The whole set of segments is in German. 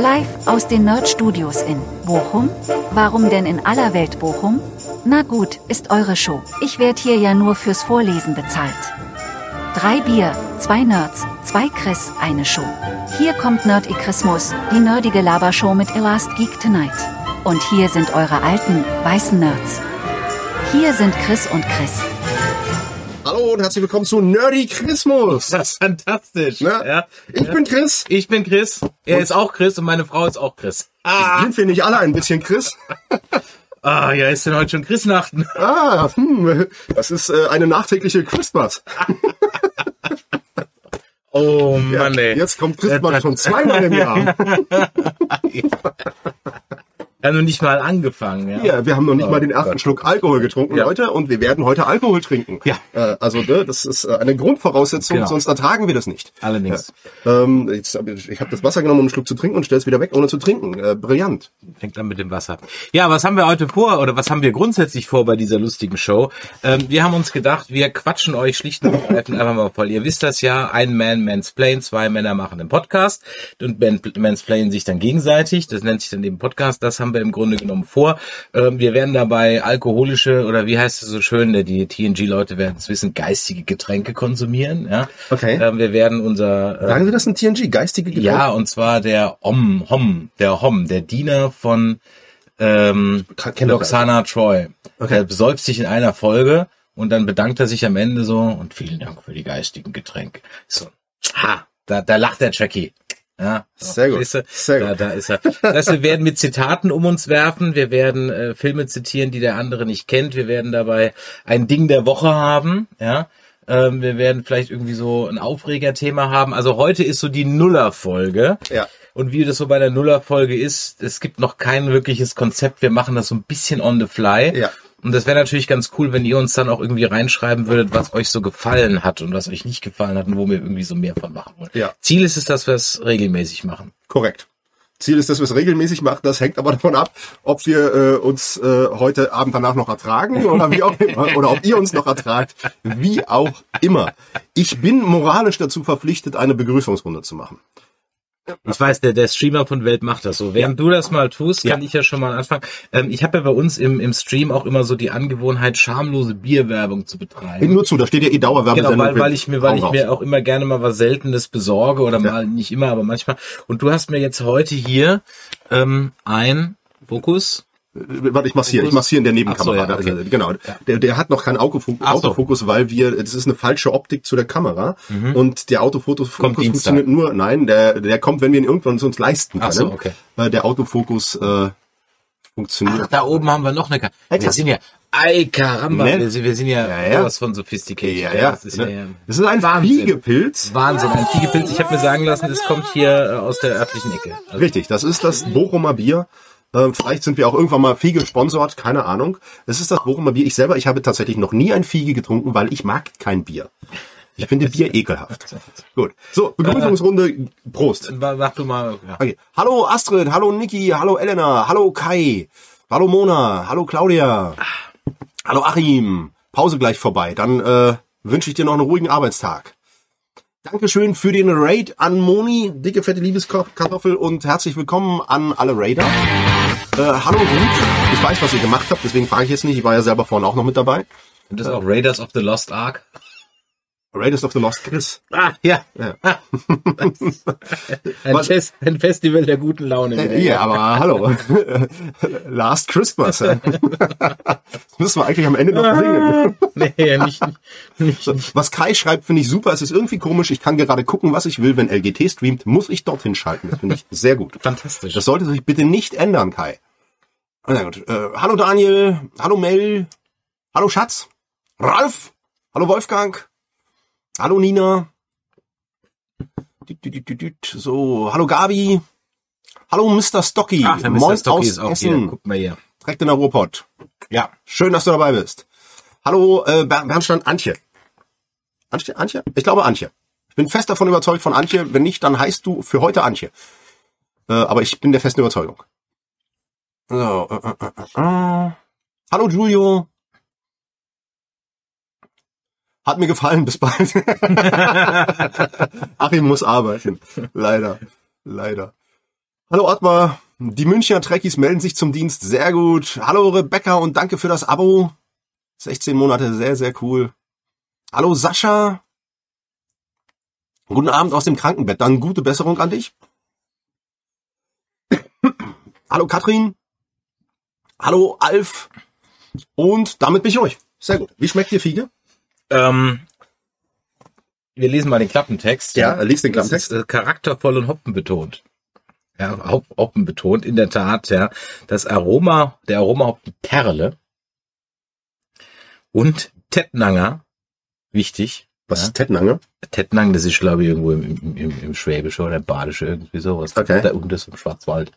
Live aus den Nerd Studios in Bochum? Warum denn in aller Welt Bochum? Na gut, ist eure Show. Ich werd hier ja nur fürs Vorlesen bezahlt. Drei Bier, zwei Nerds, zwei Chris, eine Show. Hier kommt Nerdikrismus, die nerdige Labershow mit Elast Geek Tonight. Und hier sind eure alten, weißen Nerds. Hier sind Chris und Chris. Hallo und herzlich willkommen zu Nerdy Christmas. Das ist fantastisch. Ne? Ja. Ich bin Chris. Ich bin Chris. Er ist auch Chris und meine Frau ist auch Chris. Ah. Sind wir nicht alle ein bisschen Chris? Ah, ja, ist denn heute schon Christnachten? Ah, hm, das ist äh, eine nachträgliche Christmas. Oh Ja, Mann, ey. Jetzt kommt Christmas schon zweimal im Jahr. Ja, noch nicht mal angefangen, ja. Ja, wir haben noch nicht Oh mal den ersten Gott. Schluck Alkohol getrunken, Ja. Leute, und wir werden heute Alkohol trinken. Ja. Äh, also ne, das ist äh, eine Grundvoraussetzung, Genau. sonst ertragen wir das nicht. Allerdings. Ja. Ähm, jetzt, ich habe das Wasser genommen, um einen Schluck zu trinken und stelle es wieder weg, ohne zu trinken. Äh, brillant. Fängt an mit dem Wasser. Ja, was haben wir heute vor oder was haben wir grundsätzlich vor bei dieser lustigen Show? Ähm, wir haben uns gedacht, wir quatschen euch schlicht und ergreifend einfach mal voll. Ihr wisst das ja, ein Man mansplain, zwei Männer machen einen Podcast und man- mansplainen sich dann gegenseitig. Das nennt sich dann eben Podcast. Das haben wir im Grunde genommen vor. Ähm, wir werden dabei alkoholische oder wie heißt es so schön, ne, die TNG-Leute werden es wissen, geistige Getränke konsumieren. Ja? Okay. Ähm, wir werden unser äh, Sagen Sie das in TNG? Geistige Getränke? ja, und zwar der Om, Hom, der Hom, der Diener von ähm, Roxana Troy. Okay. Der besäuft sich in einer Folge und dann bedankt er sich am Ende so und vielen Dank für die geistigen Getränke. So, ha, da, da lacht der Jackie. Ja, Sehr gut, Verstehst du? sehr gut. Da, da ist er. Das heißt, wir werden mit Zitaten um uns werfen. Wir werden äh, Filme zitieren, die der andere nicht kennt. Wir werden dabei ein Ding der Woche haben. Ja, ähm, wir werden vielleicht irgendwie so ein Aufregerthema haben. Also heute ist so die Nuller-Folge. Ja. Und wie das so bei der Nuller-Folge ist, es gibt noch kein wirkliches Konzept. Wir machen das so ein bisschen on the fly. Ja. Und das wäre natürlich ganz cool, wenn ihr uns dann auch irgendwie reinschreiben würdet, was euch so gefallen hat und was euch nicht gefallen hat und wo wir irgendwie so mehr von machen wollen. Ja. Ziel ist es, dass wir es regelmäßig machen. Korrekt. Ziel ist, dass wir es regelmäßig machen. Das hängt aber davon ab, ob wir äh, uns äh, heute Abend danach noch ertragen oder wie auch immer, oder ob ihr uns noch ertragt, wie auch immer. Ich bin moralisch dazu verpflichtet, eine Begrüßungsrunde zu machen. Ich weiß, der, der Streamer von Welt macht das so. Während du das mal tust, kann Ja. ich ja schon mal anfangen. Ähm, ich habe ja bei uns im, im Stream auch immer so die Angewohnheit, schamlose Bierwerbung zu betreiben. Nur zu, da steht ja eh Dauerwerbesendung. Genau, weil, weil ich mir, weil ich raus. mir auch immer gerne mal was Seltenes besorge oder mal nicht immer, aber manchmal. Und du hast mir jetzt heute hier ähm, ein Fokus. Äh, Warte, ich massiere, ich massiere in der Nebenkamera. So, ja, okay. Genau. Der, der hat noch keinen Autofokus, so. Autofokus, weil wir, das ist eine falsche Optik zu der Kamera. Und der Autofokus Mhm. Funktioniert nur, nein, der, der kommt, wenn wir ihn irgendwann uns leisten können. Ach so, okay. Der Autofokus äh, funktioniert. Ach, da oben haben wir noch eine. Ka wir sind ja, ei Karamba, Ne? wir, sind, wir sind ja, Ja, ja. sowas von sophisticated. ja, ja. Das ist ja, ja Das ist ein Wahnsinn. Fliegepilz. Wahnsinn, ein Fiegepilz. Ich habe mir sagen lassen, das kommt hier äh, aus der örtlichen Ecke. Also, Richtig, das ist das Bochumer Bier. Äh, vielleicht sind wir auch irgendwann mal Fiege gesponsert, keine Ahnung. Es ist das Bochumer Bier. Ich selber, ich habe tatsächlich noch nie ein Fiege getrunken, weil ich mag kein Bier. Ich finde Bier ekelhaft. Gut. So, Begrüßungsrunde. Prost. Ma- Mach du mal. Ja. Okay. Hallo Astrid, hallo Niki, hallo Elena, hallo Kai, hallo Mona, hallo Claudia, hallo Achim. Pause gleich vorbei. Dann äh, wünsche ich dir noch einen ruhigen Arbeitstag. Dankeschön für den Raid an Moni, dicke fette Liebeskartoffel und herzlich willkommen an alle Raider. Äh, hallo Ruth, ich weiß, was ihr gemacht habt, deswegen frage ich jetzt nicht. Ich war ja selber vorhin auch noch mit dabei. Und das ist auch Raiders of the Lost Ark. Raiders of the Lost Chris. Ah, ja. Ja. Ein, Was- Fest, ein Festival der guten Laune. Äh, Ja, aber hallo. Last Christmas. das müssen wir eigentlich am Ende noch singen. nee, nicht, nicht, was Kai schreibt, finde ich super. Es ist irgendwie komisch. Ich kann gerade gucken, was ich will. Wenn LGT streamt, muss ich dorthin schalten. Das finde ich sehr gut. fantastisch. Das sollte sich bitte nicht ändern, Kai. Na gut. Äh, hallo Daniel. Hallo Mel. Hallo Schatz. Ralf. Hallo Wolfgang. Hallo Nina. So, hallo Gabi. Hallo Mr. Stocky. Ach, der Moin Mr. Stocky aus ist auch Essen. hier. Guck mal hier. Direkt in der Ruhrpott. Ja, schön, dass du dabei bist. Hallo, äh, Ber- Bernstein, Antje. Antje? Antje? Ich glaube Antje. Ich bin fest davon überzeugt von Antje. Wenn nicht, dann heißt du für heute Antje. Äh, aber ich bin der festen Überzeugung. So, äh, äh, äh, äh. Hallo Giulio. Hat mir gefallen, bis bald. Achim muss arbeiten. Leider. Leider. Hallo Ottmar, die Münchner Trekkies melden sich zum Dienst. Sehr gut. Hallo Rebecca und danke für das Abo. 16 Monate, sehr, sehr cool. Hallo Sascha. Guten Abend aus dem Krankenbett. Dann gute Besserung an dich. Hallo Katrin. Hallo Alf. Und damit bin ich euch. Sehr gut. Wie schmeckt dir Fiege? Ähm, wir lesen mal den Klappentext. Ja, liest den Das Klappentext. ist äh, charaktervoll und hopfenbetont. Ja, Hop Hopfen betont, in der Tat, ja. Das Aroma, der Aromahopfen Perle und Tettnanger, wichtig. Was ja. ist Tettnange? Tettnang, das ist, glaube ich, irgendwo im, im, im, Schwäbische oder im Badische, irgendwie sowas. Okay. Da unten ist im Schwarzwald.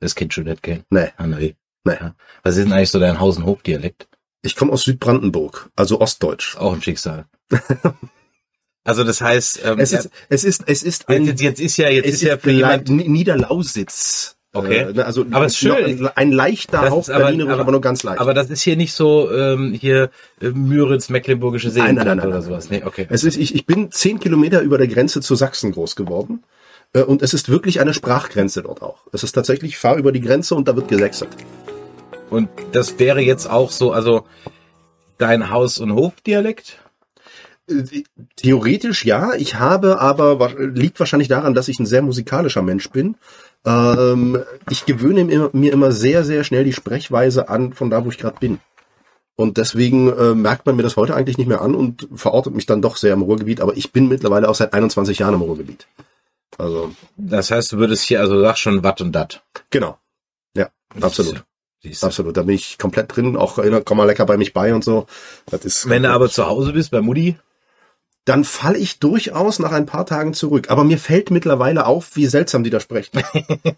Das kennst du nicht, gell? Nee. Ah, nee. Nee. Ja. Was ist denn eigentlich so dein Haus- und Hofdialekt? Ich komme aus Südbrandenburg, also Ostdeutsch. Ist auch ein Schicksal. also das heißt, ähm, Es ist, es ist, es ist ein, jetzt, jetzt ist ja, jetzt es ist ja für jemand, Ni- Niederlausitz. Okay. Äh, ne, also Aber es ist schön. ein leichter Hauch ist aber- Berlinerisch, aber, aber- nur ganz leicht. aber das ist hier nicht so ähm, hier äh, Müritz, Mecklenburgische Nein, nein, Seenland nein, nein, oder nein, sowas. Nee, okay. es ist, ich, ich bin zehn Kilometer über der Grenze zu Sachsen groß geworden. Äh, Und es ist wirklich eine Sprachgrenze dort auch. Es ist tatsächlich, ich fahr über die Grenze und da wird gesächselt. Und das wäre jetzt auch so, also dein Haus- und Hofdialekt? Theoretisch ja, ich habe aber, liegt wahrscheinlich daran, dass ich ein sehr musikalischer Mensch bin. Ähm, ich gewöhne mir, immer sehr, sehr schnell die Sprechweise an von da, wo ich gerade bin. Und deswegen äh, merkt man mir das heute eigentlich nicht mehr an und verortet mich dann doch sehr im Ruhrgebiet. Aber ich bin mittlerweile auch seit 21 Jahren im Ruhrgebiet. Also, Das heißt, du würdest hier, also sag schon Watt und Dat. genau. Ja, absolut. Siehst. Absolut. Da bin ich komplett drin. Auch äh, komm mal lecker bei mich bei und so. Das ist Wenn du aber zu Hause bist bei Mutti, dann falle ich durchaus nach ein paar Tagen zurück. Aber mir fällt mittlerweile auf, wie seltsam die da sprechen.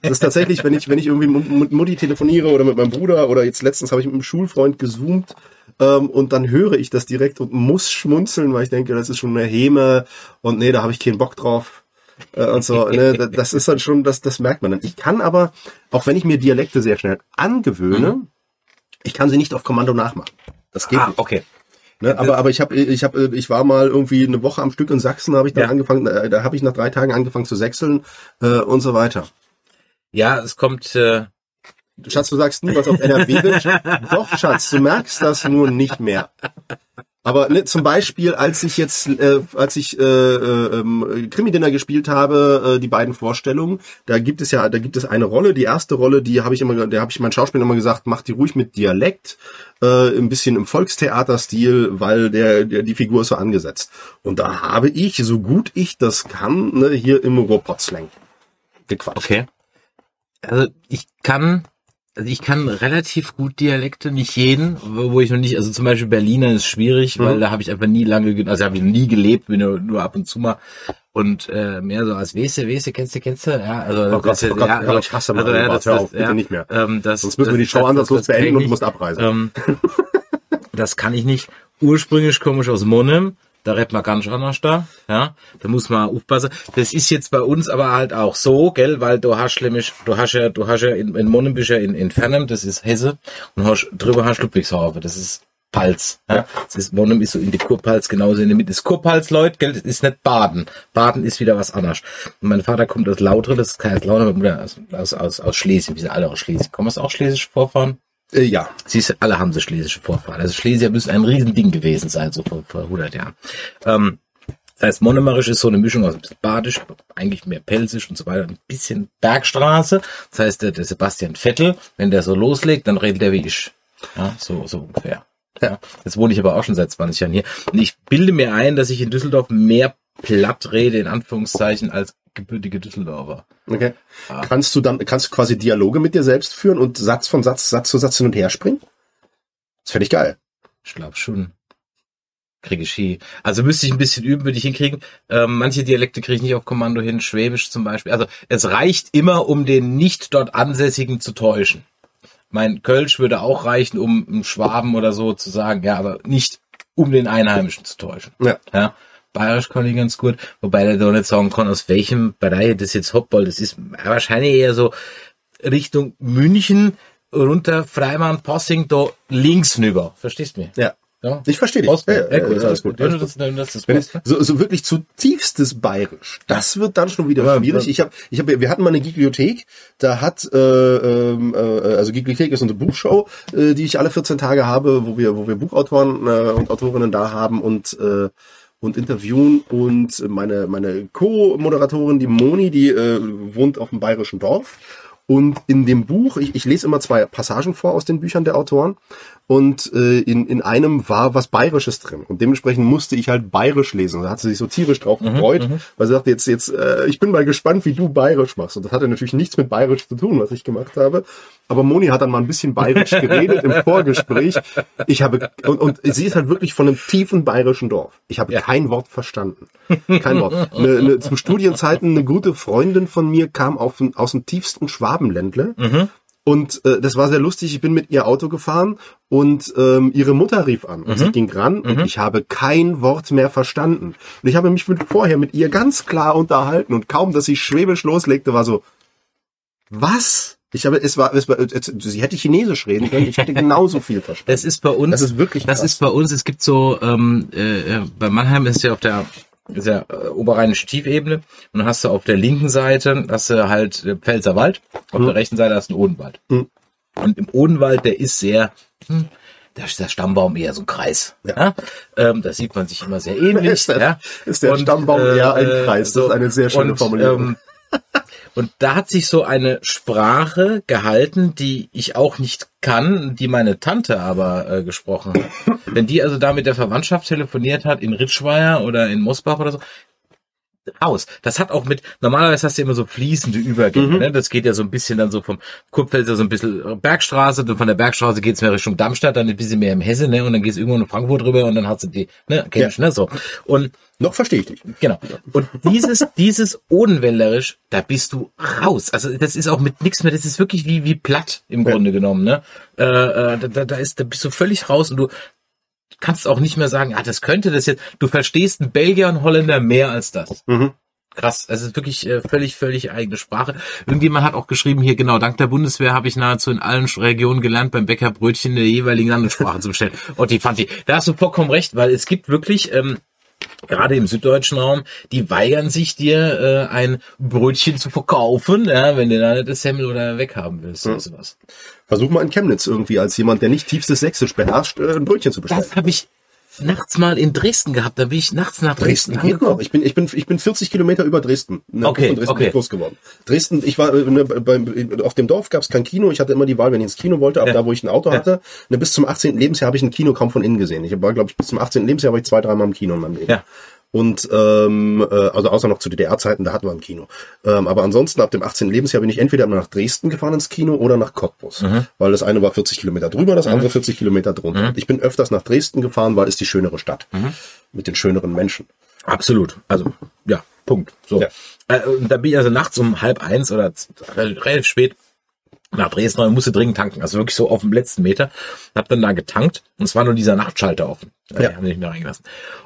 Das ist tatsächlich, wenn ich, wenn ich irgendwie mit mit Mutti telefoniere oder mit meinem Bruder oder jetzt letztens habe ich mit einem Schulfreund gezoomt ähm, und dann höre ich das direkt und muss schmunzeln, weil ich denke, das ist schon eine Häme und nee, da habe ich keinen Bock drauf. Äh, und so, ne, da- das ist dann schon, das, das merkt man dann. Ich kann aber, auch wenn ich mir Dialekte sehr schnell angewöhne, ich kann sie nicht auf Kommando nachmachen. Das geht ah, nicht. okay. Ne, aber aber ich habe ich habe ich war mal irgendwie eine Woche am Stück in Sachsen, habe ich dann Ja. angefangen, äh, da habe ich nach drei Tagen angefangen zu sechseln äh, und so weiter. Ja, es kommt, äh, Schatz, du sagst nie was auf NRW. Doch, Schatz, du merkst das nur nicht mehr. Aber ne, zum Beispiel, als ich jetzt, äh, als ich äh, äh, ähm, Krimi-Dinner gespielt habe, äh, die beiden Vorstellungen, da gibt es ja, da gibt es eine Rolle. Die erste Rolle, die habe ich immer, der habe ich meinen Schauspielern immer gesagt, mach die ruhig mit Dialekt, äh, ein bisschen im Volkstheaterstil, weil der, der die Figur ist so angesetzt. Und da habe ich, so gut ich das kann, ne, hier im Ruhrpott-Slang gequatscht. okay. Also ich kann, also ich kann relativ gut Dialekte, nicht jeden, wo ich noch nicht, also zum Beispiel Berliner ist schwierig, weil da habe ich einfach nie lange, ge- also habe ich nie gelebt, bin nur, nur ab und zu mal und äh, mehr so als Wese, Wese, kennst du, kennst du, ja, also Oh Gott, das, oh Gott, ja, Gott, ich hasse mal ja, Bart, hör auf, bitte nicht mehr. Ähm, das, Sonst müssen wir die das- Show das- das kann beenden und du musst abreisen. Ähm, das kann ich nicht. Ursprünglich komme ich aus Monnem. Da redet man ganz anders da. Ja, da muss man aufpassen. Das ist jetzt bei uns aber halt auch so, gell, weil du hast nämlich, du hast ja, du hast ja in, in ja in, in Fernem, das ist Hesse, und hast, drüber hast Ludwigshafen, das ist Palz. Ja? Das ist, Monnem ist so in die Kurpalz, genauso in der Mitte. Das ist Kurpalz, Leute, gell, das ist nicht Baden. Baden ist wieder was anderes. Und mein Vater kommt aus Lautre, das ist kein Lautre, meine Mutter aus, aus, aus, aus Schlesien, wir sind alle aus Schlesien. Kommen aus auch schlesisch vorfahren? Äh, ja, Siehst du, alle haben so schlesische Vorfahren. Also Schlesier müssen ein Riesending gewesen sein, so vor, vor 100 Jahren. Ähm, das heißt, Monomerisch ist so eine Mischung aus ein bisschen Badisch, eigentlich mehr Pelzisch und so weiter, ein bisschen Bergstraße. Das heißt, der, der Sebastian Vettel, wenn der so loslegt, dann redet er wie ich. Ja, so, so ungefähr. Ja. Jetzt wohne ich aber auch schon seit 20 Jahren hier. Und ich bilde mir ein, dass ich in Düsseldorf mehr platt rede, in Anführungszeichen, als gebürtige Düsseldorfer. okay. Ah. Kannst du dann, kannst du quasi Dialoge mit dir selbst führen und Satz von Satz, Satz zu Satz hin und her springen? Das fände ich geil. Ich glaube schon. Kriege ich hin. Also müsste ich ein bisschen üben, würde ich hinkriegen. Ähm, manche Dialekte kriege ich nicht auf Kommando hin, Schwäbisch zum Beispiel. Also es reicht immer, um den nicht dort Ansässigen zu täuschen. Mein Kölsch würde auch reichen, um einen Schwaben oder so zu sagen, ja, aber nicht um den Einheimischen zu täuschen. Ja. Ja. Bayerisch kann ich ganz gut, wobei der doch nicht sagen kann, aus welchem Bereich das jetzt Hopball, das ist wahrscheinlich eher so Richtung München, runter Freimann, Passing, da links rüber. Verstehst du mich? Ja. Ja. Ich verstehe dich. Ja, gut, ist alles gut. Alles das, das, es ne? so, so wirklich zutiefstes Bayerisch, das wird dann schon wieder Ja, schwierig. Ich habe, ich habe, wir hatten mal eine Bibliothek, da hat, äh, ähm, äh, also Bibliothek ist unsere Buchshow, äh, die ich alle 14 Tage habe, wo wir, wo wir Buchautoren äh, und Autorinnen da haben und äh, und interviewen und meine meine Co-Moderatorin, die Moni, die äh, wohnt auf dem bayerischen Dorf. Und in dem Buch, ich, ich lese immer zwei Passagen vor aus den Büchern der Autoren und äh, in, in einem war was Bayerisches drin und dementsprechend musste ich halt Bayerisch lesen. Da hat sie sich so tierisch drauf gefreut, weil sie sagte, jetzt, jetzt, äh, ich bin mal gespannt, wie du Bayerisch machst. Und das hatte natürlich nichts mit Bayerisch zu tun, was ich gemacht habe. Aber Moni hat dann mal ein bisschen Bayerisch geredet im Vorgespräch. Ich habe, und, und sie ist halt wirklich von einem tiefen bayerischen Dorf. Ich habe kein Wort verstanden. Kein Wort. Eine, eine, zu Studienzeiten eine gute Freundin von mir kam auf, aus dem tiefsten Schwabenländle. Und äh, das war sehr lustig. Ich bin mit ihr Auto gefahren und ähm, ihre Mutter rief an und sie ging ran und ich habe kein Wort mehr verstanden. Und ich habe mich mit, vorher mit ihr ganz klar unterhalten und kaum, dass sie schwäbisch loslegte, war so, was? Ich habe, es war, es war, es, sie hätte Chinesisch reden können. Ich hätte genauso viel verstanden. Das ist bei uns. Das ist wirklich Das krass. ist bei uns. Es gibt so ähm, äh, äh, bei Mannheim ist ja auf der ist ja äh, oberrheinische Tiefebene und dann hast du auf der linken Seite hast du halt äh, Pfälzer Wald, auf der rechten Seite hast du einen Odenwald. Mhm. Und im Odenwald, der ist sehr hm, da ist der Stammbaum eher so ein Kreis. Ja. Ähm, da sieht man sich immer sehr ähnlich. Ist der- ja. ist der Stammbaum eher ein Kreis. Das ist eine sehr schöne und, Formulierung. Ähm, und da hat sich so eine Sprache gehalten, die ich auch nicht kann, die meine Tante aber äh, gesprochen hat. Wenn die also da mit der Verwandtschaft telefoniert hat in Ritschweier oder in Mosbach oder so, raus. Das hat auch mit, normalerweise hast du immer so fließende Übergänge, ne? Das geht ja so ein bisschen dann so vom Kurpfälzer so ein bisschen Bergstraße, dann von der Bergstraße geht's mehr Richtung Darmstadt, dann ein bisschen mehr im Hesse, ne? Und dann geht's irgendwo in Frankfurt rüber und dann hast du die, ne? Kennst du, ne? So. Und Noch verstehe ich dich. Genau. Und dieses, dieses Odenwäldlerisch, da bist du raus. Also das ist auch mit nichts mehr, das ist wirklich wie, wie platt im Grunde genommen, ne? Äh, äh, da, da ist, da bist du völlig raus und du kannst auch nicht mehr sagen, ah, das könnte das jetzt. Du verstehst einen Belgier und Holländer mehr als das. Mhm. Krass, es ist wirklich äh, völlig, völlig eigene Sprache. Irgendjemand hat auch geschrieben, hier genau, dank der Bundeswehr habe ich nahezu in allen Regionen gelernt, beim Bäcker Brötchen in der jeweiligen Landessprache zu bestellen. Und die fand ich, da hast du vollkommen recht, weil es gibt wirklich, ähm, gerade im süddeutschen Raum, die weigern sich dir äh, ein Brötchen zu verkaufen, ja, wenn du da nicht das Semmel oder weghaben willst oder sowas. Versuch mal in Chemnitz irgendwie als jemand, der nicht tiefstes Sächsisch beherrscht, äh, ein Brötchen zu bestellen. Das habe ich nachts mal in Dresden gehabt, da bin ich nachts nach Dresden, Dresden geht noch. Ich bin, ich bin, ich bin 40 Kilometer über Dresden. Ne, Okay, Dresden okay. groß geworden. Dresden, ich war, äh, ne, beim, auf dem Dorf gab es kein Kino. Ich hatte immer die Wahl, wenn ich ins Kino wollte, ab da, wo ich ein Auto hatte. Ne, bis zum 18. Lebensjahr habe ich ein Kino kaum von innen gesehen. Ich war, glaube ich, bis zum 18. Lebensjahr war ich zwei, dreimal im Kino in meinem Leben. Ja. Und ähm, äh, also außer noch zu DDR-Zeiten, da hatten wir ein Kino. Ähm, aber ansonsten ab dem 18. Lebensjahr bin ich entweder nach Dresden gefahren ins Kino oder nach Cottbus. Weil das eine war 40 Kilometer drüber, das andere 40 Kilometer drunter. Und Ich bin öfters nach Dresden gefahren, weil es die schönere Stadt. Mit den schöneren Menschen. Absolut. Also, ja, Punkt. So. Ja. Äh, und da bin ich also nachts um halb eins oder relativ spät nach Dresden und musste dringend tanken. Also wirklich so auf dem letzten Meter. Hab dann da getankt und es war nur dieser Nachtschalter offen. Ja. Ja. Die haben nicht mehr reingelassen.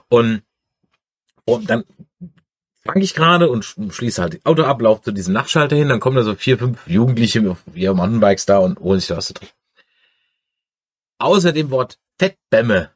Und, und dann fange ich gerade und sch- schließe halt das Auto ab, laufe zu diesem Nachtschalter hin, dann kommen da so vier, fünf Jugendliche auf ihren Mountainbikes da und holen sich da was zu trinken. Außer dem Wort Fettbämme.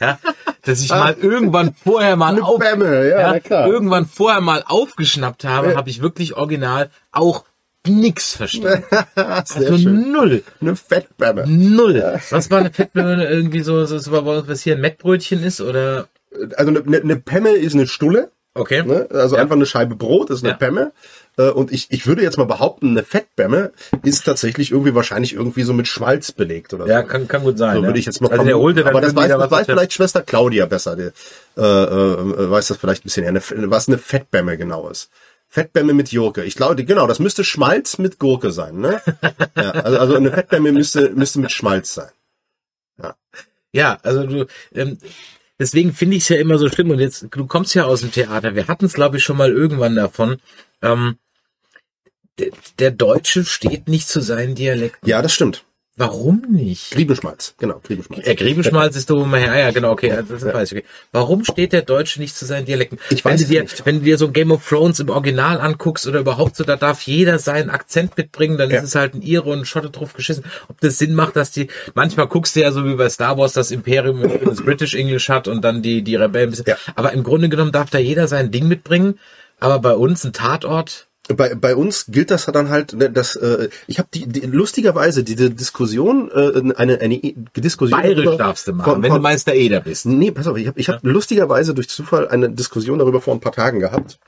Ja, dass ich mal irgendwann vorher mal auf, Bämme, ja, ja, irgendwann vorher mal aufgeschnappt habe, habe ich wirklich original auch nix verstanden. Also schön. null. Eine Fettbämme. Null. Was war eine Fettbirne irgendwie so, so, so was hier ein Mettbrötchen ist oder? Also eine, eine, eine Pemme ist eine Stulle, Okay. ne? also einfach eine Scheibe Brot ist eine Ja. Pemme. Äh, Und ich, ich würde jetzt mal behaupten, eine Fettbämme ist tatsächlich irgendwie wahrscheinlich irgendwie so mit Schmalz belegt oder so. Ja, kann, kann gut sein. So ja. würde ich jetzt mal also vermuten. Aber das weiß, das weiß vielleicht Schwester Claudia besser. Die, äh, äh, weiß das vielleicht ein bisschen eher. Eine, was eine Fettbämme genau ist. Fettbämme mit Gurke. Ich glaube, genau, das müsste Schmalz mit Gurke sein, ne? ja, also, also eine Fettbämme müsste, müsste mit Schmalz sein. Ja, also du, ähm, deswegen finde ich es ja immer so schlimm. Und jetzt, du kommst ja aus dem Theater. Wir hatten es, glaube ich, schon mal irgendwann davon. Ähm, der, Deutsche steht nicht zu seinen Dialekten. Ja, das stimmt. Warum nicht? Griebenschmalz, genau, Griebenschmalz. Der Griebenschmalz ist doch immer her. Ah, ja, genau, okay, das weiß ich. Okay. Warum steht der Deutsche nicht zu seinen Dialekten? Ich wenn weiß du es dir, nicht. Wenn du dir so Game of Thrones im Original anguckst oder überhaupt so, da darf jeder seinen Akzent mitbringen, dann Ja. ist es halt ein Ire und ein Schotte drauf geschissen. Ob das Sinn macht, dass die, manchmal guckst du ja so wie bei Star Wars, das Imperium das British English hat und dann die, die Rebellen. Ja. Aber im Grunde genommen darf da jeder sein Ding mitbringen. Aber bei uns ein Tatort, Bei, bei uns gilt das dann halt, ne, dass äh, ich habe die, die lustigerweise diese Diskussion, äh, eine, eine Diskussion bayerisch darüber- darfst du machen, wenn du der Eder bist. Nee, pass auf, ich habe ich hab lustigerweise durch Zufall eine Diskussion darüber vor ein paar Tagen gehabt.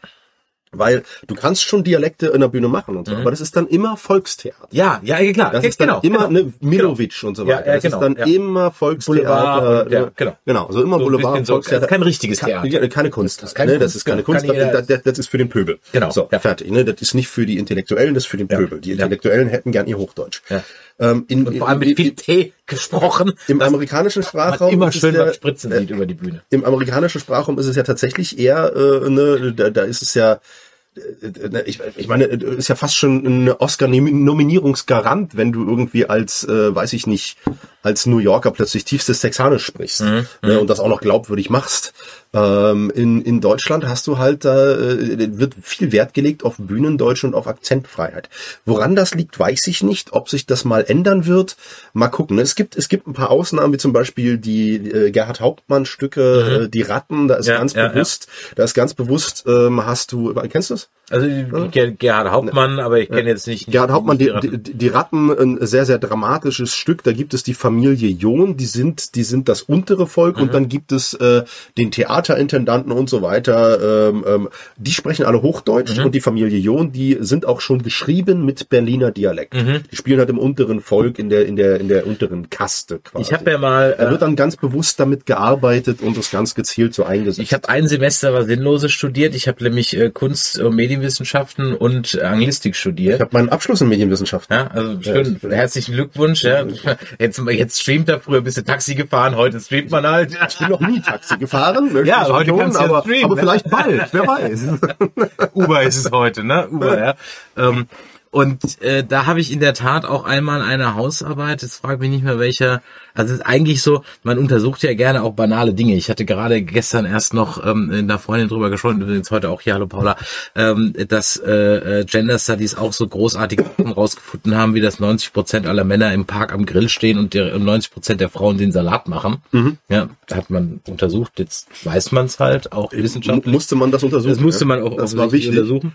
Weil du kannst schon Dialekte in der Bühne machen und so, aber das ist dann immer Volkstheater. Ja, ja, klar. Das ja, ist dann genau, immer genau. ne, Milovic und so Ja, weiter. ja, das genau, ist dann ja. immer Volkstheater. Boulevard und- ja, genau. Genau, so immer So Boulevard und so, Volkstheater. kein richtiges Theater. Ja, keine Kunst. Das ist keine ne? Das Kunst, ist keine genau. Kunst, Kann das, das, das ist für den Pöbel. Genau, So, ja. fertig. Ne? Das ist nicht für die Intellektuellen, das ist für den Pöbel. Die Intellektuellen hätten gern ihr Hochdeutsch. Ja. Ähm, in, Und vor allem mit viel Tee gesprochen. im amerikanischen Sprachraum immer schön beim Spritzen sieht über die Bühne. im amerikanischen Sprachraum ist es ja tatsächlich eher, äh, ne, da, da ist es ja, äh, ich, ich meine, äh, ist ja fast schon ein Oscar-Nominierungsgarant, wenn du irgendwie als, äh, weiß ich nicht, als New Yorker plötzlich tiefstes Texanisch sprichst Mhm, ne, und das auch noch glaubwürdig machst. Ähm, in, in Deutschland hast du halt, da äh, wird viel Wert gelegt auf Bühnendeutsch und auf Akzentfreiheit. Woran das liegt, weiß ich nicht. Ob sich das mal ändern wird, mal gucken. Es gibt, es gibt ein paar Ausnahmen, wie zum Beispiel die äh, Gerhard Hauptmann-Stücke, äh, die Ratten, da ist Mhm. Ja, ganz ja, bewusst, da ist ganz bewusst, ähm, hast du, kennst du es? Also Ger Gerhard Hauptmann, aber ich kenne jetzt nicht. Gerhard Hauptmann, die, die, die Ratten, ein sehr, sehr dramatisches Stück. Da gibt es die Familie John, die sind, die sind das untere Volk und dann gibt es äh, den Theaterintendanten und so weiter. Ähm, ähm, die sprechen alle Hochdeutsch und die Familie John, die sind auch schon geschrieben mit Berliner Dialekt. Die spielen halt im unteren Volk, in der, in der, in der unteren Kaste quasi. Ich habe ja mal, da äh, wird dann ganz bewusst damit gearbeitet und das ganz gezielt so eingesetzt. ich habe ein Semester was Sinnloses studiert. Ich habe nämlich äh, Kunst- und Medienwissenschaften und äh, Anglistik studiert. ich habe meinen Abschluss in Medienwissenschaften. Ja, also schön, herzlichen Glückwunsch. Ja. Jetzt, jetzt streamt er, früher bist du Taxi gefahren, heute streamt man halt. Ich bin noch nie Taxi gefahren. Ja, heute betonen, kannst du ja aber, streamen, aber ne? vielleicht bald, wer weiß. Uber ist es heute, ne? Uber, ja. Ähm, und äh, da habe ich in der Tat auch einmal eine Hausarbeit, jetzt frage mich nicht mehr welcher, also es ist eigentlich so, man untersucht ja gerne auch banale Dinge. Ich hatte gerade gestern erst noch ähm, in der Freundin drüber gesprochen, übrigens heute auch hier, hallo Paula, ähm, dass äh, äh, Gender Studies auch so großartige Sachen rausgefunden haben, wie dass 90 Prozent aller Männer im Park am Grill stehen und, der, und 90 Prozent der Frauen den Salat machen. Ja, hat man untersucht, jetzt weiß man es halt, auch wissenschaftlich. Musste man das untersuchen? Das musste man auch Das war wichtig. untersuchen.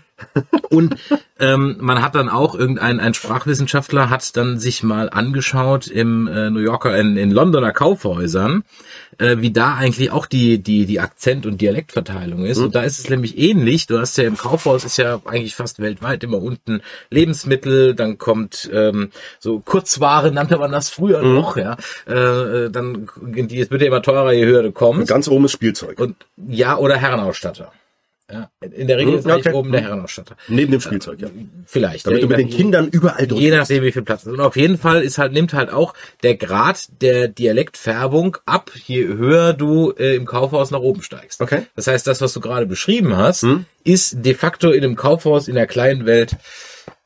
Und ähm, man hat dann auch irgendein ein Sprachwissenschaftler hat dann sich mal angeschaut im äh, New Yorker in, in Londoner Kaufhäusern, äh, wie da eigentlich auch die die die Akzent und Dialektverteilung ist. Und da ist es nämlich ähnlich. Du hast ja im Kaufhaus ist ja eigentlich fast weltweit immer unten Lebensmittel, dann kommt ähm, so Kurzware nannte man das früher noch, ja. Äh, dann die es wird ja immer teurer, je höher du kommst. Und ganz oben ist Spielzeug. Und ja, oder Herrenausstatter. Ja, in der Regel ist eigentlich okay. oben der Herrenausstatter. Neben dem Spielzeug, ja. Vielleicht. Damit ja, du mit den Kindern überall drücken Je nachdem, wie viel Platz ist. Und auf jeden Fall ist halt, nimmt halt auch der Grad der Dialektfärbung ab, je höher du äh, im Kaufhaus nach oben steigst. Okay. Das heißt, das, was du gerade beschrieben hast, Hm? ist de facto in einem Kaufhaus in der kleinen Welt.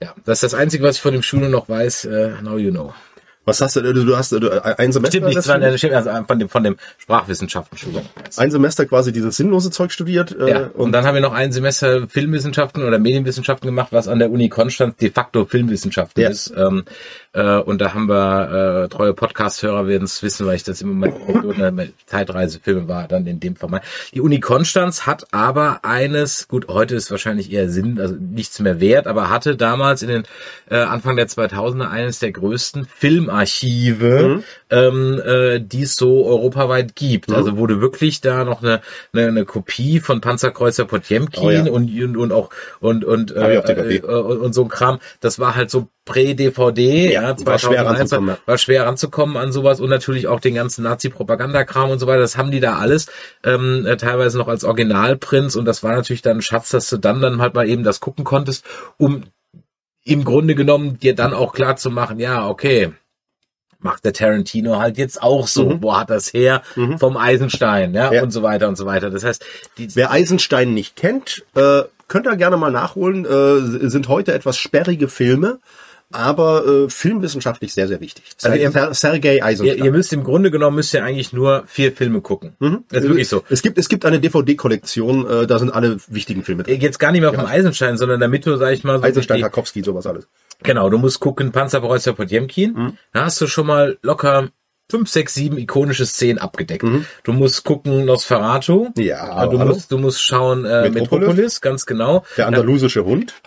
Ja, das ist das Einzige, was ich von dem Schule noch weiß. Äh, now you know. Was hast du, du hast du, ein Semester, Stimmt nicht, das- stimmt, also von dem, von dem Sprachwissenschaften-Schulung. ein Semester quasi dieses sinnlose Zeug studiert. äh, Ja, und dann haben wir noch ein Semester Filmwissenschaften oder Medienwissenschaften gemacht, was an der Uni Konstanz de facto Filmwissenschaften Ja. ist. Ähm, äh, und da haben wir, äh, treue Podcast-Hörer werden es wissen, weil ich das immer mal meine Zeitreisefilme war, dann in dem Fall. Die Uni Konstanz hat aber eines, gut, heute ist wahrscheinlich eher Sinn, also nichts mehr wert, aber hatte damals in den äh, Anfang der 2000er eines der größten Filmarchive, ähm, äh, die es so europaweit gibt. Also wo du wirklich da noch eine, eine, eine Kopie von Panzerkreuzer Potjemkin Oh ja. und, und, und auch und und äh, äh, und, und so ein Kram. Das war halt so Prä-DVD, Ja, ja, war schwer 2001, ranzukommen, ja. war schwer ranzukommen an sowas und natürlich auch den ganzen Nazi-Propagandakram und so weiter. Das haben die da alles ähm, äh, teilweise noch als Originalprints und das war natürlich dann ein Schatz, dass du dann dann halt mal eben das gucken konntest, um im Grunde genommen dir dann auch klar zu machen, ja, okay, macht der Tarantino halt jetzt auch so. Mhm. Wo hat das her? Vom Eisenstein, ja, Ja. und so weiter und so weiter. Das heißt, die, Wer Eisenstein nicht kennt, äh, könnt ihr gerne mal nachholen. Äh, sind heute etwas sperrige Filme. Aber äh, filmwissenschaftlich sehr, sehr wichtig. Also ihr- Ser Sergei Ihr, Eisenstein. ihr müsst im Grunde genommen müsst ihr eigentlich nur vier Filme gucken. Das ist wirklich so. Es gibt, es gibt eine DVD-Kollektion, äh, da sind alle wichtigen Filme drin. Jetzt gar nicht mehr vom Eisenstein, sondern damit du, sag ich mal, so Eisenstein, Tarkovsky, sowas alles. genau, du musst gucken, Panzerkreuzer Potjemkin. Mhm. Da hast du schon mal locker fünf, sechs, sieben ikonische Szenen abgedeckt. Du musst gucken Nosferatu. Mhm. Ja, du musst, du musst schauen äh, Metropolis. Metropolis. ganz genau. Der andalusische Hund.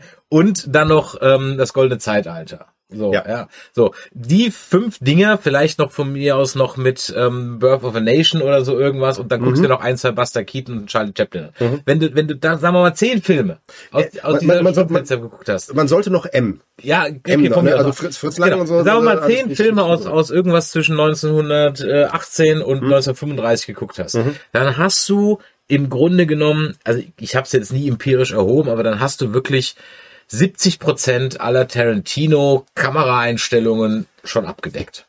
Und dann noch ähm, das goldene Zeitalter. So, Ja. ja. So, die fünf Dinger, vielleicht noch von mir aus noch mit ähm, Birth of a Nation oder so irgendwas und dann guckst Mhm. du dir noch ein, zwei Buster Keaton und Charlie Chaplin. an. Wenn du, wenn du da, sagen wir mal, zehn Filme aus, aus man- dieser man man- Fenster geguckt hast. Man sollte noch M. Ja, okay, M noch, von ne? Also auch. Fritz, Fritz Lang Genau. und so. Sagen wir mal zehn Filme aus, aus irgendwas zwischen 1918 Mhm. und 1935 geguckt hast. Dann hast du im Grunde genommen, also ich habe es jetzt nie empirisch erhoben, aber dann hast du wirklich 70 Prozent aller Tarantino Kameraeinstellungen schon abgedeckt.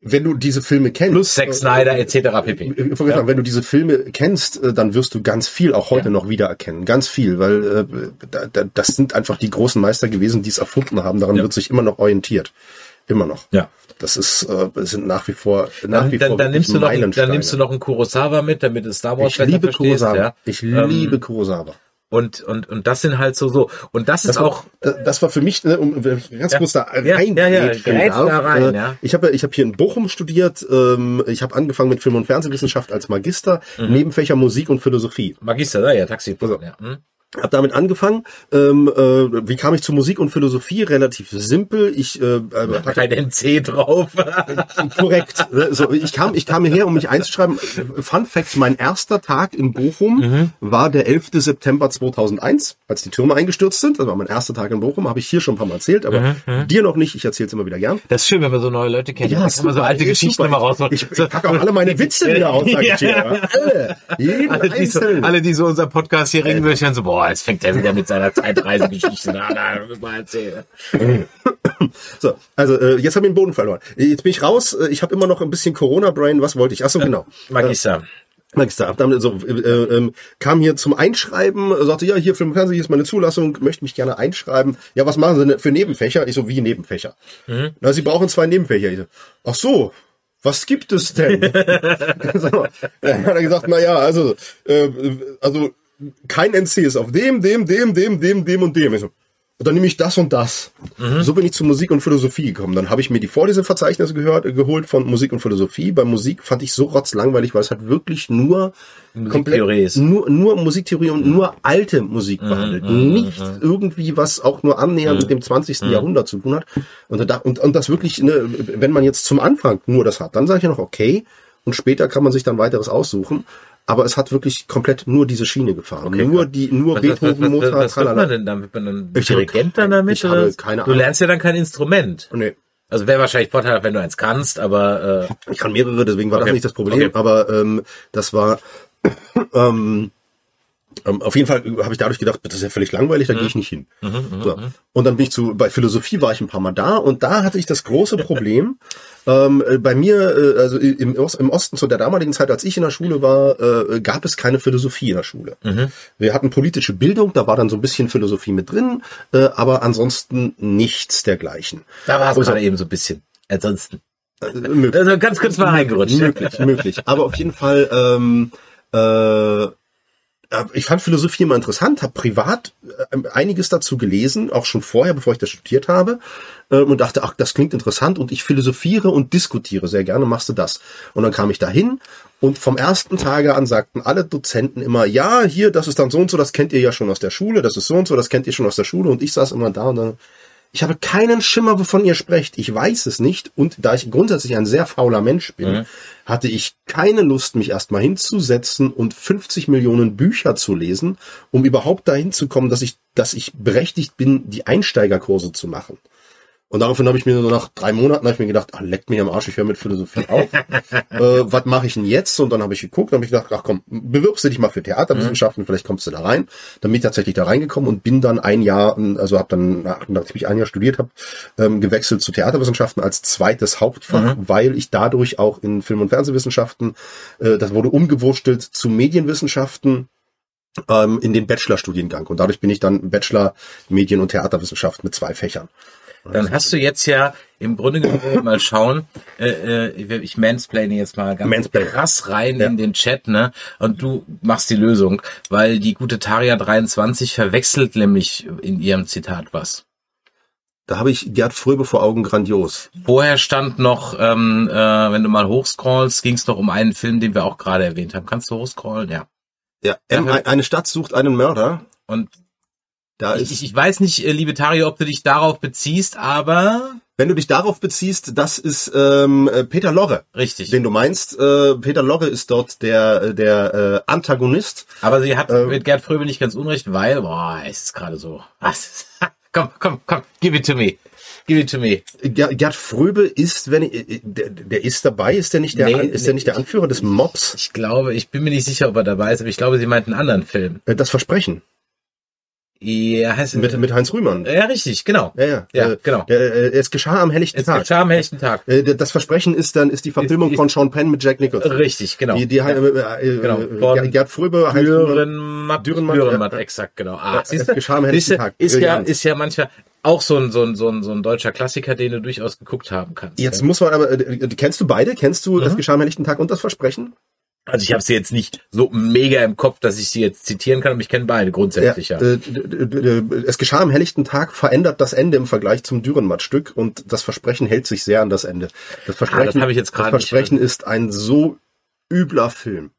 Wenn du diese Filme kennst. Plus Zack Snyder etc. pp. Sagen, wenn du diese Filme kennst, äh, dann wirst du ganz viel auch heute Ja. noch wiedererkennen. Ganz viel, weil äh, da, da, das sind einfach die großen Meister gewesen, die es erfunden haben. Daran Ja. wird sich immer noch orientiert. Immer noch. Ja. Das ist, äh, das sind nach wie vor, nach Dann, wie dann, vor dann, nimmst du noch, dann nimmst du noch einen Kurosawa mit, damit du Star Wars Ich liebe verstehst. Kurosawa. Ja. Ich Ähm, liebe Kurosawa. Und, und, und das sind halt so, so. Und das ist Das auch, war, das war für mich, ne, um ganz Ja. kurz da Ja, rein. ja, ja, grätsch darf. da rein, Äh, ja. Ich habe ich hab hier in Bochum studiert. Ähm, ich habe angefangen mit Film- und Fernsehwissenschaft als Magister, Mhm. Nebenfächer Musik und Philosophie. Magister, da, ja, Taxi. Also. ja. hm? Hab damit angefangen. Ähm, äh, wie kam ich zu Musik und Philosophie? Relativ simpel. Ich äh, äh, hatte Kein NC drauf. korrekt. Ne, So, ich kam, ich kam hierher, um mich einzuschreiben. Fun Fact: Mein erster Tag in Bochum Mhm. war der 11. September 2001, als die Türme eingestürzt sind. Das war mein erster Tag in Bochum. Habe ich hier schon ein paar Mal erzählt, aber Mhm, dir noch nicht. Ich erzähle es immer wieder gern. Das ist schön, wenn man so neue Leute kennt. Ja, man so super, alte Geschichten super. immer rausholen. Ich, ich packe auch alle meine Witze wieder aus. Ja. Alle. Jeden alle, die so, alle, die so unser Podcast hier ringen hören, so, boah, jetzt fängt er wieder mit seiner Zeitreisegeschichte an. Da mal erzählen. So, also äh, jetzt habe ich den Boden verloren. Jetzt bin ich raus. Äh, Ich habe immer noch ein bisschen Corona-Brain. Was wollte ich? Ach so, genau. Magister. Magister, hab dann so, äh, ähm, kam hier zum Einschreiben, äh, sagte, ja, hier Film Fernsehen, hier ist meine Zulassung, möchte mich gerne einschreiben. Ja, was machen Sie für Nebenfächer? Ich so, wie Nebenfächer? Na, Sie brauchen zwei Nebenfächer. Ich so, ach so, was gibt es denn? Dann hat er gesagt, na ja, also, äh, also kein NC ist auf dem, dem, dem, dem, dem, dem und dem. Und dann nehme ich das und das. So bin ich zu Musik und Philosophie gekommen. Dann habe ich mir die Vorleseverzeichnisse gehört, äh, geholt von Musik und Philosophie. Bei Musik fand ich so rotzlangweilig, weil es halt wirklich nur Musiktheorie ist. nur, nur Musiktheorie und nur alte Musik behandelt. Nichts irgendwie, was auch nur annähernd mit dem 20. Jahrhundert zu tun hat. Und, und, und das wirklich, ne, wenn man jetzt zum Anfang nur das hat, dann sage ich ja noch okay. Und später kann man sich dann weiteres aussuchen. Aber es hat wirklich komplett nur diese Schiene gefahren. Okay, nur klar. die, nur Was, was, was, Beethoven, was, Mozart, was wird man denn dann? Wird man dann Ich Dirigent dann damit? ich habe oder? keine du Ahnung. lernst ja dann kein Instrument. Nee. Also wäre wahrscheinlich vorteilhaft, wenn du eins kannst, aber äh, Ich kann mehrere, deswegen war Okay. das nicht das Problem. Okay. Aber ähm, das war ähm, ähm, auf jeden Fall habe ich dadurch gedacht, das ist ja völlig langweilig, da Mhm. gehe ich nicht hin. so. Und dann bin ich zu, bei Philosophie war ich ein paar Mal da und da hatte ich das große Problem. ähm, äh, bei mir, äh, also im, im Osten zu der damaligen Zeit, als ich in der Schule war, äh, gab es keine Philosophie in der Schule. Mhm. Wir hatten politische Bildung, da war dann so ein bisschen Philosophie mit drin, äh, aber ansonsten nichts dergleichen. da war es Und so- gerade eben so ein bisschen. Ansonsten. Äh, möglich. Also ganz kurz mal reingerutscht. Möglich, möglich. Aber auf jeden Fall, ähm, äh, äh, ich fand Philosophie immer interessant, habe privat äh, einiges dazu gelesen, auch schon vorher, bevor ich das studiert habe, äh, und dachte, ach, das klingt interessant und ich philosophiere und diskutiere sehr gerne, machst du das. Und dann kam ich dahin und vom ersten Tage an sagten alle Dozenten immer, ja, hier, das ist dann so und so, das kennt ihr ja schon aus der Schule, das ist so und so, das kennt ihr schon aus der Schule und ich saß immer da und dann ich habe keinen Schimmer, wovon ihr sprecht. Ich weiß es nicht. Und da ich grundsätzlich ein sehr fauler Mensch bin, hatte ich keine Lust, mich erstmal hinzusetzen und 50 Millionen Bücher zu lesen, um überhaupt dahin zu kommen, dass ich, dass ich berechtigt bin, die Einsteigerkurse zu machen. Und daraufhin habe ich mir so nach drei Monaten habe ich mir gedacht, ah, leckt mich am Arsch, ich höre mit Philosophie auf. äh, was mache ich denn jetzt? Und dann habe ich geguckt, habe ich gedacht, ach komm, bewirbst du dich mal für Theaterwissenschaften, vielleicht kommst du da rein. Dann bin ich tatsächlich da reingekommen und bin dann ein Jahr, also habe dann, nachdem ich ein Jahr studiert habe, ähm, gewechselt zu Theaterwissenschaften als zweites Hauptfach, weil ich dadurch auch in Film- und Fernsehwissenschaften, äh, das wurde umgewurstelt zu Medienwissenschaften ähm, in den Bachelorstudiengang. Und dadurch bin ich dann Bachelor Medien- und Theaterwissenschaft mit zwei Fächern. Dann hast du jetzt ja im Grunde genommen mal schauen, äh, äh, ich mansplane jetzt mal ganz Mansplain. krass rein Ja. in den Chat, ne? Und du machst die Lösung, weil die gute Taria 23 verwechselt nämlich in ihrem Zitat was. Da habe ich Gerd Fröbe vor Augen grandios. Vorher stand noch, ähm, äh, wenn du mal hochscrollst, ging es noch um einen Film, den wir auch gerade erwähnt haben. Kannst du hochscrollen? Ja. Ja, ein- eine Stadt sucht einen Mörder. Und Da ich, ist, ich, ich weiß nicht, äh, liebe Taria, ob du dich darauf beziehst, aber wenn du dich darauf beziehst, das ist ähm, äh, Peter Lorre, richtig. den du meinst. Äh, Peter Lorre ist dort der äh, der äh, Antagonist. Aber sie hat Ähm. mit Gerd Fröbe nicht ganz unrecht, weil, boah, es ist gerade so. Was? komm, komm, komm, give it to me. Give it to me. Ger Gerd Fröbe ist, wenn ich, der, der ist dabei, ist der nicht der, Nee, ist der nicht der Anführer des Mobs? Ich glaube, ich bin mir nicht sicher, ob er dabei ist, aber ich glaube, sie meint einen anderen Film. Das Versprechen Ja, heißt mit mit Heinz Rühmann. Ja, richtig, genau. Ja, ja, Ja, äh, genau. Äh, es geschah am helllichten Es Tag. geschah am hellsten Tag. Das Versprechen ist dann ist die Verfilmung Ist- von Sean Penn mit Jack Nicholson. Richtig, genau. Die, die äh, äh, Genau. äh, Von Gerd Fröbe, Heinz. Dürrenmatt, Dürrenmatt, Dürrenmatt, ja. exakt, genau. Ja, Ah, es geschah am ist, ja, Tag. ist ja, ist ja manchmal auch so ein, so ein, so ein, so ein deutscher Klassiker, den du durchaus geguckt haben kannst. Jetzt ja. muss man aber, äh, kennst du beide? Kennst du Mhm. Es geschah am helllichten Tag und das Versprechen? Also ich habe sie jetzt nicht so mega im Kopf, dass ich sie jetzt zitieren kann, aber ich kenne beide grundsätzlich, ja. Äh, d- d- es geschah am helllichten Tag, verändert das Ende im Vergleich zum Dürrenmatt-Stück und das Versprechen hält sich sehr an das Ende. Das Versprechen, Ah, das ich jetzt das Versprechen ist ein so übler Film.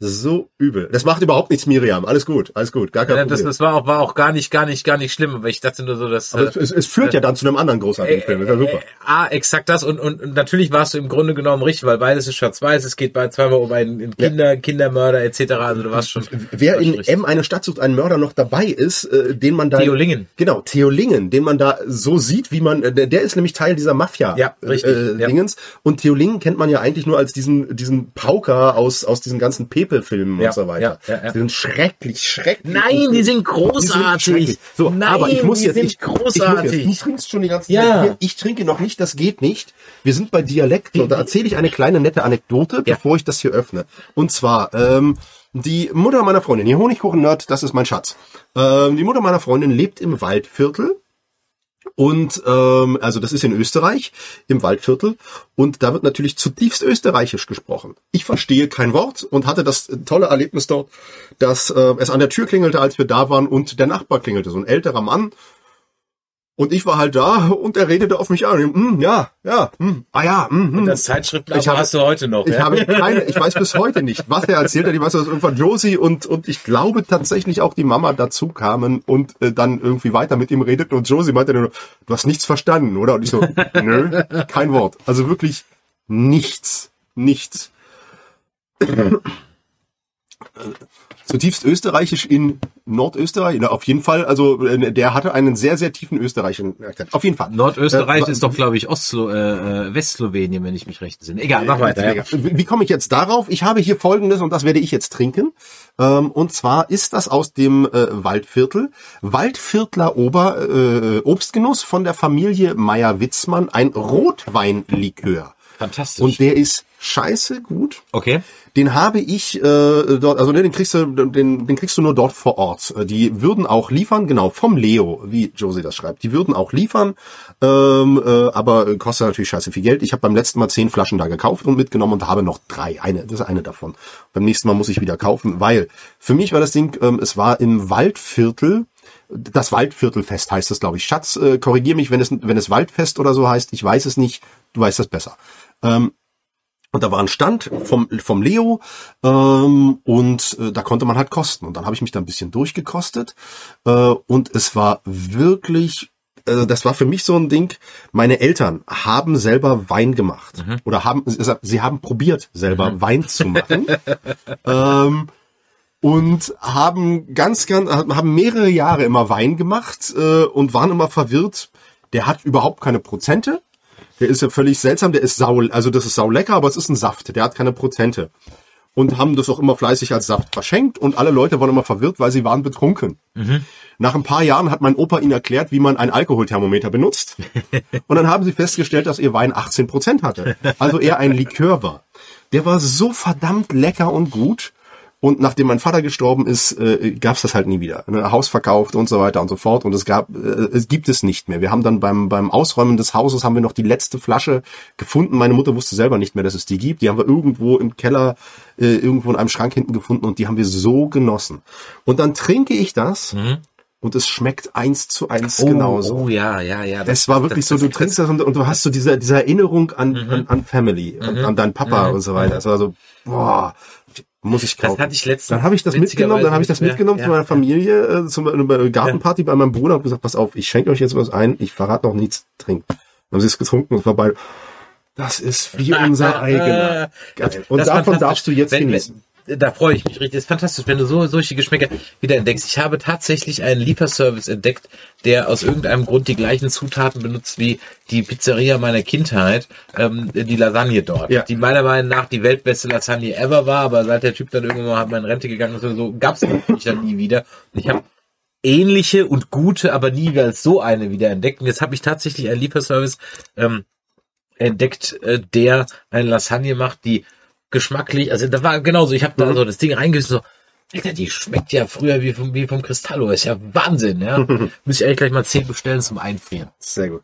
So übel. Das macht überhaupt nichts, Miriam. Alles gut, alles gut, gar kein Ja, das, Problem. das war auch, war auch gar nicht, gar nicht, gar nicht schlimm, aber ich dachte nur so, dass. Aber es, es, es führt ja dann zu einem anderen großartigen Film. Das ist ja super. Ah, exakt das und, und, und natürlich warst du im Grunde genommen richtig, weil beides ist schwarz-weiß, es geht bei zweimal um einen Kinder, Kindermörder etc. Also du warst schon. Wer warst in schon. M eine Stadt sucht einen Mörder noch dabei ist, äh, den man da Theo Lingen. genau Theo Lingen, den man da so sieht, wie man äh, der, der ist nämlich Teil dieser Mafia Ja, richtig, äh, ja. Dingens und Theo Lingen kennt man ja eigentlich nur als diesen diesen Pauker aus aus diesen ganzen Pepe Filmen Ja, und so weiter. ja, ja, ja. Die sind schrecklich schrecklich. Nein, die sind Die sind großartig. So, Nein, aber ich muss die jetzt, sind ich, ich muss großartig. jetzt, du trinkst schon die ganze Ja. Zeit. Hier. Ich trinke noch nicht, das geht nicht. Wir sind bei Dialekten und da erzähle ich eine kleine nette Anekdote, Ja. bevor ich das hier öffne. Und zwar, ähm, die Mutter meiner Freundin, die Honigkuchen-Nerd, das ist mein Schatz. Ähm, die Mutter meiner Freundin lebt im Waldviertel. Und ähm, also das ist in Österreich im Waldviertel und da wird natürlich zutiefst österreichisch gesprochen. Ich verstehe kein Wort und hatte das tolle Erlebnis dort, dass äh, es an der Tür klingelte, als wir da waren und der Nachbar klingelte, so ein älterer Mann. Und ich war halt da und er redete auf mich an. Und, "Hm, ja, ja, hm, ah ja, hm, hm. Das Zeitschriften Ich habe- hast du heute noch. Ich ja? habe keine, ich weiß bis heute nicht, was er erzählt hat. Ich weiß, dass irgendwann Josie und, und ich glaube tatsächlich auch die Mama dazu kamen und äh, dann irgendwie weiter mit ihm redeten und Josie meinte nur, du hast nichts verstanden, oder? Und ich so, nö, kein Wort. Also wirklich nichts, nichts. Zutiefst österreichisch in Nordösterreich, na, auf jeden Fall. Also äh, der hatte einen sehr, sehr tiefen österreichischen Akzent. Auf jeden Fall. Nordösterreich Äh, ist doch, glaube ich, Ostslo äh, äh, Westslowenien, wenn ich mich recht entsinne. Egal, mach weiter. Ja. Wie, komme ich jetzt darauf? Ich habe hier Folgendes und das werde ich jetzt trinken. Ähm, und zwar ist das aus dem äh, Waldviertel. Waldviertler Ober äh, Obstgenuss von der Familie Meyer-Witzmann. Ein Rotweinlikör. Fantastisch. Und der ist scheiße gut. okay. Den habe ich äh, dort, also ne, den kriegst du, den, den kriegst du nur dort vor Ort. Äh, Die würden auch liefern, genau, vom Leo, wie Josie das schreibt. Die würden auch liefern, ähm, äh, aber kostet natürlich scheiße viel Geld. Ich habe beim letzten Mal zehn Flaschen da gekauft und mitgenommen und habe noch drei. Eine, das ist eine davon. Beim nächsten Mal muss ich wieder kaufen, weil für mich war das Ding, ähm, es war im Waldviertel. Das Waldviertelfest heißt das, glaube ich. Schatz, äh, korrigier mich, wenn es wenn es Waldfest oder so heißt. Ich weiß es nicht. Du weißt das besser. Ähm, und da war ein Stand vom, vom Leo ähm, und äh, da konnte man halt kosten. Und dann habe ich mich da ein bisschen durchgekostet äh, und es war wirklich, äh, das war für mich so ein Ding, meine Eltern haben selber Wein gemacht oder haben, sie- haben probiert selber Wein zu machen. ähm, und haben ganz, ganz, haben mehrere Jahre immer Wein gemacht äh, und waren immer verwirrt. Der hat überhaupt keine Prozente. Der ist ja völlig seltsam. Der ist sau, also das ist sau lecker, aber es ist ein Saft. Der hat keine Prozente. Und haben das auch immer fleißig als Saft verschenkt und alle Leute waren immer verwirrt, weil sie waren betrunken. Nach ein paar Jahren hat mein Opa ihnen erklärt, wie man ein Alkoholthermometer benutzt. Und dann haben sie festgestellt, dass ihr Wein 18 Prozent hatte. Also eher ein Likör war. Der war so verdammt lecker und gut. Und nachdem mein Vater gestorben ist, äh, gab es das halt nie wieder. Ne? Haus verkauft und so weiter und so fort. Und es gab, äh, es gibt es nicht mehr. Wir haben dann beim beim Ausräumen des Hauses haben wir noch die letzte Flasche gefunden. Meine Mutter wusste selber nicht mehr, dass es die gibt. Die haben wir irgendwo im Keller, äh, irgendwo in einem Schrank hinten gefunden und die haben wir so genossen. Und dann trinke ich das. Und es schmeckt eins zu eins Oh, genauso. oh ja, ja, ja. Es war wirklich so, du trinkst das und, und du hast so diese, diese Erinnerung an, an, an Family, und an deinen Papa und so weiter. Es war so, boah, muss ich Das kaufen. hatte ich letztens. dann habe ich das mitgenommen, dann habe ich das mitgenommen nicht zu meiner Familie, äh, zum äh, Gartenparty bei meinem Bruder und gesagt, pass auf, ich schenke euch jetzt was ein, ich verrate noch nichts, trinkt. Dann haben sie es getrunken und es war bei, das ist wie unser eigener. Geil. Und Das davon darfst du jetzt wenn, genießen. Da freue ich mich richtig. Das ist fantastisch, wenn du so solche Geschmäcker wieder entdeckst. Ich habe tatsächlich einen Lieferservice entdeckt, der aus irgendeinem Grund die gleichen Zutaten benutzt wie die Pizzeria meiner Kindheit, ähm, die Lasagne dort. Ja. Die meiner Meinung nach die weltbeste Lasagne ever war, aber seit der Typ dann irgendwann mal hat in Rente gegangen ist oder so, gab es natürlich dann nie wieder. Und ich habe ähnliche und gute, aber nie als so eine wieder entdeckt. Und jetzt habe ich tatsächlich einen Lieferservice ähm, entdeckt, äh, der eine Lasagne macht, die geschmacklich, also da war genauso, ich habe da so das Ding reingegessen, so, Alter, die schmeckt ja früher wie vom, wie vom Cristallo, ist ja Wahnsinn, ja. Muss ich eigentlich gleich mal zehn bestellen zum Einfrieren. Sehr gut.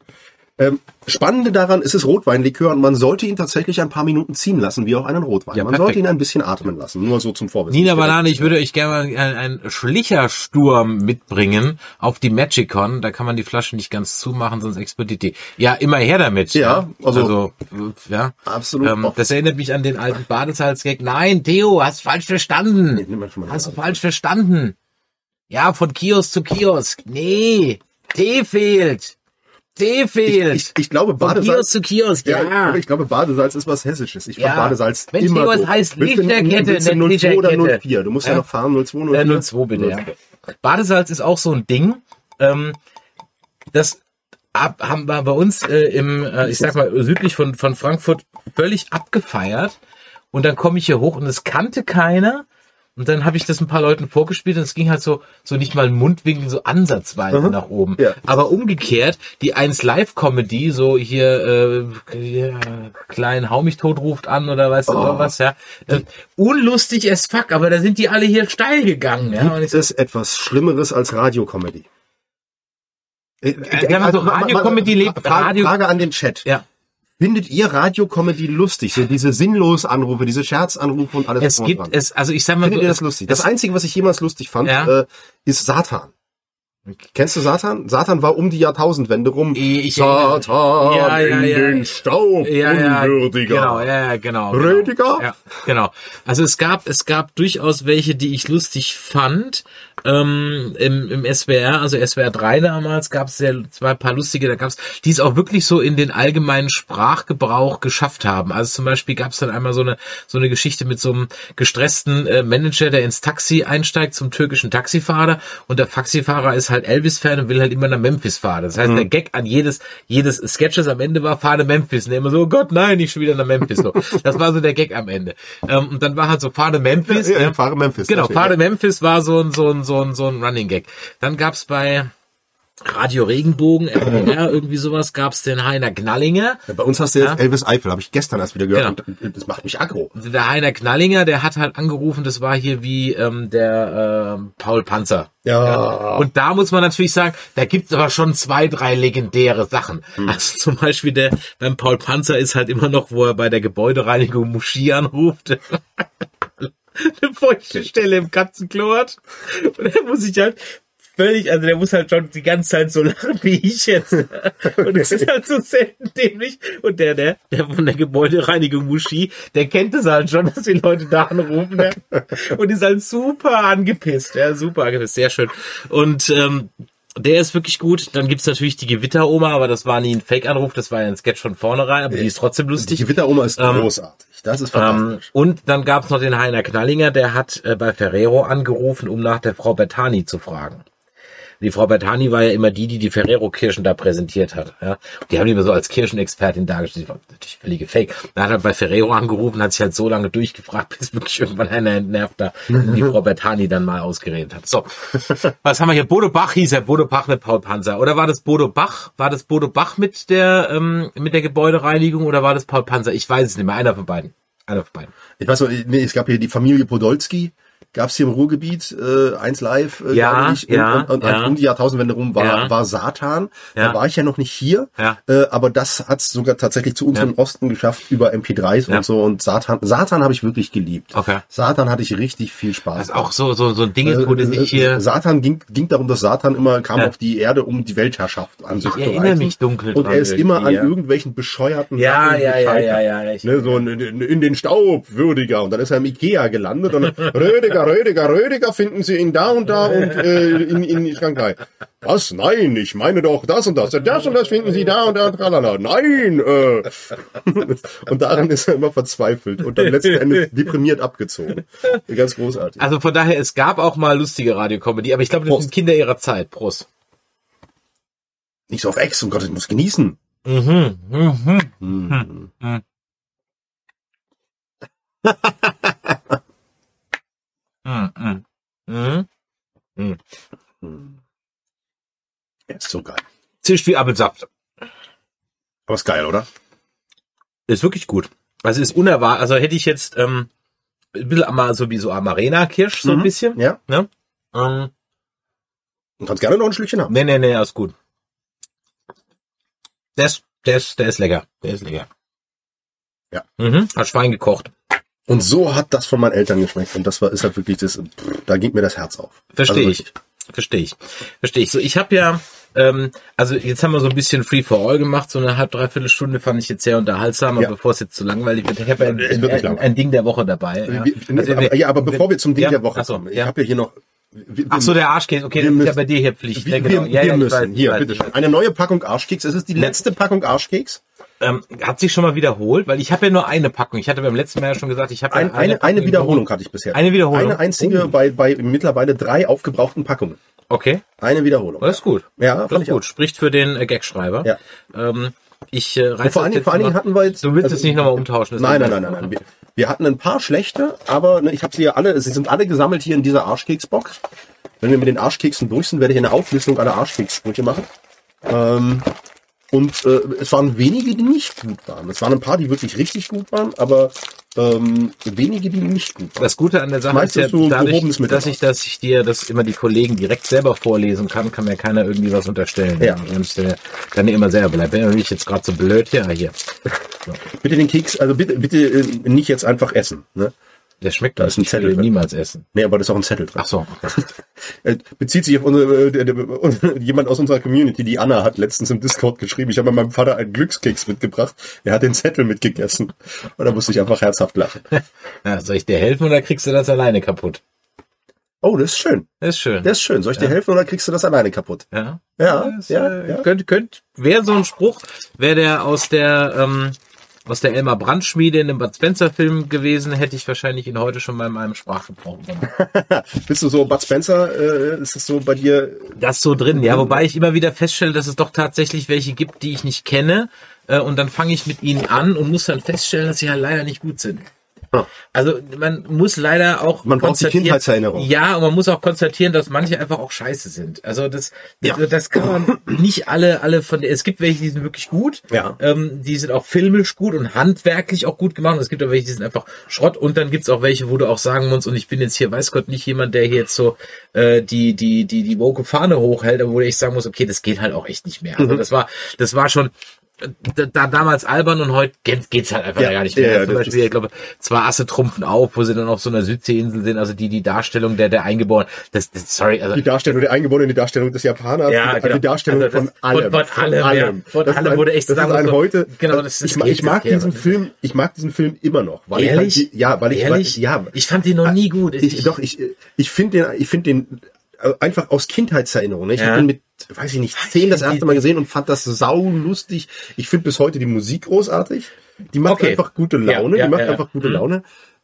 Ähm, Spannende daran ist es Rotweinlikör und man sollte ihn tatsächlich ein paar Minuten ziehen lassen, wie auch einen Rotwein. Ja, man perfekt. sollte ihn ein bisschen atmen lassen, nur so zum Vorwissen. Nina Banane, ich würde euch gerne einen, einen Schlichersturm mitbringen auf die Magicon. Da kann man die Flasche nicht ganz zumachen, sonst explodiert die. Ja, immer her damit. Ja, also- also ja. Absolut Ähm, das erinnert mich an den alten Badesalz-Gag. Nein, Theo, hast falsch verstanden. mal Hast du falsch verstanden. Ja, von Kiosk zu Kiosk. Nee, Tee fehlt. Tee fehlt. Ich, ich glaube, von Kiosk Badesalz. zu Kiosk, ja. aber ich glaube, Badesalz ist was Hessisches. Ich Ja. fand Badesalz Mensch, immer es doof. heißt Lichterkette, willst du nicht 02 oder Lichterkette. 04? Du musst ja, Ja. noch fahren, 02, 04. Äh, 02 bitte, ja. Badesalz ist auch so ein Ding. Ähm, das ab, haben wir bei uns äh, im, äh, ich sag mal, südlich von, von Frankfurt völlig abgefeiert. Und dann komme ich hier hoch und es kannte keiner. Und dann habe ich das ein paar Leuten vorgespielt und es ging halt so, so nicht mal ein Mundwinkel, so ansatzweise nach oben. Ja. Aber umgekehrt, die 1 Live Comedy, so hier, äh, ja, klein Hau mich tot ruft an oder weißt du Oh. oder was, ja. Äh, unlustig as fuck, aber da sind die alle hier steil gegangen, ja. Gibt es etwas Schlimmeres als Radiokomödie? Äh, wenn man so Radiokomödie lebt, Frage, Radio- Frage an den Chat. ja. Findet ihr Radiokomödie lustig? So diese sinnlos Anrufe, diese Scherzanrufe und alles Es gibt dran. es, also ich sag mal, Findet so, ihr das lustig? Das Einzige, was ich jemals lustig fand, Ja. äh, ist Satan. Kennst du Satan? Satan war um die Jahrtausendwende rum. Ich- Satan Ja, ja, in ja. den Staub, ja, ja, unwürdiger. genau, ja, ja, genau. Rüdiger? Genau. Ja, genau. Also es gab, es gab durchaus welche, die ich lustig fand. Ähm, im, Im SWR, also SWR 3 damals, gab es ja zwei paar lustige, da gab es, die es auch wirklich so in den allgemeinen Sprachgebrauch geschafft haben. Also zum Beispiel gab es dann einmal so eine so eine Geschichte mit so einem gestressten äh, Manager, der ins Taxi einsteigt zum türkischen Taxifahrer und der Taxifahrer ist halt Elvis-Fan und will halt immer nach Memphis fahren. Das heißt, der Gag an jedes jedes Sketches am Ende war, fahr nach Memphis. Und er immer so, oh Gott, nein, nicht schon wieder nach Memphis. So. Das war so der Gag am Ende. Ähm, und dann war halt so, fahr nach Memphis. Ja, ja, ne? fahre Memphis. Genau. Fahre Memphis war so ein, so ein, so ein, so ein Running Gag. Dann gab's bei Radio Regenbogen, RPR, irgendwie sowas, gab's den Heiner Knallinger. Ja, Bei uns hast du jetzt Ja. Elvis Eifel, habe ich gestern erst wieder gehört. Genau. Und das macht mich aggro. Der Heiner Knallinger, der hat halt angerufen, das war hier wie ähm, der ähm, Paul Panzer. Ja. Und da muss man natürlich sagen, da gibt's aber schon zwei, drei legendäre Sachen. Also zum Beispiel der beim Paul Panzer ist halt immer noch, wo er bei der Gebäudereinigung Muschi anruft. Eine feuchte Stelle im Katzenklo hat. Und er muss sich halt völlig, also der muss halt schon die ganze Zeit so lachen wie ich jetzt. Und es ist halt so selten dämlich. Und der, der, der von der Gebäudereinigung Muschi, der kennt es halt schon, dass die Leute da anrufen. Ja. Und ist halt super angepisst. Ja, super angepisst. Sehr schön. Und, ähm, der ist wirklich gut. Dann gibt's natürlich die Gewitteroma, aber das war nie ein Fake-Anruf, das war ja ein Sketch von vornherein, aber die ist trotzdem Die lustig. Gewitteroma ist großartig. Das ist Ähm, fantastisch. und dann gab's noch den Heiner Knallinger, der hat äh, bei Ferrero angerufen, um nach der Frau Bertani zu fragen. Die Frau Bertani war ja immer die, die die Ferrero-Kirschen da präsentiert hat. Ja. Die haben die immer so als Kirchenexpertin dargestellt. Die war natürlich völlige Fake. Dann hat er bei Ferrero angerufen, hat sich halt so lange durchgefragt, bis wirklich irgendwann einer entnervt da die Frau Bertani dann mal ausgeredet hat. So, was haben wir hier? Bodo Bach hieß er, Bodo Bach mit Paul Panzer. Oder war das Bodo Bach? War das Bodo Bach mit der, ähm, mit der Gebäudereinigung oder war das Paul Panzer? Ich weiß es nicht mehr. Einer von beiden. Einer von beiden. Ich weiß noch, nee, es gab hier die Familie Podolski. Gab's hier im Ruhrgebiet äh, eins live, äh, Ja, ich, ja, und, und, ja. um die Jahrtausendwende rum war, Ja. war Satan. Ja. Da war ich ja noch nicht hier, Ja. äh, aber das hat's sogar tatsächlich zu unserem Osten geschafft über MP3s Ja. und so. Und Satan, Satan habe ich wirklich geliebt. Okay. Satan hatte ich richtig viel Spaß. Das ist auch so, so, so ein Ding ist, wo Äh, nicht hier, Satan ging, ging darum, dass Satan immer kam Ja. auf die Erde, um die Weltherrschaft an sich Ich zu erinnere mich dunkel Und er ist immer an ja. irgendwelchen bescheuerten Ja, ja, ja, ja, ja. Ne, so in, in, in den Staub, würdiger. Und dann ist er im Ikea gelandet und Rödiger, Rödiger, Rödiger, finden Sie ihn da und da und äh, in, in Frankreich. Was? Nein, ich meine doch das und das. Das und das finden Sie da und da. Tralala. Nein! Äh. Und daran ist er immer verzweifelt und dann letzten Endes deprimiert abgezogen. Ganz großartig. Also von daher, es gab auch mal lustige Radiokomödie, aber ich glaube, das Prost. sind Kinder ihrer Zeit. Prost. Nicht so auf Ex, um Gott, ich muss genießen. Mhm, mhm. Hm. Mhm, mhm. Mhm. Er ist so geil. Zischt wie Apfelsaft. Aber ist geil, oder? Ist wirklich gut. Also ist unerwartet. Also hätte ich jetzt ähm, ein bisschen ama- so wie so Amarena-Kirsch, so ein Mhm. bisschen. Ja. Ne? Ähm, Du kannst gerne noch ein Schlückchen haben. nee, nee, nee, alles gut. Der ist, der ist, der ist lecker. Der ist lecker. Ja. Mhm. Hat Schwein gekocht. Und so hat das von meinen Eltern geschmeckt. Und das war, ist halt wirklich das, da ging mir das Herz auf. Verstehe Also ich. Verstehe ich. Verstehe ich. So, ich habe ja, ähm, also jetzt haben wir so ein bisschen Free for All gemacht, so eine halb, dreiviertel Stunde fand ich jetzt sehr unterhaltsam, aber Ja. bevor es jetzt zu langweilig wird, ich habe ja ein, ein, ein Ding der Woche dabei. Ja, Also aber, ja, aber bevor wir zum Ding Ja, der Woche so, kommen, ich habe ja hier noch. Wir, Ach so, der Arschkäse, okay, das ist ja müssen- bei dir hier Pflicht. wir, ja, genau. wir, ja, wir ja, müssen. weiß, hier, bitte schön. Eine neue Packung Arschkeks. Es ist die letzte Packung Arschkeks. Ähm, hat sich schon mal wiederholt, weil ich habe ja nur eine Packung. Ich hatte beim letzten Mal ja schon gesagt, ich habe Ein, ja eine, eine im Wiederholung hatte ich bisher. Eine Wiederholung? Eine einzige Oh. bei, bei mittlerweile drei aufgebrauchten Packungen. Okay, Eine Wiederholung. das ist gut. Ja, das ist ich gut. Spricht für den äh, Gagschreiber. Ja. Ähm, ich äh, reiß vor allen Dingen, jetzt vor allen Dingen mal- hatten wir jetzt. Du willst also- es nicht nochmal umtauschen. Nein, nein, nein, nein, nein. Wir, wir hatten ein paar schlechte, aber ne, ich habe sie ja alle, sie sind alle gesammelt hier in dieser Arschkeksbox. Wenn wir mit den Arschkeksen durch sind, werde ich eine Auflistung aller Arschkekssprüche machen. Ähm, und äh, es waren wenige, die nicht gut waren. Es waren ein paar, die wirklich richtig gut waren, aber ähm, wenige, die nicht gut waren. Das Gute an der Sache Meistens ist ja, so dadurch, dass ich, dass ich dir das immer die Kollegen direkt selber vorlesen kann, kann mir keiner irgendwie was unterstellen. Ja. Und äh, dann immer selber bleibt. Wenn ich jetzt gerade so blöd, ja, hier. Bitte den Keks, also bitte, bitte äh, nicht jetzt einfach essen. Ne? Der schmeckt Da das. ist ein Ich Zettel drin. niemals essen. Nee, aber da ist auch ein Zettel drin. Ach so. Äh, bezieht sich auf unsere, äh, jemand aus unserer Community, die Anna hat letztens im Discord geschrieben, ich habe meinem Vater einen Glückskeks mitgebracht, er hat den Zettel mitgegessen und da musste ich einfach herzhaft lachen. Ja, soll ich dir helfen oder kriegst du das alleine kaputt? Oh, das ist schön, Das ist schön. das ist schön. Soll ich dir helfen oder kriegst du das alleine kaputt? ja. Ja, Das, ja, äh, ja. Könnt, könnt, wäre so ein Spruch, wäre der aus der, ähm, aus der Elmar Brandt Schmiede in dem Bud Spencer Film gewesen, hätte ich wahrscheinlich ihn heute schon mal in meinem Sprachgebrauch. Bist du so Bud Spencer, äh, ist das so bei dir? Das ist so drin, ja. Wobei ich immer wieder feststelle, dass es doch tatsächlich welche gibt, die ich nicht kenne. Äh, und dann fange ich mit ihnen an und muss dann feststellen, dass sie halt leider nicht gut sind. Also man muss leider auch Man braucht die Kindheitserinnerung. Ja, und man muss auch konstatieren, dass manche einfach auch scheiße sind. Also das, Ja. das, das kann man nicht alle, alle von. Es gibt welche, die sind wirklich gut. Ja. Ähm, die sind auch filmisch gut und handwerklich auch gut gemacht. Und es gibt auch welche, die sind einfach Schrott. Und dann gibt's auch welche, wo du auch sagen musst, und ich bin jetzt hier, weiß Gott, nicht jemand, der hier jetzt so äh, die die die die woke Fahne hochhält, aber wo ich sagen muss, okay, das geht halt auch echt nicht mehr. Mhm. Also das war das war schon da, da damals albern und heute geht, geht's halt einfach Ja, gar nicht mehr. ja, Zum das Beispiel, ich glaube, zwei Asse trumpfen auf, wo sie dann auf so einer Südseeinsel sind, also die, die Darstellung der, der Eingeborenen, das, das, sorry, also, Die Darstellung der Eingeborenen, die Darstellung des Japaners, Ja, die, genau. die Darstellung Also das- von allem. von- von allem, ja. Von Das allem, du echt das ist ein musst, heute. genau, das- das ich, geht ich mag diesen. Film, ich mag diesen Film immer noch, weil Ehrlich? ich ja, weil ich, ehrlich? weil, ja, ich fand den noch nie gut. ich, doch, ich, ich finde den, ich finde den einfach aus Kindheitserinnerung. Ne? Ich Ja. habe den mit, weiß ich nicht, zehn das erste Mal gesehen und fand das sau lustig. Ich finde bis heute die Musik großartig. Die macht Okay. einfach gute Ja, Laune. ja, die macht ja, einfach ja. gute Mhm. Laune.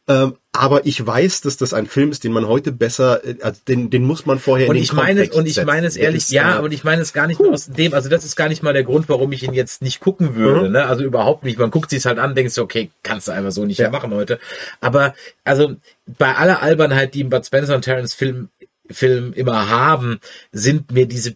Ähm, aber ich weiß, dass das ein Film ist, den man heute besser, äh, also den, den muss man vorher und in den ich meine Kontext und ich meine es ehrlich, ist, ja, äh, aber ich meine es gar nicht nur aus dem, also das ist gar nicht mal der Grund, warum ich ihn jetzt nicht gucken würde, Mhm. ne? Also überhaupt nicht. Man guckt sich's halt an, denkst du, okay, kannst du einfach so nicht Ja. mehr machen heute. Aber also bei aller Albernheit, die im Bud Spencer und Terrence Film Film immer haben, sind mir diese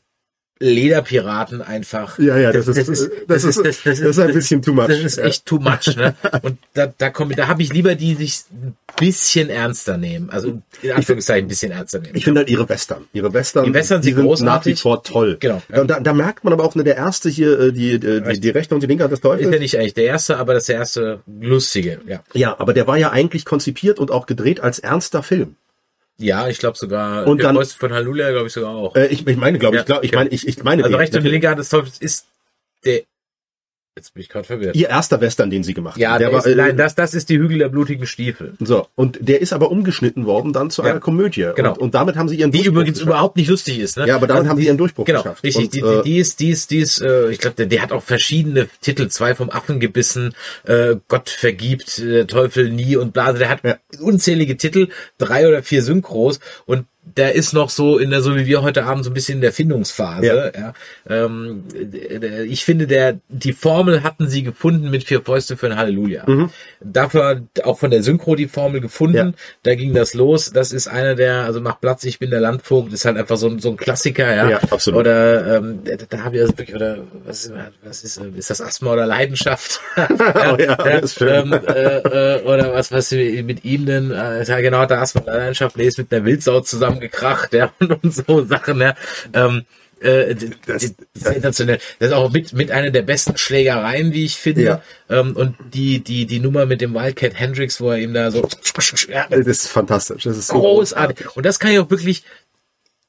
Lederpiraten einfach. Ja, ja, das, ist, das ist, das ist, das ist ein bisschen too much. Das ist echt too much, ne? Und da, da komme, da habe ich lieber die, die sich ein bisschen ernster nehmen. Also in Anführungszeichen ein bisschen ernster nehmen. Ich finde halt ihre Western. Ihre Western, Die Western sind nach wie vor toll. Genau. Da, da, da merkt man aber auch, ne, der erste hier, äh, die, die, die, die rechte und die linke Hand des ist ja nicht eigentlich der erste, aber das ist der erste lustige, ja. Ja, aber der war ja eigentlich konzipiert und auch gedreht als ernster Film. Ja, ich glaube sogar, Und der dann- Neueste von Halleluja, glaube ich sogar auch. Äh, ich, ich meine, glaube ich, Ja, glaub, ich ja. meine, ich, ich meine, also rechte und linke Hand des Teufels ist der, jetzt bin ich gerade verwirrt. ihr erster Western, den sie gemacht Ja, haben. war, äh, nein, das, das ist die Hügel der blutigen Stiefel. so. Und der ist aber umgeschnitten worden dann zu Ja. einer Komödie. Genau. Und, und damit haben sie ihren Die Durchbruch übrigens geschafft. überhaupt nicht lustig ist, ne? Ja, aber damit Also haben sie ihren Durchbruch Genau, geschafft. richtig. Und, die, äh, die, die ist, die ist, die ist, äh, ich glaube, der, der hat auch verschiedene Titel, zwei vom Affen gebissen, äh, Gott vergibt, äh, Teufel nie und bla. Also Der hat Ja. unzählige Titel, drei oder vier Synchros und der ist noch so in der, so wie wir heute Abend, so ein bisschen in der Findungsphase. Ja. Ähm, der- ich finde, der, die Formel hatten sie gefunden mit vier Fäuste für ein Halleluja. Dafür auch von der Synchro die Formel gefunden. Ja. Da ging das los. Das ist einer der, also mach Platz, ich bin der Landvogt, ist halt einfach so ein, so ein Klassiker, ja. Ja, absolut. Oder ähm, da, habe ich also wirklich, oder was ist, was ist, äh, ist das Asthma oder Leidenschaft? Oh ja, das ist. Ähm, äh, äh, oder was, was mit ihm denn, äh, ja genau, da Asthma oder Leidenschaft, nee, ist mit einer Wildsau zusammengekracht, ja, und, und so Sachen, ja. Ähm, äh, das, das, sensationell. Das ist auch mit, mit einer der besten Schlägereien, wie ich finde. Ja. Ähm, und die, die, die Nummer mit dem Wildcat Hendrix, wo er ihm da so, Das ist fantastisch. Das ist so großartig. Und das kann ich auch wirklich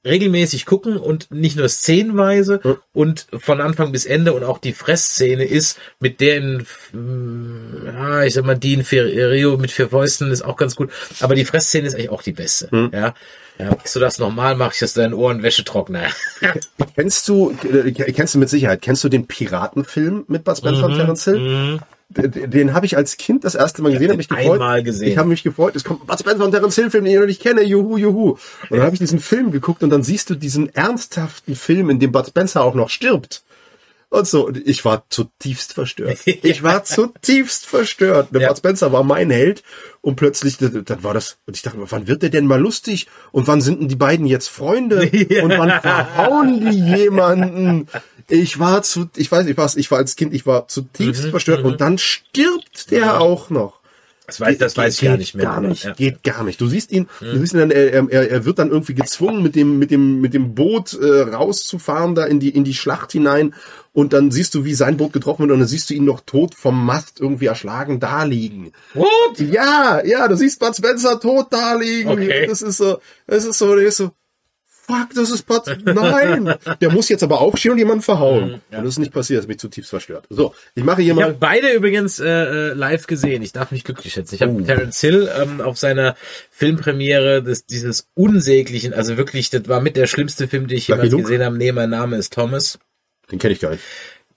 regelmäßig gucken und nicht nur szenenweise und von Anfang bis Ende und auch die Fressszene ist mit der in, mm, ja, ich sag mal, die in Rio mit vier Fäusten ist auch ganz gut, aber die Fressszene ist eigentlich auch die beste, ja. Ja, machst du das nochmal, mach ich das deinen Ohren Wäschetrockner. Kennst du, äh, kennst du mit Sicherheit, kennst du den Piratenfilm mit Bud Spencer Mhm, und Terence Hill? Den, den habe ich als Kind das erste Mal gesehen, habe mich gefreut. einmal gesehen. Ich habe mich gefreut, es kommt Bud Spencer und Terence Hill Film, den ich noch nicht kenne, juhu, juhu. Und dann habe ich diesen Film geguckt und dann siehst du diesen ernsthaften Film, in dem Bud Spencer auch noch stirbt. Und so, und ich war zutiefst verstört. Ich war zutiefst verstört. Der Ja. Bud Spencer war mein Held und plötzlich, dann war das, und ich dachte, wann wird der denn mal lustig? Und wann sind denn die beiden jetzt Freunde? Und wann verhauen die jemanden? Ich war zu, ich weiß nicht was, ich war als Kind, ich war zutiefst verstört und dann stirbt der auch noch. Das weiß, das weiß ich Geht gar nicht mehr. Gar nicht, Ja. Mhm. geht gar nicht. Du siehst ihn, du siehst ihn dann, er, er, er wird dann irgendwie gezwungen, mit dem, mit dem, mit dem Boot äh, rauszufahren da in die, in die Schlacht hinein. Und dann siehst du, wie sein Boot getroffen wird und dann siehst du ihn noch tot vom Mast irgendwie erschlagen da liegen. What? Ja, ja, du siehst Bud Spencer tot da liegen. Okay. Das ist so, das ist so, der ist so, fuck, das ist Bud, nein. Der muss jetzt aber aufstehen und jemanden verhauen. Und das ist nicht passiert, das hat mich zutiefst verstört. So, ich mache hier Ich habe mal, beide übrigens äh, äh, live gesehen. Ich darf mich glücklich schätzen. Ich habe Oh. Terence Hill ähm, auf seiner Filmpremiere des, dieses unsäglichen, also wirklich, das war mit der schlimmste Film, den ich Lucky jemals Luke? gesehen habe. Nee, mein Name ist Thomas. den kenne ich gar nicht.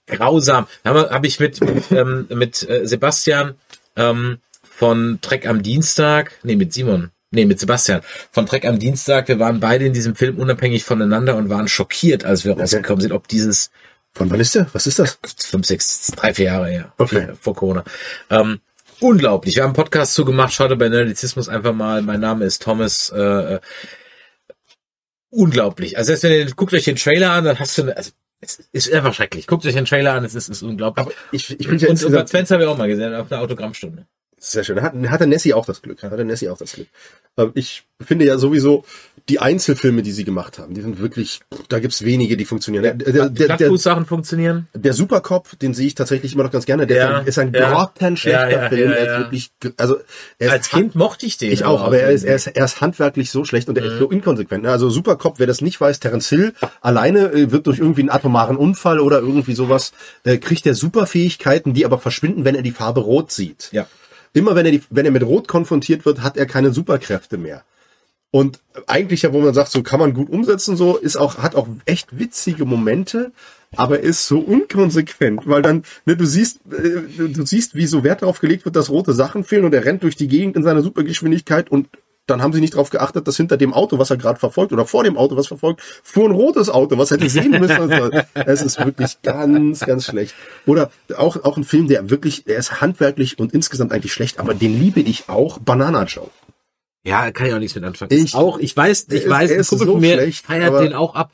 Grausam. Habe hab ich mit mit, ähm, mit äh, Sebastian ähm, von Trek am Dienstag, nee, mit Simon. Nee, mit Sebastian. Von Trek am Dienstag. Wir waren beide in diesem Film unabhängig voneinander und waren schockiert, als wir rausgekommen sind, ob dieses Von wann ist der? Was ist das? fünf, sechs, drei, vier Jahre her. Okay. Vor Corona. Ähm, unglaublich. Wir haben einen Podcast zugemacht. Schaut bei Nerdizismus einfach mal. Mein Name ist Thomas. Äh, äh, unglaublich. Also selbst wenn ihr, guckt euch den Trailer an, dann hast du, eine, also es ist einfach schrecklich. Guckt euch den Trailer an, es ist, es ist unglaublich. Ich, ich bin ja und und Spencer habe ich auch mal gesehen, auf einer Autogrammstunde. Sehr schön. Da hat, hat der Nessie auch das Glück. Hat der Nessie auch das Glück. Ähm, Ich finde ja sowieso, die Einzelfilme, die sie gemacht haben, die sind wirklich, da gibt's wenige, die funktionieren. Der, der, der, funktionieren. der Supercop, den sehe ich tatsächlich immer noch ganz gerne. Der Ja, ist ein ja. grottenschlechter Ja, ja, Film. ja, Er ja. ist wirklich, also, er ist Als Kind mochte ich den. Ich auch, aber er ist, er ist, er ist handwerklich so schlecht und er ist so inkonsequent. ne? Also Supercop, wer das nicht weiß, Terence Hill alleine äh, wird durch irgendwie einen atomaren Unfall oder irgendwie sowas, äh, kriegt er Superfähigkeiten, die aber verschwinden, wenn er die Farbe rot sieht. Ja. Immer wenn er, die, wenn er mit Rot konfrontiert wird, hat er keine Superkräfte mehr. Und eigentlich ja, wo man sagt, so kann man gut umsetzen, so ist auch, hat auch echt witzige Momente, aber ist so unkonsequent, weil dann, ne, du siehst, äh, du, du siehst, wie so Wert darauf gelegt wird, dass rote Sachen fehlen und er rennt durch die Gegend in seiner Supergeschwindigkeit und dann haben sie nicht darauf geachtet, dass hinter dem Auto, was er gerade verfolgt, oder vor dem Auto, was verfolgt, fuhr ein rotes Auto, was hätte sehen müssen. Also, es ist wirklich ganz, ganz schlecht. Oder auch, auch ein Film, der wirklich, der ist handwerklich und insgesamt eigentlich schlecht, aber den liebe ich auch, Banana Joe. Ja, kann ich auch nichts mit anfangen. Ich- auch, ich weiß, ich ist- weiß, ein Kumpel von mir schlecht, feiert den auch ab.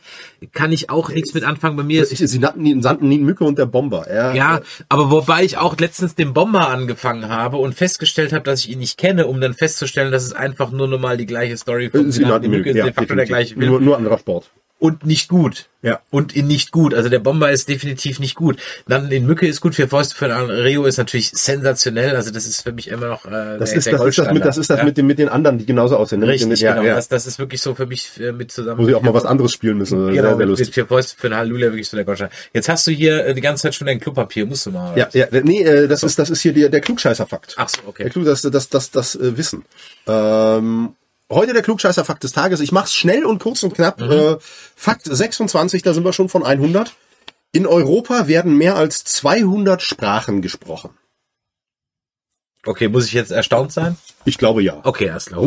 Kann ich auch nichts mit anfangen bei mir. Ich, sie nannten ihn, nannten ihn Mücke und der Bomber. Ja, Ja, aber wobei ich auch letztens den Bomber angefangen habe und festgestellt habe, dass ich ihn nicht kenne, um dann festzustellen, dass es einfach nur nochmal die gleiche Story Äh, Sie nannten Mücke ist ja, de facto der gleiche Film Nur, nur anderer Sport. Und nicht gut. Ja. Und in nicht gut. Also der Bomber ist definitiv nicht gut. Dann in Mücke ist gut für Fäuste für den Rio ist natürlich sensationell. Also das ist für mich immer noch äh, Das der, ist, der das, ist das, mit, das, ist das ja. mit, den, mit den anderen, die genauso aussehen. ne? Mit Richtig, den, ja, genau. ja. Das, das ist wirklich so für mich äh, mit zusammen. Wo sie auch mal was anderes spielen müssen. Genau, sehr, sehr mit lustig. vier Fäuste für den Halleluja wirklich so der Gottschein. Jetzt hast du hier äh, die ganze Zeit schon dein Klopapier, musst du mal. Ja, ja, nee, äh, das ist, das ist hier der, der Klugscheißer-Fakt. Ach so, okay. Der Klug, das, das, das, das äh, Wissen. Ähm, heute der Klugscheißer-Fakt des Tages. Ich mach's schnell und kurz und knapp. Mhm. Äh, Fakt 26, da sind wir schon von 100. In Europa werden mehr als 200 Sprachen gesprochen. Okay, muss ich jetzt erstaunt sein? Ich glaube ja. Okay, alles klar. Oh,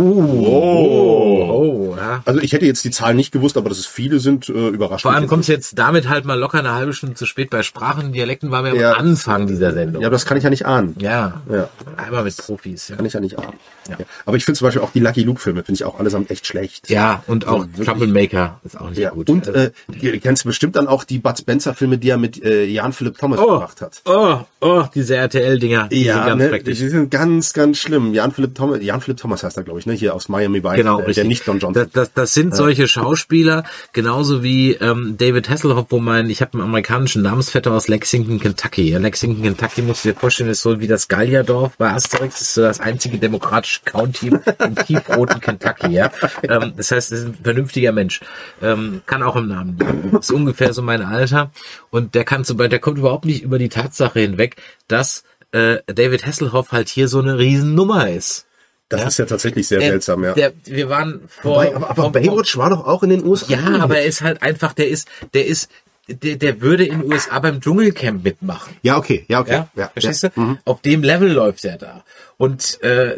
oh, ja. Also ich hätte jetzt die Zahlen nicht gewusst, aber dass es viele sind, äh, überrascht Vor allem kommst du jetzt damit halt mal locker eine halbe Stunde zu spät. Bei Sprachen, Dialekten waren wir Ja. am Anfang dieser Sendung. Ja, aber das kann ich ja nicht ahnen. Ja. Ja. Einmal mit Profis. Ja, Kann ich ja nicht ahnen. Ja. Aber ich finde zum Beispiel auch die Lucky Luke-Filme, finde ich auch allesamt echt schlecht. ja und auch wirklich. Troublemaker ist auch nicht Ja, gut. und äh, ihr kennst bestimmt dann auch die Bud Spencer-Filme, die er mit äh, Jan Philipp Thomas oh, gemacht hat. oh, oh, diese RTL-Dinger. die sind Ja, ganz ne, die sind ganz, ganz schlimm. Jan Philipp Thomas, Jan Philipp Thomas heißt er, glaube ich, ne? Hier aus Miami Vice, Genau, der, der nicht Don Johnson. Das, das, das sind solche Schauspieler, genauso wie ähm, David Hasselhoff, wo mein, ich habe einen amerikanischen Namensvetter aus Lexington, Kentucky. Ja, Lexington, Kentucky, musst du dir vorstellen, ist so wie das Gallierdorf bei Asterix, ist so das einzige demokratische County im tiefroten Kentucky. Ja, ähm, das heißt, er ist ein vernünftiger Mensch, ähm, kann auch im Namen liegen. Ist ungefähr so mein Alter und der kann zum Beispiel, der kommt überhaupt nicht über die Tatsache hinweg, dass äh, David Hasselhoff halt hier so eine Riesennummer ist. Das ist ja tatsächlich sehr Der- seltsam, ja. Der, wir waren vor. Wobei, aber, aber vor- Baywatch war doch auch in den USA. Ja, aber er ist halt einfach, der ist, der ist, der, der würde in den USA beim Dschungelcamp mitmachen. Ja, okay, ja, okay. Ja, ja, verstehst ja. du? Auf dem Level läuft er da. Und äh,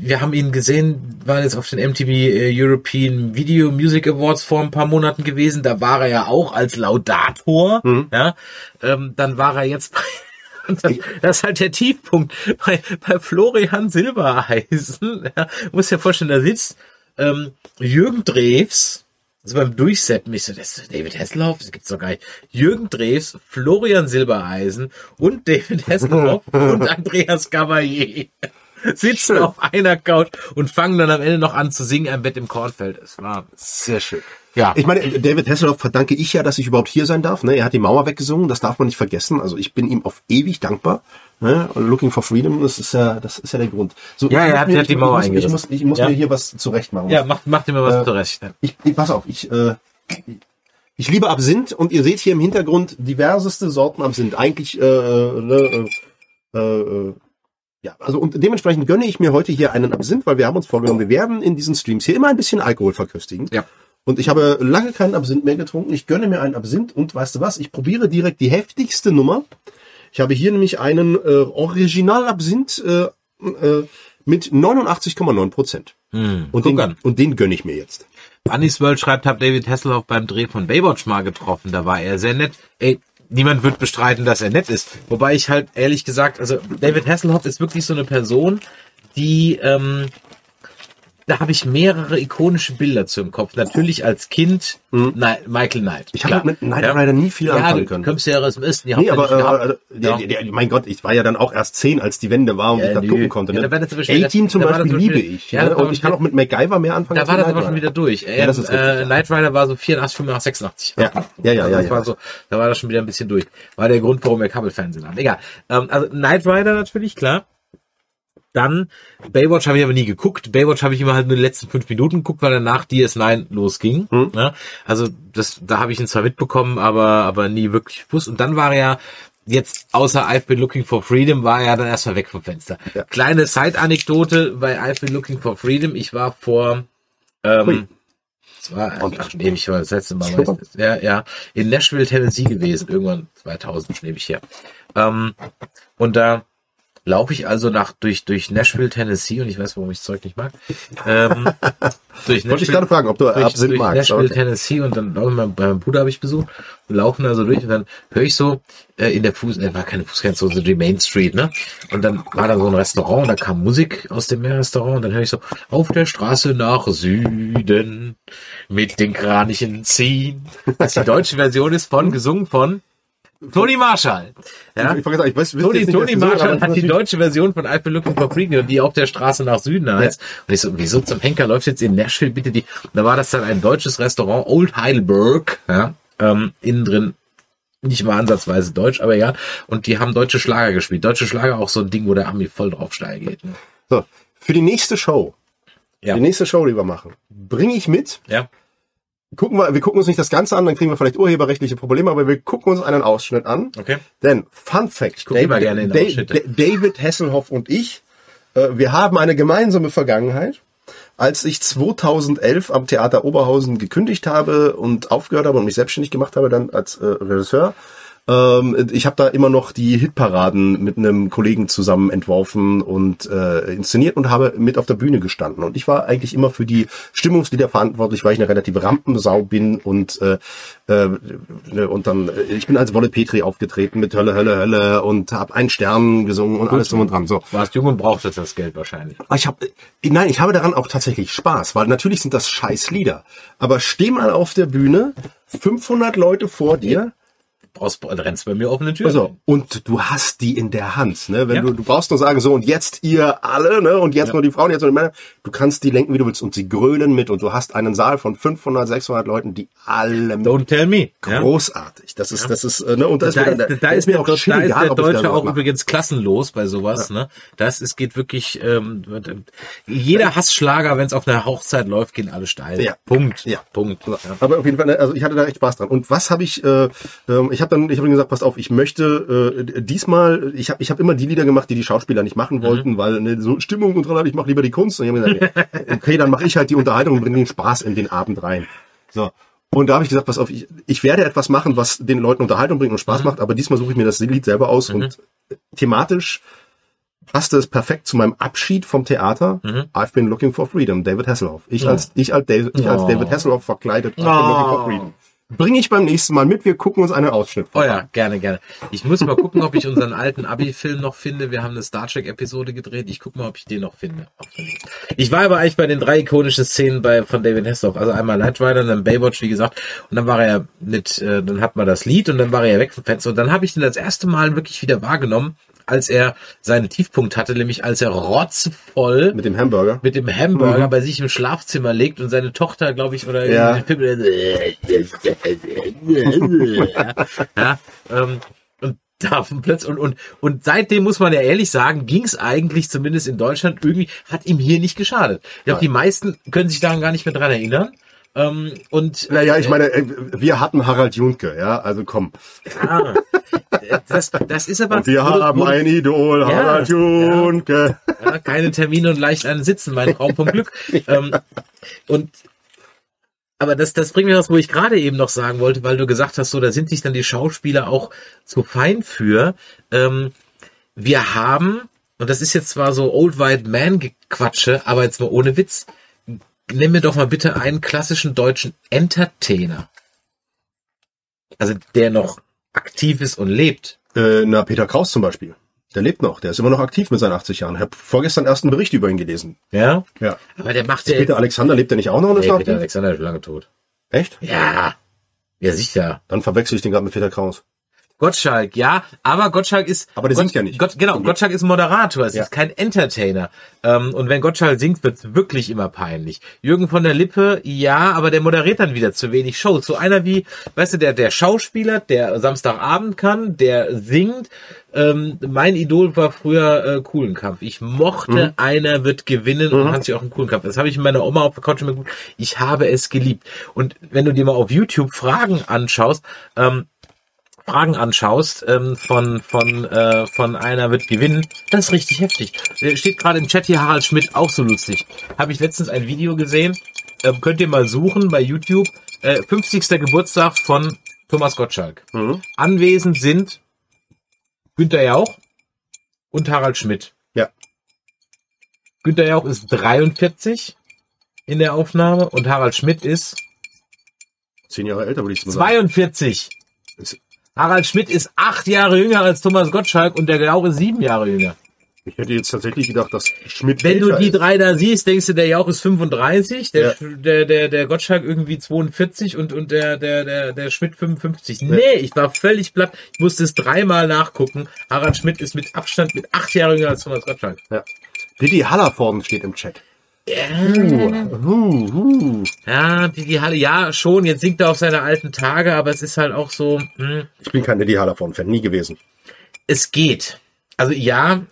wir haben ihn gesehen, war jetzt auf den MTV äh, European Video Music Awards vor ein paar Monaten gewesen. Da war er ja auch als Laudator. Mhm. Ja, ähm, dann war er jetzt bei das, das ist halt der Tiefpunkt bei, bei Florian Silbereisen. Ja, muss dir vorstellen, da sitzt ähm, Jürgen Drews, also beim Durchsetzen, ich so, das ist David Hasselhoff, das gibt's doch gar nicht. Jürgen Drews, Florian Silbereisen und David Hasselhoff und Andreas Cavalier sitzen Schön. auf einer Couch und fangen dann am Ende noch an zu singen am Bett im Kornfeld. Es war Sehr schön. Ja. Ich meine, David Hasselhoff verdanke ich ja, dass ich überhaupt hier sein darf. Ne? Er hat die Mauer weggesungen, das darf man nicht vergessen. Also ich bin ihm auf ewig dankbar. Ne? Looking for Freedom, das ist ja, das ist ja der Grund. So, Ja, er hat- mir- hat die Mauer ich muss, ich muss, ich muss Ja. mir hier was zurecht machen. ja, macht, macht immer was Äh, zurecht. Ich, ich, pass auf, ich, äh, ich liebe Absinth und ihr seht hier im Hintergrund diverseste Sorten Absinth. Eigentlich, äh, ne, äh, äh, ja, also und dementsprechend gönne ich mir heute hier einen Absinth, weil wir haben uns vorgenommen, wir werden in diesen Streams hier immer ein bisschen Alkohol verköstigen. Ja. Und ich habe lange keinen Absinth mehr getrunken. Ich gönne mir einen Absinth und weißt du was? Ich probiere direkt die heftigste Nummer. Ich habe hier nämlich einen äh, Original Absinth äh, äh, mit 89,9 Prozent. Hm, Und, den, an. und den gönne ich mir jetzt. Bunny's World schreibt, hab David Hasselhoff beim Dreh von Baywatch mal getroffen. Da war er sehr nett. Ey, niemand wird bestreiten, dass er nett ist. Wobei ich halt ehrlich gesagt, also David Hasselhoff ist wirklich so eine Person, die, ähm, da habe ich mehrere ikonische Bilder zu im Kopf. Natürlich als Kind Ni- Michael Knight. Mhm. Ich habe Klar. mit Knight ja. Rider nie viel Ja, anfangen du können. kommst ja aus dem Osten. Die Nee, aber äh, der, Ja. der, der, mein Gott, ich war ja dann auch erst zehn, als die Wende war und Ja, ich da nö. gucken konnte. Ja, Ne? das wieder- A-Team zum das Beispiel aber liebe ich. ja, ne? Und ich das- kann auch mit MacGyver mehr anfangen. Da war das aber schon wieder durch. Ja, das ist Ähm, äh, richtig. Knight Rider war so 84, 85, 86. Ja, ja, ja, ja, Das ja. war so, da war das schon wieder ein bisschen durch. War der Grund, warum wir Kabelfernsehen haben. Egal. Ähm, also Knight Rider natürlich, klar. Dann Baywatch habe ich aber nie geguckt. Baywatch habe ich immer halt nur die letzten fünf Minuten geguckt, weil danach DS9 losging. Hm. Ja, also das, da habe ich ihn zwar mitbekommen, aber aber nie wirklich gewusst. Und dann war er ja jetzt außer I've been looking for freedom war er ja dann erstmal weg vom Fenster. Ja. Kleine Side-Anekdote bei I've been looking for freedom. Ich war vor Hui. ähm, das war ach, ewig, war das letzte Mal. Super. weiß ich. Ja, ja, in Nashville, Tennessee gewesen, irgendwann 2000, schon ewig her. Ähm, und da laufe ich also nach durch durch Nashville, Tennessee und ich weiß, warum ich das Zeug nicht mag. Ähm, durch Wollte ich gerade fragen, ob du durch, Absinth durch magst. Nashville, Okay. Tennessee und dann laufe ich mal bei meinem Bruder habe ich besucht und laufen da so durch und dann höre ich so äh, in der Fuß, äh, war keine Fußgängerzone, so die Main Street, ne? Und dann war da so ein Restaurant und da kam Musik aus dem Restaurant und dann höre ich so auf der Straße nach Süden mit den Kranichen ziehen. Das die deutsche Version ist von gesungen von Tony Marshall. Ja? Ich, sagen, ich weiß, Tony, Tony Marshall hat die deutsche Version von I've been looking for Freedom, die auf der Straße nach Süden heißt. Und ich so, wieso zum Henker läuft jetzt in Nashville bitte die? Da war das dann ein deutsches Restaurant, Old Heidelberg, ja, ähm, innen drin nicht mal ansatzweise deutsch, aber ja. Und die haben deutsche Schlager gespielt. Deutsche Schlager auch so ein Ding, wo der Ami voll drauf steil geht. Ne? So, für die nächste Show, Ja. die nächste Show, die wir machen, bringe ich mit. Ja. Gucken wir, wir gucken uns nicht das Ganze an, dann kriegen wir vielleicht urheberrechtliche Probleme, aber wir gucken uns einen Ausschnitt an. Okay. Denn, Fun Fact, guck immer gerne in Da- Ausschnitte. Da- David Hasselhoff und ich, äh, wir haben eine gemeinsame Vergangenheit. Als ich 2011 am Theater Oberhausen gekündigt habe und aufgehört habe und mich selbstständig gemacht habe, dann als äh, Regisseur, ähm, ich habe da immer noch die Hitparaden mit einem Kollegen zusammen entworfen und äh, inszeniert und habe mit auf der Bühne gestanden. Und ich war eigentlich immer für die Stimmungslieder verantwortlich, weil ich eine relative Rampensau bin und äh, äh, ne, und dann äh, ich bin als Wolle Petri aufgetreten mit Hölle, Hölle, Hölle und habe einen Stern gesungen und alles drum und dran. So, Warst jung und brauchtest das Geld wahrscheinlich. aber ich habe, nein, ich habe daran auch tatsächlich Spaß, weil natürlich sind das scheiß Lieder. Aber steh mal auf der Bühne, 500 Leute vor dir, Brauchst, rennst bei mir offene Tür. also, und du hast die in der Hand, ne? Wenn Ja. du, du brauchst nur sagen, so, und jetzt ihr alle, ne? Und jetzt nur die Frauen, jetzt nur die Männer. Du kannst die lenken, wie du willst, und sie grölen mit, und du hast einen Saal von 500, 600 Leuten, die alle mit. Don't tell me. Ja? Großartig. Das ist, das ist, äh, ne? Und da ist, Da, mir, dann- da, ist, mir der, auch da shit ist egal, der da Deutsche auch mache. übrigens klassenlos bei sowas. Ne? Das es geht wirklich ähm, jeder Hassschlager, wenn es auf einer Hochzeit läuft, gehen alle steil. Ja. Punkt. Ja. Punkt. Ja. Aber auf jeden Fall, ne, also ich hatte da echt Spaß dran. Und was habe ich, äh, ähm, ich habe dann, ich habe gesagt, passt auf, ich möchte äh, diesmal, ich habe ich hab immer die Lieder gemacht, die die Schauspieler nicht machen wollten, weil ne, so Stimmung und dran, ich mache lieber die Kunst. Und ich habe gesagt, nee, okay, dann mache ich halt die Unterhaltung und bringe den Spaß in den Abend rein. So. Und da habe ich gesagt, pass auf, ich, ich werde etwas machen, was den Leuten Unterhaltung bringt und Spaß macht, aber diesmal suche ich mir das Lied selber aus und thematisch passte es perfekt zu meinem Abschied vom Theater. I've been looking for freedom, David Hasselhoff. Ich als ich als David, ich als Oh. David Hasselhoff verkleidet. I've been looking for freedom. Bringe ich beim nächsten Mal mit. Wir gucken uns einen Ausschnitt. Oh ja, gerne, gerne. Ich muss mal gucken, ob ich unseren alten Abi-Film noch finde. Wir haben eine Star Trek-Episode gedreht. Ich guck mal, ob ich den noch finde. Ich war aber eigentlich bei den drei ikonischen Szenen bei von David Hasselhoff. Also einmal Knight Rider, dann Baywatch, wie gesagt. Und dann war er mit, äh, dann hat man das Lied und dann war er ja weg vom Fenster. Und dann habe ich den das erste Mal wirklich wieder wahrgenommen, als er seinen Tiefpunkt hatte, nämlich als er rotzvoll Mit dem Hamburger. mit dem Hamburger bei sich im Schlafzimmer legt und seine Tochter, glaube ich, oder Ja. ja, ja ähm, und da plötzlich und, und und seitdem muss man ja ehrlich sagen, ging es eigentlich zumindest in Deutschland irgendwie hat ihm hier nicht geschadet. Ich glaube, die meisten können sich daran gar nicht mehr dran erinnern. Ähm, und Naja, ich meine, äh, wir hatten Harald Junke, ja, also komm. ah, das, das ist aber Und wir haben du- ein Idol, Ja, Harald Junke. Ja, keine Termine und leicht einen Sitzen, mein Raum vom Glück. ähm, und aber das, das bringt mir was, wo ich gerade eben noch sagen wollte, weil du gesagt hast, so da sind sich dann die Schauspieler auch zu fein für. Ähm, wir haben, und das ist jetzt zwar so Old White Man Gequatsche, aber jetzt mal ohne Witz, nenn mir doch mal bitte einen klassischen deutschen Entertainer. Also der noch aktiv ist und lebt. Äh, na, Peter Kraus zum Beispiel. Der lebt noch. Der ist immer noch aktiv mit seinen 80 Jahren. Ich habe vorgestern erst einen Bericht über ihn gelesen. Ja. Ja. Aber der macht ja. Peter Alexander lebt der nicht auch noch in der Nee, Peter? Alexander ist lange tot. Echt? Ja. Ja, sicher. Dann verwechsel ich den gerade mit Peter Kraus. Gottschalk, ja, aber Gottschalk ist. Aber der Gott, singt ja nicht. Gott, genau, Gottschalk ist Moderator, es Ja. ist kein Entertainer. Ähm, und wenn Gottschalk singt, wird's wirklich immer peinlich. Jürgen von der Lippe, ja, aber der moderiert dann wieder zu wenig Show. So einer wie, weißt du, der, der Schauspieler, der Samstagabend kann, der singt. Ähm, mein Idol war früher äh, Kuhlenkampf. Ich mochte, Mhm. einer wird gewinnen und hat sich auch einen Kuhlenkampf. Das habe ich meiner Oma auf der Couch immer gut. Ich habe es geliebt. Und wenn du dir mal auf YouTube Fragen anschaust, ähm, Fragen anschaust ähm, von von äh, von einer wird gewinnen, das ist richtig heftig. Der steht gerade im Chat hier Harald Schmidt auch so lustig. Habe ich letztens ein Video gesehen. Ähm, könnt ihr mal suchen bei YouTube. Äh, 50. Geburtstag von Thomas Gottschalk. Mhm. Anwesend sind Günther Jauch und Harald Schmidt. Ja. Günter Jauch ist 43 in der Aufnahme und Harald Schmidt ist Zehn Jahre älter, würde ich mal sagen. 42. Ist- Harald Schmidt ist acht Jahre jünger als Thomas Gottschalk und der Jauch ist sieben Jahre jünger. Ich hätte jetzt tatsächlich gedacht, dass Schmidt Wenn du die ist. drei da siehst, denkst du, der Jauch ist 35, der, der, der, der Gottschalk irgendwie 42 und, und der, der, der, der Schmidt 55. Nee, ich war völlig platt. Ich musste es dreimal nachgucken. Harald Schmidt ist mit Abstand mit acht Jahre jünger als Thomas Gottschalk. Ja. Didi Hallervorden steht im Chat. Uh, uh, uh. Ja, die, die Halle, ja, schon. Jetzt singt er auf seine alten Tage, aber es ist halt auch so, hm, Ich bin kein Didi Hallervorden-Fan, nie gewesen. es geht. Also ja,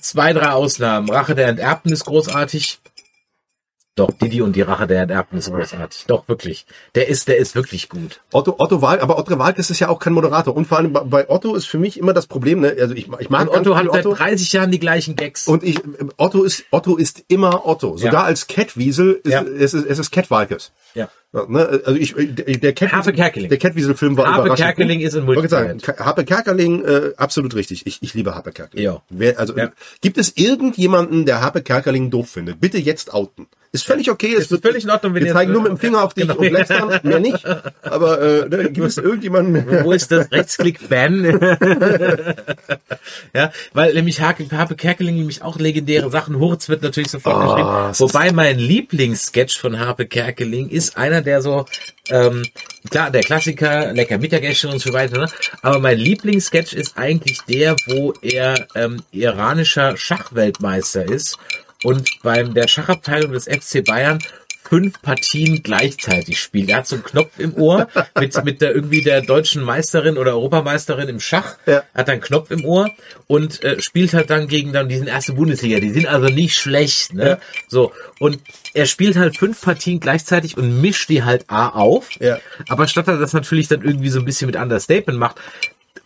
zwei, drei Ausnahmen. Rache der Enterbten ist großartig. Doch, Didi und die Rache der Enterbten ist großartig. Doch, wirklich. Der ist, der ist wirklich gut. Otto, Otto Walk, aber Otto Walkes ist ja auch kein Moderator. Und vor allem bei- Otto ist für mich immer das Problem, ne? Also ich, ich mag Und Otto hat seit 30 Jahren die gleichen Gags. Und ich, Otto ist, Otto ist immer Otto. Sogar Ja. als Catwiesel ist, Ja. es ist, es ist Cat Walkes. ja. Ne? Also ich, der, Cat, Harpe Kerkeling. Der Catwiesel-Film war Harpe überraschend. Kerkeling gut. ist in Wollte ich sagen, Multitalent. Harpe Kerkeling, äh, absolut richtig. Ich, ich liebe Harpe Kerkeling. Ja. Wer, also, Ja. gibt es irgendjemanden, der Harpe Kerkeling doof findet? Bitte jetzt outen. Ist völlig okay. Es Ist völlig in Ordnung, wenn wir zeigen nur mit dem Finger auf dich Genau. und lästern, mehr nicht. Aber äh, ne, gibt es irgendjemanden? Wo ist das Rechtsklick Ben? ja, weil nämlich Harpe, Harpe Kerkeling nämlich auch legendäre Sachen. Hurz wird natürlich sofort Ah, geschrieben. es Wobei mein Lieblingssketch von Harpe Kerkeling ist einer, der so, ähm, klar, der Klassiker, lecker Mittagessen und so weiter, ne? aber mein Lieblingssketch ist eigentlich der, wo er ähm, iranischer Schachweltmeister ist und beim der Schachabteilung des FC Bayern fünf Partien gleichzeitig spielt. Er hat so einen Knopf im Ohr mit, mit der irgendwie der deutschen Meisterin oder Europameisterin im Schach. Ja. Hat einen Knopf im Ohr und äh, spielt halt dann gegen dann diesen erste Bundesliga. Die sind also nicht schlecht, ne? Ja. So. Und er spielt halt fünf Partien gleichzeitig und mischt die halt A auf. Ja. Aber statt er das natürlich dann irgendwie so ein bisschen mit Understatement macht,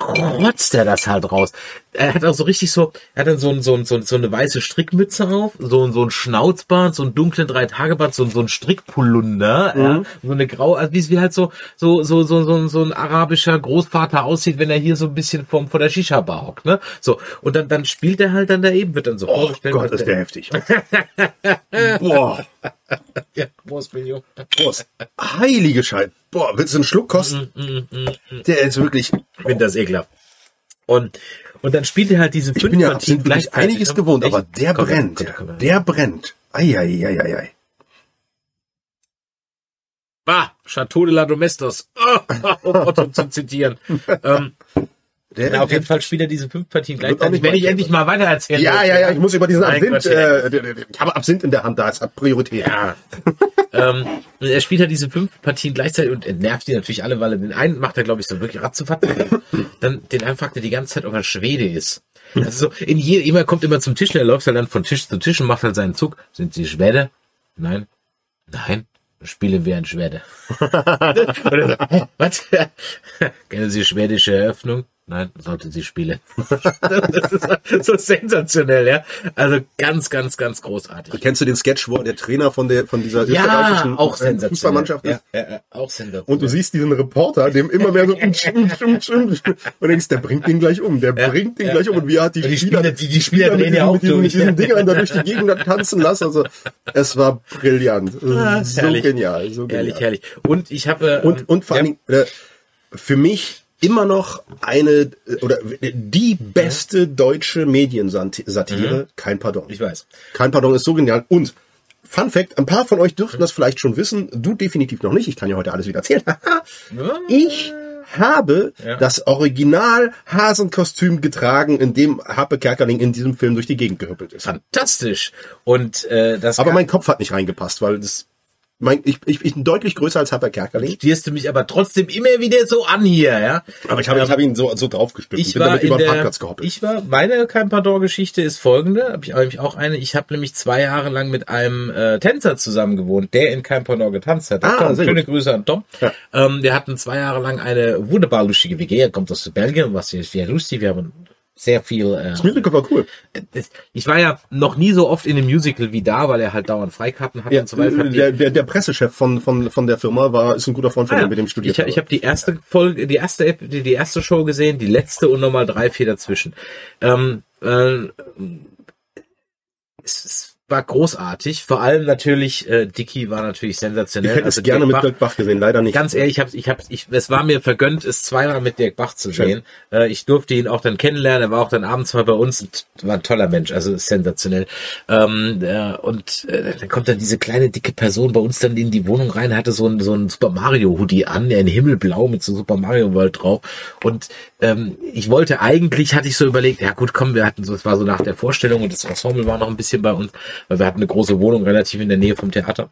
rotzt er das halt raus. Er hat auch so richtig so, er hat dann so, ein, so, ein, so, ein- so eine weiße Strickmütze auf, so, ein- so ein Schnauzbart, so einen dunklen Dreitagebart, so, ein- so ein Strickpolunder, ja, so eine graue, also wie es wie halt so, so, so, so, so, ein- so ein arabischer Großvater aussieht, wenn er hier so ein bisschen vom, vor der Shisha-Bar hockt, ne? So. Und dann, dann spielt er halt dann da eben, wird dann so Oh vorgestellt. Gott, ist der heftig. Boah. ja, Prost, Benjo. Prost. Heilige Scheiße. Boah, willst du einen Schluck kosten? Mm, Der ist wirklich, Ich finde das ekelhaft. Und, und dann spielt er halt diesen ich fünf bin ja absolut gleichzeitig. einiges gewohnt, aber der Komm, brennt. komm, komm. Der brennt. Eieieiei. Bah, Chateau de la Domestos. um Otto zu zitieren. ähm, Der, na, auf jeden Fall spielt er diese fünf Partien gleichzeitig. Wenn ich endlich mal weiter erzählen ja, ja, ja, ich muss über diesen Absinth, äh, der- der- ich habe Absinth in der Hand da, es hat Priorität. Ja. ähm, er spielt halt diese fünf Partien gleichzeitig und entnervt die natürlich alle, weil er den einen macht er, glaube ich, so wirklich ratzufatz. Dann den einen fragt er die ganze Zeit, ob er Schwede ist. Also so, in je, immer kommt immer zum Tisch, er läuft halt dann von Tisch zu Tisch und macht halt seinen Zug. Sind Sie Schwede? Nein. Nein. Spielen wir ein Schwede. Oder so, hä, was? Kennen Sie schwedische Eröffnung? Nein, sollten Sie spielen. das ist so sensationell, ja. Also ganz, ganz, ganz großartig. Kennst du den Sketch, wo der Trainer von der von dieser Ja, österreichischen auch sensationell. Fußballmannschaft ist? Ja, ja, ja, auch sensationell. Und du siehst diesen Reporter, dem immer mehr so und denkst, der bringt den gleich um, der bringt den ja, gleich um. Und wie hat die, die Spieler, Spieler- die- die Spieler mit drehen ja diesen, auch mit diesen, durch. diesen Dingern da durch die Gegend tanzen lassen. Also es war brillant, Ah, so herrlich. genial, so genial. herrlich, herrlich. Und ich habe Und, und vor ja, allen Dingen, äh, für mich immer noch eine, äh, oder die beste deutsche Mediensatire, kein Pardon. Mhm. ich weiß. Kein Pardon ist so genial. Und Fun Fact, ein paar von euch dürften das vielleicht schon wissen, du definitiv noch nicht, ich kann ja heute alles wieder erzählen. ich habe Ja. das Original Hasenkostüm getragen, in dem Harpe Kerkeling in diesem Film durch die Gegend gehüppelt ist. Fantastisch. Und äh, das Aber mein Kopf hat nicht reingepasst, weil das, mein, ich, ich, ich bin deutlich größer als Harpe Kerkeling. stierst du mich aber trotzdem immer wieder so an hier, ja? Aber ich habe, ich habe ihn so, so draufgestülpt Ich bin war damit über den der, Parkplatz gehoppelt. ich war, meine kein Pardon Geschichte ist folgende, habe ich eigentlich auch eine. Ich habe nämlich zwei Jahre lang mit einem äh, Tänzer zusammen gewohnt, der in Pardon getanzt hat. Ah, Tom, schöne gut. Grüße an Tom. Ja. Ähm, wir hatten zwei Jahre lang eine wunderbar lustige WG. Er kommt aus Belgien, was ist sehr lustig. Wir haben sehr viel. Äh, das Musical war cool. das- ich war ja noch nie so oft in einem Musical wie da, weil er halt dauernd Freikarten hatte Ja, und so weiter. Hab die- der, der, der Pressechef von, von, von der Firma war, ist ein guter Freund von Ah, mir, mit dem studiert ich, ich habe die erste Folge, die erste, die, die erste Show gesehen, die letzte und nochmal drei, vier dazwischen. Ähm, Äh, es, es war großartig. Vor allem natürlich, äh, Dicky war natürlich Ich sensationell. hätte Also es gerne Dirk mit Dirk Bach gesehen, leider nicht. Ganz ehrlich, ich hab, ich hab, ich, es war mir vergönnt, es zweimal mit Dirk Bach zu sehen. Äh, ich durfte ihn auch dann kennenlernen. Er war auch dann abends mal bei uns. und War ein toller Mensch, also sensationell. Ähm, äh, und äh, dann kommt dann diese kleine dicke Person bei uns dann in die Wohnung rein, hatte so ein so ein Super Mario Hoodie an, ein Himmelblau mit so Super Mario World drauf. Und ähm, ich wollte eigentlich, hatte ich so überlegt, ja gut, komm, wir hatten so, es war so nach der Vorstellung und das Ensemble war noch ein bisschen bei uns, weil wir hatten eine große Wohnung relativ in der Nähe vom Theater.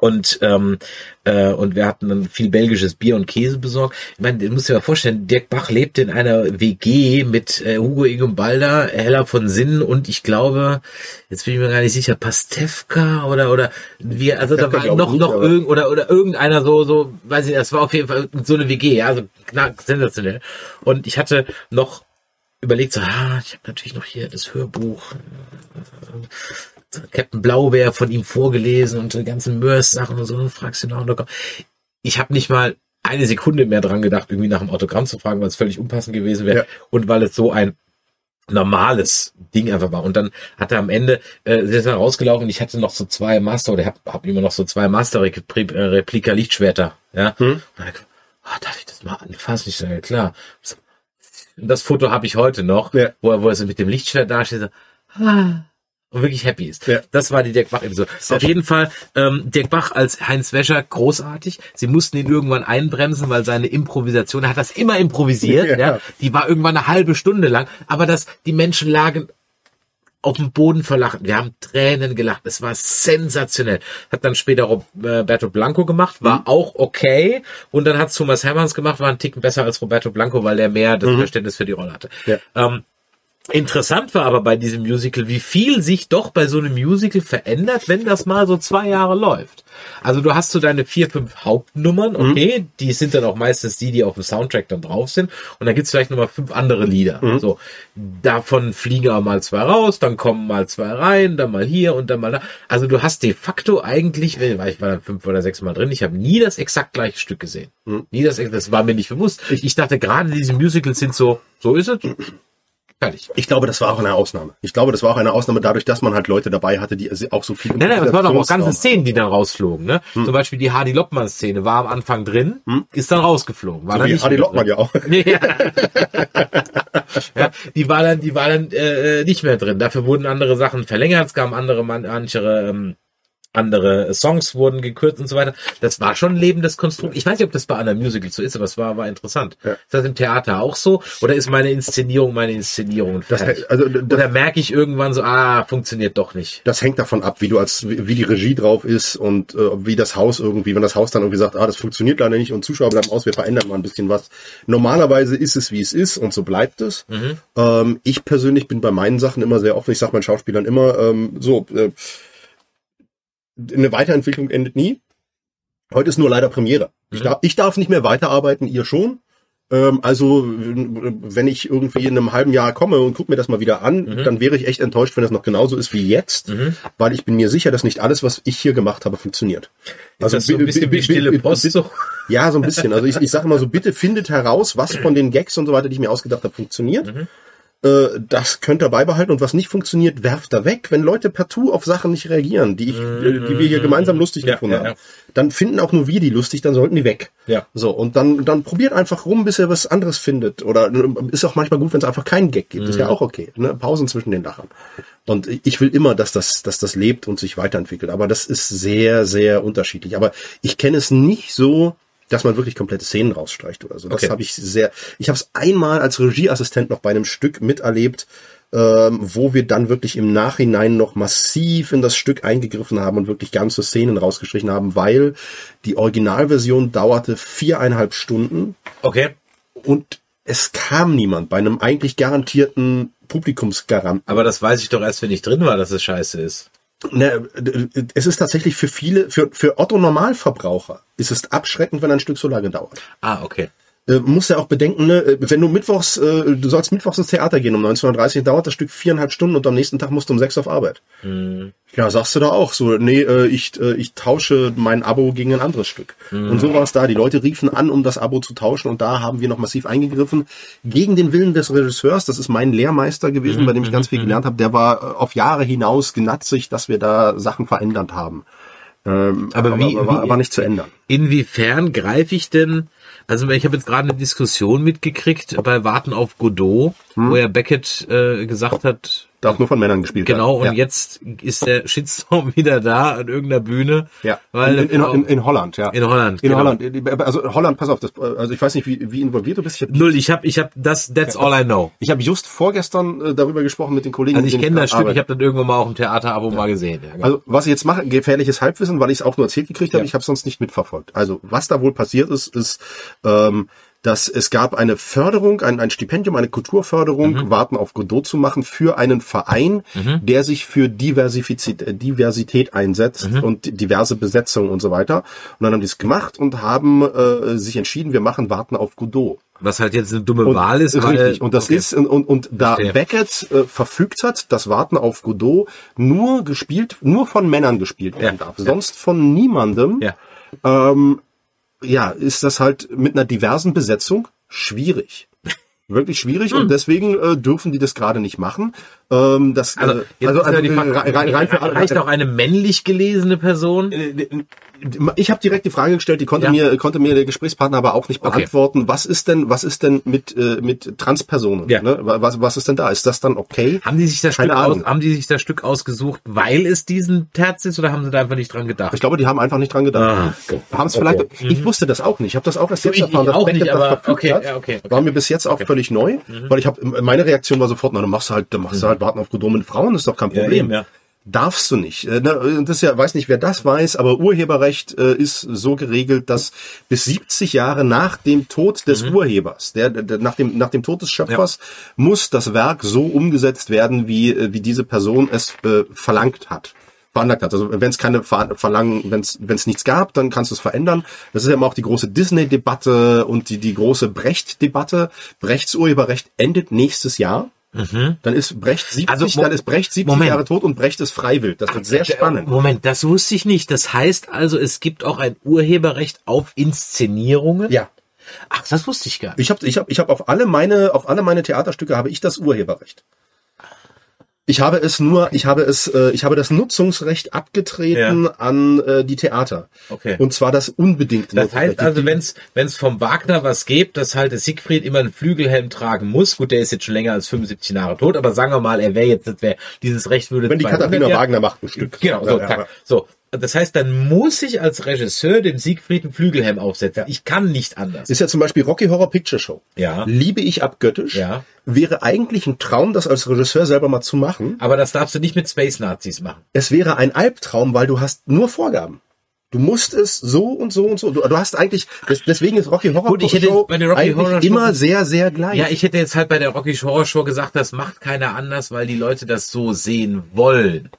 Und, ähm, äh, und wir hatten dann viel belgisches Bier und Käse besorgt. Ich meine, du musst dir mal vorstellen, Dirk Bach lebte in einer WG mit äh, Hugo Igumbalda, Hella von Sinnen und ich glaube, jetzt bin ich mir gar nicht sicher, Pastewka oder oder wir, also da war noch nicht, noch irgend oder oder irgendeiner so so, weiß ich, nicht, das war auf jeden Fall so eine WG, ja, also klar, sensationell. Und ich hatte noch überlegt, so, ah, ich habe natürlich noch hier das Hörbuch Captain Blaubeer von ihm vorgelesen und die ganzen Mörs-Sachen und so, und fragst du nach und Ich habe nicht mal eine Sekunde mehr dran gedacht, irgendwie nach dem Autogramm zu fragen, weil es völlig unpassend gewesen wäre Ja. und weil es so ein normales Ding einfach war. Und dann hat er am Ende, äh, ist er rausgelaufen und ich hatte noch so zwei Master, oder hab, hab immer noch so zwei Master-Replika-Lichtschwerter, ja. Hm? Ah, darf ich das mal anfassen? Ich sage, ja klar. Das Foto habe ich heute noch, Ja. wo er, wo er so mit dem Lichtschwert dasteht, so, ah, und wirklich happy ist. Ja. Das war die Dirk Bach Episode. Sehr Auf jeden Fall ähm, Dirk Bach als Heinz Wäscher großartig. Sie mussten ihn irgendwann einbremsen, weil seine Improvisation, er hat das immer improvisiert, Ja. ja. Die war irgendwann eine halbe Stunde lang, aber das die Menschen lagen auf dem Boden vor Lachen. Wir haben Tränen gelacht. Es war sensationell. Hat dann später Roberto Blanco gemacht, war auch okay. Und dann hat Thomas Hermanns gemacht, war ein Ticken besser als Roberto Blanco, weil der mehr das Verständnis für die Rolle hatte. Ja. Ähm, Interessant war aber bei diesem Musical, wie viel sich doch bei so einem Musical verändert, wenn das mal so zwei Jahre läuft. Also du hast so deine vier, fünf Hauptnummern, okay, die sind dann auch meistens die, die auf dem Soundtrack dann drauf sind. Und dann gibt's vielleicht nochmal fünf andere Lieder. So, davon fliegen aber mal zwei raus, dann kommen mal zwei rein, dann mal hier und dann mal da. Also du hast de facto eigentlich, ich war dann fünf oder sechs Mal drin, ich habe nie das exakt gleiche Stück gesehen. Nie das, das war mir nicht bewusst. Ich dachte gerade diese Musicals sind so, so ist es. Fertig. Ich glaube, das war auch eine Ausnahme. Ich glaube, das war auch eine Ausnahme dadurch, dass man halt Leute dabei hatte, die auch so viel. Nein, nein, es waren doch auch ganze Szenen, die dann rausflogen. Ne? Zum Beispiel die Hardy Loppmann Szene war am Anfang drin, ist dann rausgeflogen. War So dann wie Lockmann drin. ja auch. Ja. ja, die war dann, die war dann äh, nicht mehr drin. Dafür wurden andere Sachen verlängert, es kamen andere, man- manche ähm, andere Songs wurden gekürzt und so weiter. Das war schon ein lebendes Konstrukt. Ich weiß nicht, ob das bei anderen Musicals so ist, aber es war, war interessant. Ja. Ist das im Theater auch so? Oder ist meine Inszenierung meine Inszenierung? Das, also, das, Oder merke ich irgendwann so, ah, funktioniert doch nicht. das hängt davon ab, wie du als, wie die Regie drauf ist und äh, wie das Haus irgendwie, wenn das Haus dann irgendwie sagt, ah, das funktioniert leider nicht und Zuschauer bleiben aus, wir verändern mal ein bisschen was. Normalerweise ist es, wie es ist und so bleibt es. Ähm, ich persönlich bin bei meinen Sachen immer sehr offen. Ich sage meinen Schauspielern immer ähm, so, äh, eine Weiterentwicklung endet nie. Heute ist nur leider Premiere. Ich, darf, ich darf nicht mehr weiterarbeiten, ihr schon. Ähm, also, wenn ich irgendwie in einem halben Jahr komme und guck mir das mal wieder an, dann wäre ich echt enttäuscht, wenn das noch genauso ist wie jetzt, weil ich bin mir sicher, dass nicht alles, was ich hier gemacht habe, funktioniert. Also das so ein bi- bisschen bi- wie stille Post so. Ja, so ein bisschen. Also ich, ich sage immer so, bitte findet heraus, was von den Gags und so weiter, die ich mir ausgedacht habe, funktioniert. Äh, das könnt ihr beibehalten und was nicht funktioniert, werft da weg. Wenn Leute partout auf Sachen nicht reagieren, die, ich, äh, die wir hier gemeinsam lustig Ja, gefunden ja, haben, ja. dann finden auch nur wir die lustig, dann sollten die weg. Ja. So, und dann, dann probiert einfach rum, bis ihr was anderes findet. Oder äh, ist auch manchmal gut, wenn es einfach keinen Gag gibt. Ist Mhm. ja auch okay. Ne? Pausen zwischen den Lachern. Und ich will immer, dass das, dass das lebt und sich weiterentwickelt. Aber das ist sehr, sehr unterschiedlich. Aber ich kenne es nicht so, dass man wirklich komplette Szenen rausstreicht oder so. Das Okay. habe ich sehr. Ich habe es einmal als Regieassistent noch bei einem Stück miterlebt, ähm, wo wir dann wirklich im Nachhinein noch massiv in das Stück eingegriffen haben und wirklich ganze Szenen rausgestrichen haben, weil die Originalversion dauerte viereinhalb Stunden Okay. und es kam niemand bei einem eigentlich garantierten Publikumsgaranten. Aber das weiß ich doch erst, wenn ich drin war, dass es scheiße ist. Ne, es ist tatsächlich für viele, für, für Otto Normalverbraucher ist es abschreckend, wenn ein Stück so lange dauert. Ah, okay. Äh, musst ja auch bedenken, ne, äh, wenn du mittwochs, äh, du sollst mittwochs ins Theater gehen um 19.30 Uhr, dauert das Stück viereinhalb Stunden und am nächsten Tag musst du um sechs auf Arbeit. Mhm. Ja, sagst du da auch so, nee, äh, ich, äh, ich tausche mein Abo gegen ein anderes Stück. Mhm. Und so war es da. Die Leute riefen an, um das Abo zu tauschen und da haben wir noch massiv eingegriffen. Gegen den Willen des Regisseurs, das ist mein Lehrmeister gewesen, bei dem ich ganz viel gelernt habe, der war äh, auf Jahre hinaus genatzig, dass wir da Sachen verändert haben. Ähm, Aber wie- war, wie- war nicht zu ändern. Inwiefern greife ich denn, also ich habe jetzt gerade eine Diskussion mitgekriegt bei Warten auf Godot, Hm. wo ja Beckett äh, gesagt hat, Darf nur von Männern gespielt genau, und werden. Ja. jetzt ist der Shitstorm wieder da an irgendeiner Bühne. Ja, Weil in, in, in, in Holland, ja. In Holland, In genau. Holland. Also Holland, pass auf, das, also ich weiß nicht, wie, wie involviert du bist. Ich habe Null, ich habe ich hab das, that's all I know. ich hab just vorgestern äh, darüber gesprochen mit den Kollegen. Also ich kenne das Stück, ich habe das irgendwo mal auch im Theaterabo mal gesehen. Ja, genau. Also was ich jetzt mache, gefährliches Halbwissen, weil ich es auch nur erzählt gekriegt habe, Ja. ich habe sonst nicht mitverfolgt. Also was da wohl passiert ist, ist, ähm, dass es gab eine Förderung, ein, ein Stipendium, eine Kulturförderung, Mhm. Warten auf Godot zu machen für einen Verein, der sich für Diversifizität, äh, Diversität einsetzt Mhm. und diverse Besetzungen und so weiter. Und dann haben die es gemacht und haben äh, sich entschieden, wir machen Warten auf Godot. Was halt jetzt eine dumme Und, Wahl ist, weil, richtig. Und das okay. ist und, und, und da Verstehe. Beckett äh, verfügt hat, dass Warten auf Godot nur gespielt, nur von Männern gespielt werden Ja. darf, sonst von niemandem. Ja. Ähm, ja, ist das halt mit einer diversen Besetzung schwierig. Wirklich schwierig und deswegen äh, dürfen die das gerade nicht machen. Ähm, das. Also, äh, also, ja also Frage, rein, rein, für reicht auch eine männlich gelesene Person? ich habe direkt die Frage gestellt, die konnte Ja. mir konnte mir der Gesprächspartner aber auch nicht Okay. beantworten. Was ist denn was ist denn mit äh, mit Transpersonen? Ja. Ne? Was was ist denn da? Ist das dann okay? Haben die sich das Keine Stück aus, haben die sich das Stück ausgesucht, weil es diesen Terz ist oder haben sie da einfach nicht dran gedacht? Ich glaube, die haben einfach nicht dran gedacht. Ah, okay. Haben es vielleicht. Ich wusste das auch nicht. Ich habe das auch erst jetzt Ich- erfahren, ich dass auch Beckett nicht, das aber okay, hat. ja, okay, okay. War mir bis jetzt auch völlig neu, weil ich habe meine Reaktion war sofort, na, dann machst du halt, dann machst du halt warten auf mit Frauen, ist doch kein Ja, Problem. eben, ja. Darfst du nicht. Äh, ne, Das ist ja, weiß nicht, wer das weiß, aber Urheberrecht äh, ist so geregelt, dass bis 70 Jahre nach dem Tod des Mhm. Urhebers, der, der nach dem nach dem Tod des Schöpfers, muss das Werk so umgesetzt werden, wie äh, wie diese Person es äh, verlangt hat veranlagt hat. Also wenn es keine Ver Verlangen, wenn es wenn es nichts gab, dann kannst du es verändern. Das ist ja immer auch die große Disney-Debatte und die die große Brecht-Debatte. Brechts Urheberrecht endet nächstes Jahr. Dann ist Brecht 70, Mhm. Also, dann ist Brecht 70 Moment. Jahre tot und Brecht ist freiwillig. Das wird sehr spannend. Moment, das wusste ich nicht. Das heißt also, es gibt auch ein Urheberrecht auf Inszenierungen? Ja. Ach, das wusste ich gar nicht. Ich habe ich hab, ich hab auf alle meine auf alle meine Theaterstücke habe ich das Urheberrecht. Ich habe es nur, ich habe es, äh, ich habe das Nutzungsrecht abgetreten an äh, die Theater. Okay. Und zwar das unbedingte Das heißt also, wenn es wenn es vom Wagner was gibt, dass halt der Siegfried immer einen Flügelhelm tragen muss. Gut, der ist jetzt schon länger als 75 Jahre tot, aber sagen wir mal, er wäre jetzt, das wär, dieses Recht würde wenn die 200 Katharina Wagner macht ein Stück. Genau, so, Ja, ja, ja. so. Das heißt, dann muss ich als Regisseur dem Siegfried einen Flügelhelm aufsetzen. Ich kann nicht anders. Ist ja zum Beispiel Rocky Horror Picture Show. Ja. Liebe ich abgöttisch. Ja. Wäre eigentlich ein Traum, das als Regisseur selber mal zu machen. Aber das darfst du nicht mit Space Nazis machen. Es wäre ein Albtraum, weil du hast nur Vorgaben. Du musst es so und so und so. Du, du hast eigentlich, des- deswegen ist Rocky Horror Gut, ich hätte Show bei der Rocky Horror Show- immer sehr, sehr gleich. Ja, ich hätte jetzt halt bei der Rocky Horror Show gesagt, das macht keiner anders, weil die Leute das so sehen wollen.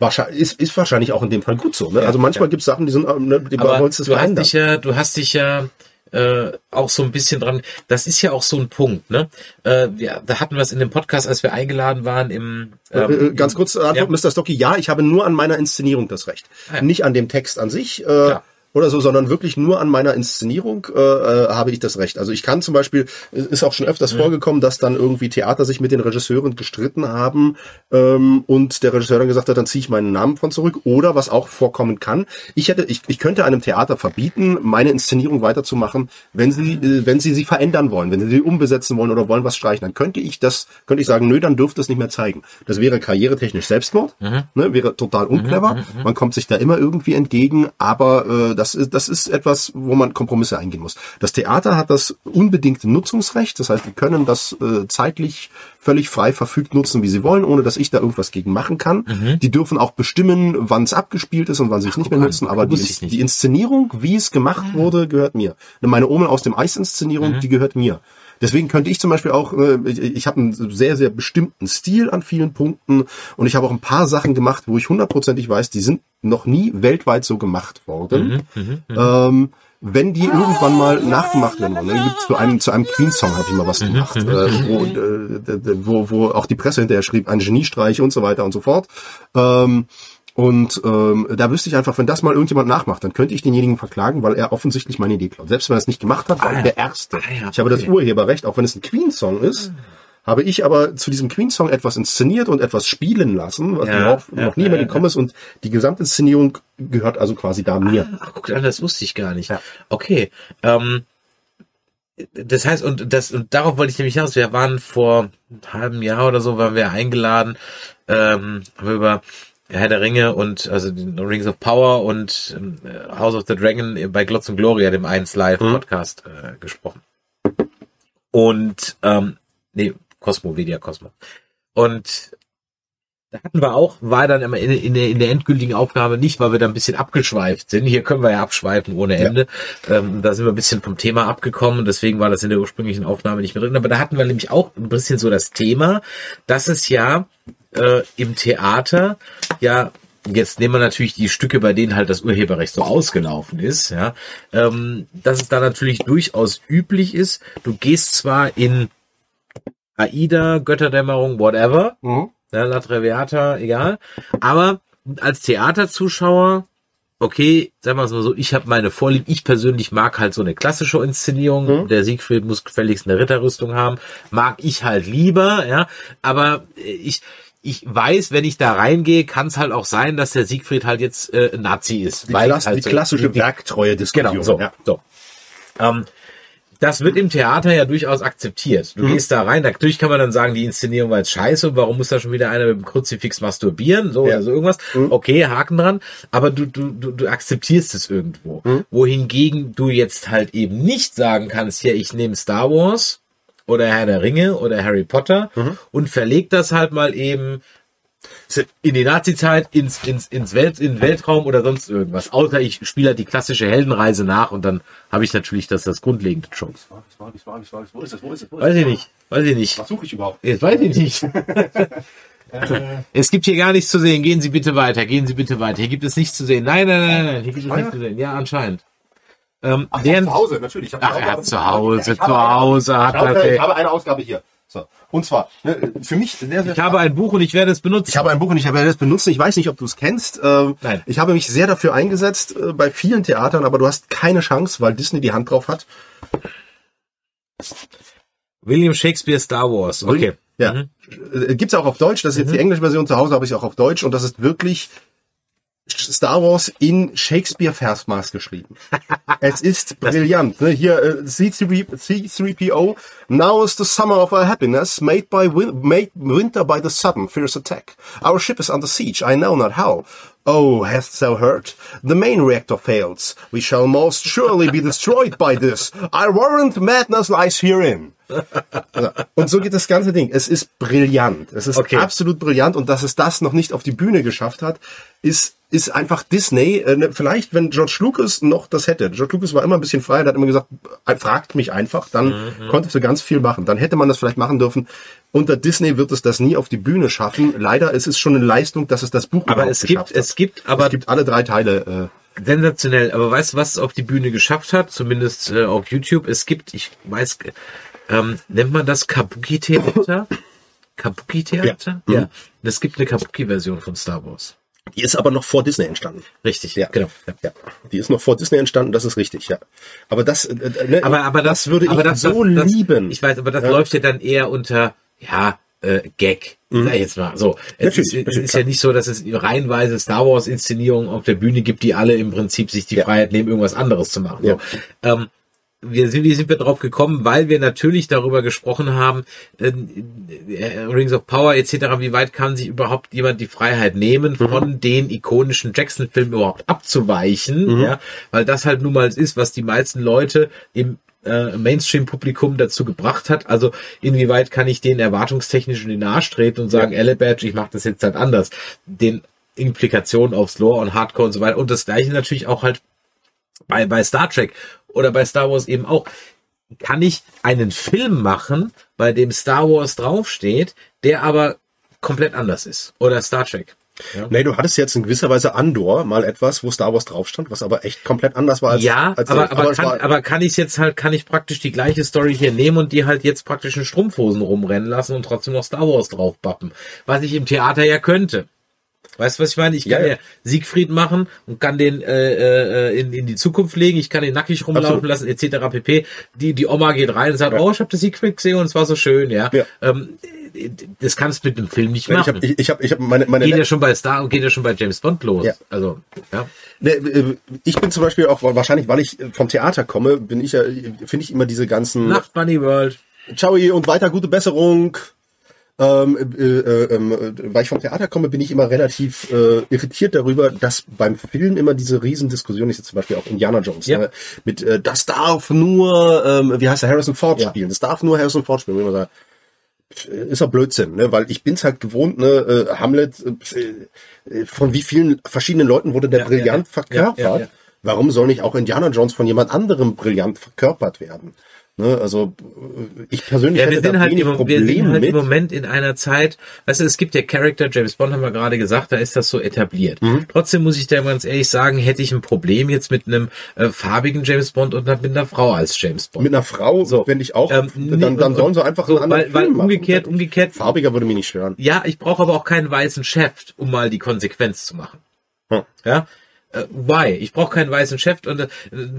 Wahrscheinlich, ist, ist wahrscheinlich auch in dem Fall gut so. Ne? also manchmal gibt's Sachen, die sind, ähm, ne, die Aber du hast dich ja, du hast dich ja äh, auch so ein bisschen dran. Das ist ja auch so ein Punkt, ne? Äh, wir, da hatten wir es in dem Podcast, als wir eingeladen waren im. Äh, äh, ganz kurz Antwort, ja. Mr. Stocky, ja, ich habe nur an meiner Inszenierung das Recht. Ah, ja. Nicht an dem Text an sich. Äh, Klar. Oder so, sondern wirklich nur an meiner Inszenierung äh, äh, habe ich das Recht. Also ich kann zum Beispiel, es ist auch schon Mhm. öfters vorgekommen, dass dann irgendwie Theater sich mit den Regisseuren gestritten haben ähm, und der Regisseur dann gesagt hat, dann ziehe ich meinen Namen von zurück. Oder was auch vorkommen kann, ich hätte, ich, ich könnte einem Theater verbieten, meine Inszenierung weiterzumachen, wenn sie, äh, wenn sie sie verändern wollen, wenn sie sie umbesetzen wollen oder wollen was streichen, dann könnte ich das, könnte ich sagen, nö, dann dürfte es nicht mehr zeigen. Das wäre karrieretechnisch Selbstmord, Mhm. ne, wäre total unclever. Man kommt sich da immer irgendwie entgegen, aber äh, das ist, das ist etwas, wo man Kompromisse eingehen muss. Das Theater hat das unbedingte Nutzungsrecht, das heißt, wir können das äh, zeitlich völlig frei verfügt nutzen, wie sie wollen, ohne dass ich da irgendwas gegen machen kann. Die dürfen auch bestimmen, wann es abgespielt ist und wann sie es nicht mehr nutzen, aber die, die Inszenierung, wie es gemacht wurde, gehört mir. Meine Omen aus dem Eis-Inszenierung, die gehört mir. Deswegen könnte ich zum Beispiel auch, äh, ich, habe einen sehr, sehr bestimmten Stil an vielen Punkten und ich habe auch ein paar Sachen gemacht, wo ich hundertprozentig weiß, die sind noch nie weltweit so gemacht worden. ähm, wenn die irgendwann mal nachgemacht werden wollen. Ne? Zu einem, zu einem Queen-Song habe ich mal was gemacht, äh, wo, äh, wo, wo auch die Presse hinterher schrieb, ein Geniestreich und so weiter und so fort. Ähm, und ähm, da wüsste ich einfach, wenn das mal irgendjemand nachmacht, dann könnte ich denjenigen verklagen, weil er offensichtlich meine Idee klaut. Selbst wenn er es nicht gemacht hat, war er der Erste. Ah, ja, ich habe das okay. Urheberrecht, auch wenn es ein Queen-Song ist. Habe ich aber zu diesem Queen-Song etwas inszeniert und etwas spielen lassen, was Ja, ja, noch nie ja, mehr ja. gekommen ist. Und die Gesamtinszenierung gehört also quasi da mir. Ach, guck an, das wusste ich gar nicht. Ja. Okay. Ähm, das heißt, und das, und darauf wollte ich nämlich hinaus. Wir waren vor einem halben Jahr oder so, waren wir eingeladen, ähm, haben wir über Herr der Ringe und also Rings of Power und ähm, House of the Dragon bei Glotz und Gloria, dem 1 Live Podcast, äh, gesprochen. Und ähm, nee, Cosmo, Media Cosmo. Und da hatten wir auch, war dann immer in, in, der, in der endgültigen Aufgabe nicht, weil wir da ein bisschen abgeschweift sind. Hier können wir ja abschweifen ohne Ende. Ähm, da sind wir ein bisschen vom Thema abgekommen deswegen war das in der ursprünglichen Aufnahme nicht mehr drin. Aber da hatten wir nämlich auch ein bisschen so das Thema, dass es ja äh, im Theater ja Jetzt nehmen wir natürlich die Stücke, bei denen halt das Urheberrecht so ausgelaufen ist, ja, ähm, dass es da natürlich durchaus üblich ist. Du gehst zwar in Aida, Götterdämmerung, whatever, ja, La Traviata, egal. Aber als Theaterzuschauer, okay, sagen wir es mal so, ich habe meine Vorlieben. Ich persönlich mag halt so eine klassische Inszenierung. Der Siegfried muss gefälligst eine Ritterrüstung haben. Mag ich halt lieber, ja. Aber äh, ich, ich weiß, wenn ich da reingehe, kann es halt auch sein, dass der Siegfried halt jetzt äh, Nazi ist. Die, weil Klasse, halt die so- klassische die- Werktreue-Diskussion. Genau, so. Ja. so. Ähm, das wird im Theater ja durchaus akzeptiert. Mhm. Du gehst da rein, natürlich kann man dann sagen, die Inszenierung war jetzt scheiße, und warum muss da schon wieder einer mit dem Kruzifix masturbieren, so Ja. oder so irgendwas. Mhm. Okay, Haken dran, aber du, du, du, du akzeptierst es irgendwo. Mhm. Wohingegen du jetzt halt eben nicht sagen kannst, hier, ich nehme Star Wars oder Herr der Ringe oder Harry Potter Mhm. und verleg das halt mal eben in die Nazi-Zeit, ins, ins, ins Welt, in Weltraum oder sonst irgendwas. Außer ich spiele halt die klassische Heldenreise nach und dann habe ich natürlich das, das grundlegende schon. Wo ist es? Wo ist es? Wo ist? Weiß ich nicht. Weiß ich nicht. Was suche ich überhaupt? Jetzt weiß ich nicht. es gibt hier gar nichts zu sehen. Gehen Sie bitte weiter. Gehen Sie bitte weiter. Hier gibt es nichts zu sehen. Nein, nein, nein, nein. Hier gibt es nichts zu sehen. Ja, anscheinend. Ähm, Ach, deren- zu Hause, natürlich. Ich Ach, er hat zu Hause, zu Hause hat Ich habe eine Ausgabe hier. So. Und zwar, ne, für mich sehr, sehr ich habe ein Buch und ich werde es benutzen. Ich habe ein Buch und ich werde es benutzen. Ich weiß nicht, ob du es kennst. Ähm, Nein. Ich habe mich sehr dafür eingesetzt äh, bei vielen Theatern, aber du hast keine Chance, weil Disney die Hand drauf hat. William Shakespeare Star Wars. Okay. Ja. Mhm. Äh, Gibt's auch auf Deutsch. Das ist jetzt die englische Version. Zu Hause habe ich auch auf Deutsch. Und das ist wirklich Star Wars in Shakespeare-Versmaß geschrieben. es ist brillant. Ne? Hier äh, C3, C3PO. Now is the summer of our happiness, made by win made winter by the sudden fierce attack. Our ship is under siege. I know not how. Oh, hast thou heard? The main reactor fails. We shall most surely be destroyed by this. I warrant madness lies herein. Und so geht das ganze Ding. Es ist brillant. Es ist Okay. absolut brillant. Und dass es das noch nicht auf die Bühne geschafft hat, ist, ist einfach Disney. Äh, ne, vielleicht, wenn George Lucas noch das hätte. George Lucas war immer ein bisschen frei, der hat immer gesagt, äh, fragt mich einfach. Dann Mhm. konntest du ganz viel machen. Dann hätte man das vielleicht machen dürfen. Unter Disney wird es das nie auf die Bühne schaffen. Leider ist es schon eine Leistung, dass es das Buch Aber überhaupt es gibt, es gibt, aber es gibt alle drei Teile. Äh, sensationell. Aber weißt du, was es auf die Bühne geschafft hat? Zumindest äh, auf YouTube. Es gibt, ich weiß, ähm, nennt man das Kabuki-Theater? Kabuki-Theater? Ja. Ja. Es gibt eine Kabuki-Version von Star Wars. Die ist aber noch vor Disney entstanden. Richtig, Ja, genau. Ja. Ja, die ist noch vor Disney entstanden, das ist richtig, ja. Aber das, äh, äh, ne, Aber, aber das, würde ich aber das, so das, das, lieben. Ich weiß, aber das Ja. läuft ja dann eher unter, ja, äh, Gag. Sag ich jetzt mal so. Es Natürlich, ist, natürlich, ist ja nicht so, dass es reihenweise Star Wars Inszenierungen auf der Bühne gibt, die alle im Prinzip sich die Ja. Freiheit nehmen, irgendwas anderes zu machen. So. Ähm, wir sind, wie sind wir drauf gekommen? Weil wir natürlich darüber gesprochen haben, äh, äh, Rings of Power etc., wie weit kann sich überhaupt jemand die Freiheit nehmen, von den ikonischen Jackson-Filmen überhaupt abzuweichen, ja, weil das halt nun mal ist, was die meisten Leute im äh, Mainstream-Publikum dazu gebracht hat. Also inwieweit kann ich denen erwartungstechnisch in den Arsch treten und sagen, Elle Badge, ich mache das jetzt halt anders. Den Implikationen aufs Lore und Hardcore und so weiter. Und das gleiche natürlich auch halt bei, bei Star Trek oder bei Star Wars eben auch. Kann ich einen Film machen, bei dem Star Wars draufsteht, der aber komplett anders ist? Oder Star Trek? Ja? Nee, du hattest jetzt in gewisser Weise Andor mal etwas, wo Star Wars drauf stand, was aber echt komplett anders war als ja, als aber, aber, kann, aber kann ich jetzt halt, kann ich praktisch die gleiche Story hier nehmen und die halt jetzt praktisch in Strumpfhosen rumrennen lassen und trotzdem noch Star Wars draufbappen. Was ich im Theater ja könnte. Weißt du, was ich meine? Ich kann Ja, ja, ja. Siegfried machen und kann den äh, äh, in, in die Zukunft legen, ich kann den nackig rumlaufen Absolut. lassen, etc. pp. Die, die Oma geht rein und sagt, oh, ich habe das Siegfried gesehen und es war so schön, ja. Ja. Ähm, das kannst du mit dem Film nicht ich machen. habe ich, ich hab, ich hab meine meine geht ja schon bei Star und geht ja schon bei James Bond los. Ja. Also, ja. Ne, äh, Ich bin zum Beispiel auch wahrscheinlich, weil ich vom Theater komme, bin ich ja, finde ich immer diese ganzen Nacht Bunny World. Ciao und weiter gute Besserung. Ähm, äh, äh, äh, weil ich vom Theater komme, bin ich immer relativ äh, irritiert darüber, dass beim Film immer diese Riesendiskussion ist, jetzt zum Beispiel auch Indiana Jones, Ja. ne, mit äh, das darf nur, ähm, wie heißt der, Harrison Ford Ja. spielen, das darf nur Harrison Ford spielen. Immer pf, ist doch Blödsinn, ne? weil ich bin's halt gewohnt, ne? äh, Hamlet, von wie vielen verschiedenen Leuten wurde der Ja, brillant verkörpert. Warum soll nicht auch Indiana Jones von jemand anderem brillant verkörpert werden? Ne? Also äh, ich persönlich Ja, wir hätte sind halt, im, wir Probleme sind halt mit. im Moment in einer Zeit, weißt du, es gibt ja Charakter, James Bond haben wir gerade gesagt, da ist das so etabliert. Mhm. Trotzdem muss ich da ganz ehrlich sagen, hätte ich ein Problem jetzt mit einem äh, farbigen James Bond und mit einer Frau als James Bond. Mit einer Frau, So. wenn ich auch, Ähm, dann, dann und- sollen sie einfach so, einen anderen weil, weil Film machen. umgekehrt, umgekehrt, Farbiger würde mich nicht stören. ja, ich brauche aber auch keinen weißen Chef, um mal die Konsequenz zu machen. Hm. Ja. Äh, why? Ich brauche keinen weißen Chef und äh,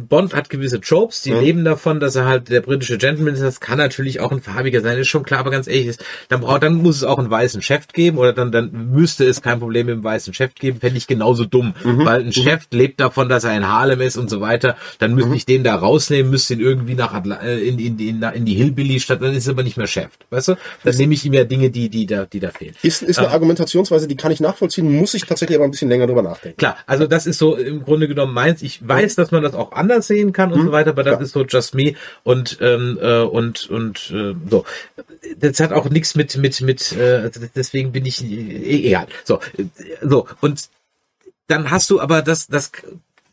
Bond hat gewisse Tropes, die Hm. leben davon, dass er halt der britische Gentleman ist. Das kann natürlich auch ein farbiger sein, ist schon klar, aber ganz ehrlich, ist, dann braucht, dann muss es auch einen weißen Chef geben oder dann, dann müsste es kein Problem mit dem weißen Chef geben, fände ich genauso dumm, Mhm. weil ein Chef lebt davon, dass er in Harlem ist und so weiter. Dann Mhm. müsste ich den da rausnehmen, müsste ihn irgendwie nach Atla äh, in, in, in, in die Hillbilly-Stadt, dann ist er aber nicht mehr Chef, weißt du? Dann nehme ich ihm ja Dinge, die, die da, die da fehlen. Ist, ist eine Argumentationsweise, die kann ich nachvollziehen, muss ich tatsächlich aber ein bisschen länger drüber nachdenken. Klar, also das ist so im Grunde genommen meins. Ich weiß, dass man das auch anders sehen kann und so weiter, aber das klar. ist so just me und ähm, äh, und und äh, so. Das hat auch nichts mit mit mit. Äh, deswegen bin ich eh, egal. So äh, so und dann hast du aber das das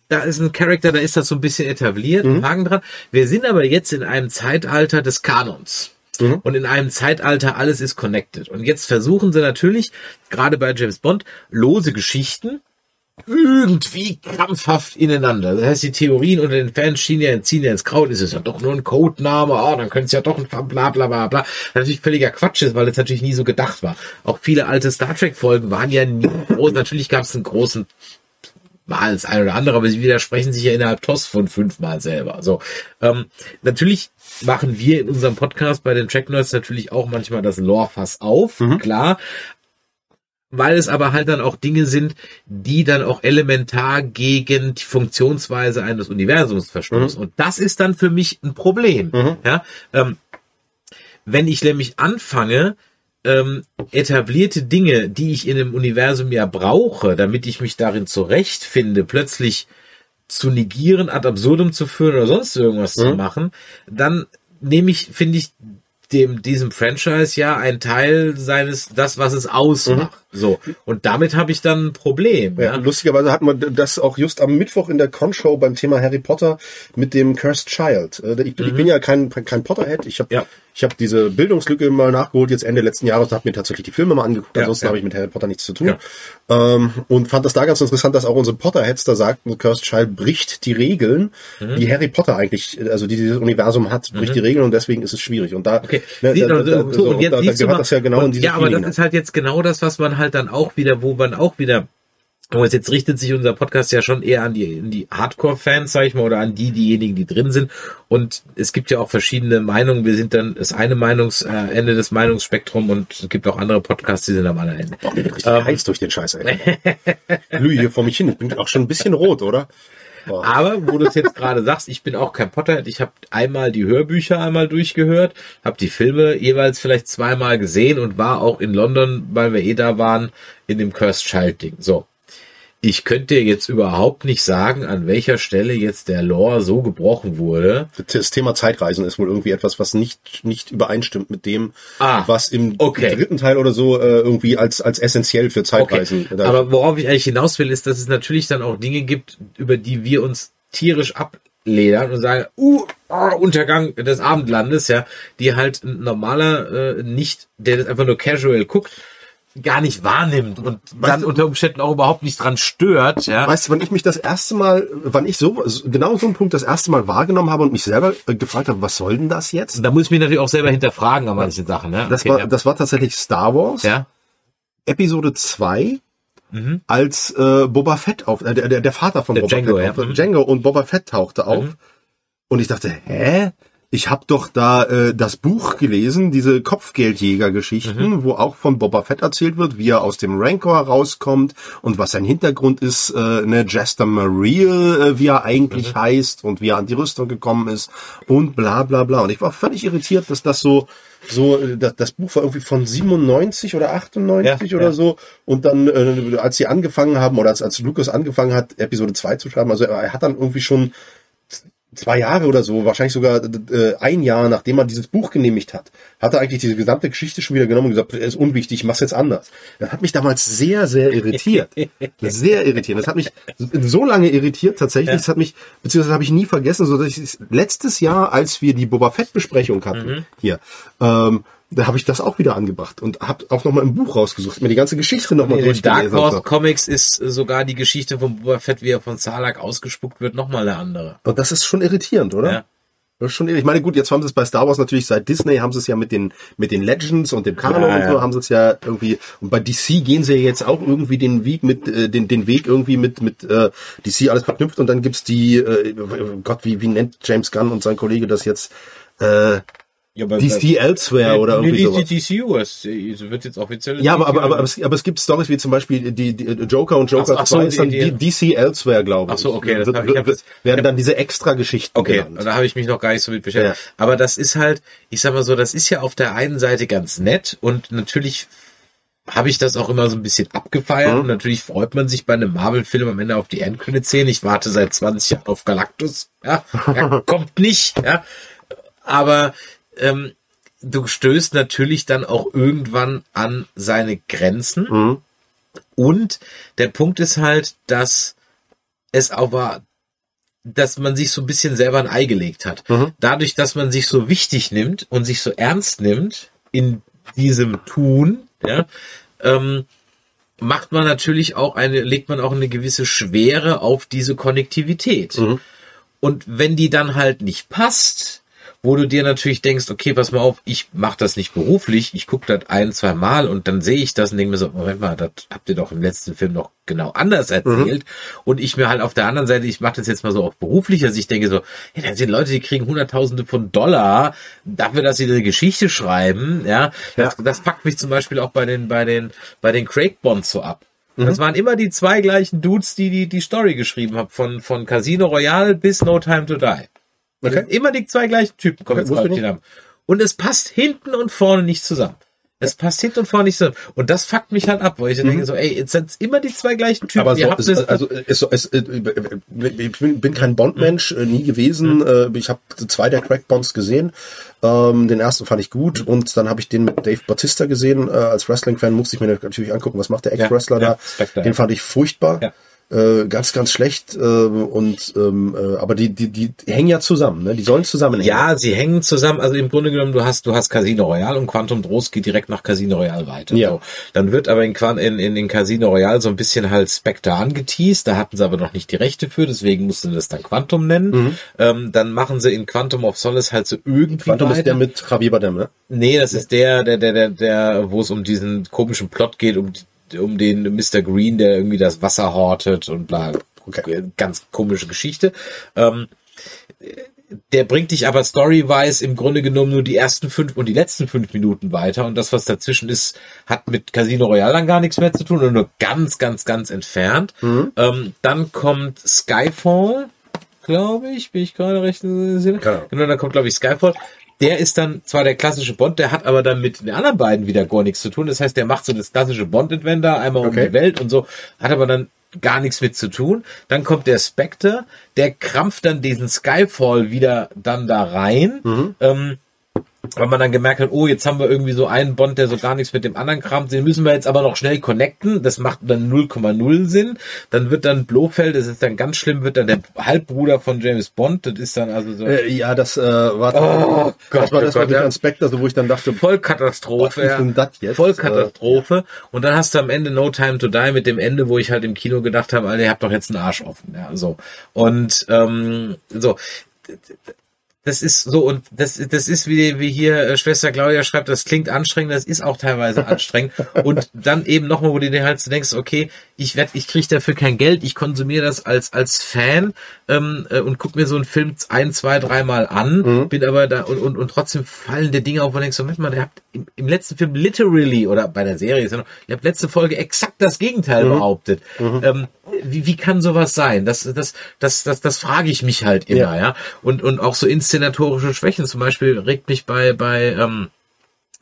da ist ein Charakter, da ist das so ein bisschen etabliert, ein Haken dran. Wir sind aber jetzt in einem Zeitalter des Kanons. Und in einem Zeitalter, alles ist connected. Und jetzt versuchen sie natürlich, gerade bei James Bond, lose Geschichten irgendwie krampfhaft ineinander. Das heißt, die Theorien unter den Fans schienen ja, ziehen ja ins Kraut, ist es ja doch nur ein Codename, oh, dann könnte es ja doch ein bla bla bla bla. Was natürlich völliger Quatsch ist, weil es natürlich nie so gedacht war. Auch viele alte Star Trek Folgen waren ja nie groß. Natürlich gab es einen großen mal das eine oder andere, aber sie widersprechen sich ja innerhalb TOS von fünfmal selber. So, ähm, natürlich machen wir in unserem Podcast bei den Track Nerds natürlich auch manchmal das Lore-Fass auf, klar. Weil es aber halt dann auch Dinge sind, die dann auch elementar gegen die Funktionsweise eines Universums verstoßen. Und das ist dann für mich ein Problem. Ja, ähm, wenn ich nämlich anfange, ähm, etablierte Dinge, die ich in dem Universum ja brauche, damit ich mich darin zurechtfinde, plötzlich zu negieren, ad absurdum zu führen oder sonst irgendwas zu machen, dann nehme ich, finde ich, dem, diesem Franchise ja ein Teil seines, das, was es ausmacht. So. Und damit habe ich dann ein Problem. Ja, Ja. lustigerweise hatten wir das auch just am Mittwoch in der Con-Show beim Thema Harry Potter mit dem Cursed Child. Äh, Ich bin, ich bin ja kein, kein Potterhead. Ich habe Mhm. Ja. ich hab diese Bildungslücke mal nachgeholt, jetzt Ende letzten Jahres, habe mir tatsächlich die Filme mal angeguckt. Ja, Ansonsten ja. habe ich mit Harry Potter nichts zu tun. Ähm, und fand das da ganz interessant, dass auch unsere Potterheads da sagten, Cursed Child bricht die Regeln, Mhm. die Harry Potter eigentlich, also die dieses Universum hat, bricht die Regeln und deswegen ist es schwierig. Und da, Okay. ne, Sieh, da, und, da, und, so, und jetzt da, da siehst du gehört mal, das ja genau in und, diese Ja, aber das ist halt jetzt genau das, was man halt dann auch wieder, wo man auch wieder aber jetzt richtet sich unser Podcast ja schon eher an die, an die Hardcore-Fans, sag ich mal, oder an die, diejenigen, die drin sind. Und es gibt ja auch verschiedene Meinungen. Wir sind dann das eine Meinungs, äh, Ende des Meinungsspektrums und es gibt auch andere Podcasts, die sind am anderen Ende. Boah, mir wird richtig Ähm. heiß durch den Scheiß, ey. Lüge hier vor mich hin. Ich bin auch schon ein bisschen rot, oder? Aber wo du es jetzt gerade sagst, ich bin auch kein Potterhead. Ich habe einmal die Hörbücher einmal durchgehört, habe die Filme jeweils vielleicht zweimal gesehen und war auch in London, weil wir eh da waren, in dem Cursed Child Ding. So. Ich könnte dir jetzt überhaupt nicht sagen, an welcher Stelle jetzt der Lore so gebrochen wurde. Das Thema Zeitreisen ist wohl irgendwie etwas, was nicht, nicht übereinstimmt mit dem, Ah, was im okay. dritten Teil oder so äh, irgendwie als, als essentiell für Zeitreisen. Da- Aber worauf ich eigentlich hinaus will, ist, dass es natürlich dann auch Dinge gibt, über die wir uns tierisch abledern und sagen, uh, ah, Untergang des Abendlandes, ja, die halt ein normaler äh, nicht, der das einfach nur casual guckt, gar nicht wahrnimmt und Weißt dann du- unter Umständen auch überhaupt nicht dran stört, ja. Weißt du, wann ich mich das erste Mal, wann ich so, genau so einen Punkt das erste Mal wahrgenommen habe und mich selber äh, gefragt habe, was soll denn das jetzt? Da muss ich mich natürlich auch selber hinterfragen an manchen Sachen, ne? Das Okay, war, ja. das war tatsächlich Star Wars, ja. Episode 2, Mhm. als äh, Boba Fett auf, äh, der, der, Vater von Der Boba Django, Fett, ja. auf, Mhm. Django und Boba Fett tauchte auf. Und ich dachte, hä? Ich habe doch da äh, das Buch gelesen, diese Kopfgeldjäger-Geschichten, Mhm. wo auch von Boba Fett erzählt wird, wie er aus dem Rancor rauskommt und was sein Hintergrund ist, äh, ne, Jester Mariel, äh, wie er eigentlich Mhm. heißt und wie er an die Rüstung gekommen ist und bla bla bla. Und ich war völlig irritiert, dass das so so äh, das, das Buch war irgendwie von 97 oder 98 Ja, oder ja. so und dann äh, als sie angefangen haben oder als, als Lucas angefangen hat Episode 2 zu schreiben, also er hat dann irgendwie schon zwei Jahre oder so, wahrscheinlich sogar äh, ein Jahr, nachdem er dieses Buch genehmigt hat, hat er eigentlich diese gesamte Geschichte schon wieder genommen und gesagt, ist unwichtig, ich mach's jetzt anders. Das hat mich damals sehr, sehr irritiert. sehr irritiert. Das hat mich so lange irritiert tatsächlich, das hat mich, beziehungsweise habe ich nie vergessen, so dass ich es letztes Jahr, als wir die Boba Fett Besprechung hatten, hier, ähm, da habe ich das auch wieder angebracht und habe auch nochmal im Buch rausgesucht, mir die ganze Geschichte nochmal Dark durchgelesen. und Horse. Comics ist äh, sogar die Geschichte von Boba Fett, wie er von Salak ausgespuckt wird, nochmal eine andere. Und das ist schon irritierend, oder? Ja. Das ist schon, ich meine, gut, jetzt haben sie es bei Star Wars natürlich seit Disney haben sie es ja mit den, mit den Legends und dem Kanon Ja, und so ja. haben sie es ja irgendwie, und bei DC gehen sie ja jetzt auch irgendwie den Weg mit, äh, den, den Weg irgendwie mit, mit, äh, DC alles verknüpft und dann gibt's die, äh, Gott, wie, wie nennt James Gunn und sein Kollege das jetzt, äh, Ja, aber DC Elsewhere oder irgendwie sowas. Die DCU, es wird jetzt offiziell. Ja, aber, aber, aber, aber, es, aber es gibt Stories wie zum Beispiel die, die Joker und Joker Ach so, 2 ist dann die- die, DC Elsewhere, glaube ich. Ach so, okay, das Wird, hab ich- hab das- werden dann diese Extra-Geschichten Okay, genannt. da habe ich mich noch gar nicht so mit beschäftigt. Ja. Aber das ist halt, ich sag mal so, das ist ja auf der einen Seite ganz nett und natürlich habe ich das auch immer so ein bisschen abgefeiert. Mhm. Und natürlich freut man sich bei einem Marvel-Film am Ende auf die Endcredit-Szene. Ich warte seit 20 Jahren auf Galactus. Ja, er kommt nicht. Ja, aber ähm, du stößt natürlich dann auch irgendwann an seine Grenzen. Mhm. Und der Punkt ist halt, dass es aber, dass man sich so ein bisschen selber ein Ei gelegt hat. Mhm. Dadurch, dass man sich so wichtig nimmt und sich so ernst nimmt in diesem Tun, ja, ähm, macht man natürlich auch eine, legt man auch eine gewisse Schwere auf diese Konnektivität. Mhm. Und wenn die dann halt nicht passt, wo du dir natürlich denkst, okay, pass mal auf, ich mache das nicht beruflich, ich gucke das ein, zwei Mal und dann sehe ich das und denke mir so, Moment mal, das habt ihr doch im letzten Film noch genau anders erzählt. Und ich mir halt auf der anderen Seite, ich mache das jetzt mal so auf beruflicher Sicht, denke so, ja, da sind Leute, die kriegen Hunderttausende von Dollar dafür, dass sie eine Geschichte schreiben, ja. Das, das packt mich zum Beispiel auch bei den, bei den, bei den Craig Bonds so ab. Das waren immer die zwei gleichen Dudes, die die, die Story geschrieben haben, von, von Casino Royale bis No Time to Die. Okay. Immer die zwei gleichen Typen ich den Namen. Und es passt hinten und vorne nicht zusammen. Es passt hinten und vorne nicht zusammen. Und das fuckt mich halt ab, weil ich denke so, ey, jetzt sind immer die zwei gleichen Typen. Mhm. Aber Ihr so, habt es, also es, es, es, ich bin, kein Bond-Mensch, äh, nie gewesen. Äh, Ich habe zwei der Crack-Bonds gesehen. Ähm, den ersten fand ich gut und dann habe ich den mit Dave Bautista gesehen. Äh, als Wrestling-Fan musste ich mir natürlich angucken, was macht der Ex-Wrestler Ja, ja, da. Den fand ich furchtbar. Ja. Äh, ganz, ganz schlecht. Äh, und ähm, äh, aber die, die, die hängen ja zusammen, ne? Die sollen zusammenhängen. Ja, sie hängen zusammen. Also im Grunde genommen, du hast, du hast Casino Royale und Quantum Trost geht direkt nach Casino Royale weiter. Ja. So. Dann wird aber in, in, in, in Casino Royale so ein bisschen halt Spectre angeteased. Da hatten sie aber noch nicht die Rechte für, deswegen mussten sie das dann Quantum nennen. Ähm, dann machen sie in Quantum of Solace halt so irgendwie Mhm. Quantum weiter. ist der mit Javier Bardem, ne? Nee, das ist der, der, der, der, der, wo es um diesen komischen Plot geht, um, um den Mr. Green, der irgendwie das Wasser hortet und bla. Okay. Ganz komische Geschichte. Ähm, der bringt dich aber story-wise im Grunde genommen nur die ersten fünf und die letzten fünf Minuten weiter und das, was dazwischen ist, hat mit Casino Royale dann gar nichts mehr zu tun oder nur ganz, ganz, ganz entfernt. Ähm, dann kommt Skyfall, glaube ich, bin ich gerade recht in Sinne. Genau, dann kommt, glaube ich, Skyfall. Der ist dann zwar der klassische Bond, der hat aber dann mit den anderen beiden wieder gar nichts zu tun. Das heißt, der macht so das klassische Bond-Adventure, einmal um Okay. die Welt und so, hat aber dann gar nichts mit zu tun. Dann kommt der Spectre, der krampft dann diesen Skyfall wieder dann da rein. Ähm, weil man dann gemerkt hat, oh, jetzt haben wir irgendwie so einen Bond, der so gar nichts mit dem anderen kramt, den müssen wir jetzt aber noch schnell connecten, das macht dann 0,0 Sinn, dann wird dann Blofeld, das ist dann ganz schlimm, wird dann der Halbbruder von James Bond, das ist dann also so... Äh, ja, das äh, war, Oh Gott, das war das oh war Gott, mit ja. Inspector, so wo ich dann dachte, Vollkatastrophe. Vollkatastrophe. Und dann hast du am Ende No Time to Die mit dem Ende, wo ich halt im Kino gedacht habe, Alter, ihr habt doch jetzt einen Arsch offen. Ja, so. Und ähm, so. Das ist so und das das ist wie wie hier äh, Schwester Claudia schreibt, das klingt anstrengend, das ist auch teilweise anstrengend und dann eben nochmal, wo du dir halt denkst, okay, ich werd, ich kriege dafür kein Geld, ich konsumiere das als als Fan ähm, äh, und guck mir so einen Film ein, zwei, dreimal an, bin aber da und, und und trotzdem fallen dir Dinge auf, wo du denkst, so, Moment mal, der habt im, im letzten Film literally oder bei der Serie ihr habt letzte Folge exakt das Gegenteil behauptet. Ähm, wie, wie kann sowas sein? Das, das, das, das, das frage ich mich halt immer, ja. Ja. Und, und auch so inszenatorische Schwächen. Zum Beispiel regt mich bei, bei, ähm,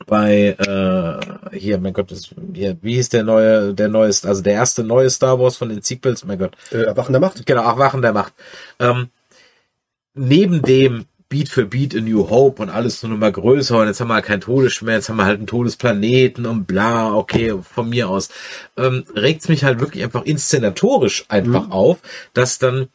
bei äh, hier, mein Gott, das, hier, wie hieß der neue, der neueste, also der erste neue Star Wars von den Sequels, mein Gott. äh, Erwachen der Macht. Genau, Erwachen der Macht. Ähm, neben dem Beat für Beat a New Hope und alles so nochmal größer und jetzt haben wir halt keinen Todesschmerz, jetzt haben wir halt einen Todesplaneten und bla, okay, von mir aus, ähm, regt's mich halt wirklich einfach inszenatorisch einfach auf, dass dann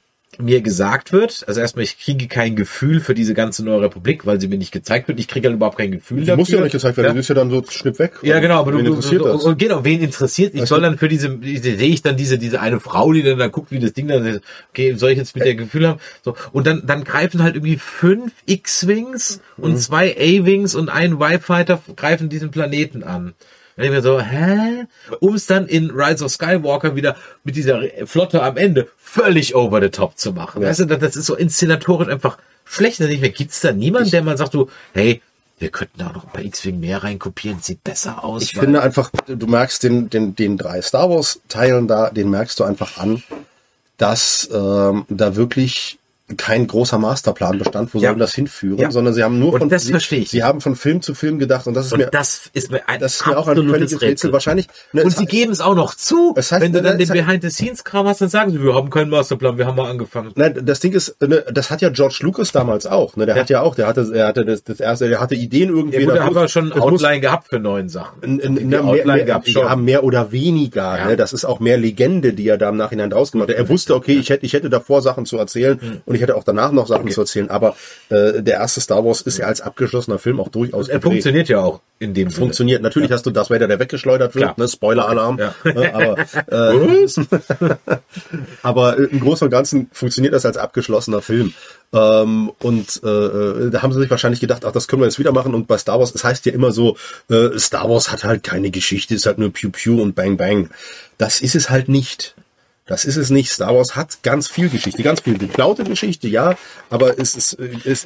mir gesagt wird, also erstmal, ich kriege kein Gefühl für diese ganze neue Republik, weil sie mir nicht gezeigt wird. Ich kriege halt überhaupt kein Gefühl Die muss ja nicht gezeigt werden, Ja. die ist ja dann so schnipp weg. Ja, genau, aber du, Wen du, interessiert du das? und genau, wen interessiert? Ich Weißt soll du? dann für diese, diese sehe ich dann diese, diese eine Frau, die dann da guckt, wie das Ding dann, okay, soll ich jetzt mit der Gefühl haben? So, und dann, dann greifen halt irgendwie fünf X-Wings Mhm. und zwei A-Wings und ein Y-Fighter greifen diesen Planeten an. Denke ich mir so, hä? Um es dann in Rise of Skywalker wieder mit dieser Flotte am Ende völlig over the top zu machen. Ja. Weißt du, das, ist so inszenatorisch einfach schlecht. Ich mir, gibt's da niemanden, der mal sagt, du, hey, wir könnten da noch ein paar X-Wing mehr reinkopieren, sieht besser aus. Ich finde einfach, du merkst den, den, den drei Star Wars Teilen da, den merkst du einfach an, dass ähm, da wirklich kein großer Masterplan bestand, wo Ja. soll das hinführen, Ja. sondern sie haben nur Und von das sie, verstehe ich. sie haben von Film zu Film gedacht und das ist und mir das ist mir ein das ist mir auch ein völliges Rätsel. Wahrscheinlich ne, Und sie geben es auch noch zu. Es heißt, Wenn du dann es den heißt- Behind-the-Scenes-Kram hast, dann sagen sie, wir haben keinen Masterplan, wir haben mal angefangen. Nein, das Ding ist, ne, das hat ja George Lucas damals auch. Ne, der hat ja auch, der hatte, er hatte das, das erste, der hatte Ideen irgendwie. Ja, gut, das da haben wir schon das muss- Outline gehabt für neuen Sachen. N- n- mehr, Outline mehr, gab's schon. ja, mehr oder weniger. Ja. Ne? Das ist auch mehr Legende, die er da im Nachhinein draus gemacht hat. Er wusste, okay, ich hätte, ich hätte davor Sachen zu erzählen und ich hätte auch danach noch Sachen zu erzählen. Aber äh, der erste Star Wars ist ja als abgeschlossener Film auch durchaus Er gedreht. funktioniert ja auch in dem Sinne. Funktioniert. Natürlich hast du das Vader, der weggeschleudert wird, Klar. ne? Spoiler-Alarm. Ja. Ne? Aber, äh, aber äh, im Großen und Ganzen funktioniert das als abgeschlossener Film. Ähm, und äh, äh, da haben sie sich wahrscheinlich gedacht, ach, das können wir jetzt wieder machen. Und bei Star Wars, es heißt ja immer so, äh, Star Wars hat halt keine Geschichte, ist halt nur Pew Pew und Bang Bang. Das ist es halt nicht. Das ist es nicht. Star Wars hat ganz viel Geschichte, ganz viel geklaute Geschichte, ja, aber es ist, es,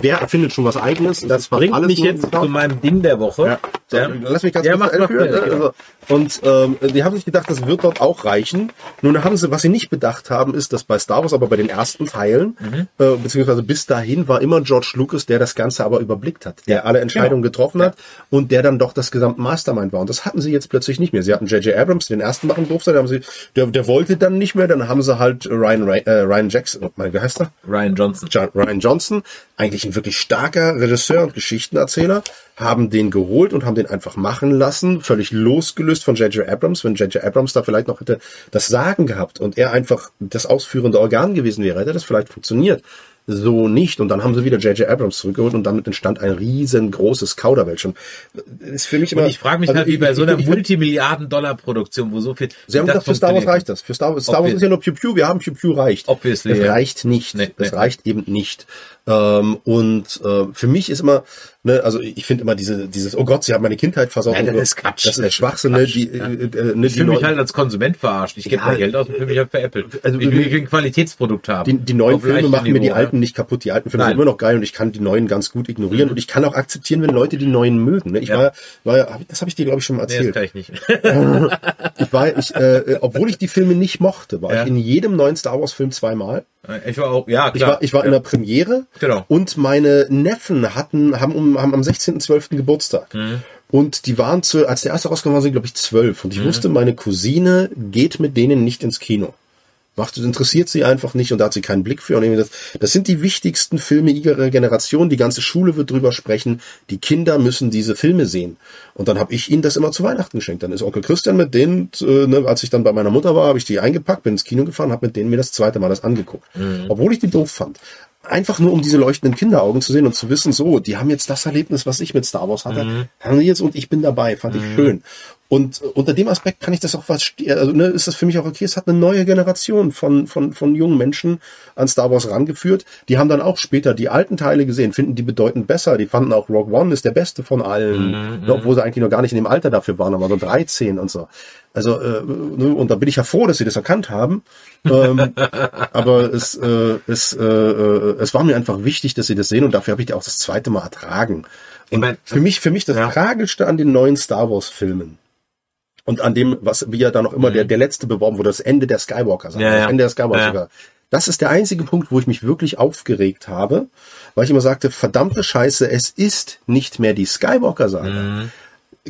wer erfindet schon was eigenes? Das bringt alles mich jetzt zu meinem Ding der Woche. Ja. Ja. Lass mich ganz Ja, kurz mach, zu mach, Ende führen. bitte, ne? genau. also, und ähm, die haben sich gedacht, das wird dort auch reichen. Nun haben sie, was sie nicht bedacht haben, ist, dass bei Star Wars, aber bei den ersten Teilen, Mhm. äh, beziehungsweise bis dahin war immer George Lucas, der das Ganze aber überblickt hat, der alle Entscheidungen Genau. getroffen hat und der dann doch das gesamte Mastermind war. Und das hatten sie jetzt plötzlich nicht mehr. Sie hatten J.J. Abrams, den ersten machen durfte, da haben sie, der, der wollte dann nicht mehr, dann haben sie halt Ryan, äh, Ryan Jackson, oh, mein, wie heißt er? Ryan Johnson. John, Ryan Johnson, eigentlich ein wirklich starker Regisseur und Geschichtenerzähler, haben den geholt und haben den einfach machen lassen, völlig losgelöst von J.J. Abrams. Wenn J.J. Abrams da vielleicht noch hätte das Sagen gehabt und er einfach das ausführende Organ gewesen wäre, hätte das vielleicht funktioniert. So nicht. Und dann haben sie wieder J.J. Abrams zurückgeholt und damit entstand ein riesengroßes Kauderwelsch. Und ist für mich immer. Und ich frage mich also halt, wie bei so einer Multimilliarden-Dollar-Produktion, wo so viel... Sie haben gedacht, für Star Wars reicht das. Für Star, Star Wars ist ja nur Pew Pew. Wir haben Pew Pew reicht. Obviously, es reicht nicht. Nee, es nee. reicht eben nicht. Ähm, und äh, für mich ist immer, ne, also ich finde immer diese, dieses, oh Gott, sie haben meine Kindheit versaut. Nein, das ist Quatsch. Das ist ist Schwachsinn. Ne, Quatsch, die, ja. äh, äh, ne, Ich fühle mich halt als Konsument verarscht. Ich gebe Ja. mein Geld aus und fühle mich halt veräppelt. Also, ich will ein Qualitätsprodukt haben. die, die neuen Filme machen mir die alten nicht kaputt. Die alten Filme Nein. sind immer noch geil und ich kann die neuen ganz gut ignorieren und ich kann auch akzeptieren, wenn Leute die neuen mögen. Ne? Ich Ja. war, war ja, ich- das habe ich dir glaube ich schon mal Ja. Nee, das erzählt. kann ich nicht. ich war, ich, äh, obwohl ich die Filme nicht mochte, war Ja. ich in jedem neuen Star Wars Film zweimal. Ich war auch, ja, Ich klar. war, ich war in der Premiere Genau. und meine Neffen hatten, haben, um, haben am 16.12. Geburtstag. Mhm. Und die waren zu, als der erste rausgekommen war, sind glaube ich zwölf. Und ich Mhm. wusste, meine Cousine geht mit denen nicht ins Kino. Macht, interessiert sie einfach nicht und da hat sie keinen Blick für. Und das, das sind die wichtigsten Filme ihrer Generation. Die ganze Schule wird drüber sprechen. Die Kinder müssen diese Filme sehen. Und dann habe ich ihnen das immer zu Weihnachten geschenkt. Dann ist Onkel Christian mit denen, äh, ne, als ich dann bei meiner Mutter war, habe ich die eingepackt, bin ins Kino gefahren, habe mit denen mir das zweite Mal das angeguckt. Mhm. Obwohl ich die doof fand einfach nur um diese leuchtenden Kinderaugen zu sehen und zu wissen, so, die haben jetzt das Erlebnis, was ich mit Star Wars hatte, mhm. haben die jetzt und ich bin dabei, fand mhm. ich schön. Und unter dem Aspekt kann ich das auch was, also, ne, ist das für mich auch okay. Es hat eine neue Generation von, von, von jungen Menschen an Star Wars rangeführt. Die haben dann auch später die alten Teile gesehen, finden die bedeutend besser. Die fanden auch Rogue One ist der beste von allen, mhm, ne, obwohl sie eigentlich noch gar nicht in dem Alter dafür waren, aber so 13 und so. Also, äh, ne, und da bin ich ja froh, dass sie das erkannt haben. ähm, aber es, äh, es, äh, äh, es war mir einfach wichtig, dass sie das sehen und dafür habe ich die auch das zweite Mal ertragen. Und ich mein, für mich, für mich das ja. Tragischste an den neuen Star Wars Filmen und an dem, was wie ja da noch immer mhm. der, der letzte beworben wurde, das Ende der Skywalker, ja, ja. das Ende der Skywalker. Ja. Das ist der einzige Punkt, wo ich mich wirklich aufgeregt habe, weil ich immer sagte, verdammte Scheiße, es ist nicht mehr die Skywalker-Saga. Mhm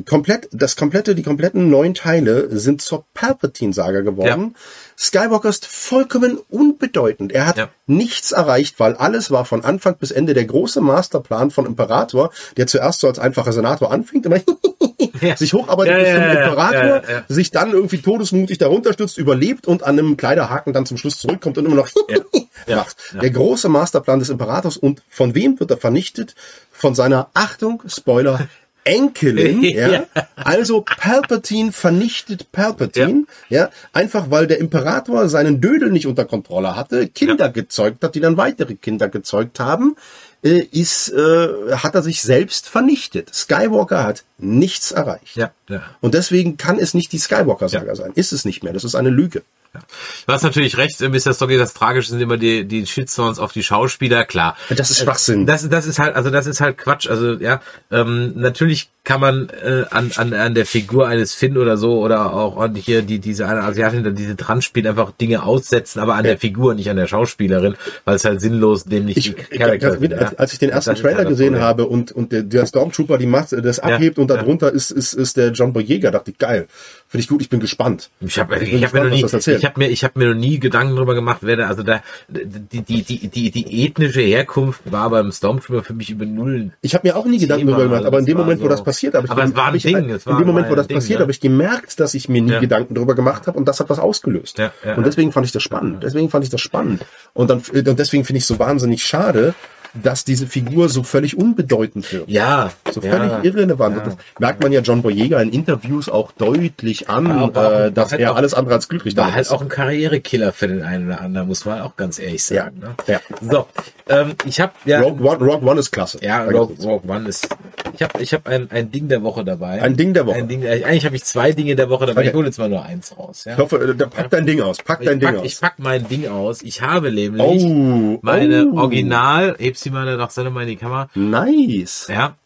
komplett, das komplette, die kompletten neun Teile sind zur Palpatine-Saga geworden. Ja. Skywalker ist vollkommen unbedeutend. Er hat ja. nichts erreicht, weil alles war von Anfang bis Ende der große Masterplan von Imperator, der zuerst so als einfacher Senator anfängt, immer ja. sich hocharbeitet bis zum Imperator, sich dann irgendwie todesmutig darunter stützt, überlebt und an einem Kleiderhaken dann zum Schluss zurückkommt und immer noch macht. Der große Masterplan des Imperators und von wem wird er vernichtet? Von seiner Achtung, Spoiler, Enkelin, ja. Also Palpatine vernichtet Palpatine, ja. ja. Einfach weil der Imperator seinen Dödel nicht unter Kontrolle hatte, Kinder ja. gezeugt hat, die dann weitere Kinder gezeugt haben, äh, ist, äh, hat er sich selbst vernichtet. Skywalker hat nichts erreicht. Ja, ja. Und deswegen kann es nicht die Skywalker-Saga ja. sein. Ist es nicht mehr. Das ist eine Lüge. Ja. Du hast natürlich recht, Mr. Story, das Tragische sind immer die, die Shitstorms auf die Schauspieler, klar. Das ist Schwachsinn. Das, das ist halt, also das ist halt Quatsch. Also ja, ähm, natürlich kann man äh, an, an, an der Figur eines Finn oder so oder auch an hier die diese eine Asiatin, diese Trans-Spiel einfach Dinge aussetzen, aber an ja. der Figur, nicht an der Schauspielerin, weil es halt sinnlos dem nicht ich, die Charakter ja. als, als ich den ersten Trailer halt gesehen habe und und der, der Stormtrooper die macht das abhebt ja. und darunter ist ist ist der John Boyega, dachte ich geil. Finde ich gut, ich bin gespannt. Ich habe ich, ich hab mir noch nie ich habe mir ich habe mir noch nie Gedanken darüber gemacht, wer da also da die die die die die ethnische Herkunft war beim Stormtrooper für mich über null. Ich habe mir auch nie Gedanken darüber gemacht, aber in dem Moment, wo das passiert, habe ich aber es war ein Ding, es war in dem Moment, wo das Ding, passiert, ne? habe ich gemerkt, dass ich mir nie ja. Gedanken darüber gemacht habe und das hat was ausgelöst. Ja, ja, und deswegen fand ich das spannend. Deswegen fand ich das spannend. Und dann und deswegen finde ich es so wahnsinnig schade, dass diese Figur so völlig unbedeutend wird. Ja. So völlig ja, irrelevant. Ja, das merkt man ja John Boyega in Interviews auch deutlich an, äh, dass er auch, alles andere als glücklich war. War halt ist. auch ein Karrierekiller für den einen oder anderen, muss man auch ganz ehrlich sagen. Ja. Ne? ja. So, ähm, ich habe ja. Rogue One, Rogue One ist klasse. Ja, Rogue, Rogue One ist. Ich habe ich hab ein, ein Ding der Woche dabei. Ein Ding der Woche. Ein Ding, eigentlich habe ich zwei Dinge der Woche dabei. Okay. Ich hole jetzt mal nur eins raus. Ja? Ich hoffe, äh, da pack dein Ding aus. Pack dein ich Ding aus. Ich pack mein Ding aus. Ich habe nämlich oh, meine oh. Original, heb sie mal nach seine in die Kamera. Nice. Ja.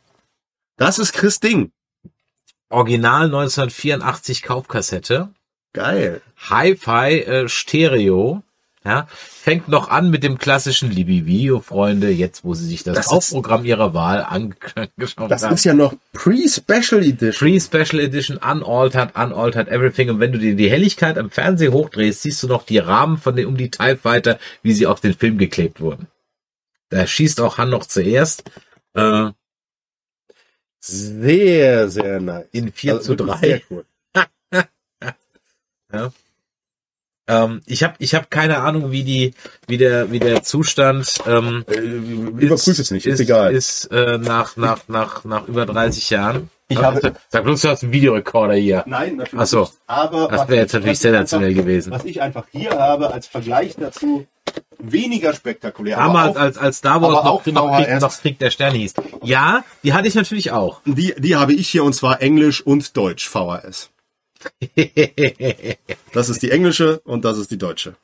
Das ist Chris Ding. Original 1984 Kaufkassette. Geil. Hi-Fi äh, Stereo. Ja, fängt noch an mit dem klassischen Libivio, Freunde, jetzt wo sie sich das, das Aufprogramm ihrer Wahl angeschaut haben. Das ist ja noch Pre-Special Edition. Pre-Special Edition, unaltered, unaltered everything. Und wenn du dir die Helligkeit am Fernseher hochdrehst, siehst du noch die Rahmen von den um die TIE Fighter, wie sie auf den Film geklebt wurden. Da schießt auch Han noch zuerst. Äh, sehr, sehr nice. In 4 also zu 3. Cool. ja. Ähm, ich habe ich hab keine Ahnung, wie die wie der wie der Zustand ähm, äh, überprüf es nicht, ist, ist egal. Ist äh, nach nach nach nach über 30 Jahren. Ich habe sag bloß du hast einen Videorekorder hier. Nein, natürlich. Ach so. Nicht. Aber das wäre jetzt natürlich sensationell gewesen. Was ich einfach hier habe als Vergleich dazu weniger spektakulär. Damals, als, als Star Wars noch, noch, Krieg, noch Krieg der Sterne hieß. Ja, die hatte ich natürlich auch. Die, die habe ich hier und zwar Englisch und Deutsch VHS. das ist die englische und das ist die deutsche.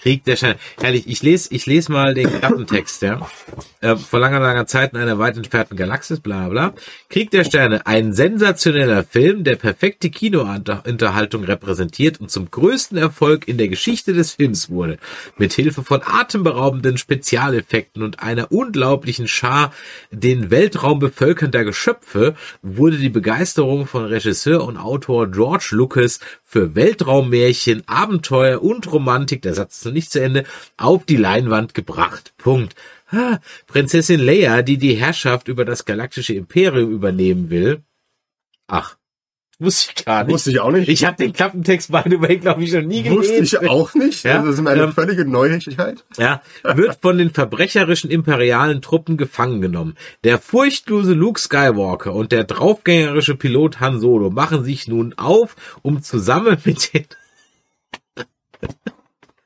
Krieg der Sterne. Herrlich, ich lese, ich lese mal den Klappentext, ja. Äh, vor langer, langer Zeit in einer weit entfernten Galaxis, bla bla. Krieg der Sterne, ein sensationeller Film, der perfekte Kinounterhaltung repräsentiert und zum größten Erfolg in der Geschichte des Films wurde. Mit Hilfe von atemberaubenden Spezialeffekten und einer unglaublichen Schar den Weltraum bevölkernder Geschöpfe wurde die Begeisterung von Regisseur und Autor George Lucas für Weltraummärchen, Abenteuer und Romantik, der Satz ist noch nicht zu Ende, auf die Leinwand gebracht. Punkt. Ha, Prinzessin Leia, die die Herrschaft über das galaktische Imperium übernehmen will. Ach, wusste ich gar nicht. Wusste ich auch nicht. Ich habe den Klappentext by the way, glaube ich, noch nie gelesen. Wusste ich auch nicht. Ja, das ist eine ähm, völlige Neuigkeit. Ja, wird von den verbrecherischen imperialen Truppen gefangen genommen. Der furchtlose Luke Skywalker und der draufgängerische Pilot Han Solo machen sich nun auf, um zusammen mit den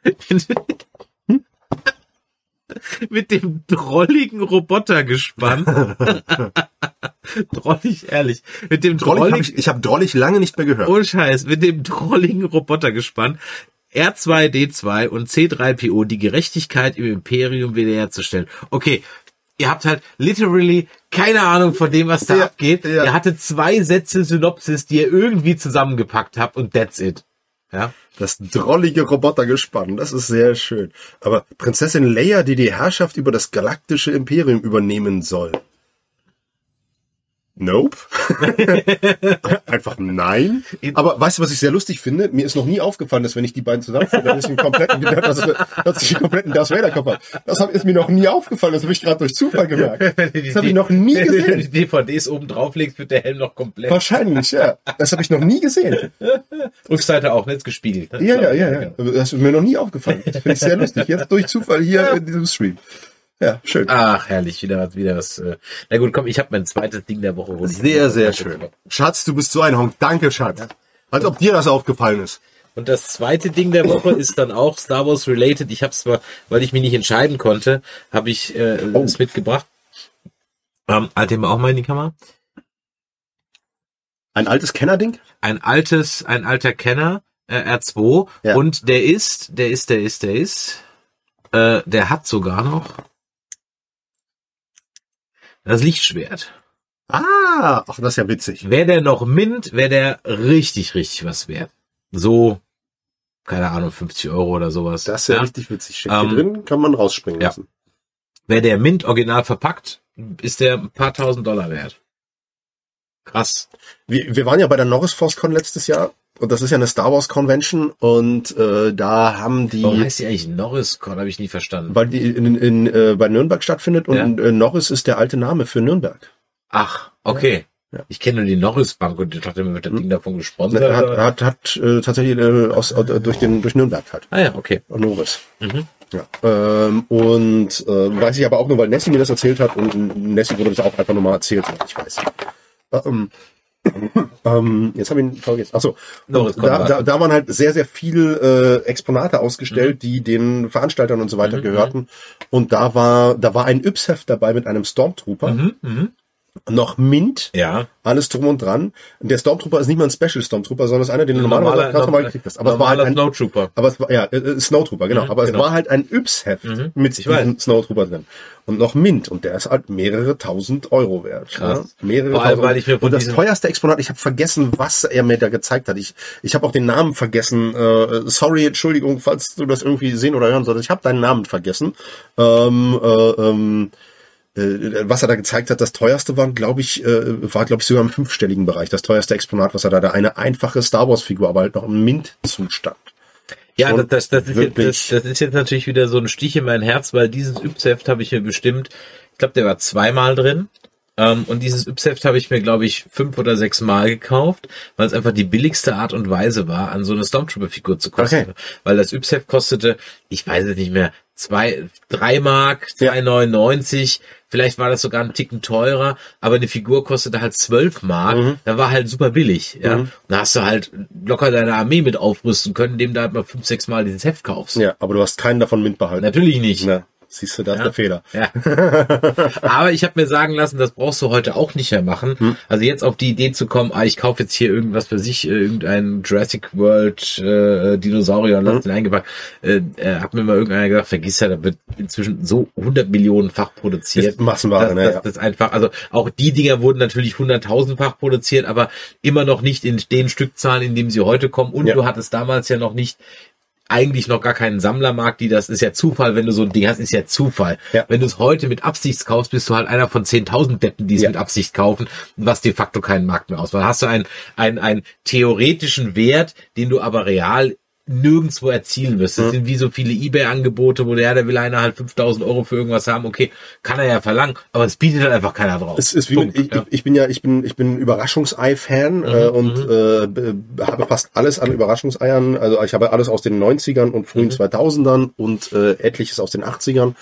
mit dem drolligen Robotergespann. drollig, ehrlich. Mit dem Drollig hab drolligen, ich ich habe Drollig lange nicht mehr gehört. ohne Scheiß, mit dem drolligen Robotergespann R2D2 und C3PO die Gerechtigkeit im Imperium wiederherzustellen. Okay, ihr habt halt literally keine Ahnung von dem, was da Ja, abgeht. ja. Ihr hattet zwei Sätze Synopsis, die ihr irgendwie zusammengepackt habt und that's it. Ja. Das drollige Robotergespann, das ist sehr schön. Aber Prinzessin Leia, die die Herrschaft über das galaktische Imperium übernehmen soll. Nope. Einfach nein. Aber weißt du, was ich sehr lustig finde? Mir ist noch nie aufgefallen, dass wenn ich die beiden zusammenführe, dass ich einen kompletten, dass, dass ich einen kompletten Darth Vader Kopf habe. Das ist mir noch nie aufgefallen. Das habe ich gerade durch Zufall gemerkt. Das habe ich noch nie Wenn du die gesehen. DVDs oben drauflegst, wird der Helm noch komplett. Wahrscheinlich, ja. Das habe ich noch nie gesehen. Rückseite auch, nicht gespiegelt. ne? Ja, ja, ja, ja. Das ist mir noch nie aufgefallen. Das finde ich sehr lustig. Jetzt durch Zufall hier in diesem Stream. Ja, schön. Ach, herrlich, wieder was, wieder was. Äh. Na gut, komm, ich habe mein zweites Ding der Woche. Sehr, sehr schön. Schatz, du bist so ein Honk. Danke, Schatz. Als ob dir das aufgefallen ist. Und das zweite Ding der Woche ist dann auch Star Wars related. Ich habe es zwar, weil ich mich nicht entscheiden konnte, habe ich äh, Oh. es mitgebracht. Ähm, halt den mal auch mal in die Kamera. Ein altes Kennerding? Ein altes, ein alter Kenner, äh, R2. Ja. Und der ist, der ist, der ist, der ist, äh, der hat sogar noch das Lichtschwert. Ah, ach, das ist ja witzig. Wäre der noch mint, wäre der richtig, richtig was wert. So, keine Ahnung, 50 Euro oder sowas. Das ist ja, Ja. richtig witzig. Steht Ähm, hier drin, kann man rausspringen ja. lassen. Wäre der Mint original verpackt, ist der ein paar tausend Dollar wert. Krass. Wir, wir waren ja bei der Norris Force Con letztes Jahr. Und das ist ja eine Star Wars Convention. Und äh, da haben die... Warum heißt die eigentlich Norris Con? Habe ich nie verstanden. weil die in, in, äh, bei Nürnberg stattfindet und äh, Norris ist der alte Name für Nürnberg. Ach, okay. Ja. Ich kenne nur die Norris Bank und ich dachte, mir wird das Ding davon gesponsert. Er hat, hat, hat äh, tatsächlich äh, aus, äh, durch den durch Nürnberg halt. Ah ja, okay. Norris. Mhm. Ja. Ähm, und äh, weiß ich aber auch nur, weil Nessie mir das erzählt hat und Nessie wurde das auch einfach nur mal erzählt, ich weiß. Ähm, ähm, jetzt habe ich ihn vergessen. Achso, und da, da, da waren halt sehr, sehr viel äh, Exponate ausgestellt, die den Veranstaltern und so weiter gehörten. Und da war, da war ein Yps-Heft dabei mit einem Stormtrooper, Mhm, mhm. Noch Mint, Ja. alles drum und dran. Und der Stormtrooper ist nicht mal ein Special Stormtrooper, sondern ist einer, den du normalerweise Normaler- ganz normal gekriegt hast. Aber es war halt ein, Snowtrooper. aber es war, ja, äh, äh, Snowtrooper, genau. Mhm, aber genau. es war halt ein Yps-Heft Mhm, mit diesem Snowtrooper drin. Und noch Mint. Und der ist halt mehrere tausend Euro wert. Krass. Ja? Mehrere allem, tausend. weil ich mir Und das teuerste Exponat, ich habe vergessen, was er mir da gezeigt hat. Ich, ich habe auch den Namen vergessen. Äh, sorry, Entschuldigung, falls du das irgendwie sehen oder hören solltest. Ich habe deinen Namen vergessen. Ähm, äh, ähm, äh, was er da gezeigt hat, das teuerste war, glaube ich, äh, war, glaube ich, sogar im fünfstelligen Bereich. Das teuerste Exponat, was er da, da eine einfache Star Wars Figur, aber halt noch im Mint-Zustand. Ja, das, das, das, ist jetzt, das, das ist jetzt natürlich wieder so ein Stich in mein Herz, weil dieses Yps-Heft habe ich mir bestimmt, ich glaube, der war zweimal drin. Ähm, und dieses Yps-Heft habe ich mir, glaube ich, fünf oder sechs Mal gekauft, weil es einfach die billigste Art und Weise war, an so eine Stormtrooper-Figur zu kosten. Okay. Weil das Yps-Heft kostete, ich weiß es nicht mehr, zwei, drei Mark, Ja. 2,99, vielleicht war das sogar ein Ticken teurer, aber eine Figur kostete halt zwölf Mark, Mhm. da war halt super billig, ja. Mhm. Und da hast du halt locker deine Armee mit aufrüsten können, indem du halt mal fünf, sechs Mal dieses Heft kaufst. Ja, aber du hast keinen davon Mint behalten. Natürlich nicht. Na, siehst du, das ist Ja. der Fehler. Ja. Aber ich habe mir sagen lassen, das brauchst du heute auch nicht mehr machen. Hm. Also jetzt auf die Idee zu kommen, ah, ich kaufe jetzt hier irgendwas für sich, äh, irgendein Jurassic World äh, Dinosaurier und lass Hm. den eingepackt. Äh, äh, hat mir mal irgendeiner gesagt, vergiss ja, da wird inzwischen so 100 Millionenfach produziert. Ist Massenware, das, ne, das, ja. das einfach, also auch die Dinger wurden natürlich hunderttausendfach produziert, aber immer noch nicht in den Stückzahlen, in dem sie heute kommen. Und Ja. du hattest damals ja noch nicht eigentlich noch gar keinen Sammlermarkt, die das ist ja Zufall, wenn du so ein Ding hast, ist ja Zufall. Ja. Wenn du es heute mit Absicht kaufst, bist du halt einer von 10.000 Deppen, die es Ja. mit Absicht kaufen, was de facto keinen Markt mehr ausmacht. Hast du einen, einen, einen theoretischen Wert, den du aber real nirgendwo erzielen wirst. Das sind wie so viele Ebay-Angebote, wo der, ja, der will einer halt 5000 Euro für irgendwas haben. Okay, kann er ja verlangen, aber es bietet halt einfach keiner drauf. Es ist wie Punkt, ich, ja. Mhm, ich bin ja, ich bin, ich bin Überraschungsei-Fan äh, und äh, b- habe fast alles an Überraschungseiern. Also ich habe alles aus den 90ern und Mhm. frühen 2000ern und äh, etliches aus den 80ern.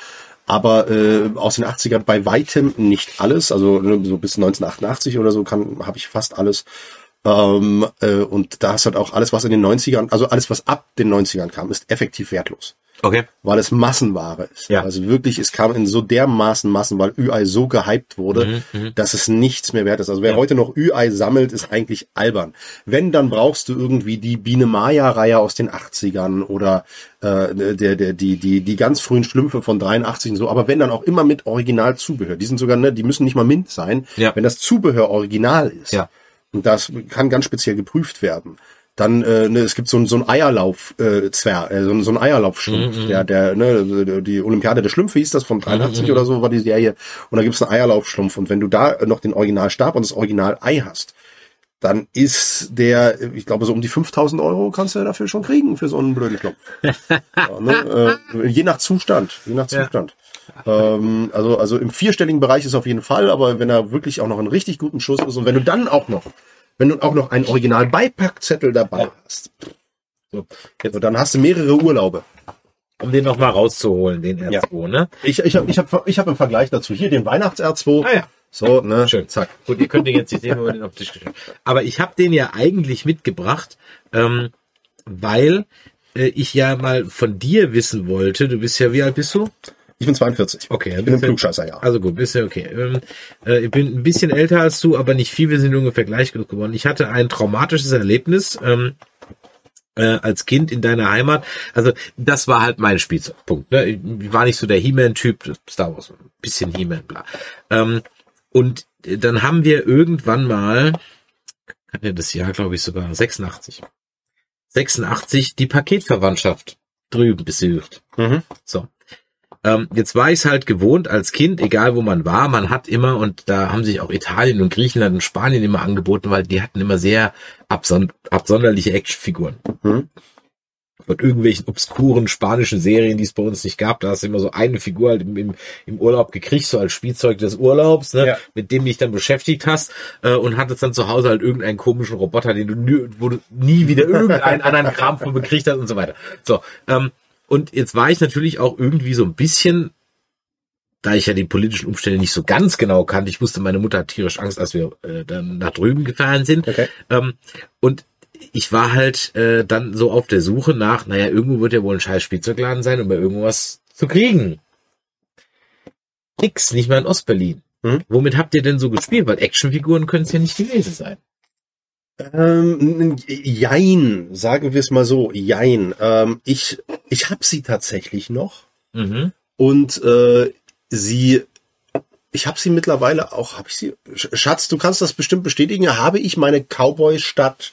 Aber äh, aus den 80ern bei weitem nicht alles. Also ne, so bis 1988 oder so kann habe ich fast alles. Ähm, äh, und da ist halt auch alles, was in den 90ern, also alles, was ab den 90ern kam, ist effektiv wertlos Okay. weil es Massenware ist. Ja. Also wirklich, es kam in so dermaßen Massen, weil Ü-Ei so gehypt wurde, Mhm, dass es nichts mehr wert ist. Also wer heute noch Ü-Ei sammelt, ist eigentlich albern. Wenn, dann brauchst du irgendwie die Biene Maya-Reihe aus den 80ern oder äh, der, der, die, die, die ganz frühen Schlümpfe von 83 und so, aber wenn dann auch immer mit Originalzubehör. Die sind sogar, ne, die müssen nicht mal mint sein, Ja. wenn das Zubehör original ist. Ja. Und das kann ganz speziell geprüft werden. Dann, äh, ne, es gibt so, ein- so ein Eierlauf, äh, Zwer, äh, so, ein- so ein Eierlaufschlumpf, der, der, ne, die Olympiade der Schlümpfe hieß das von 83 oder so war die Serie. Und da gibt's einen Eierlaufschlumpf. Und wenn du da noch den Originalstab und das Original Ei hast, dann ist der, ich glaube, so um die 5000 Euro kannst du dafür schon kriegen für so einen blöden Schlumpf. ja, ne, äh, je nach Zustand, je nach. Zustand. Ähm, also, also im vierstelligen Bereich ist auf jeden Fall, aber wenn er wirklich auch noch einen richtig guten Schuss ist und wenn du dann auch noch, wenn du auch noch einen Original-Beipackzettel dabei hast, So, also dann hast du mehrere Urlaube. um den noch mal rauszuholen, den Ja. R2, ne? Ich, ich habe ich hab, ich hab im Vergleich dazu hier den Weihnachts-R2. Ah ja. So, ne? Schön, zack. Gut, ihr könnt den jetzt nicht sehen, wenn wir den auf den Tisch gestellt. Aber ich habe den ja eigentlich mitgebracht, ähm, weil äh, ich ja mal von dir wissen wollte. Du bist ja, wie alt bist du? Ich bin 42. Okay, ich ein bin im bisschen- Klugscheißer, ja. Also gut, bist ja okay. Ähm, äh, ich bin ein bisschen älter als du, aber nicht viel. Wir sind ungefähr gleich groß geworden. Ich hatte ein traumatisches Erlebnis ähm, äh, als Kind in deiner Heimat. Also das war halt mein Spielzeugpunkt. Ne? Ich war nicht so der He-Man-Typ, Star Wars, ein bisschen He-Man, bla. Ähm, und dann haben wir irgendwann mal, kann ja das Jahr, glaube ich, sogar 86. 86 die Paketverwandtschaft drüben besucht. Mhm. So. Ähm, jetzt war ich es halt gewohnt als Kind, egal wo man war, man hat immer, und da haben sich auch Italien und Griechenland und Spanien immer angeboten, weil die hatten immer sehr abson absonderliche Actionfiguren. Mhm. Von irgendwelchen obskuren spanischen Serien, die es bei uns nicht gab, da hast du immer so eine Figur halt im, im, im Urlaub gekriegt, so als Spielzeug des Urlaubs, ne, Ja. mit dem dich dann beschäftigt hast äh, und hattest dann zu Hause halt irgendeinen komischen Roboter, den du, nie- wo du nie wieder irgendeinen anderen Kram von bekriegt hast und so weiter. So, ähm, und jetzt war ich natürlich auch irgendwie so ein bisschen, da ich ja die politischen Umstände nicht so ganz genau kannte, ich wusste, meine Mutter hat tierisch Angst, als wir äh, dann nach drüben gefahren sind. Okay. Ähm, und ich war halt äh, dann so auf der Suche nach, naja, irgendwo wird ja wohl ein scheiß Spielzeugladen sein, um bei irgendwas zu kriegen. Nix, nicht mal in Ostberlin. Mhm. Womit habt ihr denn so gespielt? Weil Actionfiguren können es ja nicht gewesen sein. Ähm, jein, sagen wir es mal so, jein. Ähm, ich ich habe sie tatsächlich noch Mhm. und äh, sie, ich habe sie mittlerweile auch, habe ich sie, Sch- Schatz, du kannst das bestimmt bestätigen, habe ich meine Cowboy-Stadt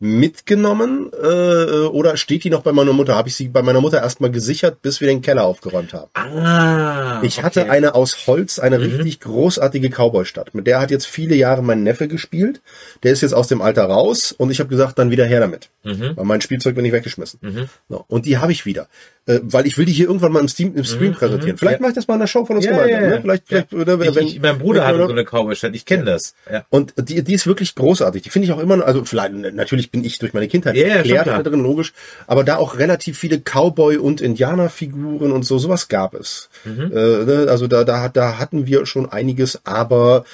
mitgenommen äh, oder steht die noch bei meiner Mutter? Habe ich sie bei meiner Mutter erstmal gesichert, bis wir den Keller aufgeräumt haben. Ah. Ich hatte okay. eine aus Holz, eine Mhm. richtig großartige Cowboy-Stadt. Mit der hat jetzt viele Jahre mein Neffe gespielt. Der ist jetzt aus dem Alter raus und ich habe gesagt, dann wieder her damit. Mhm. Weil mein Spielzeug bin ich weggeschmissen. Mhm. So, und die habe ich wieder. Äh, weil ich will die hier irgendwann mal im, Steam, im Stream präsentieren. Vielleicht Mhm. Ja. mache ich das mal in der Show von uns Ja, gemeinsam. ja, ja. Ne? Vielleicht, vielleicht, oder, Ich, wenn, ich, mein Bruder hatte so eine Cowboy-Stadt. Ich kenne das. Ja. und die, die ist wirklich großartig. Die finde ich auch immer, also vielleicht, natürlich bin ich durch meine Kindheit Ja, ja, schon erklärt da drin, logisch. Aber da auch relativ viele Cowboy- und Indianerfiguren und so, sowas gab es. Mhm. Äh, ne, also da, da, da hatten wir schon einiges, aber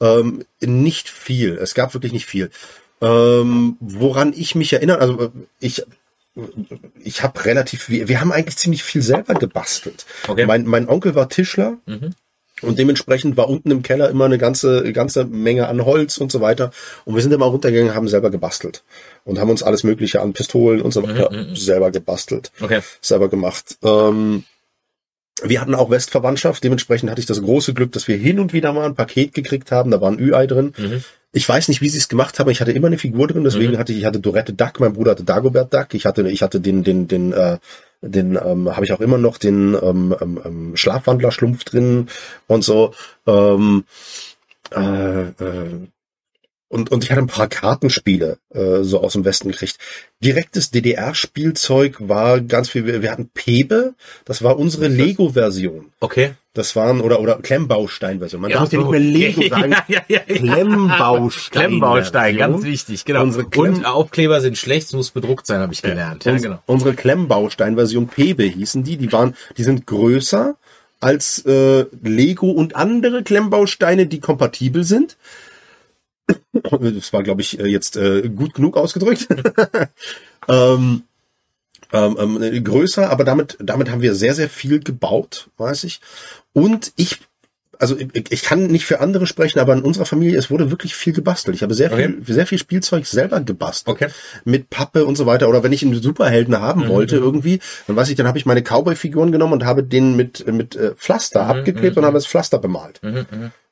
ähm, nicht viel. Es gab wirklich nicht viel. Ähm, woran ich mich erinnere, also äh, ich ich habe relativ, wir, wir haben eigentlich ziemlich viel selber gebastelt. Okay. Mein, mein Onkel war Tischler Mhm. Und dementsprechend war unten im Keller immer eine ganze, ganze Menge an Holz und so weiter. Und wir sind immer runtergegangen, haben selber gebastelt und haben uns alles Mögliche an Pistolen und so weiter selber gebastelt, Okay. selber gemacht. Ähm, wir hatten auch Westverwandtschaft, dementsprechend hatte ich das große Glück, dass wir hin und wieder mal ein Paket gekriegt haben, da war ein Ü-Ei drin. Mhm. Ich weiß nicht, wie sie es gemacht haben. Ich hatte immer eine Figur drin, deswegen Mhm. hatte ich, ich hatte Dorette Duck, mein Bruder hatte Dagobert Duck. Ich hatte, ich hatte den, den, den, äh, den ähm, habe ich auch immer noch den ähm, ähm, ähm, Schlafwandler Schlumpf drin und so. Ähm, äh, äh, und, und ich hatte ein paar Kartenspiele äh, so aus dem Westen gekriegt. Direktes DDR-Spielzeug war ganz viel. Wir, hatten Pebe, das war unsere Lego-Version. Okay. Das waren oder oder Klemmbaustein-Version. Man Ja, darf ja nicht so. mehr Lego sagen. Ja, ja, ja, ja. Klemmbaustein. Klemmbaustein, ganz wichtig, genau. Unsere Klemm- Und Aufkleber sind schlecht, es muss bedruckt sein, habe ich gelernt. Ja, Uns- genau. Unsere Klemmbaustein-Version Pebe hießen die. Die waren, die sind größer als äh, Lego und andere Klemmbausteine, die kompatibel sind. Das war, glaube ich, äh, jetzt äh, gut genug ausgedrückt. ähm, ähm, ähm, größer, aber damit, damit haben wir sehr, sehr viel gebaut, weiß ich. Und ich, also ich, kann nicht für andere sprechen, aber in unserer Familie, es wurde wirklich viel gebastelt. Ich habe sehr Okay. viel, sehr viel Spielzeug selber gebastelt. Okay. Mit Pappe und so weiter. Oder wenn ich einen Superhelden haben wollte irgendwie, dann weiß ich, dann habe ich meine Cowboy-Figuren genommen und habe den mit, mit äh, Pflaster abgeklebt und habe das Pflaster bemalt.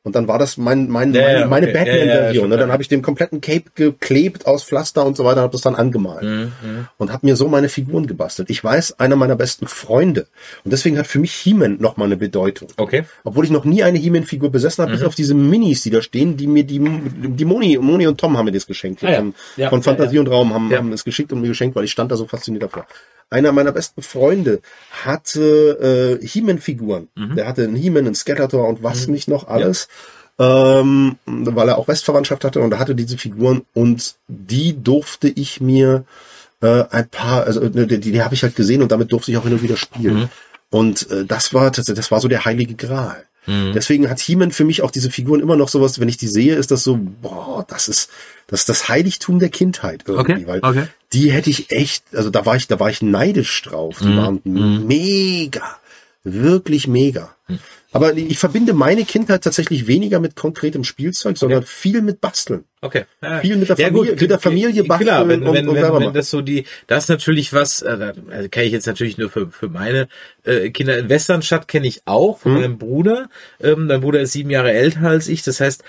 Und dann war das mein, mein, Ja, meine, ja, meine okay. Ja, ja, Batman-Version. schon ne? Dann habe ich den kompletten Cape geklebt aus Pflaster und so weiter, habe das dann angemalt. Mhm, Und habe mir so meine Figuren gebastelt. Ich weiß, einer meiner besten Freunde. Und deswegen hat für mich He-Man nochmal eine Bedeutung. Okay. Obwohl ich noch nie eine He-Man-Figur besessen habe, Mhm. bis auf diese Minis, die da stehen, die mir die, die Moni, Moni und Tom haben mir das geschenkt. Ah, ja. Von, Ja, von ja, Fantasie und Raum haben, Ja. haben es geschickt und mir geschenkt, weil ich stand da so fasziniert davor. Einer meiner besten Freunde hatte äh, He-Man-Figuren. Mhm. Der hatte einen He-Man, einen Skeletor und was nicht noch alles. Ähm, weil er auch Westverwandtschaft hatte und er hatte diese Figuren und die durfte ich mir äh, ein paar, also äh, die, die habe ich halt gesehen und damit durfte ich auch hin und wieder spielen. Mhm. Und äh, das war tatsächlich, das war so der heilige Gral. Mhm. Deswegen hat He-Man für mich auch diese Figuren immer noch sowas, wenn ich die sehe, ist das so, boah, das ist das, ist das Heiligtum der Kindheit irgendwie, Okay, weil okay. die hätte ich echt, also da war ich, da war ich neidisch drauf. Mhm. Die waren mega, wirklich mega. Aber ich verbinde meine Kindheit tatsächlich weniger mit konkretem Spielzeug, sondern viel mit Basteln. Okay. Ja. Viel mit der Familie- mit der Familie Klar, basteln wenn, und- wenn, und wenn, wenn das so die, das ist natürlich was, äh, da also kann ich jetzt natürlich nur für, für meine äh, Kinder. Westernstadt kenne ich auch von meinem Bruder. Ähm, mein Bruder ist sieben Jahre älter als ich. Das heißt,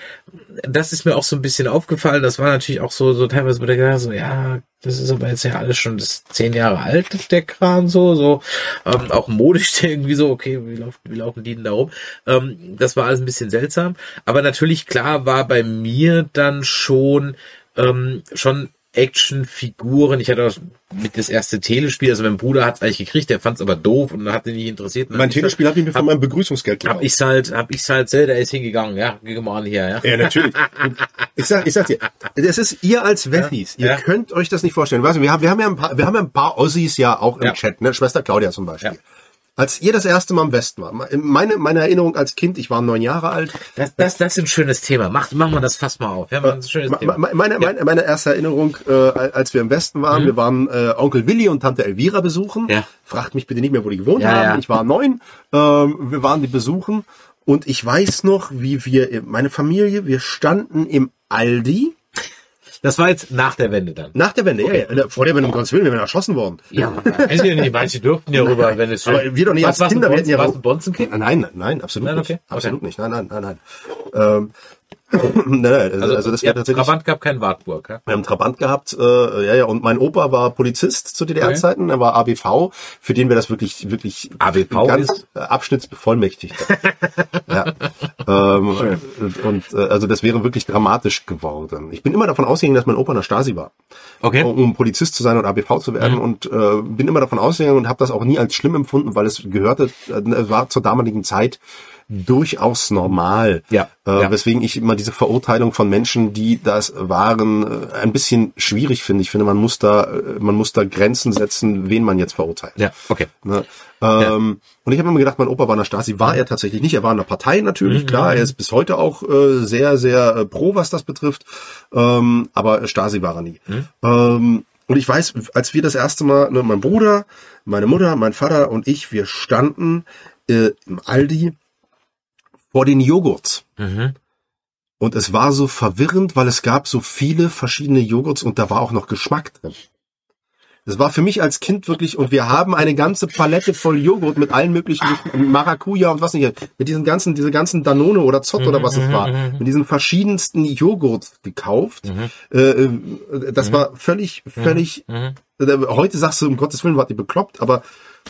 das ist mir auch so ein bisschen aufgefallen. Das war natürlich auch so, so teilweise mit der Gedanke, so, ja, das ist aber jetzt ja alles schon das zehn Jahre alt, der Kram so, so, ähm, auch modisch irgendwie so, okay, wie laufen, wie laufen die denn da rum? Ähm, das war alles ein bisschen seltsam. Aber natürlich, klar, war bei mir dann schon, ähm, schon Actionfiguren. Ich hatte auch mit das erste Telespiel, also mein Bruder hat es eigentlich gekriegt, der fand es aber doof und hat ihn nicht interessiert. Mein Telespiel habe ich mir von meinem Begrüßungsgeld Hab ich's halt, hab ich's halt selber, ist hingegangen, ja, geh mal an hier, ja. Ja, natürlich. Ich sag, ich sag dir, das ist ihr als Wessis. Ihr Ja. könnt euch das nicht vorstellen. Weißt du, wir haben, wir haben ja ein paar, wir haben ja ein paar Ossis ja auch im Ja. Chat, ne? Schwester Claudia zum Beispiel. Als ihr das erste Mal im Westen war, meine, meine Erinnerung als Kind, ich war neun Jahre alt. Das, das, das ist ein schönes Thema. Mach, machen wir das fast mal auf. Ja, ein schönes Thema. me- Meine, meine, meine erste Erinnerung, äh, als wir im Westen waren, wir waren äh, Onkel Willi und Tante Elvira besuchen. Mhm. Ja. Fragt mich bitte nicht mehr, wo die gewohnt Ja, haben. ja. Ich war neun. Ähm, wir waren die besuchen. Und ich weiß noch, wie wir, meine Familie, wir standen im Aldi. Das war jetzt nach der Wende dann. Nach der Wende, ja, ja, vor der Wende, um Gottes Willen, wir wären erschossen worden. Ja, weiß ich nicht. Manche durften ja rüber, wenn es Aber wir doch nicht als Kinder, wir hätten ja was auch- ein Bonzenkind? Nein, nein, absolut Nein, nicht. okay, Absolut okay. nicht. Nein, nein, nein, nein. Ähm, nein, nein, also, also, das ihr wäre tatsächlich. Trabant gab kein Wartburg, ja? Wir haben Trabant gehabt, äh, ja, ja, und mein Opa war Polizist zu DDR-Zeiten, er war ABV, für den wir das wirklich, wirklich ABV ganz ist? abschnittsbevollmächtigt. ja. ähm, und äh, also das wäre wirklich dramatisch geworden. Ich bin immer davon ausgegangen, dass mein Opa in der Stasi war, Okay. um, um Polizist zu sein und ABV zu werden und äh, bin immer davon ausgegangen und habe das auch nie als schlimm empfunden, weil es gehörte, äh, war zur damaligen Zeit durchaus normal. Ja, Äh, ja. Weswegen ich immer diese Verurteilung von Menschen, die das waren, äh, ein bisschen schwierig finde. Ich finde, man muss da, äh, man muss da Grenzen setzen, wen man jetzt verurteilt. Ja, okay. Ne? Ähm, Und ich habe immer gedacht, mein Opa war in der Stasi, war er tatsächlich nicht. Er war in der Partei natürlich, Mhm, klar. Er ist bis heute auch äh, sehr, sehr äh, pro, was das betrifft. Ähm, aber Stasi war er nie. Mhm. Ähm, und ich weiß, als wir das erste Mal, ne, mein Bruder, meine Mutter, mein Vater und ich, wir standen äh, im Aldi vor den Joghurts. Mhm. Und es war so verwirrend, weil es gab so viele verschiedene Joghurts und da war auch noch Geschmack drin. Das war für mich als Kind wirklich, und wir haben eine ganze Palette voll Joghurt mit allen möglichen Maracuja und was nicht, mit diesen ganzen, diese ganzen Danone oder Zott oder was es war, mit diesen verschiedensten Joghurt gekauft. Äh, äh, das war völlig, völlig, äh, heute sagst du, um Gottes Willen, wart ihr bekloppt, aber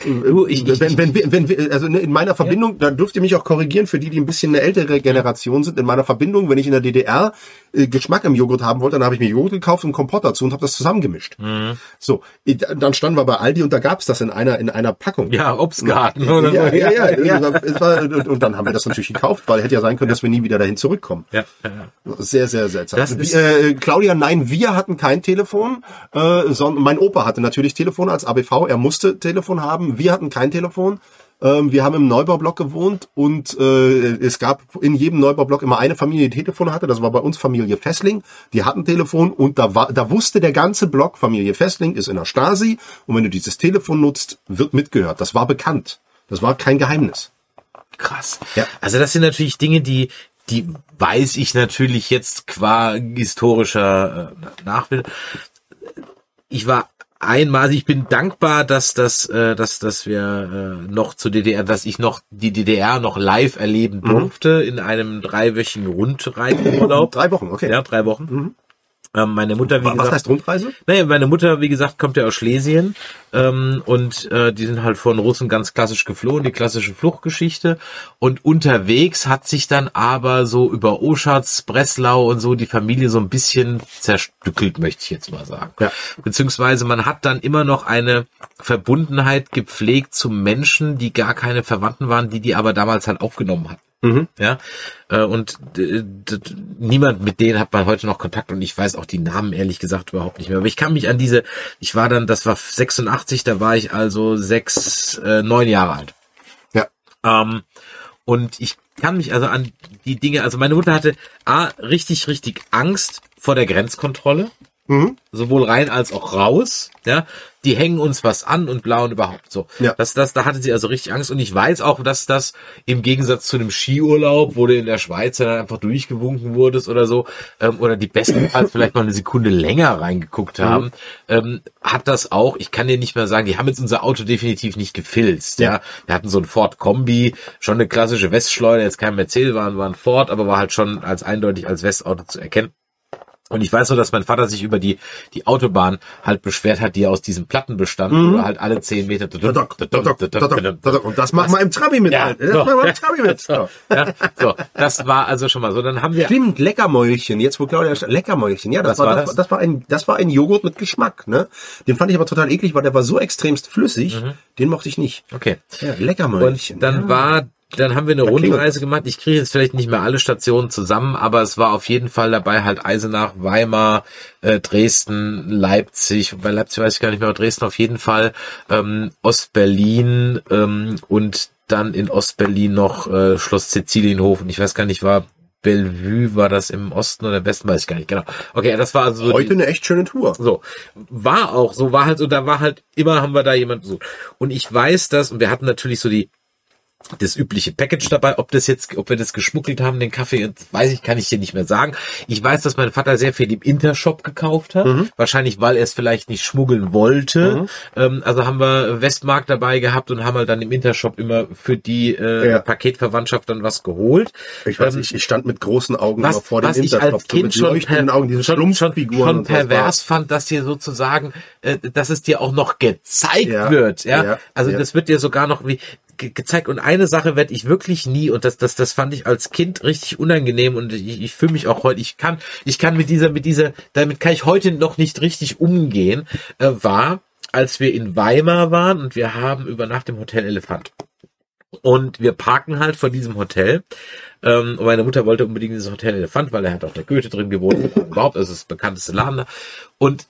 ich- ich- wenn, wenn, wenn, wenn, also in meiner Verbindung, da dürft ihr mich auch korrigieren für die, die ein bisschen eine ältere Generation sind. In meiner Verbindung, wenn ich in der DDR äh, Geschmack im Joghurt haben wollte, dann habe ich mir Joghurt gekauft und Kompott dazu und habe das zusammengemischt. Mhm. So, äh, dann standen wir bei Aldi und da gab's das in einer in einer Packung. Ja, Obstgarten oder ja, so. ja, ja, Es war, es war, und und dann haben wir das natürlich gekauft, weil hätte ja sein können, dass wir nie wieder dahin zurückkommen. ja, ja. Sehr, sehr seltsam. Das ist- äh, Claudia, nein, wir hatten kein Telefon, äh, sondern mein Opa hatte natürlich Telefon als ABV, er musste Telefon haben, wir hatten kein Telefon. Ähm, wir haben im Neubaublock gewohnt und äh, es gab in jedem Neubaublock immer eine Familie, die Telefon hatte. Das war bei uns Familie Fessling. Die hatten Telefon und da war, da wusste der ganze Block, Familie Fessling ist in der Stasi und wenn du dieses Telefon nutzt, wird mitgehört. Das war bekannt. Das war kein Geheimnis. Krass. Ja. Also das sind natürlich Dinge, die die weiß ich natürlich jetzt qua historischer äh, Nachbild. Ich war einmal, ich bin dankbar, dass das, äh, dass, dass wir äh, noch zur DDR, dass ich noch die DDR noch live erleben durfte in einem dreiwöchigen Rundreiseurlaub. Drei Wochen, okay. Ja, drei Wochen. Ähm, meine Mutter, wie Was gesagt, heißt Rundreise? naja, meine Mutter, wie gesagt, kommt ja aus Schlesien ähm, und äh, die sind halt von Russen ganz klassisch geflohen, die klassische Fluchtgeschichte. Und unterwegs hat sich dann aber so über Oschatz, Breslau und so die Familie so ein bisschen zerstückelt, möchte ich jetzt mal sagen. Ja. Beziehungsweise man hat dann immer noch eine Verbundenheit gepflegt zu Menschen, die gar keine Verwandten waren, die die aber damals halt aufgenommen hatten. Ja, äh, und d- niemand mit denen hat man heute noch Kontakt und ich weiß auch die Namen ehrlich gesagt überhaupt nicht mehr. Aber ich kann mich an diese, ich war dann, das war 86, da war ich also sechs, äh, neun Jahre alt. Ja. Ähm, und ich kann mich also an die Dinge, also meine Mutter hatte A, richtig, richtig Angst vor der Grenzkontrolle. Sowohl rein als auch raus, ja. Die hängen uns was an und bla und überhaupt so. Ja. Das, das, da hatte sie also richtig Angst und ich weiß auch, dass das im Gegensatz zu einem Skiurlaub, wo du in der Schweiz dann einfach durchgewunken wurdest oder so, ähm, oder die bestenfalls vielleicht mal eine Sekunde länger reingeguckt haben, ähm, hat das auch, ich kann dir nicht mehr sagen, die haben jetzt unser Auto definitiv nicht gefilzt, ja. Wir hatten so ein Ford Kombi, schon eine klassische Westschleuder, jetzt kein Mercedes, war, war ein Ford, aber war halt schon als eindeutig als Westauto zu erkennen. Und ich weiß so, dass mein Vater sich über die, die Autobahn halt beschwert hat, die aus diesem Platten bestand, wo du halt alle zehn Meter. Und das machen wir im Trabi mit. Ja, Alter. Das so. machen wir im Trabi mit. So. Ja, so, das war also schon mal so. Dann haben wir Stimmt, Leckermäulchen. Jetzt wo Claudia Leckermäulchen. Ja, das Was war, war das? das? das war ein das war ein Joghurt mit Geschmack, ne? Den fand ich aber total eklig, weil der war so extremst flüssig. Den mochte ich nicht. okay. Ja, Leckermäulchen. Und dann ja. war, dann haben wir eine. Rundreise gemacht. Ich kriege jetzt vielleicht nicht mehr alle Stationen zusammen, aber es war auf jeden Fall dabei halt Eisenach, Weimar, äh, Dresden, Leipzig. Bei Leipzig weiß ich gar nicht mehr, aber Dresden auf jeden Fall, ähm, Ostberlin ähm, und dann in Ostberlin noch äh, Schloss Sizilienhofen. Ich weiß gar nicht, war Bellevue, war das im Osten oder im Westen, weiß ich gar nicht genau. Okay, das war also so heute die, eine echt schöne Tour. so, war auch, so war halt so, da war halt, immer haben wir da jemand besucht. Und ich weiß das, und wir hatten natürlich so die, das übliche Package dabei, ob das jetzt, ob wir das geschmuggelt haben, den Kaffee, weiß ich, kann ich dir nicht mehr sagen. Ich weiß, dass mein Vater sehr viel im Intershop gekauft hat. Wahrscheinlich, weil er es vielleicht nicht schmuggeln wollte. Ähm, also haben wir Westmarkt dabei gehabt und haben halt dann im Intershop immer für die äh, Ja. Paketverwandtschaft dann was geholt. Ich weiß Ähm, nicht, ich stand mit großen Augen immer was, vor dem was ich Intershop, als Kind schon, per, Augen, diese schon, schon, schon pervers fand, dass dir sozusagen, äh, dass es dir auch noch gezeigt Ja, wird. Ja, ja, also das wird dir sogar noch wie ge gezeigt. Und eine Sache werde ich wirklich nie, und das, das, das fand ich als Kind richtig unangenehm und ich, ich fühle mich auch heute, ich kann, ich kann mit dieser, mit dieser, damit kann ich heute noch nicht richtig umgehen, äh, war, als wir in Weimar waren und wir haben übernachtet im Hotel Elefant. Und wir parken halt vor diesem Hotel. Ähm, und meine Mutter wollte unbedingt dieses Hotel Elefant, weil er hat auch der Goethe drin gewohnt. überhaupt, ist das bekannteste Laden da. Und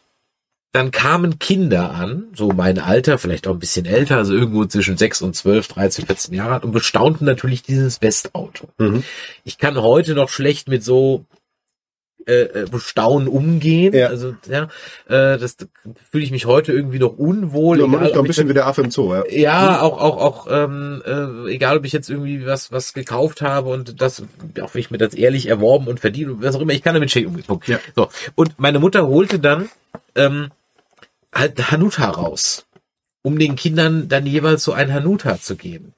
dann kamen Kinder an, so mein Alter, vielleicht auch ein bisschen älter, also irgendwo zwischen 6 und 12, 13, 14 Jahre alt und bestaunten natürlich dieses Westauto. Mhm. Ich kann heute noch schlecht mit so äh, äh, Bestaunen umgehen. Ja. Also ja, äh, das fühle ich mich heute irgendwie noch unwohl. Ja, man egal, ist doch ein ich bisschen wie der Affe im Zoo, ja. ja, auch, auch, auch, ähm, äh, egal ob ich jetzt irgendwie was, was gekauft habe und das, auch wenn ich mir das ehrlich erworben und verdient und was auch immer, ich kann damit schön umgehen. Ja. So. Und meine Mutter holte dann, ähm, halt Hanuta raus, um den Kindern dann jeweils so ein Hanuta zu geben.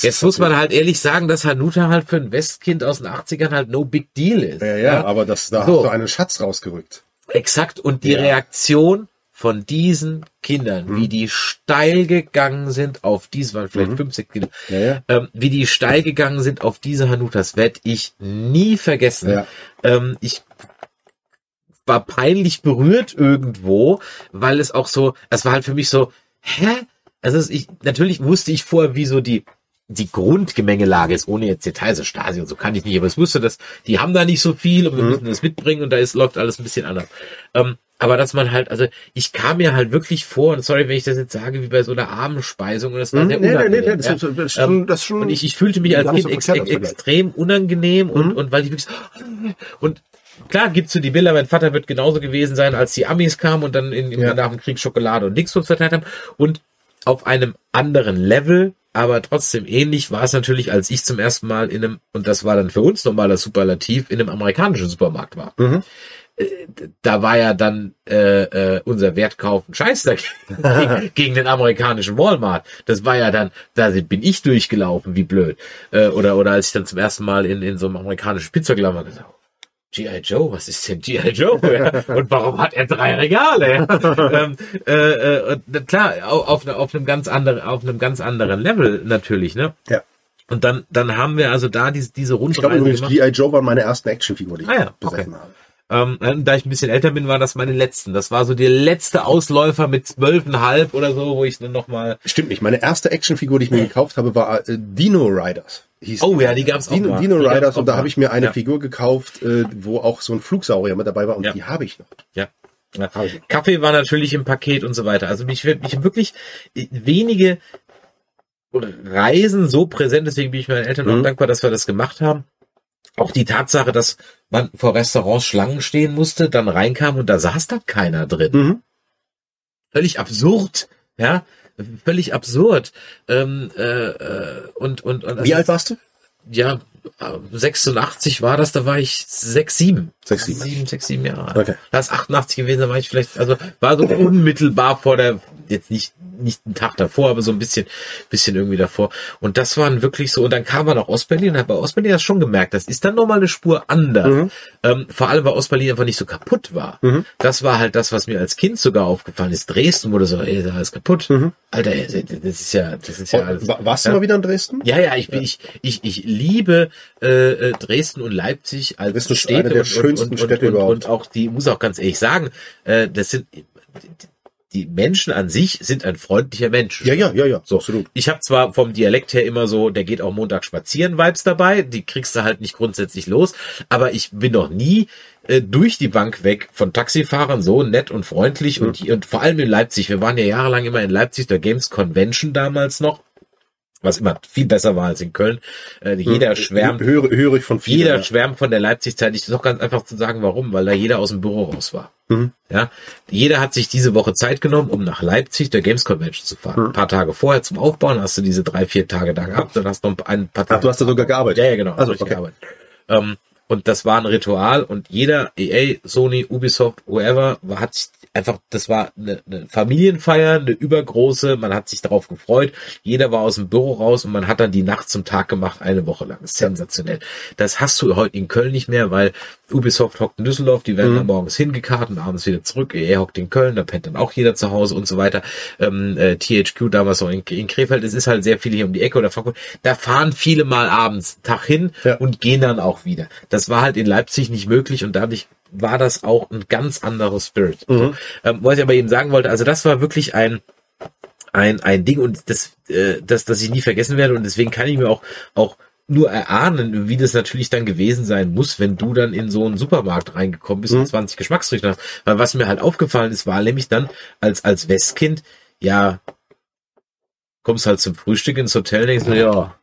Jetzt muss man halt ehrlich sagen, dass Hanuta halt für ein Westkind aus den 80ern halt no big deal ist. Ja, ja, aber das, da So. hast du einen Schatz rausgerückt. Exakt. Und die Ja. Reaktion von diesen Kindern, Mhm. wie die steil gegangen sind auf diese, waren vielleicht 50 Kinder, Ja, ja. ähm, wie die steil gegangen sind auf diese Hanutas, werde ich nie vergessen. Ja. Ähm, ich war peinlich berührt irgendwo, weil es auch so, es war halt für mich so, hä? Also ich, natürlich wusste ich vorher, wie so die die Grundgemengelage ist, ohne jetzt Details, so Stasi und so kann ich nicht, aber ich wusste, dass die haben da nicht so viel und wir müssen das mitbringen und da ist, läuft alles ein bisschen anders. Ähm, aber dass man halt, also ich kam mir halt wirklich vor, und sorry, wenn ich das jetzt sage, wie bei so einer Abendspeisung und das war Hm? sehr Nee, nee, unangenehm. nee, das ja. ist- das ist schon- Ähm, das ist schon und ich, ich fühlte mich als Kind so ex, ex, extrem unangenehm und, Mhm. und weil ich wirklich so, und klar gibt's so die Bilder, mein Vater wird genauso gewesen sein, als die Amis kamen und dann in, Ja. nach dem Krieg Schokolade und Dingsbums verteilt haben und auf einem anderen Level, aber trotzdem ähnlich war es natürlich, als ich zum ersten Mal in einem, und das war dann für uns normaler Superlativ, in einem amerikanischen Supermarkt war. Mhm. Da war ja dann äh, äh, unser Wertkauf ein Scheiß dagegen, gegen den amerikanischen Walmart. Das war ja dann, da bin ich durchgelaufen, wie blöd. Äh, oder, oder als ich dann zum ersten Mal in, in so einem amerikanischen Pizzaglammer gesagt habe, G.I. Joe, was ist denn G.I. Joe? Ja? Und warum hat er drei Regale? Ähm, äh, äh, klar, au- auf, ne- auf einem ganz anderen, auf einem ganz anderen Level natürlich, ne? Ja. Und dann, dann haben wir also da diese, diese Ich glaube Rundreise übrigens. G.I. Joe waren meine ersten Actionfiguren, die ich Ah ja, besessen habe. Ähm, da ich ein bisschen älter bin, war das meine letzten. Das war so der letzte Ausläufer mit zwölfeinhalb oder so, wo ich dann noch mal. Stimmt nicht. Meine erste Actionfigur, die ich mir gekauft habe, war äh, Dino Riders. Hieß Oh ja, die gab's auch Dino, mal. Dino Die Riders auch und da habe ich mir eine Ja. Figur gekauft, äh, wo auch so ein Flugsaurier mit dabei war und Ja. die habe ich noch. Ja. ja. Kaffee war natürlich im Paket und so weiter. Also mich, mich wirklich wenige Reisen so präsent, deswegen bin ich meinen Eltern auch Mhm. dankbar, dass wir das gemacht haben. Auch die Tatsache, dass man vor Restaurants Schlangen stehen musste, dann reinkam und da saß da keiner drin. Mhm. völlig absurd, ja, völlig absurd. Ähm, äh, äh, und und, und Wie alt warst du? Ja, äh, 86 war das, da war ich sechs, sieben. Sechs, sieben. sieben, sechs, sieben Jahre. Okay. Das ist 88 gewesen, da war ich vielleicht, also war so unmittelbar vor der, jetzt nicht nicht einen Tag davor, aber so ein bisschen, bisschen irgendwie davor. Und das waren wirklich so, und dann kam man nach Ostberlin und hat bei Ostberlin das schon gemerkt, das ist dann nochmal eine Spur anders. Mhm. Ähm, vor allem, weil Ostberlin einfach nicht so kaputt war. Mhm. Das war halt das, was mir als Kind sogar aufgefallen ist. Dresden wurde so, ey, da ist kaputt. Mhm. Alter, das ist ja, das ist ja alles. Wa- Warst du ja. mal wieder in Dresden? Ja, ja, ich bin, ich, ich, ich liebe äh, äh, Dresden und Leipzig als Städte der und, schönsten und, Städte und, überhaupt. und auch die muss auch ganz ehrlich sagen, äh, das sind die Menschen an sich sind ein freundlicher Mensch. Ja, ja, ja, ja. So, absolut. Ich habe zwar vom Dialekt her immer so, der geht auch Montag spazieren Vibes dabei, die kriegst du halt nicht grundsätzlich los, aber ich bin noch nie äh, durch die Bank weg von Taxifahrern so nett und freundlich und, und vor allem in Leipzig. Wir waren ja jahrelang immer in Leipzig, der Games Convention damals noch, was immer viel besser war als in Köln. Äh, jeder schwärmt Höre, höre ich von vielen. jeder ja. schwärmt von der Leipzig-Zeit. Ich ist auch ganz einfach zu sagen, warum, weil da jeder aus dem Büro raus war. Mhm. Ja, jeder hat sich diese Woche Zeit genommen, um nach Leipzig der Games Convention zu fahren. Mhm. Ein paar Tage vorher zum Aufbauen hast du diese drei, vier Tage da gehabt, dann hast du noch ein paar Tage. Ach, du hast da sogar gearbeitet. Ja, ja, genau. Also, okay. gearbeitet. Ähm, und das war ein Ritual und jeder, EA, Sony, Ubisoft, whoever, war, hat sich einfach, das war eine, eine Familienfeier, eine übergroße, man hat sich darauf gefreut, jeder war aus dem Büro raus und man hat dann die Nacht zum Tag gemacht, eine Woche lang. Sensationell. Das hast du heute in Köln nicht mehr, weil Ubisoft hockt in Düsseldorf, die werden Mhm. dann morgens hingekarrt und abends wieder zurück, EA hockt in Köln, da pennt dann auch jeder zu Hause und so weiter. Ähm, äh, THQ damals noch in, in Krefeld, es ist halt sehr viel hier um die Ecke oder Frankfurt, da fahren viele mal abends Tag hin Ja. und gehen dann auch wieder. Das war halt in Leipzig nicht möglich und dadurch war das auch ein ganz anderes Spirit. Mhm. Ähm, was ich aber eben sagen wollte, also das war wirklich ein ein ein Ding und das äh, das das ich nie vergessen werde und deswegen kann ich mir auch auch nur erahnen, wie das natürlich dann gewesen sein muss, wenn du dann in so einen Supermarkt reingekommen bist Mhm. und 20 Geschmacksrichter hast. Weil was mir halt aufgefallen ist, war nämlich dann als als Westkind, ja, kommst halt zum Frühstück ins Hotel, denkst du, ja,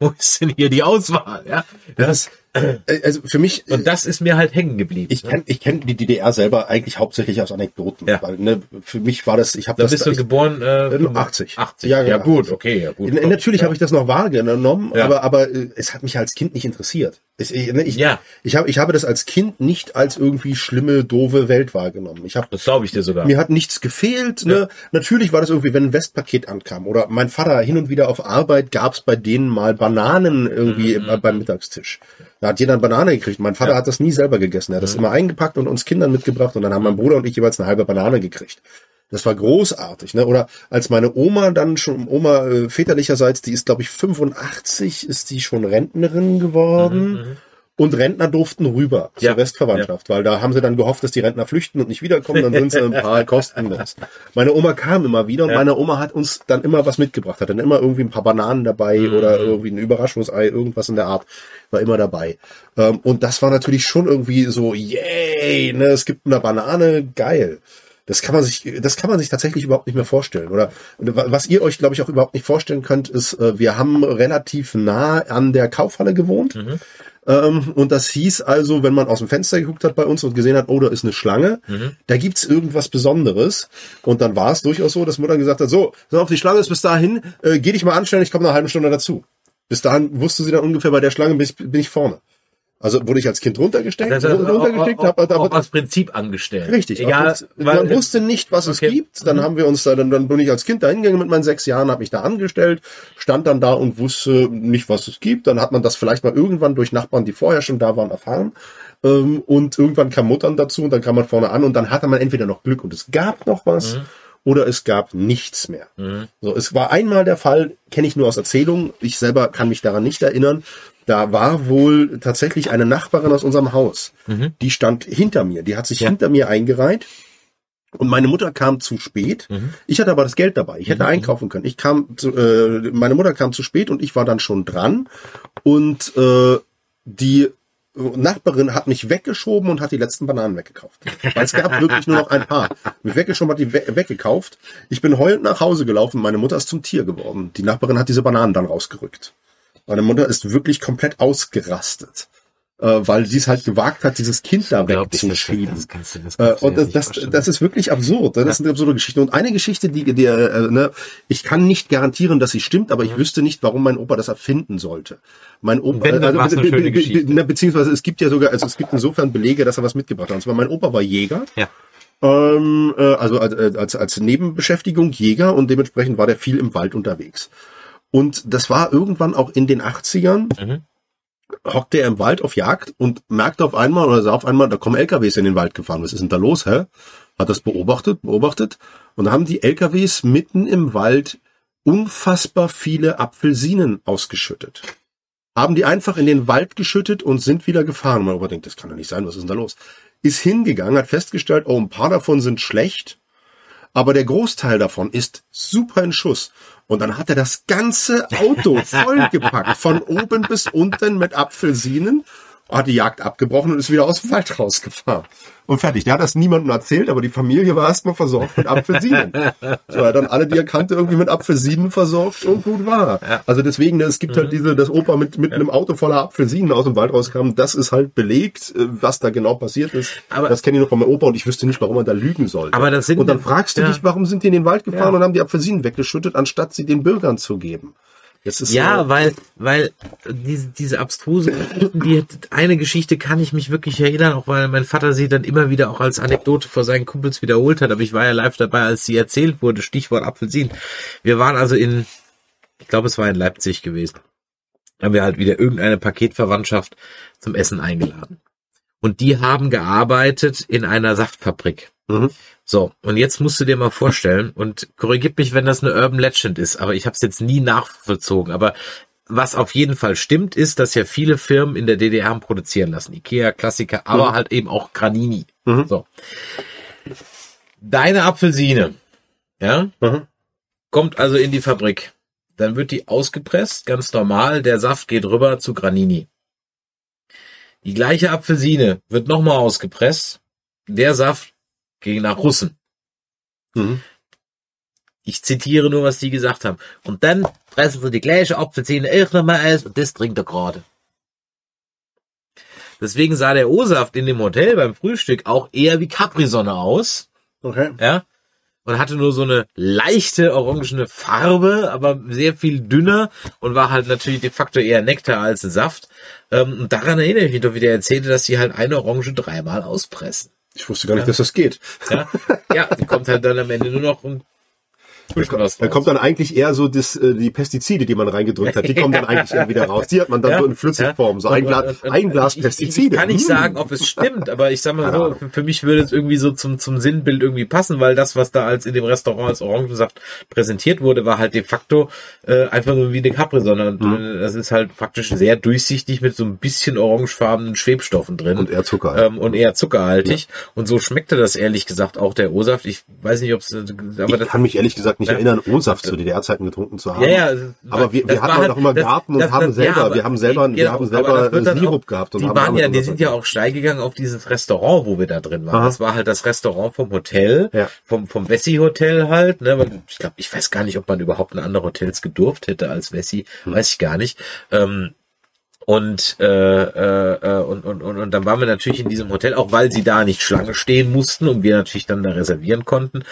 wo ist denn hier die Auswahl? Ja, das, Also für mich, und das ist mir halt hängen geblieben. ich ne? kenn, ich kenn die DDR selber eigentlich hauptsächlich aus Anekdoten. Ja. Weil, ne, für mich war das, ich habe Da das bist du ich, geboren äh, äh, 80. 80. Ja, Ja, genau, ja gut, 80. okay, ja gut. N- Natürlich habe ich das noch wahrgenommen, Ja. aber, aber äh, es hat mich als Kind nicht interessiert. Ich, ich, ne, ich, Ja. ich, hab, ich habe das als Kind nicht als irgendwie schlimme, doofe Welt wahrgenommen. Ich habe Das glaube ich dir sogar. mir hat nichts gefehlt. Ne? Natürlich war das irgendwie, wenn ein Westpaket ankam oder mein Vater hin und wieder auf Arbeit gab's bei denen mal Bananen irgendwie Mhm. beim Mittagstisch. Da hat jeder eine Banane gekriegt. Mein Vater hat das nie selber gegessen. Er hat das Mhm. immer eingepackt und uns Kindern mitgebracht und dann haben mein Bruder und ich jeweils eine halbe Banane gekriegt. Das war großartig, ne? Oder als meine Oma dann schon Oma äh, väterlicherseits, die ist glaube ich 85, ist die schon Rentnerin geworden. Und Rentner durften rüber Mhm, Ja. zur Restverwandtschaft, weil da haben sie dann gehofft, dass die Rentner flüchten und nicht wiederkommen, dann sind sie ein paar kostenlos. Meine Oma kam immer wieder und meine Oma hat uns dann immer was mitgebracht, hat dann immer irgendwie ein paar Bananen dabei Mhm. oder irgendwie ein Überraschungsei, irgendwas in der Art, war immer dabei. Ähm, Und das war natürlich schon irgendwie so, yay, ne, es gibt eine Banane, geil. Das kann man sich, das kann man sich tatsächlich überhaupt nicht mehr vorstellen. Oder was ihr euch, glaube ich, auch überhaupt nicht vorstellen könnt, ist, äh, wir haben relativ nah an der Kaufhalle gewohnt. Ähm, und das hieß also, wenn man aus dem Fenster geguckt hat bei uns und gesehen hat, oh, da ist eine Schlange, da gibt's irgendwas Besonderes. Und dann war es durchaus so, dass Mutter gesagt hat, so, so auf die Schlange ist bis dahin, äh, geh dich mal anstellen, ich komme eine halbe Stunde dazu. Bis dahin wusste sie dann ungefähr, bei der Schlange bin ich, bin ich vorne. Also wurde ich als Kind runtergesteckt, Das heißt, runtergesteckt, auch, hab, hab, Prinzip angestellt. Richtig. Egal, weil, man wusste nicht, was okay. es gibt. Dann haben wir uns da, dann, dann bin ich als Kind da hingegangen mit meinen sechs Jahren, habe mich da angestellt, stand dann da und wusste nicht, was es gibt. Dann hat man das vielleicht mal irgendwann durch Nachbarn, die vorher schon da waren, erfahren. Ähm, und irgendwann kam Muttern dazu und dann kam man vorne an und dann hatte man entweder noch Glück und es gab noch was oder es gab nichts mehr. So, es war einmal der Fall, kenne ich nur aus Erzählungen, ich selber kann mich daran nicht erinnern. Da war wohl tatsächlich eine Nachbarin aus unserem Haus. Die stand hinter mir, die hat sich Ja. hinter mir eingereiht. Und meine Mutter kam zu spät. Ich hatte aber das Geld dabei. Ich hätte einkaufen können. Ich kam zu, äh, meine Mutter kam zu spät und ich war dann schon dran. Und äh, die Nachbarin hat mich weggeschoben und hat die letzten Bananen weggekauft. Weil es gab wirklich nur noch ein paar. Mich weggeschoben, hat die we weggekauft. Ich bin heulend nach Hause gelaufen. Meine Mutter ist zum Tier geworden. Die Nachbarin hat diese Bananen dann rausgerückt. Meine Mutter ist wirklich komplett ausgerastet. Äh, weil sie es halt gewagt hat, dieses Kind da wegzuschieben. das kannst du- das Äh, kannst du und das, das, das ist wirklich absurd. Das ist eine absurde Geschichte. Und eine Geschichte, die, die äh, ne, ich kann nicht garantieren, dass sie stimmt, aber ich wüsste nicht, warum mein Opa das erfinden sollte. Mein Opa, Wenn, dann war's eine be- schöne be- be- Geschichte. ne, beziehungsweise es gibt ja sogar, also es gibt insofern Belege, dass er was mitgebracht hat. Und zwar mein Opa war Jäger. Ja. Ähm, äh, also als, äh, als, als Nebenbeschäftigung Jäger und dementsprechend war der viel im Wald unterwegs. Und das war irgendwann auch in den 80ern, Mhm. hockte er im Wald auf Jagd und merkte auf einmal oder sah auf einmal, da kommen LKWs in den Wald gefahren. Was ist denn da los, hä? Hat das beobachtet, beobachtet und da haben die LKWs mitten im Wald unfassbar viele Apfelsinen ausgeschüttet. Haben die einfach in den Wald geschüttet und sind wieder gefahren. Und mein Opa denkt, das kann doch nicht sein, was ist denn da los? Ist hingegangen, hat festgestellt, oh, ein paar davon sind schlecht, aber der Großteil davon ist super in Schuss. Und dann hat er das ganze Auto vollgepackt, von oben bis unten mit Apfelsinen, hat die Jagd abgebrochen und ist wieder aus dem Wald rausgefahren. Und fertig. Der hat das niemandem erzählt, aber die Familie war erstmal versorgt mit Apfelsinen. So, er hat dann alle, die er kannte, irgendwie mit Apfelsinen versorgt und gut war. Also deswegen, ne, es gibt halt diese, dass Opa mit, mit einem Auto voller Apfelsinen aus dem Wald rauskam, das ist halt belegt, äh, was da genau passiert ist. Aber- das kenne ich noch von meinem Opa und ich wüsste nicht, warum man da lügen sollte. Aber das sind- und dann fragst du ja. dich, warum sind die in den Wald gefahren Ja. und haben die Apfelsinen weggeschüttet, anstatt sie den Bürgern zu geben? Ja, äh, weil, weil diese, diese abstruse die eine Geschichte kann ich mich wirklich erinnern, auch weil mein Vater sie dann immer wieder auch als Anekdote vor seinen Kumpels wiederholt hat, aber ich war ja live dabei, als sie erzählt wurde, Stichwort Apfelsinen. Wir waren also in, ich glaube, es war in Leipzig gewesen. Da haben wir halt wieder irgendeine Paketverwandtschaft zum Essen eingeladen. Und die haben gearbeitet in einer Saftfabrik. Mhm. So, und jetzt musst du dir mal vorstellen, und korrigiert mich, wenn das eine Urban Legend ist, aber ich habe es jetzt nie nachvollzogen, aber was auf jeden Fall stimmt, ist, dass ja viele Firmen in der DDR haben produzieren lassen. Ikea, Klassiker, aber halt eben auch Granini. Mhm. So. Deine Apfelsine, ja, Mhm. kommt also in die Fabrik. Dann wird die ausgepresst, ganz normal. Der Saft geht rüber zu Granini. Die gleiche Apfelsine wird nochmal ausgepresst. Der Saft ging nach Russen. Mhm. Ich zitiere nur, was die gesagt haben. Und dann pressen sie die gleiche Apfelsine auch nochmal aus und das trinkt er gerade. Deswegen sah der O-Saft in dem Hotel beim Frühstück auch eher wie Capri-Sonne aus. Okay. Ja. Und hatte nur so eine leichte orangene Farbe, aber sehr viel dünner und war halt natürlich de facto eher Nektar als ein Saft. Ähm, und daran erinnere ich mich doch, wie der erzählte, dass sie halt eine Orange dreimal auspressen. Ich wusste gar nicht, dass das geht. Ja, ja die kommt halt dann am Ende nur noch ein Da kommt dann eigentlich eher so das, äh, die Pestizide, die man reingedrückt hat, die kommen dann eigentlich eher wieder raus. Die hat man dann Ja, so in Flüssigform, so ein Glas, ein Glas Pestizide. Ich kann nicht Hm. sagen, ob es stimmt, aber ich sag mal so, Ahnung. für, mich würde es irgendwie so zum, zum Sinnbild irgendwie passen, weil das, was da als in dem Restaurant als Orangensaft präsentiert wurde, war halt de facto äh, einfach nur wie eine Capri, sondern Hm. äh, das ist halt praktisch sehr durchsichtig mit so ein bisschen orangefarbenen Schwebstoffen drin. Und eher Zucker. Ähm, und eher zuckerhaltig. Und so schmeckte das ehrlich gesagt auch der O-Saft. Ich weiß nicht, ob es, aber ich das kann mich ehrlich gesagt nicht Ja. erinnern, O-Saft zu DDR-Zeiten getrunken zu haben. Ja, ja. das Aber wir- wir hatten halt auch immer das- Garten und das- haben das- selber- aber- wir haben selber- wir haben selber Sirup auch- gehabt und die haben waren ja, die sind ja auch steil gegangen auf dieses Restaurant, wo wir da drin waren. Aha. Das war halt das Restaurant vom Hotel, Ja. vom, vom Wessi Hotel halt, ne, weil ich glaube, ich weiß gar nicht, ob man überhaupt in andere Hotels gedurft hätte als Wessi, Hm. weiß ich gar nicht. Ähm, und, äh, äh, äh, und, und, und, und dann waren wir natürlich in diesem Hotel, auch weil sie da nicht Schlange stehen mussten und wir natürlich dann da reservieren konnten.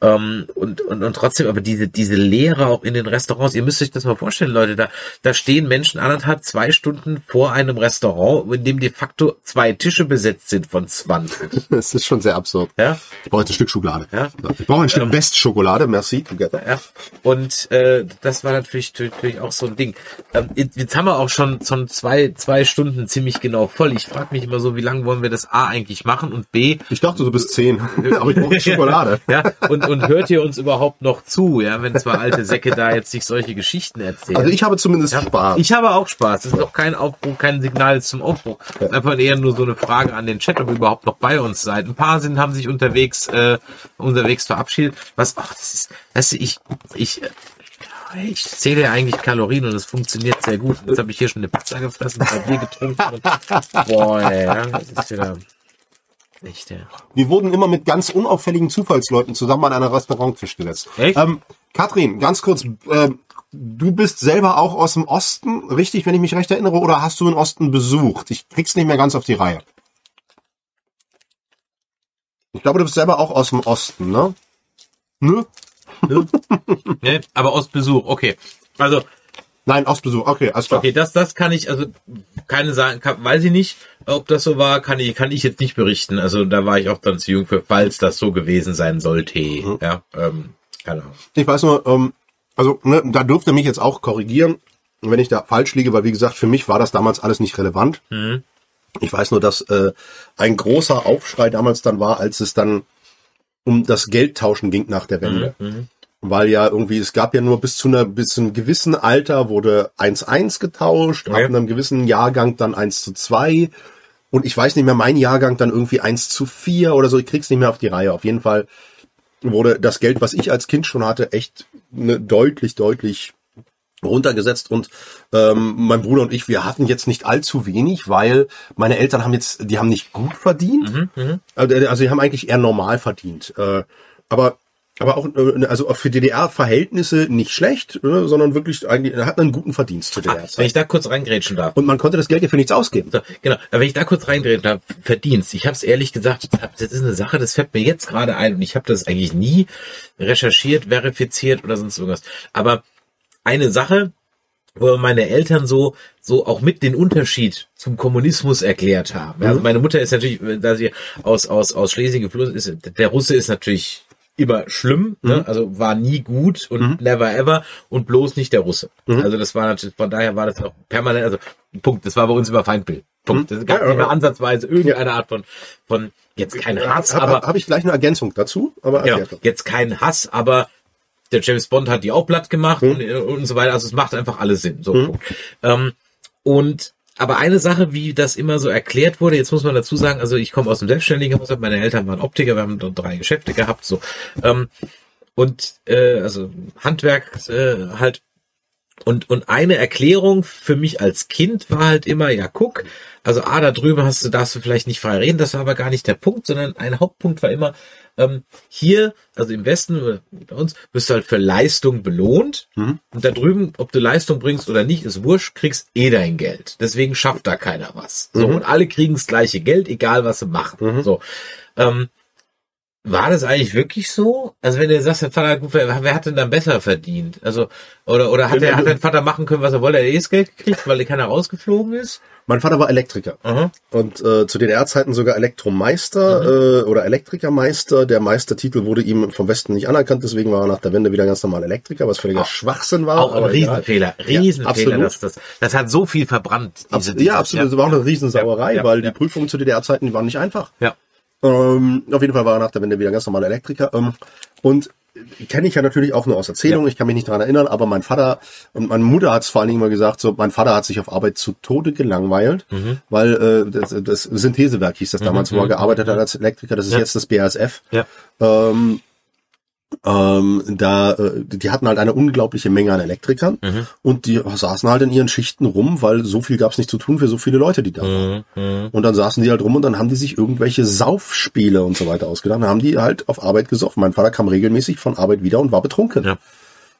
Ähm, und, und, und trotzdem, aber diese, diese Leere auch in den Restaurants, ihr müsst euch das mal vorstellen, Leute, da, da stehen Menschen anderthalb, zwei Stunden vor einem Restaurant, in dem de facto zwei Tische besetzt sind von 20. Das ist schon sehr absurd. Ja? Ich brauche jetzt ein Stück Schokolade. Ja. Ich brauche ein Stück Best-Schokolade. Merci. Together. Ja, und äh, das war natürlich, natürlich auch so ein Ding. Ähm, jetzt jetzt haben wir auch schon, schon zwei, zwei Stunden ziemlich genau voll. Ich frage mich immer so, wie lange wollen wir das A eigentlich machen und B, Ich dachte so bis zehn. Aber ich brauche Schokolade. ja, und, und hört ihr uns überhaupt noch zu, ja, wenn zwei alte Säcke da jetzt sich solche Geschichten erzählen? Also ich habe zumindest Spaß. Ich habe auch Spaß. Das ist auch kein Aufbruch, kein Signal zum Aufbruch. Das ist einfach eher nur so eine Frage an den Chat, ob ihr überhaupt noch bei uns seid. Ein paar sind, haben sich unterwegs, äh, unterwegs verabschiedet. Was, ach, das ist, weißt du, ich, ich, ich zähle ja eigentlich Kalorien und es funktioniert sehr gut. Jetzt habe ich hier schon eine Pizza gefressen, ein Bier getrunken. Und, boah, ja, das ist wieder, echt, ja. Wir wurden immer mit ganz unauffälligen Zufallsleuten zusammen an einen Restauranttisch gesetzt. Echt? Ähm, Katrin, ganz kurz, ähm, du bist selber auch aus dem Osten, richtig, wenn ich mich recht erinnere, oder hast du den Osten besucht? Ich krieg's nicht mehr ganz auf die Reihe. Ich glaube, du bist selber auch aus dem Osten, ne? Nö? Ne? Aber Ostbesuch, okay. Also, Nein, Ostbesuch, okay, alles klar. Okay, das, das kann ich, also keine sagen, kann, weiß ich nicht, ob das so war, kann ich, kann ich jetzt nicht berichten. Also da war ich auch dann zu jung für, falls das so gewesen sein sollte. Ja, ähm, keine Ahnung. Ich weiß nur, ähm, also ne, da dürfte mich jetzt auch korrigieren, wenn ich da falsch liege, weil wie gesagt, für mich war das damals alles nicht relevant. Ich weiß nur, dass äh, ein großer Aufschrei damals dann war, als es dann um das Geldtauschen ging nach der Wende. Weil ja irgendwie, es gab ja nur bis zu einer, bis zu einem gewissen Alter wurde 1-1 getauscht, Okay. ab einem gewissen Jahrgang dann 1 zu 2. Und ich weiß nicht mehr, mein Jahrgang dann irgendwie 1 zu 4 oder so, ich krieg's nicht mehr auf die Reihe. Auf jeden Fall wurde das Geld, was ich als Kind schon hatte, echt ne, deutlich, deutlich runtergesetzt und ähm, mein Bruder und ich, wir hatten jetzt nicht allzu wenig, weil meine Eltern haben jetzt, die haben nicht gut verdient, also, also die haben eigentlich eher normal verdient, äh, aber aber auch äh, also auch für DDR-Verhältnisse nicht schlecht, äh, sondern wirklich eigentlich hat einen guten Verdienst zu Ah, wenn DDR-Zeit. ich da kurz reingrätschen darf. Und man konnte das Geld ja für nichts ausgeben. So, genau, aber wenn ich da kurz reingrätschen darf, Verdienst. Ich habe es ehrlich gesagt, das ist eine Sache, das fällt mir jetzt gerade ein und ich habe das eigentlich nie recherchiert, verifiziert oder sonst irgendwas. Aber eine Sache, wo meine Eltern so so auch mit den Unterschied zum Kommunismus erklärt haben. Also meine Mutter ist natürlich, da sie aus aus aus Schlesien geflohen ist, der Russe ist natürlich immer schlimm, ne? also war nie gut und never ever und bloß nicht der Russe. Also das war natürlich, von daher war das auch permanent, also Punkt, das war bei uns immer Feindbild. Punkt. Das gab Ja, nicht mehr ja. ansatzweise irgendeine Art von von jetzt kein Hass, Habe aber hab ich gleich eine Ergänzung dazu, aber Genau, erklärt. jetzt kein Hass, aber der James Bond hat die auch platt gemacht und, und so weiter. Also es macht einfach alles Sinn. So. Punkt. Ähm, und aber eine Sache, wie das immer so erklärt wurde, jetzt muss man dazu sagen, also ich komme aus dem selbstständigen Haushalt, meine Eltern waren Optiker, wir haben dort drei Geschäfte gehabt, so ähm, und äh, also Handwerk äh, halt und, und eine Erklärung für mich als Kind war halt immer, ja, guck, also A, da drüben hast du, darfst du vielleicht nicht frei reden, das war aber gar nicht der Punkt, sondern ein Hauptpunkt war immer, ähm, hier, also im Westen bei uns, wirst du halt für Leistung belohnt. Und da drüben, ob du Leistung bringst oder nicht, ist wurscht, kriegst eh dein Geld. Deswegen schafft da keiner was. So, und alle kriegen das gleiche Geld, egal was sie machen. So. Ähm, War das eigentlich wirklich so? Also wenn du sagst, der Vater, gut, wer, wer hat denn dann besser verdient? Also oder oder hat der hat dein Vater machen können, was er wollte, er hat eh das Geld gekriegt, weil keiner rausgeflogen ist? Mein Vater war Elektriker Aha. und äh, zu DDR-Zeiten sogar Elektromeister äh, oder Elektrikermeister. Der Meistertitel wurde ihm vom Westen nicht anerkannt, deswegen war er nach der Wende wieder ganz normal Elektriker, was völliger Schwachsinn war. Auch ein aber egal. Riesenfehler, Ja, Riesenfehler. das, das, das hat so viel verbrannt. Abs diese- ja, absolut. Das war auch eine Riesensauerei, Ja, ja, weil ja. die Prüfungen zu DDR-Zeiten, die waren nicht einfach. Ja. Ähm, auf jeden Fall war er nach der Wende wieder ganz normaler Elektriker. Ähm, und kenne ich ja natürlich auch nur aus Erzählungen, ich kann mich nicht daran erinnern, aber mein Vater und meine Mutter hat es vor allen Dingen immer gesagt, so mein Vater hat sich auf Arbeit zu Tode gelangweilt, Mhm. weil äh, das, das Synthesewerk hieß das damals, wo er gearbeitet hat als Elektriker, das ist Ja. jetzt das BASF. Ja. Ähm, ähm, da, äh, die hatten halt eine unglaubliche Menge an Elektrikern Mhm. und die saßen halt in ihren Schichten rum, weil so viel gab es nicht zu tun für so viele Leute, die da waren. Mhm. Und dann saßen die halt rum und dann haben die sich irgendwelche Saufspiele und so weiter ausgedacht. Dann haben die halt auf Arbeit gesoffen. Mein Vater kam regelmäßig von Arbeit wieder und war betrunken. Ja.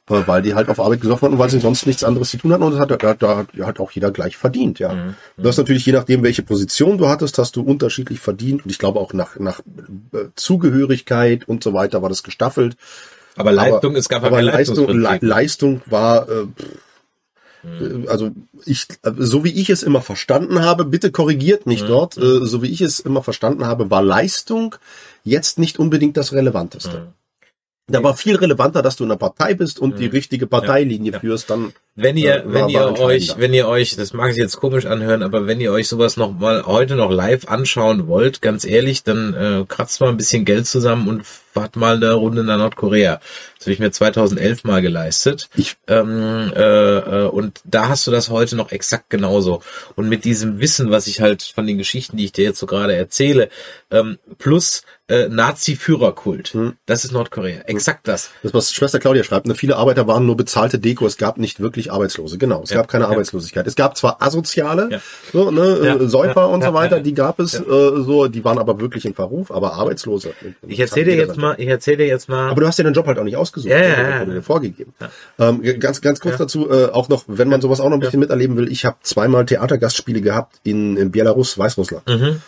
Äh, Weil die halt auf Arbeit gesoffen hatten und weil sie sonst nichts anderes zu tun hatten. Und das hat da, da hat auch jeder gleich verdient, ja. Mhm. Du hast natürlich, je nachdem, welche Position du hattest, hast du unterschiedlich verdient. Und ich glaube auch nach, nach äh, Zugehörigkeit und so weiter war das gestaffelt. Aber Leistung, es gab aber kein Leistung, Le. Leistung war, äh, pff, äh, also ich, so wie ich es immer verstanden habe, bitte korrigiert mich dort, äh, so wie ich es immer verstanden habe, war Leistung jetzt nicht unbedingt das Relevanteste. Da war viel relevanter, dass du in einer Partei bist und die richtige Parteilinie führst, dann Wenn ihr, äh, wenn ihr euch, wenn ihr euch, das mag sich jetzt komisch anhören, aber wenn ihr euch sowas noch mal heute noch live anschauen wollt, ganz ehrlich, dann äh, kratzt mal ein bisschen Geld zusammen und fahrt mal eine Runde nach Nordkorea. Das habe ich mir 2011 mal geleistet. Ich- ähm, äh, äh, und da hast du das heute noch exakt genauso. Und mit diesem Wissen, was ich halt von den Geschichten, die ich dir jetzt so gerade erzähle, ähm, plus äh, Nazi-Führerkult, Hm. das ist Nordkorea. Exakt das. Das, was Schwester Claudia schreibt, ne, viele Arbeiter waren nur bezahlte Deko, es gab nicht wirklich Arbeitslose. Genau, es Ja, gab keine ja. Arbeitslosigkeit. Es gab zwar Asoziale, Ja. so, ne, Ja, äh, Säufer ja, und so weiter, die gab es, äh, so, die waren aber wirklich in Verruf, aber Arbeitslose. Ich erzähle dir jetzt mal, ich erzähle dir jetzt mal. Aber du hast ja den Job halt auch nicht ausgesucht, Ja, ja, der ja, wurde ja. dir vorgegeben. Ähm, ganz, ganz kurz dazu, äh, auch noch, wenn man sowas auch noch ein bisschen miterleben will, ich habe zweimal Theatergastspiele gehabt in, in Belarus, Weißrussland. Mhm.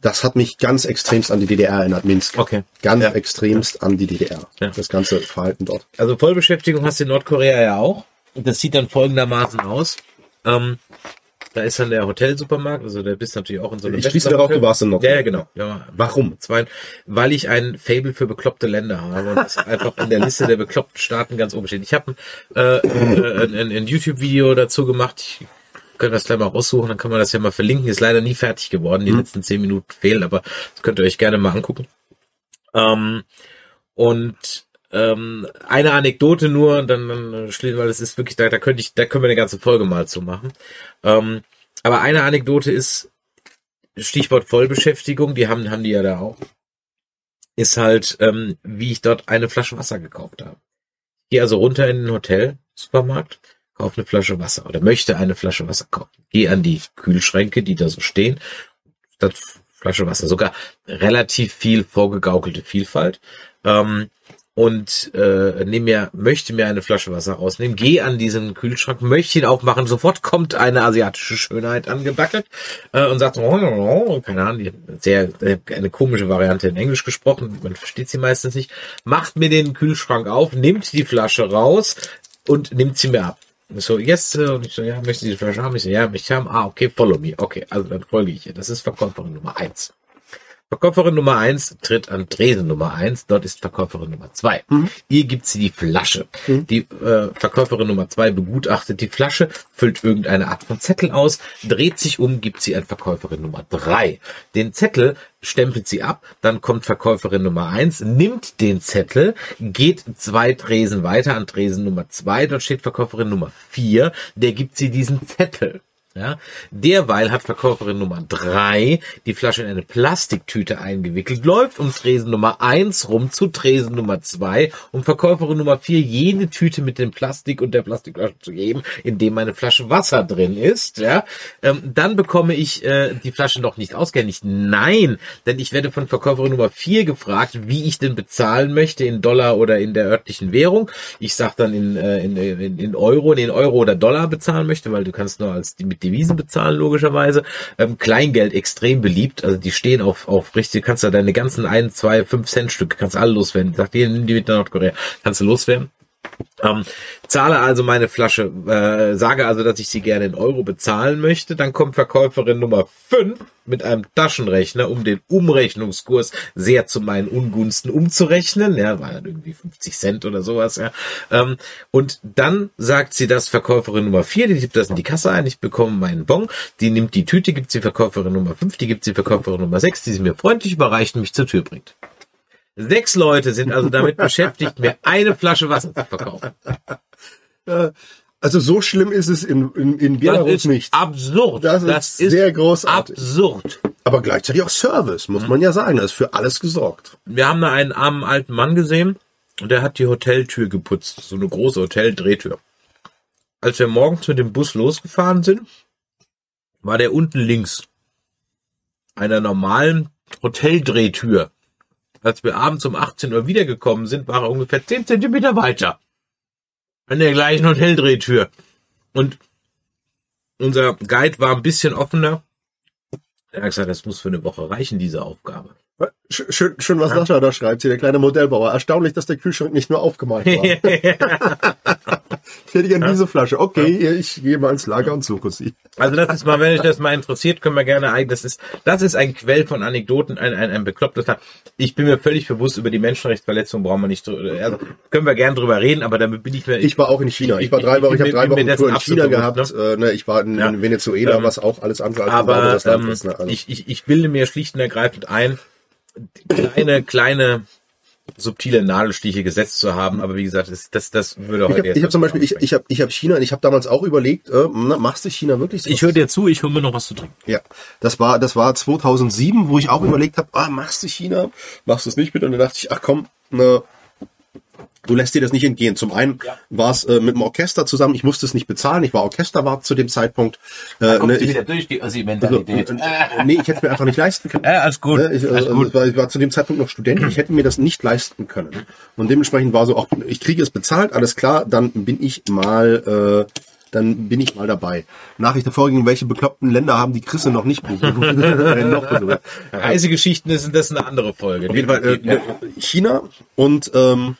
Das hat mich ganz extremst an die DDR erinnert, Minsk. Okay. Ganz Ja. extremst an die DDR. Ja. Das ganze Verhalten dort. Also Vollbeschäftigung hast du in Nordkorea ja auch. Und das sieht dann folgendermaßen aus. Ähm, da ist dann der Hotelsupermarkt, also der bist natürlich auch in so einem Ich schließe darauf, du warst in Ja, Nordkorea. ja, genau. Ja, Warum? Zwei, weil ich ein Fable für bekloppte Länder habe und das einfach in der Liste der bekloppten Staaten ganz oben steht. Ich habe äh, äh, ein, ein YouTube-Video dazu gemacht. Ich könnte das gleich mal raussuchen, dann kann man das ja mal verlinken. Ist leider nie fertig geworden. Die letzten zehn Minuten fehlen, aber das könnt ihr euch gerne mal angucken. Ähm, und ähm, eine Anekdote nur, dann, dann schließen, weil das ist wirklich, da, da könnte ich, da können wir eine ganze Folge mal zu machen. Ähm, aber eine Anekdote ist, Stichwort Vollbeschäftigung, die haben, haben die ja da auch, ist halt, ähm, wie ich dort eine Flasche Wasser gekauft habe. Gehe also runter in den Hotel, Supermarkt, kaufe eine Flasche Wasser oder möchte eine Flasche Wasser kaufen. Gehe an die Kühlschränke, die da so stehen, statt Flasche Wasser, sogar relativ viel vorgegaukelte Vielfalt. Ähm, und äh, nehm mir, möchte mir eine Flasche Wasser rausnehmen, gehe an diesen Kühlschrank, möchte ihn aufmachen, sofort kommt eine asiatische Schönheit angebackelt äh, und sagt, oh, oh, oh, keine Ahnung, die sehr eine komische Variante in Englisch gesprochen, man versteht sie meistens nicht, macht mir den Kühlschrank auf, nimmt die Flasche raus und nimmt sie mir ab. So, yes, äh, und ich so, ja, möchten Sie die Flasche haben? Ich so, ja, möchte haben. Ah, okay, follow me. Okay, also dann folge ich ihr. Das ist Verkäuferin Nummer eins. Verkäuferin Nummer eins tritt an Tresen Nummer eins. Dort ist Verkäuferin Nummer zwei. Ihr gibt sie die Flasche. Die äh, Verkäuferin Nummer zwei begutachtet die Flasche, füllt irgendeine Art von Zettel aus, dreht sich um, gibt sie an Verkäuferin Nummer drei. Den Zettel stempelt sie ab, dann kommt Verkäuferin Nummer eins, nimmt den Zettel, geht zwei Tresen weiter an Tresen Nummer zwei. Dort steht Verkäuferin Nummer vier. Der gibt sie diesen Zettel. Ja, derweil hat Verkäuferin Nummer drei die Flasche in eine Plastiktüte eingewickelt, läuft um Tresen Nummer eins rum zu Tresen Nummer zwei, um Verkäuferin Nummer vier jene Tüte mit dem Plastik und der Plastikflasche zu geben, in dem meine Flasche Wasser drin ist. Ja, ähm, dann bekomme ich äh, die Flasche noch nicht ausgehändigt. Nein, denn ich werde von Verkäuferin Nummer vier gefragt, wie ich denn bezahlen möchte in Dollar oder in der örtlichen Währung. Ich sag dann in, äh, in, in, in Euro, in Euro oder Dollar bezahlen möchte, weil du kannst nur als mit Devisen bezahlen, logischerweise. Ähm, Kleingeld extrem beliebt, also die stehen auf, auf richtig, kannst du deine ganzen ein, zwei, fünf Cent Stücke, kannst alle loswerden. Sagt dir, nimm die mit nach Nordkorea, kannst du loswerden. Ähm, zahle also meine Flasche, äh, sage also, dass ich sie gerne in Euro bezahlen möchte. Dann kommt Verkäuferin Nummer 5 mit einem Taschenrechner, um den Umrechnungskurs sehr zu meinen Ungunsten umzurechnen. Ja, war dann irgendwie 50 Cent oder sowas. Ja. Ähm, und dann sagt sie das Verkäuferin Nummer 4, die gibt das in die Kasse ein, ich bekomme meinen Bon, die nimmt die Tüte, gibt sie Verkäuferin Nummer 5, die gibt sie Verkäuferin Nummer 6, die sie mir freundlich überreicht und mich zur Tür bringt. Sechs Leute sind also damit beschäftigt, mir eine Flasche Wasser zu verkaufen. Also so schlimm ist es in, in, in Das Belarus ist nicht. absurd. Das ist sehr großartig. Absurd. Aber gleichzeitig auch Service, muss man ja sagen. Da ist für alles gesorgt. Wir haben da einen armen alten Mann gesehen und der hat die Hoteltür geputzt. So eine große Hoteldrehtür. Als wir morgens mit dem Bus losgefahren sind, war der unten links einer normalen Hoteldrehtür. Als wir abends um 18 Uhr wiedergekommen sind, war er ungefähr 10 Zentimeter weiter. An der gleichen Hoteldrehtür. Und unser Guide war ein bisschen offener. Er hat gesagt, das muss für eine Woche reichen, diese Aufgabe. Sch- Schön, schön was Sascha da schreibt, hier der kleine Modellbauer. Erstaunlich, dass der Kühlschrank nicht nur aufgemalt war. ich hätte gerne diese Flasche. Okay, ich gehe mal ins Lager und suche sie. Also das ist mal, wenn euch das mal interessiert, können wir gerne ein, das ist, das ist ein Quell von Anekdoten, ein, ein, ein beklopptes. Ich bin mir völlig bewusst, über die Menschenrechtsverletzung brauchen wir nicht, also können wir gerne drüber reden, aber damit bin ich mir, Ich war auch in China. Ich war drei Ich- Wochen, ich ich habe drei Wochen Tour in China gehabt. Äh, ne, ich war in, Ja. Venezuela, Ähm, was auch alles andere als aber sauberes Land ähm, ist. Ne? Also, ich, ich, ich bilde mir schlicht und ergreifend ein, kleine, kleine subtile Nadelstiche gesetzt zu haben, aber wie gesagt, das, das, das würde ich heute habe jetzt ich hab zum Beispiel, ich, ich habe ich hab China, ich habe damals auch überlegt, äh, na, machst du China wirklich? so? ich höre dir zu, ich hole mir noch was zu trinken. Ja, das war, das war 2007, wo ich auch überlegt habe, ah, machst du China, machst du es nicht mit? Und dann dachte ich, ach komm, ne, du lässt dir das nicht entgehen. Zum einen war es äh, mit dem Orchester zusammen, ich musste es nicht bezahlen, ich war Orchesterwart zu dem Zeitpunkt. Äh, ne, ich, durch die also, äh, nee, ich hätte es mir einfach nicht leisten können. Ja, alles gut. Ne, Ich, alles also, gut. war, ich war zu dem Zeitpunkt noch Student, ich hätte mir das nicht leisten können. Und dementsprechend war so, auch, ich kriege es bezahlt, alles klar, dann bin ich mal, äh, dann bin ich mal dabei. Nachricht davor ging, welche bekloppten Länder haben die Chrisse noch nicht? Äh. Reisegeschichten ist das eine andere Folge. Auf jeden Fall äh, China und ähm,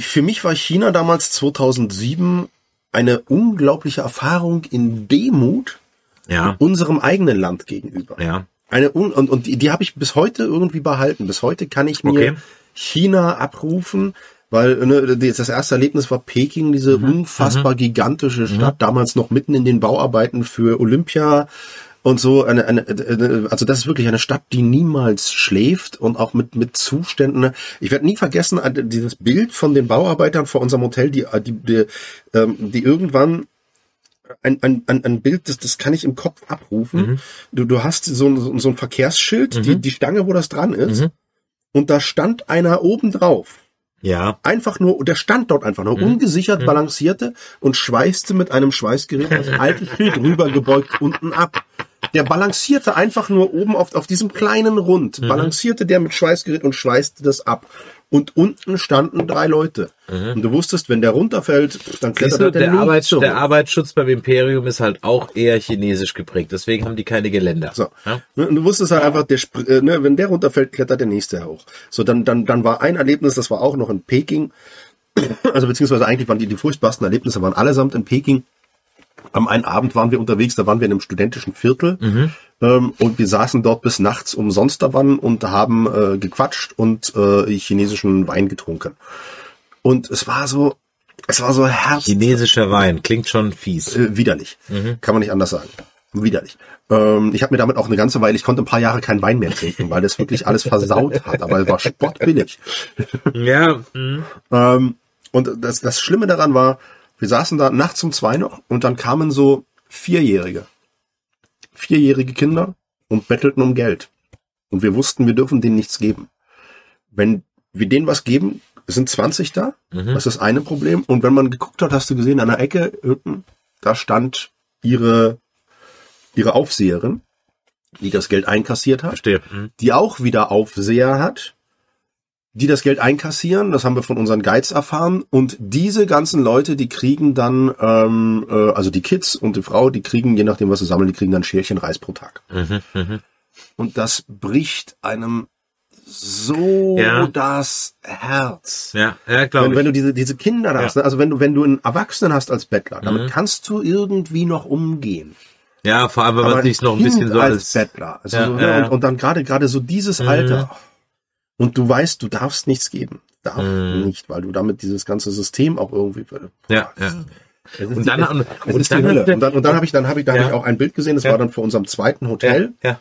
für mich war China damals 2007 eine unglaubliche Erfahrung in Demut ja, unserem eigenen Land gegenüber. ja. Eine un und, und die, die habe ich bis heute irgendwie behalten. Bis heute kann ich mir Okay. China abrufen, weil ne, das erste Erlebnis war Peking, diese Mhm. unfassbar gigantische Stadt, damals noch mitten in den Bauarbeiten für Olympia und so. Eine, eine, also das ist wirklich eine Stadt, die niemals schläft und auch mit mit Zuständen. Ich werde nie vergessen äh, dieses Bild von den Bauarbeitern vor unserem Hotel, die die die, ähm, die irgendwann ein, ein, ein, ein Bild, das, das kann ich im Kopf abrufen. Du, du hast so, ein- so, ein Verkehrsschild, die, die Stange, wo das dran ist, Mhm. und da stand einer oben drauf. Ja. Einfach nur, der stand dort einfach nur, ungesichert balancierte und schweißte mit einem Schweißgerät das alte Schild rübergebeugt unten ab. Der balancierte einfach nur oben auf, auf diesem kleinen Rund, balancierte der mit Schweißgerät und schweißte das ab. Und unten standen drei Leute. Und du wusstest, wenn der runterfällt, dann klettert du, er der, nicht Arbeits der Arbeitsschutz beim Imperium ist halt auch eher chinesisch geprägt. Deswegen haben die keine Geländer. So. Ja? Ne, Und du wusstest halt einfach, der, äh, ne, wenn der runterfällt, klettert der nächste hoch. So, dann, dann, dann war ein Erlebnis, das war auch noch in Peking. Also beziehungsweise eigentlich waren die, die furchtbarsten Erlebnisse waren allesamt in Peking. Am einen Abend waren wir unterwegs, da waren wir in einem studentischen Viertel ähm, und wir saßen dort bis nachts umsonst da wann und haben äh, gequatscht und äh, chinesischen Wein getrunken. Und es war so, es war so herz Chinesischer Wein klingt schon fies. äh, widerlich. Kann man nicht anders sagen. Widerlich. Ähm, ich habe mir damit auch eine ganze Weile, ich konnte ein paar Jahre keinen Wein mehr trinken, weil das wirklich alles versaut hat, aber es war spottbillig. Ja. mhm. Ähm, und das, das Schlimme daran war, wir saßen da nachts um zwei noch und dann kamen so Vierjährige. Vierjährige Kinder und bettelten um Geld. Und wir wussten, wir dürfen denen nichts geben. Wenn wir denen was geben, sind 20 da. Das ist das eine Problem. Und wenn man geguckt hat, hast du gesehen, an der Ecke, unten, da stand ihre, ihre Aufseherin, die das Geld einkassiert hat Verstehe. Mhm. die auch wieder Aufseher hat, die das Geld einkassieren, das haben wir von unseren Guides erfahren. Und diese ganzen Leute, die kriegen dann, ähm, äh, also die Kids und die Frau, die kriegen, je nachdem, was sie sammeln, die kriegen dann Schälchen Reis pro Tag. Und das bricht einem so Ja. das Herz. Ja, ja, Wenn, glaube wenn ich. du diese, diese Kinder da Ja. hast, ne? also wenn du, wenn du einen Erwachsenen hast als Bettler, damit kannst du irgendwie noch umgehen. Ja, vor allem, wenn man sich noch ein bisschen so als Bettler. Also Ja, so, ne? ja, ja. Und, und dann gerade gerade so dieses Alter. Und du weißt, du darfst nichts geben. Darf Mhm. nicht, weil du damit dieses ganze System auch irgendwie. ja, ja. Und dann- und- und dann Und dann, und dann habe ich dann habe ich da Ja. hab ich auch ein Bild gesehen. Das Ja. war dann vor unserem zweiten Hotel. Ja,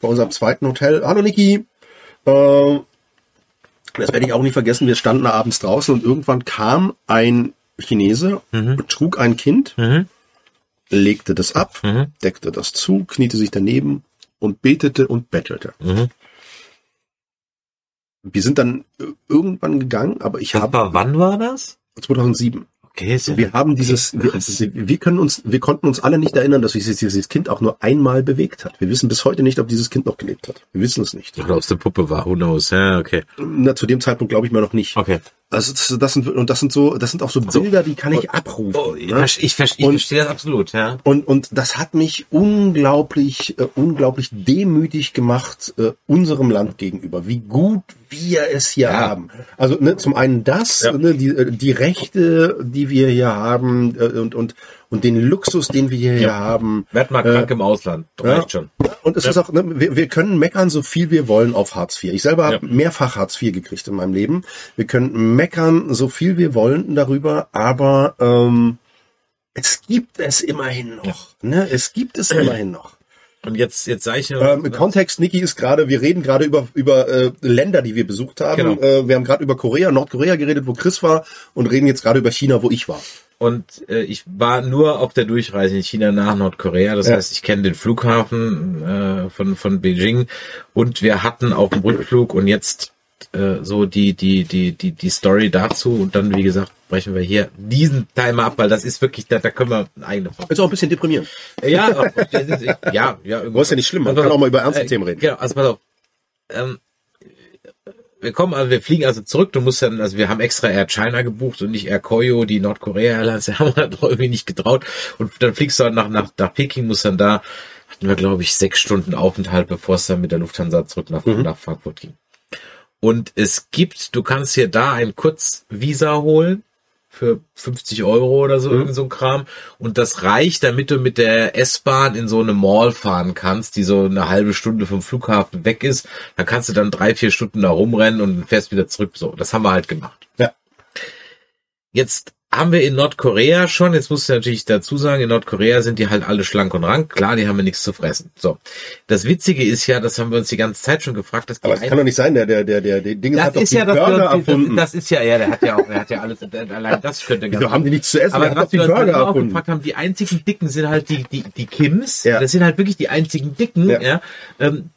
Vor unserem zweiten Hotel. Hallo Niki. Äh, das werde ich auch nie vergessen. Wir standen abends draußen und irgendwann kam ein Chinese, trug ein Kind, Mhm. legte das ab, Mhm. deckte das zu, kniete sich daneben und betete und bettelte. Wir sind dann äh, irgendwann gegangen, aber ich habe Aber wann war das? 2007. Okay, ja Wir haben dieses, wir, wir können uns, wir konnten uns alle nicht erinnern, dass sich dieses Kind auch nur einmal bewegt hat. Wir wissen bis heute nicht, ob dieses Kind noch gelebt hat. Wir wissen es nicht. Oder ob es eine Puppe war, who knows. Ja, okay. Na, zu dem Zeitpunkt glaube ich mal noch nicht. Okay. Also das, das sind und das sind so, das sind auch so Bilder, die kann ich abrufen. Oh, ich, ne? verstehe- ich, verstehe- ich Und- verstehe das absolut, ja. Und, und das hat mich unglaublich, äh, unglaublich demütig gemacht äh, unserem Land gegenüber, wie gut wir es hier Ja. haben. Also ne, zum einen das, Ja. ne, die, äh, die Rechte, die wir hier haben äh, und, und, und den Luxus, den wir hier Ja. haben. Werd mal krank im Ausland. Reicht schon. Und es ist auch, ne, wir, wir können meckern, so viel wir wollen auf Hartz IV. Ich selber habe mehrfach Hartz IV gekriegt in meinem Leben. Wir können meckern, so viel wir wollen darüber, aber ähm, es gibt es immerhin noch. Ne? Es gibt es immerhin noch. Und jetzt, jetzt sag ich ja, Ähm, Kontext, Niki, ist gerade, wir reden gerade über, über äh, Länder, die wir besucht haben. Genau. Äh, wir haben gerade über Korea, Nordkorea geredet, wo Chris war, und reden jetzt gerade über China, wo ich war. Und äh, ich war nur auf der Durchreise in China nach Nordkorea. Das Ja. heißt, ich kenne den Flughafen äh, von von Beijing und wir hatten auf dem Rückflug und jetzt äh, so die die die die die Story dazu und dann wie gesagt brechen wir hier diesen Timer ab, weil das ist wirklich da, da können wir eine eigene Folge. Ist auch ein bisschen deprimierend. Ja, das ja, ja. Aber ist ja nicht schlimm, man Also, kann auch mal über ernste äh, Themen reden. Genau, also pass auf. Ähm, wir kommen, also wir fliegen also zurück. Du musst dann, also wir haben extra Air China gebucht und nicht Air Koyo, die Nordkorea Airlines, da haben wir doch irgendwie nicht getraut. Und dann fliegst du halt nach, nach, nach Peking, musst dann da, hatten wir glaube ich sechs Stunden Aufenthalt, bevor es dann mit der Lufthansa zurück nach, nach Frankfurt ging. Und es gibt, du kannst hier da ein Kurzvisa holen für 50 Euro oder so, irgend so ein Kram. Und das reicht, damit du mit der S-Bahn in so eine Mall fahren kannst, die so eine halbe Stunde vom Flughafen weg ist. Dann kannst du dann drei, vier Stunden da rumrennen und fährst wieder zurück. So, das haben wir halt gemacht. Ja. Jetzt haben wir in Nordkorea schon, jetzt musst du natürlich dazu sagen, in Nordkorea sind die halt alle schlank und rank. Klar, die haben ja nichts zu fressen. So. Das Witzige ist ja, das haben wir uns die ganze Zeit schon gefragt, dass Aber ein- kann doch nicht sein, der, der, der, der, der Ding das hat doch ist ja das, das, erfunden. das ist ja, ja, der hat ja auch, der hat ja alles, der, allein das könnte ganz Wieso haben die nichts zu essen? aber was die wir uns auch gefragt haben, die einzigen Dicken sind halt die, die, die Kims. Ja. Das sind halt wirklich die einzigen Dicken, Ja. Ähm,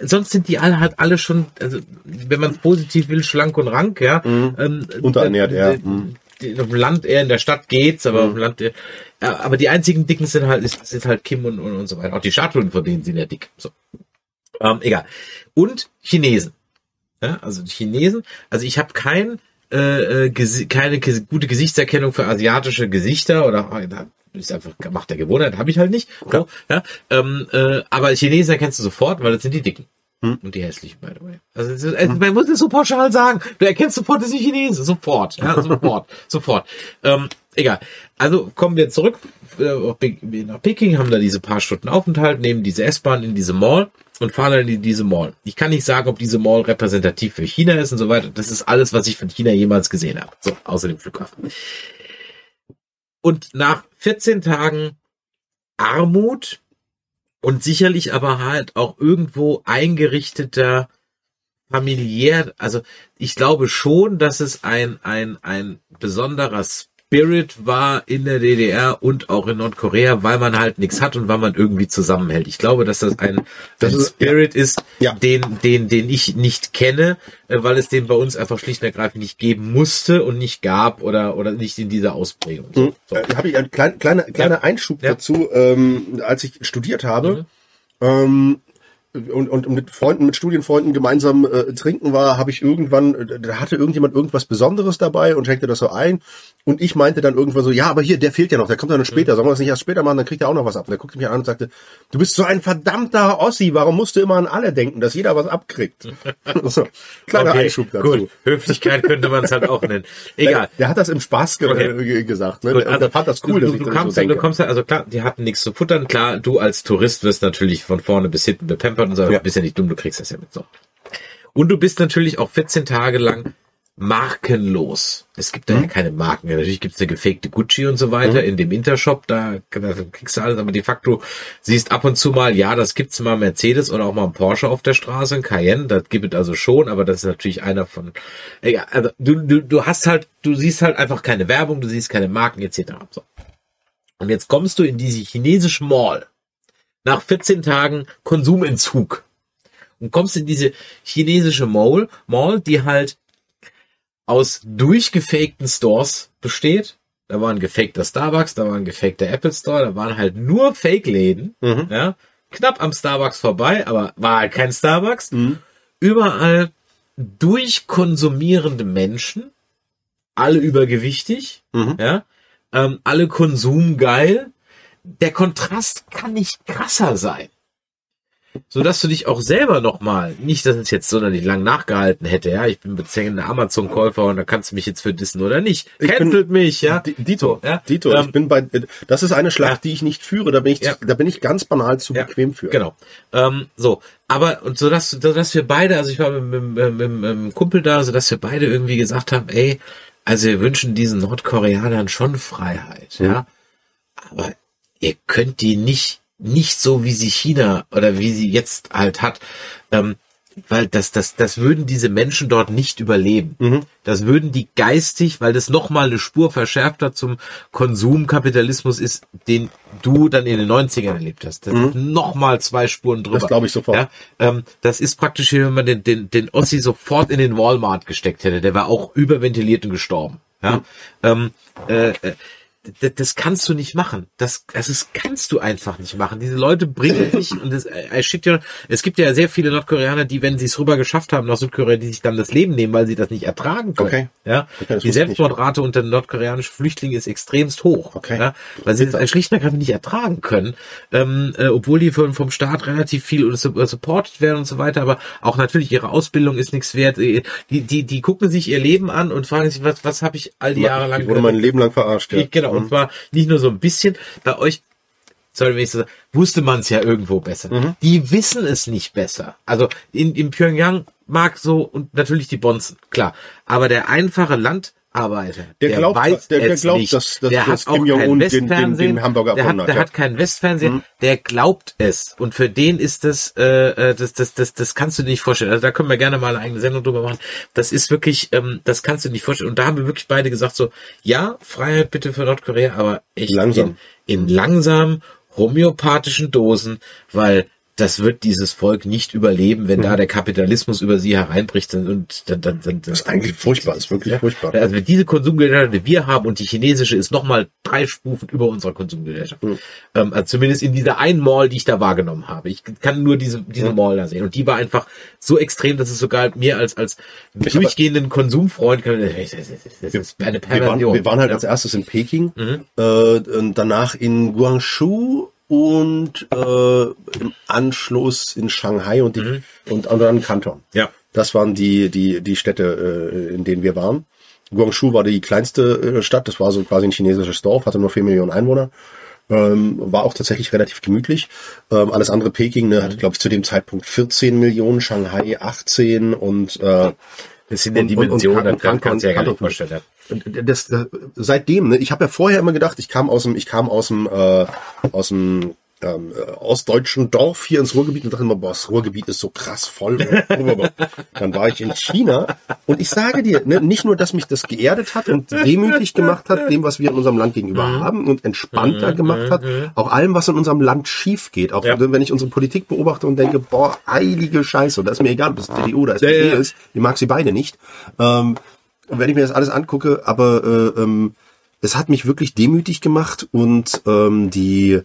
sonst sind die alle halt alle schon, also, wenn man es positiv will, schlank und rank, ja. Ähm, Unterernährt, d- ja. Auf dem Land eher, in der Stadt geht's, aber auf dem Land eher, aber die einzigen Dicken sind halt, ist, sind halt Kim und, und, und so weiter. Auch die Statuen von denen sind ja dick. So. Ähm, egal. Und Chinesen. Ja, also Chinesen, also ich habe kein, äh, äh, keine gute Gesichtserkennung für asiatische Gesichter oder ah, ist einfach macht der Gewohnheit, habe ich halt nicht. So, ja, ähm, äh, aber Chinesen erkennst du sofort, weil das sind die Dicken. Und die hässlichen, by the way. Also ist, es- man muss es so pauschal sagen. Du erkennst sofort, das sind Chinesen. Sofort. Ja, sofort. sofort. Ähm, egal. Also kommen wir zurück äh, nach Peking, haben da diese paar Stunden Aufenthalt, nehmen diese S-Bahn in diese Mall und fahren dann in diese Mall. Ich kann nicht sagen, ob diese Mall repräsentativ für China ist und so weiter. Das ist alles, was ich von China jemals gesehen habe. So, außer dem Flughafen. Und nach 14 Tagen Armut und sicherlich aber halt auch irgendwo eingerichteter familiär, also ich glaube schon, dass es ein, ein, ein besonderer Spirit war in der DDR und auch in Nordkorea, weil man halt nichts hat und weil man irgendwie zusammenhält. Ich glaube, dass das ein, Das ein ist- Spirit ist, Ja. den, den, den ich nicht kenne, äh, weil es den bei uns einfach schlicht und ergreifend nicht geben musste und nicht gab oder, oder nicht in dieser Ausprägung. So, so. Äh, habe ich einen kleinen kleiner, kleiner Einschub Ja. dazu, ähm, als ich studiert habe. Mhm. Ähm, und, und mit Freunden, mit Studienfreunden gemeinsam äh, trinken war, habe ich irgendwann, äh, da hatte irgendjemand irgendwas Besonderes dabei und schenkte das so ein. Und ich meinte dann irgendwann so, ja, aber hier, der fehlt ja noch, der kommt ja noch später. Sollen wir das nicht erst später machen, dann kriegt er auch noch was ab. Und der guckte mich an und sagte, du bist so ein verdammter Ossi, warum musst du immer an alle denken, dass jeder was abkriegt? so, kleiner Okay, Einschub dazu. Gut, Höflichkeit könnte man es halt auch nennen. Egal. Der, der hat das im Spaß ge Okay. ge gesagt. Ne? Gut, der, der fand das cool, du, dass du, ich du das kommst, so denke. du kommst ja, also klar, die hatten nichts zu futtern, klar, du als Tourist wirst natürlich von vorne bis hinten bepampert und so, Ja. du bist ja nicht dumm, du kriegst das ja mit so. Und du bist natürlich auch 14 Tage lang markenlos. Es gibt da Mhm. ja keine Marken. Ja, Natürlich gibt es eine gefakte Gucci und so weiter in dem Intershop, da, da kriegst du alles, aber de facto siehst ab und zu mal, ja, das gibt's mal Mercedes oder auch mal ein Porsche auf der Straße, ein Cayenne, das gibt es also schon, aber das ist natürlich einer von, egal, also du, du, du hast halt, du siehst halt einfach keine Werbung, du siehst keine Marken etc. So. Und jetzt kommst du in diese chinesische Mall nach 14 Tagen Konsumentzug und kommst in diese chinesische Mall, Mall, die halt aus durchgefakten Stores besteht. Da war ein gefakter Starbucks, da war ein gefakter Apple Store, da waren halt nur Fake-Läden, Mhm. ja, knapp am Starbucks vorbei, aber war halt kein Starbucks. Mhm. Überall durchkonsumierende Menschen, alle übergewichtig, Mhm. ja, ähm, alle konsumgeil. Der Kontrast kann nicht krasser sein. So dass du dich auch selber nochmal, nicht, dass es jetzt sonderlich lang nachgehalten hätte, ja, ich bin bezählender Amazon-Käufer und da kannst du mich jetzt für dissen oder nicht. Cancelt mich, ja. Dito, ja. Dito, Ähm, ich bin bei, das ist eine Schlacht, ja. die ich nicht führe, da bin ich, Ja. da bin ich ganz banal zu Ja, bequem für. Genau. Ähm, so, aber und so dass, so dass wir beide, also ich war mit, mit, mit, mit, einem Kumpel da, so dass wir beide irgendwie gesagt haben, ey, also wir wünschen diesen Nordkoreanern schon Freiheit, ja. Aber ihr könnt die nicht, nicht so wie sie China oder wie sie jetzt halt hat, ähm, weil das, das, das würden diese Menschen dort nicht überleben. Das würden die geistig, weil das nochmal eine Spur verschärfter zum Konsumkapitalismus ist, den du dann in den 90ern erlebt hast. Das ist nochmal zwei Spuren drüber. Das glaube ich sofort. Ja, ähm, das ist praktisch, wie wenn man den, den, den Ossi sofort in den Walmart gesteckt hätte. Der war auch überventiliert und gestorben. Ja, ähm, äh, äh, d- das kannst du nicht machen. Das, das ist, kannst du einfach nicht machen. Diese Leute bringen sich und das, äh, schickt ja, es gibt ja sehr viele Nordkoreaner, die, wenn sie es rüber geschafft haben nach Südkorea, die sich dann das Leben nehmen, weil sie das nicht ertragen können. Okay. Ja, Okay, das die Selbstmordrate unter nordkoreanischen Flüchtlingen ist extremst hoch. Okay. Ja, weil sie das schlicht und ergreifend nicht ertragen können, ähm, äh, obwohl die vom, vom Staat relativ viel äh, supported werden und so weiter, aber auch natürlich ihre Ausbildung ist nichts wert. Äh, Die, die, die gucken sich ihr Leben an und fragen sich, was, was habe ich all die Jahre lang Ich wurde mein Leben lang verarscht, ja. ich, genau, und zwar nicht nur so ein bisschen. Bei euch, sorry, wenn ich so sage, wusste man es ja irgendwo besser. Mhm. Die wissen es nicht besser. Also in, in Pyongyang mag so und natürlich die Bonzen, klar. Aber der einfache Landarbeiter, Der glaubt- weiß der- der glaubt, nicht. dass- dass- der dass hat auch Kim Jong-un den- den- Westfernsehen, den Hamburger der hat, hat, der ja. hat kein Westfernsehen, der glaubt es. Und für den ist das, äh, äh, das, das, das, das kannst du dir nicht vorstellen. Also da können wir gerne mal eine eigene Sendung drüber machen. Das ist wirklich, ähm, das kannst du dir nicht vorstellen. Und da haben wir wirklich beide gesagt so, ja, Freiheit bitte für Nordkorea, aber echt Langsam. In, in langsam homöopathischen Dosen, weil das wird dieses Volk nicht überleben, wenn da der Kapitalismus über sie hereinbricht und dann, dann, dann Das ist eigentlich furchtbar, das ist wirklich furchtbar. Also wenn diese Konsumgesellschaft, die wir haben und die chinesische ist nochmal drei Stufen über unserer Konsumgesellschaft. Mhm. Ähm, also zumindest in dieser einen Mall, die ich da wahrgenommen habe. Ich kann nur diese, diese Mall da sehen. Und die war einfach so extrem, dass es sogar mir als, als Ich durchgehenden Konsumfreund, das ist das ist eine Wir waren, Perversion. wir waren halt Ja. als erstes in Peking, Mhm. äh, und danach in Guangzhou und äh, im Anschluss in Shanghai und, die, Mhm. und, dann Kanton. Ja. Das waren die, die, die Städte, äh, in denen wir waren. Guangzhou war die kleinste äh, Stadt, das war so quasi ein chinesisches Dorf, hatte nur vier Millionen Einwohner. Ähm, war auch tatsächlich relativ gemütlich. Ähm, alles andere Peking ne, hatte, glaube ich, zu dem Zeitpunkt 14 Millionen, Shanghai 18 und äh, Das sind ja und- und- Dimensionen, und das kann, du ja gar nicht vorstellen. und das, das seitdem, ne, ich habe ja vorher immer gedacht, ich kam aus dem, ich kam aus dem, äh, aus dem ähm, äh, ostdeutschen Dorf hier ins Ruhrgebiet und dachte immer, boah, das Ruhrgebiet ist so krass voll. Dann war ich in China und ich sage dir, ne, nicht nur, dass mich das geerdet hat und demütig gemacht hat, dem, was wir in unserem Land gegenüber Mhm. haben und entspannter gemacht hat, auch allem, was in unserem Land schief geht. Auch Ja. wenn ich unsere Politik beobachte und denke, boah, heilige Scheiße, und da ist mir egal, ob das CDU oder SPD ja. ist, ich mag sie beide nicht. Ähm, und wenn ich mir das alles angucke, aber äh, ähm, es hat mich wirklich demütig gemacht und ähm, die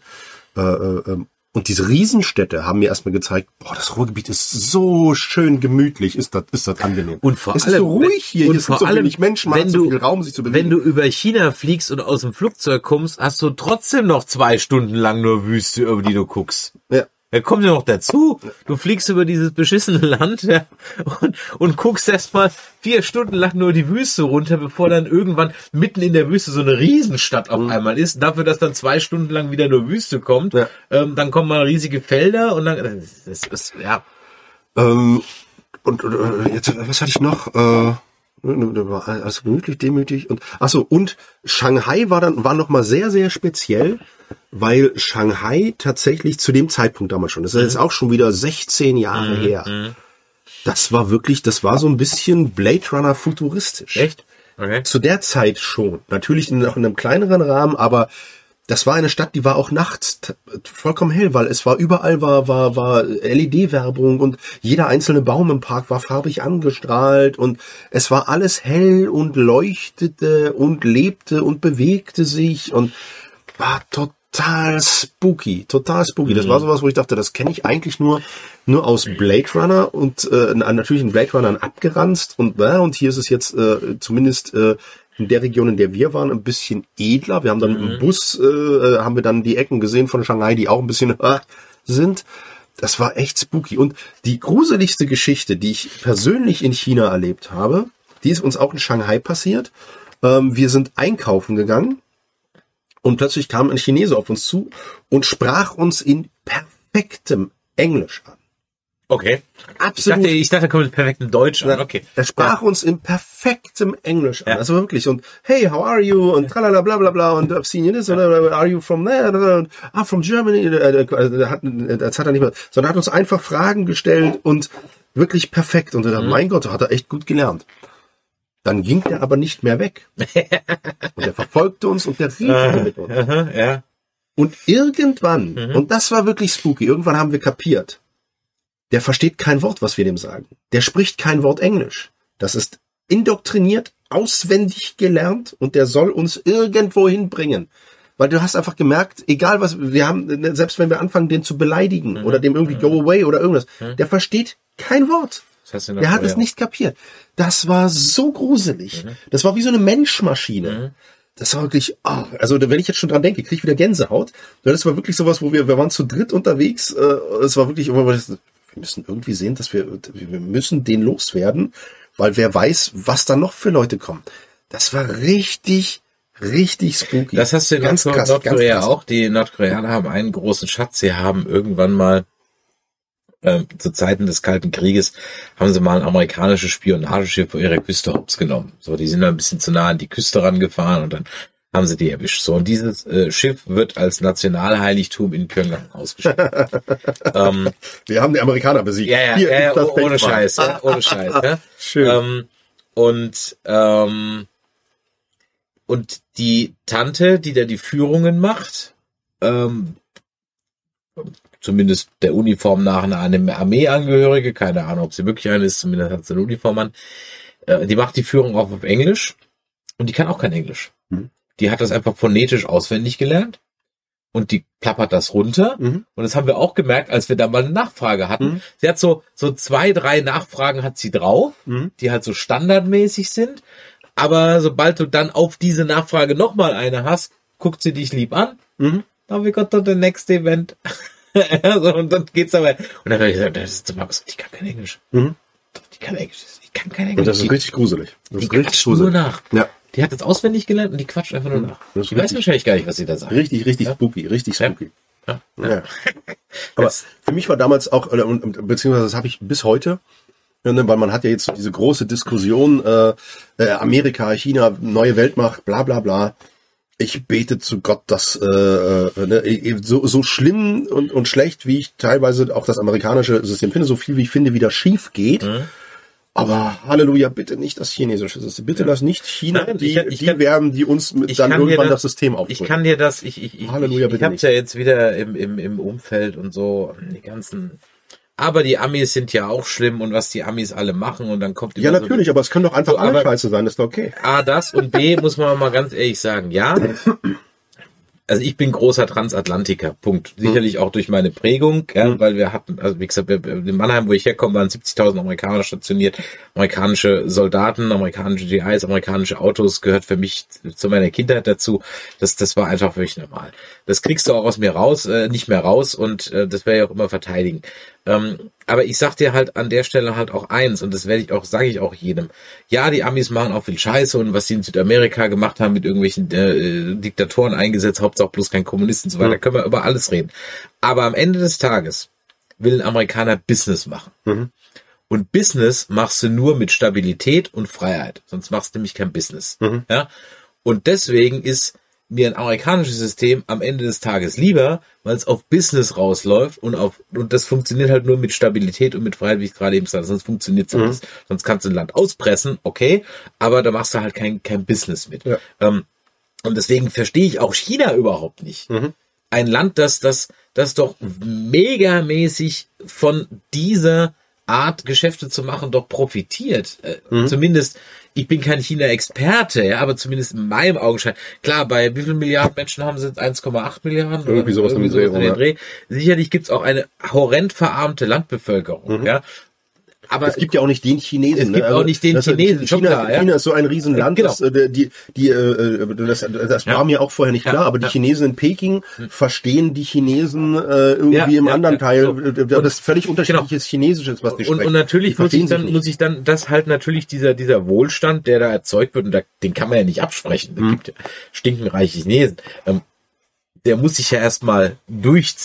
äh, äh, ähm, Und diese Riesenstädte haben mir erstmal gezeigt, boah, das Ruhrgebiet ist so schön gemütlich, ist das, ist das angenehm. Und vor es allem, ist so ruhig hier, und hier vor sind so allem, wenig Menschen, man wenn hat so du, viel Raum, sich zu bewegen. wenn du über China fliegst und aus dem Flugzeug kommst, hast du trotzdem noch zwei Stunden lang nur Wüste, über die du guckst. ja. Da kommt ja noch dazu, du fliegst über dieses beschissene Land ja, und, und guckst erstmal vier Stunden lang nur die Wüste runter, bevor dann irgendwann mitten in der Wüste so eine Riesenstadt auf einmal ist. Dafür, dass dann zwei Stunden lang wieder nur Wüste kommt, Ja. ähm, dann kommen mal riesige Felder und dann das ist ja Ähm, und, und äh, jetzt, was hatte ich noch? Äh, also gemütlich, demütig und ach so und Shanghai war dann war noch mal sehr sehr speziell, weil Shanghai tatsächlich zu dem Zeitpunkt damals schon, das ist jetzt auch schon wieder 16 Jahre her. Das war wirklich, das war so ein bisschen Blade Runner futuristisch. echt okay. Zu der Zeit schon. Natürlich noch in einem kleineren Rahmen, aber das war eine Stadt, die war auch nachts vollkommen hell, weil es war überall war war war LED-Werbung und jeder einzelne Baum im Park war farbig angestrahlt und es war alles hell und leuchtete und lebte und bewegte sich und war total spooky, total spooky. Das war sowas, wo ich dachte, das kenne ich eigentlich nur nur aus Blade Runner und äh, natürlich in Blade Runner abgeranzt und äh, und hier ist es jetzt äh, zumindest äh, in der Region, in der wir waren, ein bisschen edler. Wir haben dann im Bus, äh, äh, haben wir dann die Ecken gesehen von Shanghai, die auch ein bisschen äh, sind. Das war echt spooky. Und die gruseligste Geschichte, die ich persönlich in China erlebt habe, die ist uns auch in Shanghai passiert. Ähm, wir sind einkaufen gegangen und plötzlich kam ein Chinese auf uns zu und sprach uns in perfektem Englisch an. Okay. Ich Absolut. dachte, ich dachte, da kommt mit perfektem Deutsch an. Okay. Er sprach uns in perfektem Englisch an. Ja. Also wirklich. Und hey, how are you? Und tralala bla bla bla. Und I've seen you this. Und are you from there? Und, ah, from Germany. Äh, äh, also, hat, das hat er nicht mehr. Sondern er hat uns einfach Fragen gestellt und wirklich perfekt. Und er dachte, mein Gott, hat er echt gut gelernt. Dann ging er aber nicht mehr weg. und er verfolgte uns und der redete mit uns. Ja. Und irgendwann, Mhm. und das war wirklich spooky, irgendwann haben wir kapiert, der versteht kein Wort, was wir dem sagen. Der spricht kein Wort Englisch. Das ist indoktriniert, auswendig gelernt und der soll uns irgendwo hinbringen. Weil du hast einfach gemerkt, egal was, wir haben, selbst wenn wir anfangen, den zu beleidigen Mhm. oder dem irgendwie go away oder irgendwas, der versteht kein Wort. Das heißt Der hat es nicht kapiert. Das war so gruselig. Mhm. Das war wie so eine Menschmaschine. Das war wirklich, ah, also wenn ich jetzt schon dran denke, kriege ich wieder Gänsehaut. Das war wirklich sowas, wo wir, wir waren zu dritt unterwegs. Äh, es war wirklich, wir müssen irgendwie sehen, dass wir, wir müssen den loswerden, weil wer weiß, was da noch für Leute kommen. Das war richtig, richtig spooky. Das hast du in ganz Nordkorea, krass, Nordkorea ganz auch. Die Nordkoreaner haben einen großen Schatz. Sie haben irgendwann mal ähm, zu Zeiten des Kalten Krieges haben sie mal ein amerikanisches Spionageschiff vor ihrer Küste hops genommen. So, die sind dann ein bisschen zu nah an die Küste rangefahren und dann haben sie die erwischt. So, und dieses äh, Schiff wird als Nationalheiligtum in Pyongyang ausgestellt. ähm, Wir haben die Amerikaner besiegt. ja, ja, Hier ja, oh- ohne. Scheiß, ja, ohne Scheiß. Ja. Schön. Ähm, und ähm, und die Tante, die da die Führungen macht, ähm, zumindest der Uniform nach eine eine Armeeangehörige, keine Ahnung, ob sie wirklich eine ist, zumindest hat sie eine Uniform an, äh, die macht die Führung auch auf Englisch und die kann auch kein Englisch. Mhm. Die hat das einfach phonetisch auswendig gelernt und die plappert das runter. Mhm. Und das haben wir auch gemerkt, als wir da mal eine Nachfrage hatten. Mhm. Sie hat so, so zwei, drei Nachfragen hat sie drauf, Mhm. die halt so standardmäßig sind. Aber sobald du dann auf diese Nachfrage nochmal eine hast, guckt sie dich lieb an. Mhm. Now we got to the next event. so, und dann geht's aber. Und dann habe ich gesagt, das ist Markus, die kann kein Englisch. Mhm. Die kann Englisch. Die kann kein Und Englisch. das ist die, richtig gruselig. Das die ist richtig quatscht nur gruselig. nach. Ja. Die hat das auswendig gelernt und die quatscht einfach nur nach. das ist Die weiß wahrscheinlich gar nicht, was sie da sagt. Richtig, richtig Ja. spooky, richtig spooky. Ja. Ja. Aber für mich war damals auch, beziehungsweise das habe ich bis heute, ne, weil man hat ja jetzt diese große Diskussion, äh, äh, Amerika, China, neue Weltmacht, bla bla bla. Ich bete zu Gott, dass äh, äh, ne, so, so schlimm und, und schlecht, wie ich teilweise auch das amerikanische System finde, so viel wie ich finde, wieder schief geht. Mhm. Aber Halleluja, bitte nicht das chinesische System. Bitte lass nicht China Nein, die, ich ich die kann- werden, die uns mit ich dann irgendwann das- das System Ich aufdrücken. kann dir das, ich, ich, ich, Halleluja, ich, ich hab's nicht. ja jetzt wieder im, im, im Umfeld und so, die ganzen, aber die Amis sind ja auch schlimm und was die Amis alle machen und dann kommt Ja, immer natürlich, aber es können doch einfach So, alle Scheiße sein, das ist doch okay. So, A, das und B, muss man mal ganz ehrlich sagen, ja, also ich bin großer Transatlantiker, Punkt. Sicherlich auch durch meine Prägung, ja, Mhm. weil wir hatten, also wie gesagt, in Mannheim, wo ich herkomme, waren 70.000 Amerikaner stationiert, amerikanische Soldaten, amerikanische GIs, amerikanische Autos, gehört für mich zu meiner Kindheit dazu. Das, das war einfach wirklich normal. Das kriegst du auch aus mir raus, äh, nicht mehr raus und äh, das werde ich auch immer verteidigen. Ähm, aber ich sag dir halt an der Stelle halt auch eins und das werde ich auch, sage ich auch jedem. Ja, die Amis machen auch viel Scheiße und was sie in Südamerika gemacht haben mit irgendwelchen äh, Diktatoren eingesetzt, Hauptsache bloß kein Kommunist und so weiter, können wir über alles reden. Aber am Ende des Tages will ein Amerikaner Business machen. Und Business machst du nur mit Stabilität und Freiheit. Sonst machst du nämlich kein Business. Ja? Und deswegen ist mir ein amerikanisches System am Ende des Tages lieber, weil es auf Business rausläuft und auf, und das funktioniert halt nur mit Stabilität und mit Freiheit, wie ich gerade eben sagte, sonst funktioniert es nicht. Sonst kannst du ein Land auspressen, okay, aber da machst du halt kein, kein Business mit. Ja. Ähm, und deswegen verstehe ich auch China überhaupt nicht. Ein Land, das, das, das doch megamäßig von dieser Art Geschäfte zu machen doch profitiert. Äh, Zumindest, ich bin kein China-Experte, ja, aber zumindest in meinem Augenschein. Klar, bei wie vielen Milliarden Menschen haben sie 1,8 Milliarden? oder Irgendwie sowas um den Dreh. Sicherlich gibt's auch eine horrend verarmte Landbevölkerung, ja. Aber Es gibt ja auch nicht den Chinesen. Es gibt ne? Also auch nicht den das- Chinesen, China, klar, ja. China ist so ein Riesenland. Genau. Das, äh, die, die, äh, das, das war Ja. mir auch vorher nicht Ja, klar, aber die. Chinesen in Peking verstehen die Chinesen äh, irgendwie im anderen Teil. so. äh, Das ist völlig unterschiedliches Chinesisches, was die und, sprechen. und natürlich Die muss ich, dann, sich muss ich dann, das halt natürlich dieser, dieser Wohlstand, der da erzeugt wird, und da, den kann man ja nicht absprechen. Mhm. Es gibt ja stinkenreiche Chinesen. Ähm, der muss sich ja erstmal durch,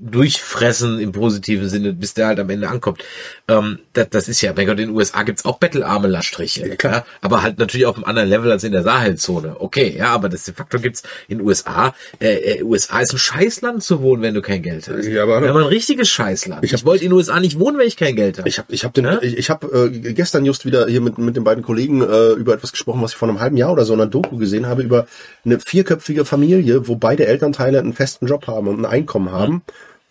durchfressen im positiven Sinne, bis der halt am Ende ankommt. Ähm, das, das ist ja, mein Gott, in den USA gibt's auch bettelarme Laststriche. Ja, klar. aber halt natürlich auf einem anderen Level als in der Sahelzone. Okay, ja, aber das de facto gibt's in den USA. Äh, äh, USA ist ein Scheißland zu wohnen, wenn du kein Geld hast. Ja, aber- aber ein richtiges Scheißland. Ich Ich, wollte in den USA nicht wohnen, wenn ich kein Geld habe. Ich habe ich hab den, Ja? ich, ich hab, äh, gestern just wieder hier mit, mit den beiden Kollegen äh, über etwas gesprochen, was ich vor einem halben Jahr oder so in einer Doku gesehen habe, über eine vierköpfige Familie, wo beide Elternteile einen festen Job haben und ein Einkommen haben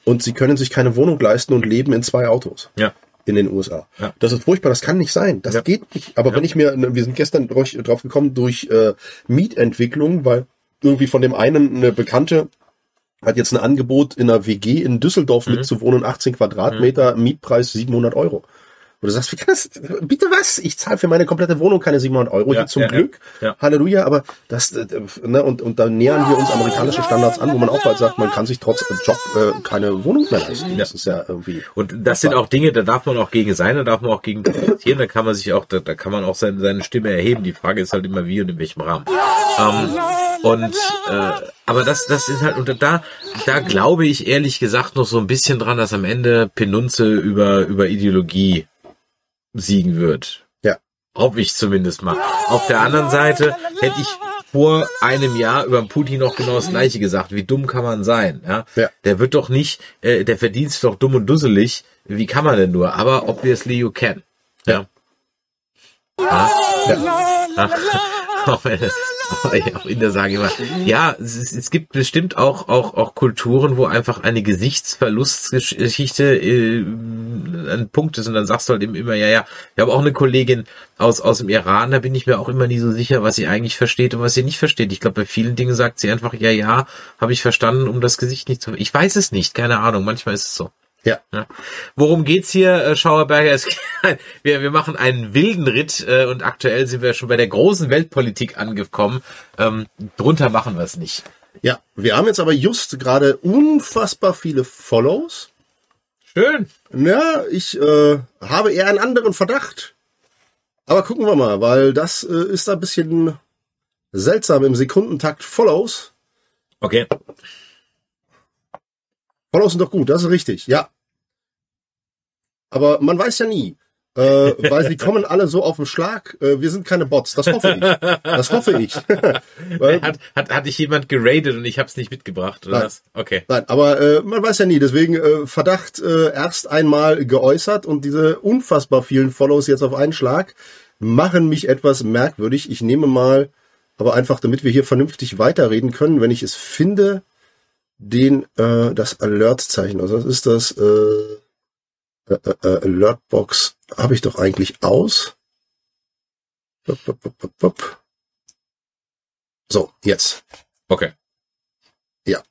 und sie können sich keine Wohnung leisten und leben in zwei Autos. Ja. In den USA. Ja. Das ist furchtbar, das kann nicht sein. Das Ja. geht nicht. Aber wenn ich mir, ne, wir sind gestern drauf, drauf gekommen durch äh, Mietentwicklung, weil irgendwie von dem einen eine Bekannte hat jetzt ein Angebot in einer WG in Düsseldorf Mhm. mitzuwohnen, 18 Quadratmeter, Mietpreis 700 Euro. Und du sagst, wie kann das, bitte was? Ich zahle für meine komplette Wohnung keine 700 Euro, Ja, hier zum ja, Glück. ja, ja. Halleluja, aber das, äh, ne, und, und dann nähern wir uns amerikanische Standards an, wo man auch bald sagt, man kann sich trotz Job äh, keine Wohnung mehr leisten. Das ist ja irgendwie. Und das sind auch Dinge, da darf man auch gegen sein, da darf man auch gegen protestieren, da kann man sich auch, da, da kann man auch seine, seine Stimme erheben. Die Frage ist halt immer wie und in welchem Rahmen. Ähm, und äh, aber das, das ist halt, und da, da glaube ich ehrlich gesagt noch so ein bisschen dran, dass am Ende Penunze über, über Ideologie siegen wird. Ja. Hoffe ich zumindest mal. Auf der anderen Seite hätte ich vor einem Jahr über Putin noch genau das Gleiche gesagt. Wie dumm kann man sein? Ja. Ja. Der wird doch nicht, äh, der verdient sich doch dumm und dusselig. Wie kann man denn nur? Aber obviously you can. Ja. Ja. ja. Auch auch Inder immer, ja, es, es gibt bestimmt auch, auch, auch Kulturen, wo einfach eine Gesichtsverlustgeschichte äh, ein Punkt ist und dann sagst du halt eben immer, ja, ja, ich habe auch eine Kollegin aus, aus dem Iran, da bin ich mir auch immer nie so sicher, was sie eigentlich versteht und was sie nicht versteht. Ich glaube, bei vielen Dingen sagt sie einfach, ja, ja, habe ich verstanden, um das Gesicht nicht zu... Ich weiß es nicht, keine Ahnung, manchmal ist es so. Ja. Ja. Worum geht's hier, äh, Schauerberger? Es, wir, wir machen einen wilden Ritt äh, und aktuell sind wir schon bei der großen Weltpolitik angekommen. Ähm, drunter machen wir es nicht. Ja, wir haben jetzt aber just gerade unfassbar viele Follows. Schön. Ja, ich äh, habe eher einen anderen Verdacht. Aber gucken wir mal, weil das äh, ist ein bisschen seltsam im Sekundentakt Follows. Okay. Follows sind doch gut, das ist richtig, ja. Aber man weiß ja nie. Äh, weil sie kommen alle so auf den Schlag. Äh, wir sind keine Bots, das hoffe ich. Das hoffe ich. Hat, hat, hat dich jemand geradet und ich habe es nicht mitgebracht, oder Nein. was? Okay. Nein, aber äh, man weiß ja nie. Deswegen äh, Verdacht äh, erst einmal geäußert und diese unfassbar vielen Follows jetzt auf einen Schlag machen mich etwas merkwürdig. Ich nehme mal, aber einfach, damit wir hier vernünftig weiterreden können, wenn ich es finde, den äh, das Alert-Zeichen. Also das ist das äh, äh, äh, Alertbox habe ich doch eigentlich aus. So, jetzt. Okay. Ja.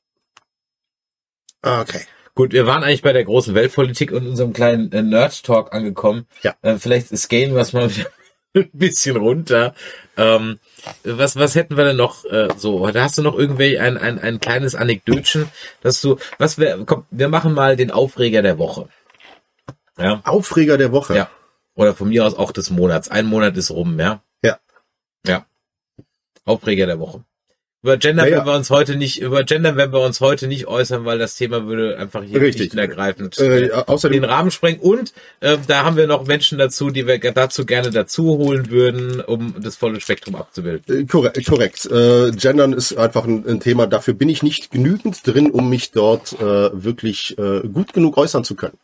Okay. Gut, wir waren eigentlich bei der großen Weltpolitik und unserem kleinen äh, Nerd-Talk angekommen. Ja. Äh, vielleicht scalen wir es mal wieder ein bisschen runter. Ähm, was, was hätten wir denn noch äh, so? Da hast du noch irgendwie ein, ein, ein kleines Anekdötchen, dass du, was wir, komm, wir machen mal den Aufreger der Woche. Ja. Aufreger der Woche. Ja. Oder von mir aus auch des Monats. Ein Monat ist rum, ja. Ja. Ja. Aufreger der Woche. Über Gender Ja, ja. werden wir uns heute nicht, über Gender werden wir uns heute nicht äußern, weil das Thema würde einfach hier Richtig. nicht ergreifend Äh, den außerdem, Rahmen sprengen. Und äh, da haben wir noch Menschen dazu, die wir dazu gerne dazu holen würden, um das volle Spektrum abzubilden. äh, korrekt. korrekt. Äh, Gendern ist einfach ein, ein Thema, dafür bin ich nicht genügend drin, um mich dort äh, wirklich äh, gut genug äußern zu können.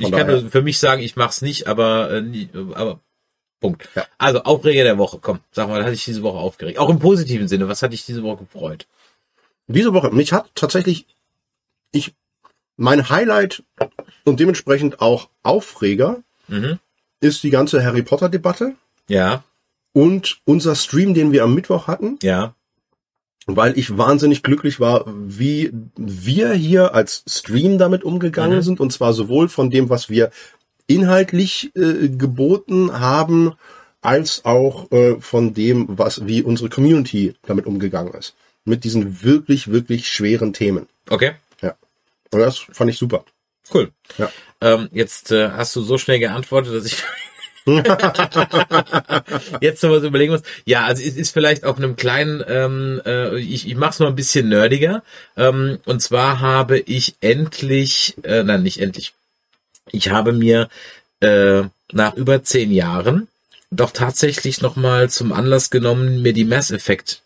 Ich kann nur für mich sagen, ich mach's nicht, aber äh, nie, aber Punkt. Ja. Also Aufreger der Woche. Komm, sag mal, was hatte ich diese Woche aufgeregt? Auch im positiven Sinne. Was hatte ich diese Woche gefreut? Diese Woche, mich hat tatsächlich, ich, mein Highlight und dementsprechend auch Aufreger Mhm. ist die ganze Harry Potter Debatte Ja, und unser Stream, den wir am Mittwoch hatten, ja. Weil ich wahnsinnig glücklich war, wie wir hier als Stream damit umgegangen Mhm. sind und zwar sowohl von dem, was wir inhaltlich äh, geboten haben, als auch äh, von dem, was wie unsere Community damit umgegangen ist. Mit diesen wirklich, wirklich schweren Themen. Okay, Ja. Und das fand ich super. cool. Ja. Ähm, jetzt äh, hast du so schnell geantwortet, dass ich jetzt noch was überlegen muss. Ja, also es ist vielleicht auf einem kleinen, ähm, äh, ich, ich mache es mal ein bisschen nerdiger. Ähm, und zwar habe ich endlich, äh, nein, nicht endlich, ich habe mir äh, nach über zehn Jahren doch tatsächlich nochmal zum Anlass genommen, mir die Mass Effect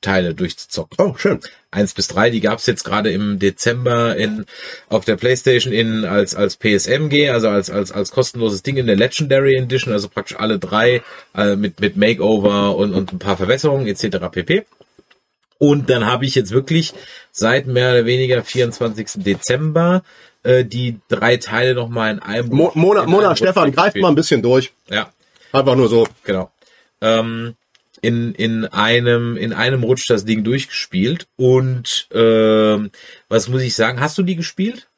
Teile durchzuzocken. Oh, schön. Eins bis drei, die gab's jetzt gerade im Dezember in auf der PlayStation in als als PSMG, also als als als kostenloses Ding in der Legendary Edition, also praktisch alle drei äh, mit mit Makeover und und ein paar Verbesserungen etc. pp. Und dann habe ich jetzt wirklich seit mehr oder weniger 24. Dezember äh, die drei Teile noch mal in einem Mo Mona, in Mona einem Stefan, greift mal ein bisschen durch. Ja, Einfach nur so. genau. Ähm, in, in einem in einem Rutsch das Ding durchgespielt und ähm, was muss ich sagen? Hast du die gespielt?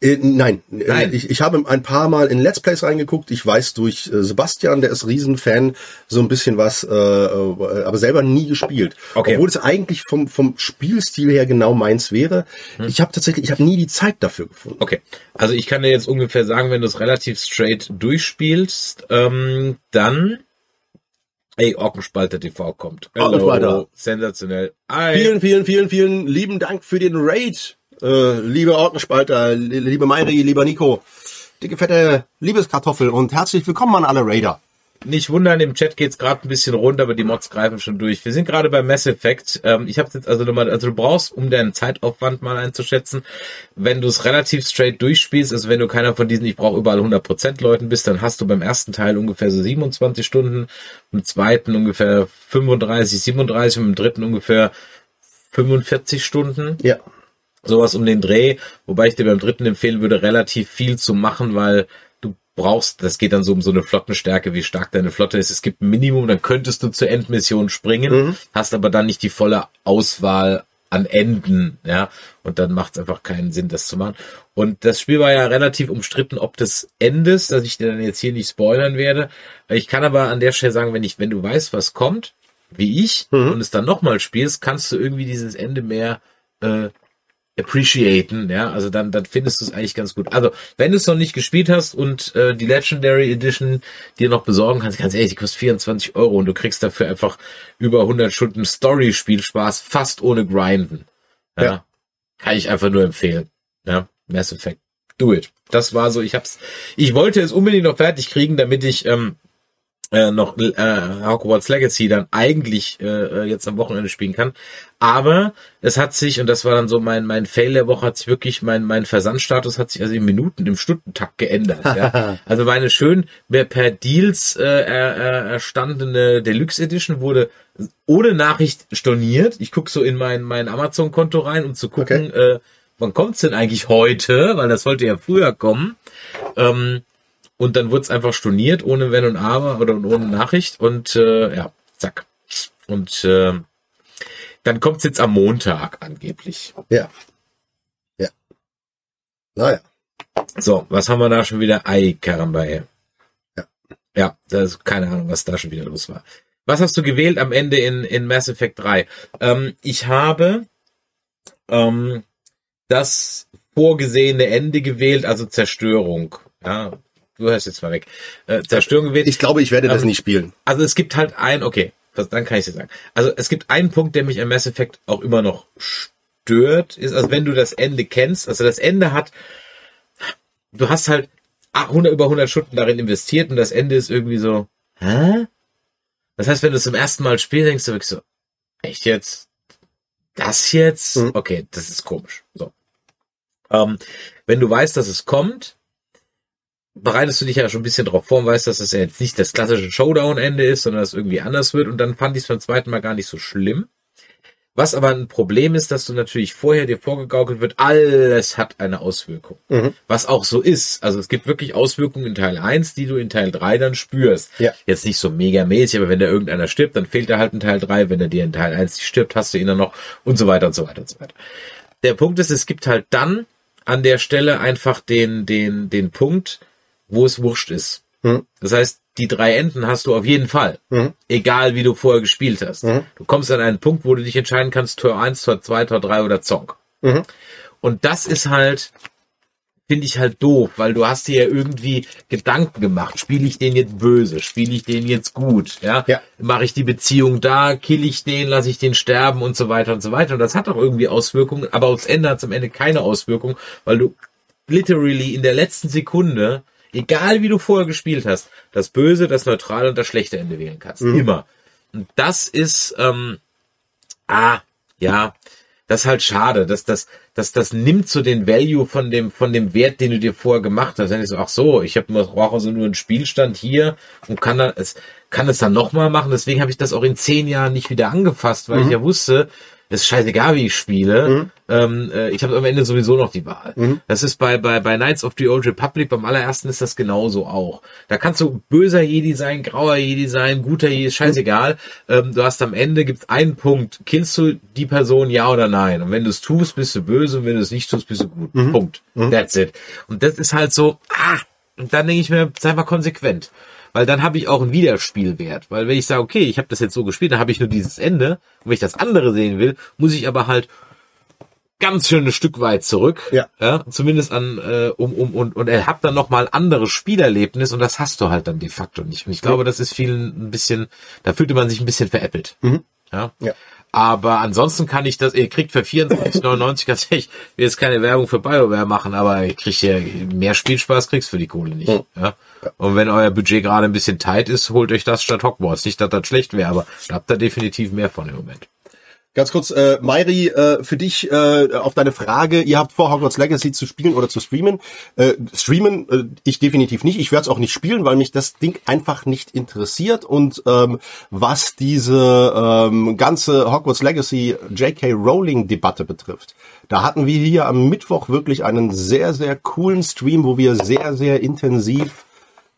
Äh, nein, Nein. Äh, Ich, ich habe ein paar Mal in Let's Plays reingeguckt. Ich weiß durch äh, Sebastian, der ist Riesenfan, so ein bisschen was, äh, äh, aber selber nie gespielt. Okay. Obwohl es eigentlich vom, vom Spielstil her genau meins wäre. Hm. Ich habe tatsächlich, ich habe nie die Zeit dafür gefunden. Okay, also ich kann dir jetzt ungefähr sagen, wenn du es relativ straight durchspielst, ähm, dann Ey, Orkenspalter TV kommt. Orkenspalter. sensationell. Ei. Vielen, vielen, vielen, vielen lieben Dank für den Raid, äh, liebe Orkenspalter, li- liebe Mayri, lieber Nico. Dicke, fette Liebeskartoffel und herzlich willkommen an alle Raider. Nicht wundern, im Chat geht's gerade ein bisschen runter, aber die Mods greifen schon durch. Wir sind gerade bei Mass Effect. Ähm, ich habe jetzt also nochmal, also du brauchst, um deinen Zeitaufwand mal einzuschätzen, wenn du es relativ straight durchspielst, also wenn du keiner von diesen, ich brauche überall 100% Leuten bist, dann hast du beim ersten Teil ungefähr so 27 Stunden, im zweiten ungefähr 35, 37 und im dritten ungefähr 45 Stunden Ja. sowas um den Dreh, wobei ich dir beim dritten empfehlen würde, relativ viel zu machen, weil brauchst, das geht dann so um so eine Flottenstärke, wie stark deine Flotte ist. Es gibt ein Minimum, dann könntest du zur Endmission springen, hast aber dann nicht die volle Auswahl an Enden, ja, und dann macht es einfach keinen Sinn, das zu machen. Und das Spiel war ja relativ umstritten, ob des Endes, dass ich dir dann jetzt hier nicht spoilern werde. Ich kann aber an der Stelle sagen, wenn ich, wenn du weißt, was kommt, wie ich, und es dann nochmal spielst, kannst du irgendwie dieses Ende mehr äh, appreciaten, ja, also dann, dann findest du es eigentlich ganz gut. Also, wenn du es noch nicht gespielt hast und äh, die Legendary Edition dir noch besorgen kannst, ganz ehrlich, die kostet 24 Euro und du kriegst dafür einfach über 100 Stunden Story-Spielspaß, fast ohne Grinden. Ja, Ja. Kann ich einfach nur empfehlen. Ja, Mass Effect. Do it. Das war so, ich hab's, ich wollte es unbedingt noch fertig kriegen, damit ich, ähm, äh, noch äh, Hogwarts Legacy dann eigentlich äh, jetzt am Wochenende spielen kann. Aber es hat sich, und das war dann so mein, mein Fail der Woche, hat sich wirklich, mein, mein Versandstatus hat sich also in Minuten, im Stundentakt geändert. ja. Also meine schön per per Deals äh, er, er, erstandene Deluxe Edition wurde ohne Nachricht storniert. Ich guck so in mein, mein Amazon-Konto rein, um zu gucken, äh, wann kommt's denn eigentlich heute? Weil das sollte ja früher kommen. Ähm, und dann wurde es einfach storniert, ohne Wenn und Aber oder ohne Nachricht. Und äh, ja, zack. Und äh, Dann kommt's jetzt am Montag angeblich. Ja. Ja. Naja. So, was haben wir da schon wieder? Ei, Karamba. ey. Ja. Ja, das ist keine Ahnung, was da schon wieder los war. Was hast du gewählt am Ende in, in Mass Effect 3? Ähm, ich habe ähm, das vorgesehene Ende gewählt, also Zerstörung. Ja, du hörst jetzt mal weg. Äh, Zerstörung gewählt. Ich glaube, ich werde das Ähm, nicht spielen. Also es gibt halt ein, okay, was, dann kann ich dir sagen. Also es gibt einen Punkt, der mich am Mass Effect auch immer noch stört, ist, also wenn du das Ende kennst, also das Ende hat, du hast halt 100 über 100 Stunden darin investiert und das Ende ist irgendwie so, hä? Das heißt, wenn du es zum ersten Mal spielst, denkst du wirklich so, echt jetzt? Das jetzt? Mhm. Okay, das ist komisch. So. Ähm, wenn du weißt, dass es kommt, bereitest du dich ja schon ein bisschen drauf vor und weißt, dass es ja jetzt nicht das klassische Showdown-Ende ist, sondern dass es irgendwie anders wird und dann fand ich es beim zweiten Mal gar nicht so schlimm. Was aber ein Problem ist, dass du natürlich vorher dir vorgegaukelt wird, alles hat eine Auswirkung. Mhm. Was auch so ist. Also es gibt wirklich Auswirkungen in Teil 1, die du in Teil 3 dann spürst. Ja. Jetzt nicht so mega mäßig, aber wenn da irgendeiner stirbt, dann fehlt er halt in Teil 3. Wenn er dir in Teil 1 nicht stirbt, hast du ihn dann noch und so weiter und so weiter und so weiter. Der Punkt ist, es gibt halt dann an der Stelle einfach den, den, den Punkt, wo es wurscht ist. Mhm. Das heißt, die drei Enden hast du auf jeden Fall. Mhm. Egal wie du vorher gespielt hast. Mhm. Du kommst an einen Punkt, wo du dich entscheiden kannst, Tor 1, Tor 2, Tor 3 oder Zonk. Mhm. Und das ist halt, finde ich halt doof, weil du hast dir ja irgendwie Gedanken gemacht. Spiele ich den jetzt böse? Spiele ich den jetzt gut? Ja. Ja. Mache ich die Beziehung da? Kill ich den? Lasse ich den sterben? Und so weiter und so weiter. Und das hat auch irgendwie Auswirkungen, aber aufs Ende hat es am Ende keine Auswirkung, weil du literally in der letzten Sekunde, egal wie du vorher gespielt hast, das Böse, das Neutrale und das schlechte Ende wählen kannst. Immer. Und das ist, ähm, ah, ja, das ist halt schade. Das, das, das, das nimmt so den Value von dem, von dem Wert, den du dir vorher gemacht hast. Wenn ich so, ach so, ich habe nur, brauche also nur einen Spielstand hier und kann dann, es, kann es dann nochmal machen. Deswegen habe ich das auch in zehn Jahren nicht wieder angefasst, weil ich ja wusste, es ist scheißegal, wie ich spiele. Ähm, äh, ich habe am Ende sowieso noch die Wahl. Das ist bei, bei, bei Knights of the Old Republic, beim allerersten ist das genauso auch. Da kannst du böser Jedi sein, grauer Jedi sein, guter Jedi, scheißegal. Ähm, du hast am Ende gibt's einen Punkt. Killst du die Person, ja oder nein? Und wenn du es tust, bist du böse und wenn du es nicht tust, bist du gut. Punkt. That's it. Und das ist halt so, ah, und dann denke ich mir, sei mal konsequent. Weil dann habe ich auch einen Wiederspielwert. Weil wenn ich sage, okay, ich habe das jetzt so gespielt, dann habe ich nur dieses Ende. Und wenn ich das andere sehen will, muss ich aber halt ganz schön ein Stück weit zurück. Ja. ja zumindest an, äh, um, um, und, und er hat dann nochmal anderes Spielerlebnis und das hast du halt dann de facto nicht. Und ich glaube, das ist vielen ein bisschen, da fühlte man sich ein bisschen veräppelt. Ja. Ja. Aber ansonsten kann ich das, ihr kriegt für 24,99 ganz ehrlich, ich will jetzt keine Werbung für BioWare machen, aber ihr kriegt ja mehr Spielspaß kriegst für die Kohle nicht. Ja. Und wenn euer Budget gerade ein bisschen tight ist, holt euch das statt Hogwarts. Nicht, dass das schlecht wäre, aber da habt ihr definitiv mehr von im Moment. Ganz kurz, äh, Mairi, äh, für dich äh, auf deine Frage, ihr habt vor, Hogwarts Legacy zu spielen oder zu streamen. Äh, streamen, äh, ich definitiv nicht. Ich werde es auch nicht spielen, weil mich das Ding einfach nicht interessiert. Und ähm, was diese ähm, ganze Hogwarts Legacy J.K. Rowling-Debatte betrifft, da hatten wir hier am Mittwoch wirklich einen sehr, sehr coolen Stream, wo wir sehr, sehr intensiv